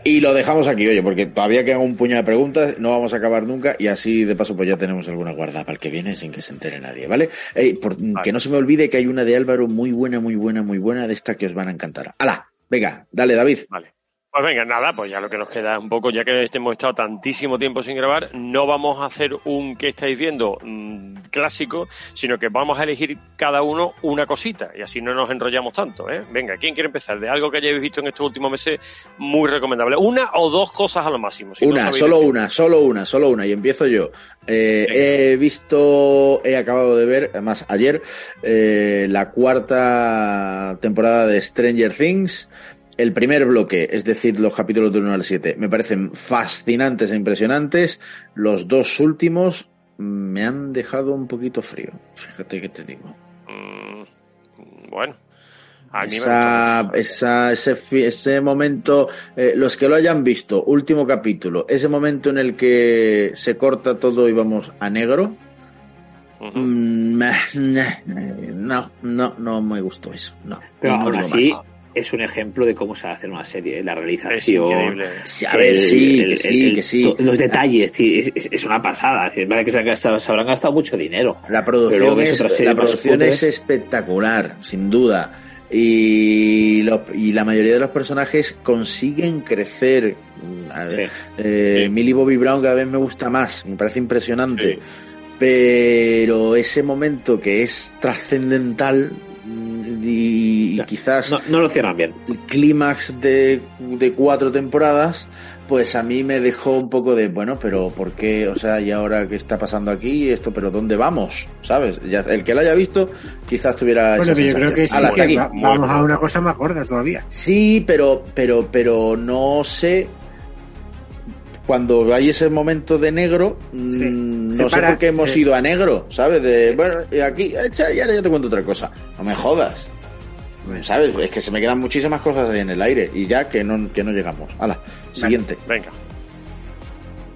[SPEAKER 4] Y lo dejamos aquí, oye, porque todavía quedan un puño de preguntas, no vamos a acabar nunca y así de paso pues ya tenemos alguna guardada para el que viene sin que se entere nadie, ¿vale? Ey, por- Que no se me olvide que hay una de Álvaro muy buena, muy buena, muy buena de esta que os van a encantar. ¡Hala! Venga, dale David.
[SPEAKER 2] Vale. Pues venga, nada, pues ya lo que nos queda es un poco, ya que hemos estado tantísimo tiempo sin grabar, no vamos a hacer un que estáis viendo mm, clásico, sino que vamos a elegir cada uno una cosita y así no nos enrollamos tanto. ¿eh? Venga, ¿quién quiere empezar? De algo que hayáis visto en estos últimos meses, muy recomendable. Una o dos cosas a lo máximo. si
[SPEAKER 4] una, solo
[SPEAKER 2] decir.
[SPEAKER 4] una, solo una, solo una. Y empiezo yo. Eh, he visto, he acabado de ver, además ayer, eh, la cuarta temporada de Stranger Things. El primer bloque, es decir, los capítulos del 1 al 7, me parecen fascinantes e impresionantes. Los dos últimos me han dejado un poquito frío. Fíjate que te digo.
[SPEAKER 2] Mm, bueno, a mí me
[SPEAKER 4] Esa, esa- ese, ese momento, eh, los que lo hayan visto, último capítulo, ese momento en el que se corta todo y vamos a negro, mm, no, no, no me gustó eso, no.
[SPEAKER 5] Pero
[SPEAKER 4] no
[SPEAKER 5] aún así. Es un ejemplo de cómo se hace una serie, ¿eh? la realización.
[SPEAKER 4] Sí, a ver, sí, que sí, que sí.
[SPEAKER 5] to- Los detalles, sí, es, es- es una pasada. Es verdad que se, han gastado- se habrán gastado mucho dinero.
[SPEAKER 4] La producción, es,
[SPEAKER 5] otra serie
[SPEAKER 4] la producción es espectacular, sin duda. Y, lo- y la mayoría de los personajes consiguen crecer. A ver, eh, Millie Bobby Brown cada vez me gusta más, me parece impresionante. Pero ese momento que es trascendental y, y quizás
[SPEAKER 5] no, no lo cierran bien.
[SPEAKER 4] el clímax de, de cuatro temporadas, pues a mí me dejó un poco de, bueno, pero ¿por qué? O sea, ¿y ahora qué está pasando aquí? Esto, pero ¿dónde vamos? ¿Sabes? Ya, el que lo haya visto, quizás tuviera
[SPEAKER 6] Bueno,
[SPEAKER 4] esa
[SPEAKER 6] pero yo creo que sí va- vamos a una cosa más gorda todavía.
[SPEAKER 4] Sí, pero, pero, pero no sé. Cuando hay ese momento de negro, mm,
[SPEAKER 6] Se
[SPEAKER 4] no sé
[SPEAKER 6] para,
[SPEAKER 4] por qué hemos
[SPEAKER 6] sí.
[SPEAKER 4] ido a negro, ¿sabes? De, bueno, y aquí, echa, y ahora ya te cuento otra cosa. No me jodas. ¿Sabes? Es que se me quedan muchísimas cosas ahí en el aire y ya que no, que no llegamos. Hala, siguiente.
[SPEAKER 2] Venga.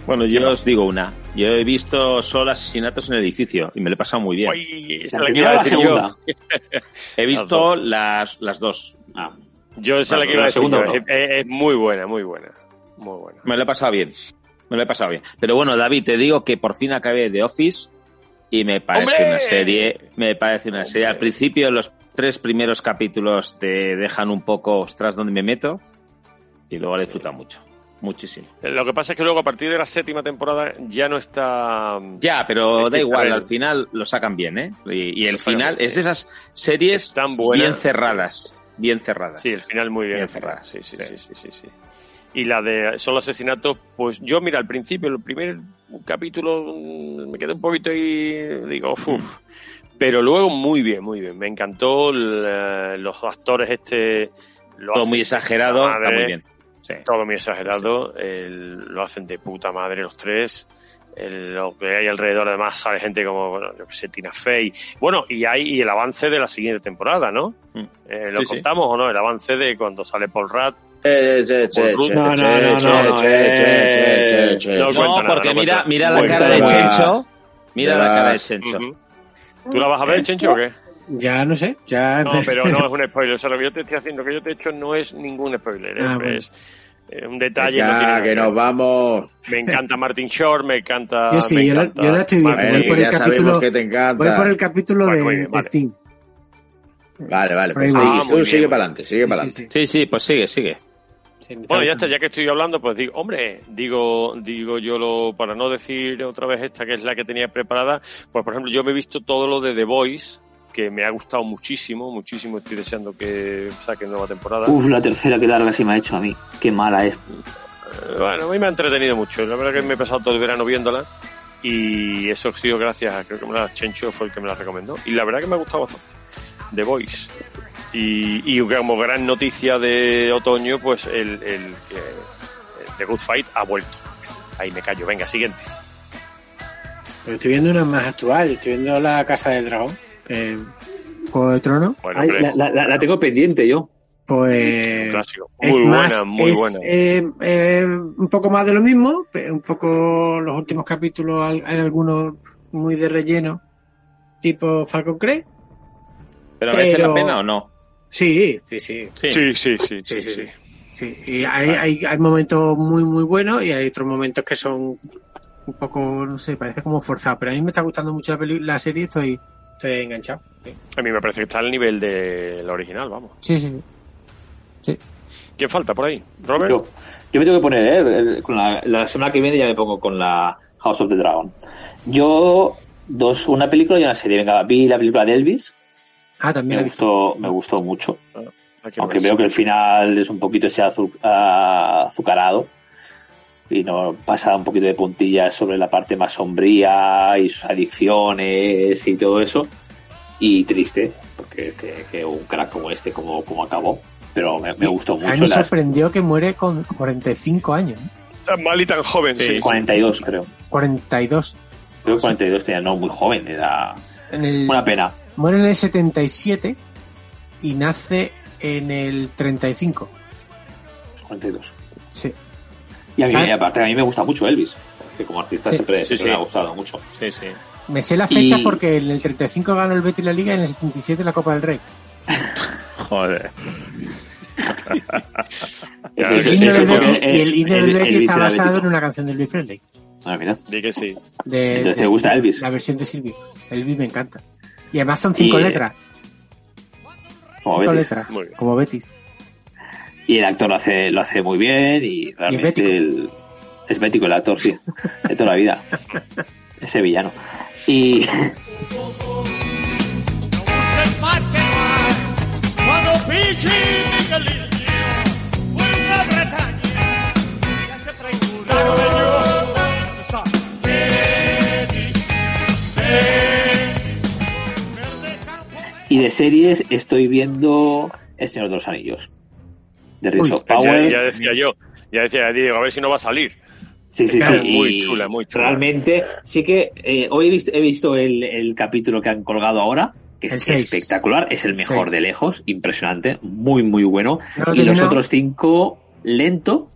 [SPEAKER 3] Bueno, yo os digo una. Yo he visto solo asesinatos en el edificio y me lo he pasado muy bien.
[SPEAKER 2] Uy, esa
[SPEAKER 5] ¿La
[SPEAKER 2] la iba a
[SPEAKER 5] la
[SPEAKER 2] decir
[SPEAKER 5] segunda?
[SPEAKER 2] yo.
[SPEAKER 3] He visto las, las dos.
[SPEAKER 2] Yo esa es la que iba a
[SPEAKER 3] La
[SPEAKER 2] decir es- es muy buena, muy buena. Muy buena.
[SPEAKER 3] Me lo he pasado bien. Me lo he pasado bien. Pero bueno, David, te digo que por fin acabé The Office y me parece
[SPEAKER 2] ¡Hombre!
[SPEAKER 3] una serie. Me parece una serie. Al principio, los tres primeros capítulos te dejan un poco, ostras, donde me meto. Y luego la disfruta mucho. Muchísimo.
[SPEAKER 2] Lo que pasa es que luego a partir de la séptima temporada ya no está.
[SPEAKER 3] Ya, pero da igual, al final lo sacan bien, ¿eh? Y, y el
[SPEAKER 2] Lo
[SPEAKER 3] final
[SPEAKER 2] bien,
[SPEAKER 3] es
[SPEAKER 2] sí.
[SPEAKER 3] de esas series
[SPEAKER 2] buenas.
[SPEAKER 3] bien cerradas. Bien cerradas.
[SPEAKER 2] Sí, el final muy bien,
[SPEAKER 3] Bien
[SPEAKER 2] cerrado. Sí, sí, sí, sí, sí, sí. Y la de solo asesinatos, pues yo, mira, al principio, el primer capítulo mm, me quedé un poquito ahí, digo, uff. Pero luego muy bien, muy bien. Me encantó eh, los actores este. Lo
[SPEAKER 3] Todo muy exagerado,
[SPEAKER 2] puta
[SPEAKER 3] está
[SPEAKER 2] madre.
[SPEAKER 3] muy bien. Sí.
[SPEAKER 2] Todo muy exagerado. el- lo hacen de puta madre los tres. El- lo que hay alrededor, además, sale gente como, bueno, yo que sé, Tina Fey. Bueno, y hay y el avance de la siguiente temporada, ¿no? Eh, ¿Lo
[SPEAKER 3] Mm. Sí, sí.
[SPEAKER 2] contamos o no? El avance de cuando sale Paul Rudd.
[SPEAKER 4] Eh, No, no, che, no, che, no,
[SPEAKER 3] porque
[SPEAKER 2] no
[SPEAKER 3] mira, mira la cara de. Chencho. Mira la cara de. Chencho.
[SPEAKER 2] ¿Tú la vas a ver, Chencho, o qué?
[SPEAKER 6] Ya no sé, ya.
[SPEAKER 2] No, pero no es un spoiler. O sea, lo que yo te estoy haciendo, que yo te he hecho, no es ningún spoiler. ¿eh?
[SPEAKER 6] Ah, bueno.
[SPEAKER 2] Es eh, un detalle.
[SPEAKER 4] Ya,
[SPEAKER 2] no tiene
[SPEAKER 4] que nos vamos.
[SPEAKER 2] Me encanta Martin Short, me encanta.
[SPEAKER 6] Yo sí,
[SPEAKER 2] me
[SPEAKER 6] yo la,
[SPEAKER 2] encanta
[SPEAKER 6] yo la estoy viendo. Voy por el
[SPEAKER 4] ya sabemos
[SPEAKER 6] capítulo.
[SPEAKER 4] que te encanta.
[SPEAKER 6] Voy por el capítulo
[SPEAKER 2] Vale,
[SPEAKER 6] de,
[SPEAKER 2] bien,
[SPEAKER 6] de
[SPEAKER 2] vale.
[SPEAKER 6] Steam.
[SPEAKER 4] Vale, vale, pues sigue,
[SPEAKER 2] Ah,
[SPEAKER 4] sigue
[SPEAKER 2] bien.
[SPEAKER 4] para adelante, sigue
[SPEAKER 6] Sí,
[SPEAKER 4] para
[SPEAKER 6] sí,
[SPEAKER 4] adelante.
[SPEAKER 6] sí.
[SPEAKER 3] Sí, sí, pues sigue, sigue.
[SPEAKER 2] Bueno, ya
[SPEAKER 6] está
[SPEAKER 2] está, ya que estoy hablando, pues digo, hombre, digo, digo yo lo, para no decir otra vez esta que es la que tenía preparada, pues por ejemplo, yo me he visto todo lo de The Voice, que me ha gustado muchísimo, muchísimo, estoy deseando que saquen nueva temporada.
[SPEAKER 5] Uf, la tercera que larga se me ha hecho a mí. Qué mala es.
[SPEAKER 2] Eh, Bueno, a mí me ha entretenido mucho, la verdad que me he pasado todo el verano viéndola y eso ha sido gracias a, creo que me la Chencho fue el que me la recomendó y la verdad que me ha gustado bastante. The Voice. Y, y como gran noticia de otoño, pues el, el, el The Good Fight ha vuelto. Ahí me callo. Venga, siguiente.
[SPEAKER 6] Pero estoy viendo una más actual. Estoy viendo La Casa del Dragón. Eh, Juego de Tronos.
[SPEAKER 2] Bueno,
[SPEAKER 5] Ay,
[SPEAKER 2] hombre,
[SPEAKER 5] la, la- la- la tengo pendiente yo.
[SPEAKER 6] Pues.
[SPEAKER 2] un clásico. Muy
[SPEAKER 6] es
[SPEAKER 2] buena,
[SPEAKER 6] más,
[SPEAKER 2] muy
[SPEAKER 6] es,
[SPEAKER 2] buena.
[SPEAKER 6] eh, eh, un poco más de lo mismo, un poco los últimos capítulos hay, algunos muy de relleno, tipo Falcon Crest.
[SPEAKER 3] ¿Pero merece
[SPEAKER 6] Pero-
[SPEAKER 3] la pena o no?
[SPEAKER 6] Sí, sí, sí.
[SPEAKER 3] Sí.
[SPEAKER 2] Sí, sí, sí, sí,
[SPEAKER 6] Sí, sí,
[SPEAKER 2] sí.
[SPEAKER 6] sí. Sí, y hay, hay, hay momentos muy, muy buenos y hay otros momentos que son un poco, no sé, parece como forzado. Pero a mí me está gustando mucho la, peli- la serie, estoy, estoy enganchado. Sí,
[SPEAKER 2] A mí me parece que está al nivel de la original, vamos.
[SPEAKER 6] sí. sí.
[SPEAKER 2] ¿Quién falta por ahí? ¿Robert?
[SPEAKER 5] Yo, yo me tengo que poner, ¿eh? Con la, la semana que viene ya me pongo con la House of the Dragon. Yo, dos, una película y una serie. Venga, vi la película de Elvis.
[SPEAKER 6] Ah, también
[SPEAKER 5] Me gustó, me gustó mucho. Aunque veo que el final es un poquito ese azu- azucarado. Y no pasa un poquito de puntillas sobre la parte más sombría y sus adicciones y todo eso. Y triste, porque que, que un crack como este, como, como acabó. Pero me, me gustó
[SPEAKER 6] A mí
[SPEAKER 5] mucho.
[SPEAKER 6] me
[SPEAKER 5] las-
[SPEAKER 6] sorprendió que muere con 45 años. ¿eh?
[SPEAKER 2] Tan mal y tan joven, sí. sí.
[SPEAKER 5] 42, creo.
[SPEAKER 6] 42.
[SPEAKER 5] Creo que 42 tenía, no, muy joven, era
[SPEAKER 6] el,
[SPEAKER 5] una pena.
[SPEAKER 6] Muere en el 77 y nace en el 35.
[SPEAKER 5] 42.
[SPEAKER 6] Sí.
[SPEAKER 5] Y a mí,
[SPEAKER 6] ¿Sabes?
[SPEAKER 5] aparte, a mí me gusta mucho Elvis. Que como artista
[SPEAKER 6] Sí.
[SPEAKER 5] siempre,
[SPEAKER 2] Sí,
[SPEAKER 5] siempre
[SPEAKER 2] sí.
[SPEAKER 5] me ha gustado mucho.
[SPEAKER 2] Sí, sí.
[SPEAKER 6] Me sé la fecha
[SPEAKER 5] Y-
[SPEAKER 6] porque en el 35 ganó el Betis la Liga y en el 77 la Copa del Rey.
[SPEAKER 3] Joder.
[SPEAKER 6] El himno del Betis, y el himno del
[SPEAKER 5] el-
[SPEAKER 6] Betis
[SPEAKER 5] Elvis
[SPEAKER 6] está basado en una canción de Elvis Presley.
[SPEAKER 5] Ah, mira.
[SPEAKER 2] Di que sí.
[SPEAKER 6] De,
[SPEAKER 5] Entonces,
[SPEAKER 6] de-
[SPEAKER 5] ¿te gusta Elvis?
[SPEAKER 6] La versión de Silvio. Elvis me encanta. Y además son cinco
[SPEAKER 5] Y-
[SPEAKER 6] letras.
[SPEAKER 5] Como
[SPEAKER 6] cinco
[SPEAKER 5] Betis.
[SPEAKER 6] letras.
[SPEAKER 2] Muy bien.
[SPEAKER 6] Como Betis.
[SPEAKER 5] Y el actor lo hace, lo hace muy bien y realmente
[SPEAKER 6] bético.
[SPEAKER 5] el- es bético el actor, sí, de toda la vida. Ese villano. Y
[SPEAKER 20] más
[SPEAKER 5] Y de series estoy viendo El Señor de los Anillos. De Rings of
[SPEAKER 2] Ya,
[SPEAKER 5] Power.
[SPEAKER 2] ya decía yo. Ya decía Diego, a ver si no va a salir.
[SPEAKER 5] Sí, sí, sí.
[SPEAKER 2] muy
[SPEAKER 5] y
[SPEAKER 2] chula, muy chula.
[SPEAKER 5] Realmente, sí que eh, hoy he visto, he visto el, el capítulo que han colgado ahora, que
[SPEAKER 6] El
[SPEAKER 5] es
[SPEAKER 6] seis.
[SPEAKER 5] espectacular, es el mejor
[SPEAKER 6] Seis.
[SPEAKER 5] de lejos, impresionante, muy, muy bueno.
[SPEAKER 6] No
[SPEAKER 5] y los otros cinco, lento,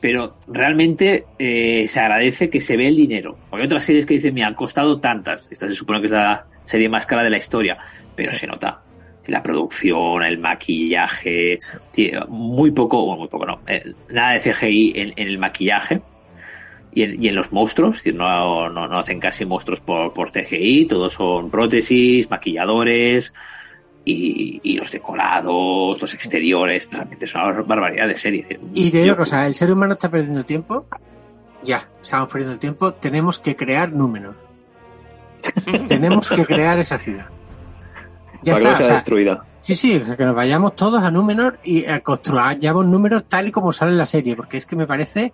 [SPEAKER 5] pero realmente eh, se agradece que se ve el dinero. Porque hay otras series que dicen, me han costado tantas. Esta se supone que es la serie más cara de la historia, pero se nota. La producción, el maquillaje, muy poco, bueno, muy poco no, eh, nada de CGI en, en el maquillaje y en, y en los monstruos, es decir, no, no, no hacen casi monstruos por, por CGI, todos son prótesis, maquilladores y, y los decorados, los exteriores, realmente es una barbaridad de serie.
[SPEAKER 6] Y te digo cosa, el ser humano está perdiendo el tiempo. Ya, estamos perdiendo el tiempo. Tenemos que crear números. Tenemos que crear esa ciudad. Ya
[SPEAKER 5] para que
[SPEAKER 6] está,
[SPEAKER 5] no
[SPEAKER 6] o
[SPEAKER 5] sea
[SPEAKER 6] sea,
[SPEAKER 5] destruida.
[SPEAKER 6] Sí, sí, o sea, que nos vayamos todos a Númenor y a construyamos números tal y como sale en la serie, porque es que me parece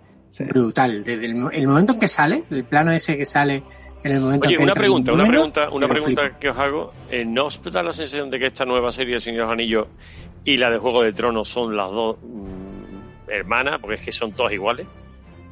[SPEAKER 6] brutal. Desde el, mo- el momento en que sale, el plano ese que sale en el momento
[SPEAKER 2] Oye,
[SPEAKER 6] en que
[SPEAKER 2] una
[SPEAKER 6] entra
[SPEAKER 2] pregunta,
[SPEAKER 6] un
[SPEAKER 2] una pregunta, una pregunta
[SPEAKER 6] flipo.
[SPEAKER 2] que os hago. Eh, ¿No os da la sensación de que esta nueva serie de Señor de los Anillos y la de Juego de Tronos son las dos mm, hermanas? Porque es que son todas iguales.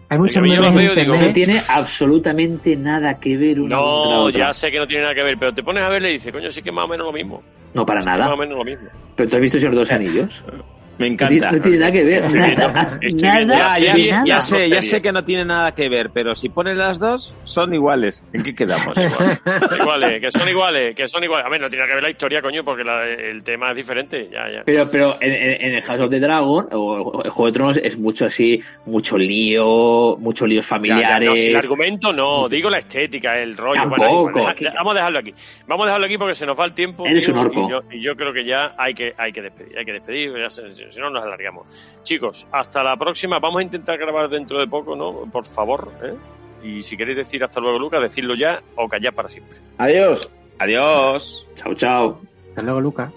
[SPEAKER 6] Hay muchos memes en
[SPEAKER 2] digo,
[SPEAKER 6] internet.
[SPEAKER 5] No tiene absolutamente nada que ver una contra
[SPEAKER 2] No,
[SPEAKER 5] otra.
[SPEAKER 2] ya sé que no tiene nada que ver, pero te pones a ver y le dices, coño, sí que es más o menos lo mismo.
[SPEAKER 5] No, para
[SPEAKER 2] Sí
[SPEAKER 5] nada.
[SPEAKER 2] más o menos lo mismo.
[SPEAKER 5] Pero tú has visto Señor de los Anillos.
[SPEAKER 3] Me encanta.
[SPEAKER 5] no tiene nada que ver. Nada,
[SPEAKER 3] Ya, sé-
[SPEAKER 2] nada.
[SPEAKER 3] ya sé, ya
[SPEAKER 2] Series.
[SPEAKER 3] sé que no tiene nada que ver, pero si pones las dos, son iguales. ¿En qué quedamos?
[SPEAKER 2] iguales, que son iguales, que son iguales. A ver, no tiene nada que ver la historia, coño, porque la- el tema es diferente. Ya, ya.
[SPEAKER 5] Pero, pero en, en- en el House of the Dragon o el Juego de Tronos es mucho así, mucho lío, muchos líos
[SPEAKER 2] Ya, ya,
[SPEAKER 5] familiares.
[SPEAKER 2] no, si el argumento no, digo la estética, el rollo.
[SPEAKER 5] Tampoco.
[SPEAKER 2] Bueno, igual, deja- vamos a dejarlo aquí. Vamos a dejarlo aquí porque se nos va el tiempo.
[SPEAKER 5] Eres
[SPEAKER 2] tío,
[SPEAKER 5] un orco.
[SPEAKER 2] Y yo, y yo creo que ya hay que, hay que despedir, hay que despedir, ya se- si no nos alargamos. Chicos, hasta la próxima. Vamos a intentar grabar dentro de poco, ¿no? Por favor, ¿eh? Y si queréis decir hasta luego, Lucas, decidlo ya o callar para siempre.
[SPEAKER 4] Adiós.
[SPEAKER 3] Adiós.
[SPEAKER 5] Chao, chao.
[SPEAKER 6] Hasta luego, Luca.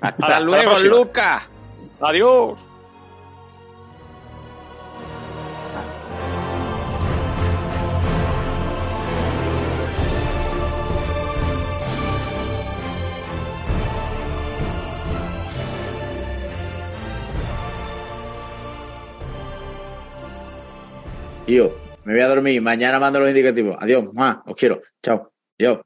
[SPEAKER 3] Hasta
[SPEAKER 2] hasta
[SPEAKER 3] luego,
[SPEAKER 2] próxima.
[SPEAKER 3] Luca.
[SPEAKER 2] Adiós.
[SPEAKER 4] Tío, me voy a dormir. Mañana mando los indicativos. Adiós. Os quiero. Chao. Adiós.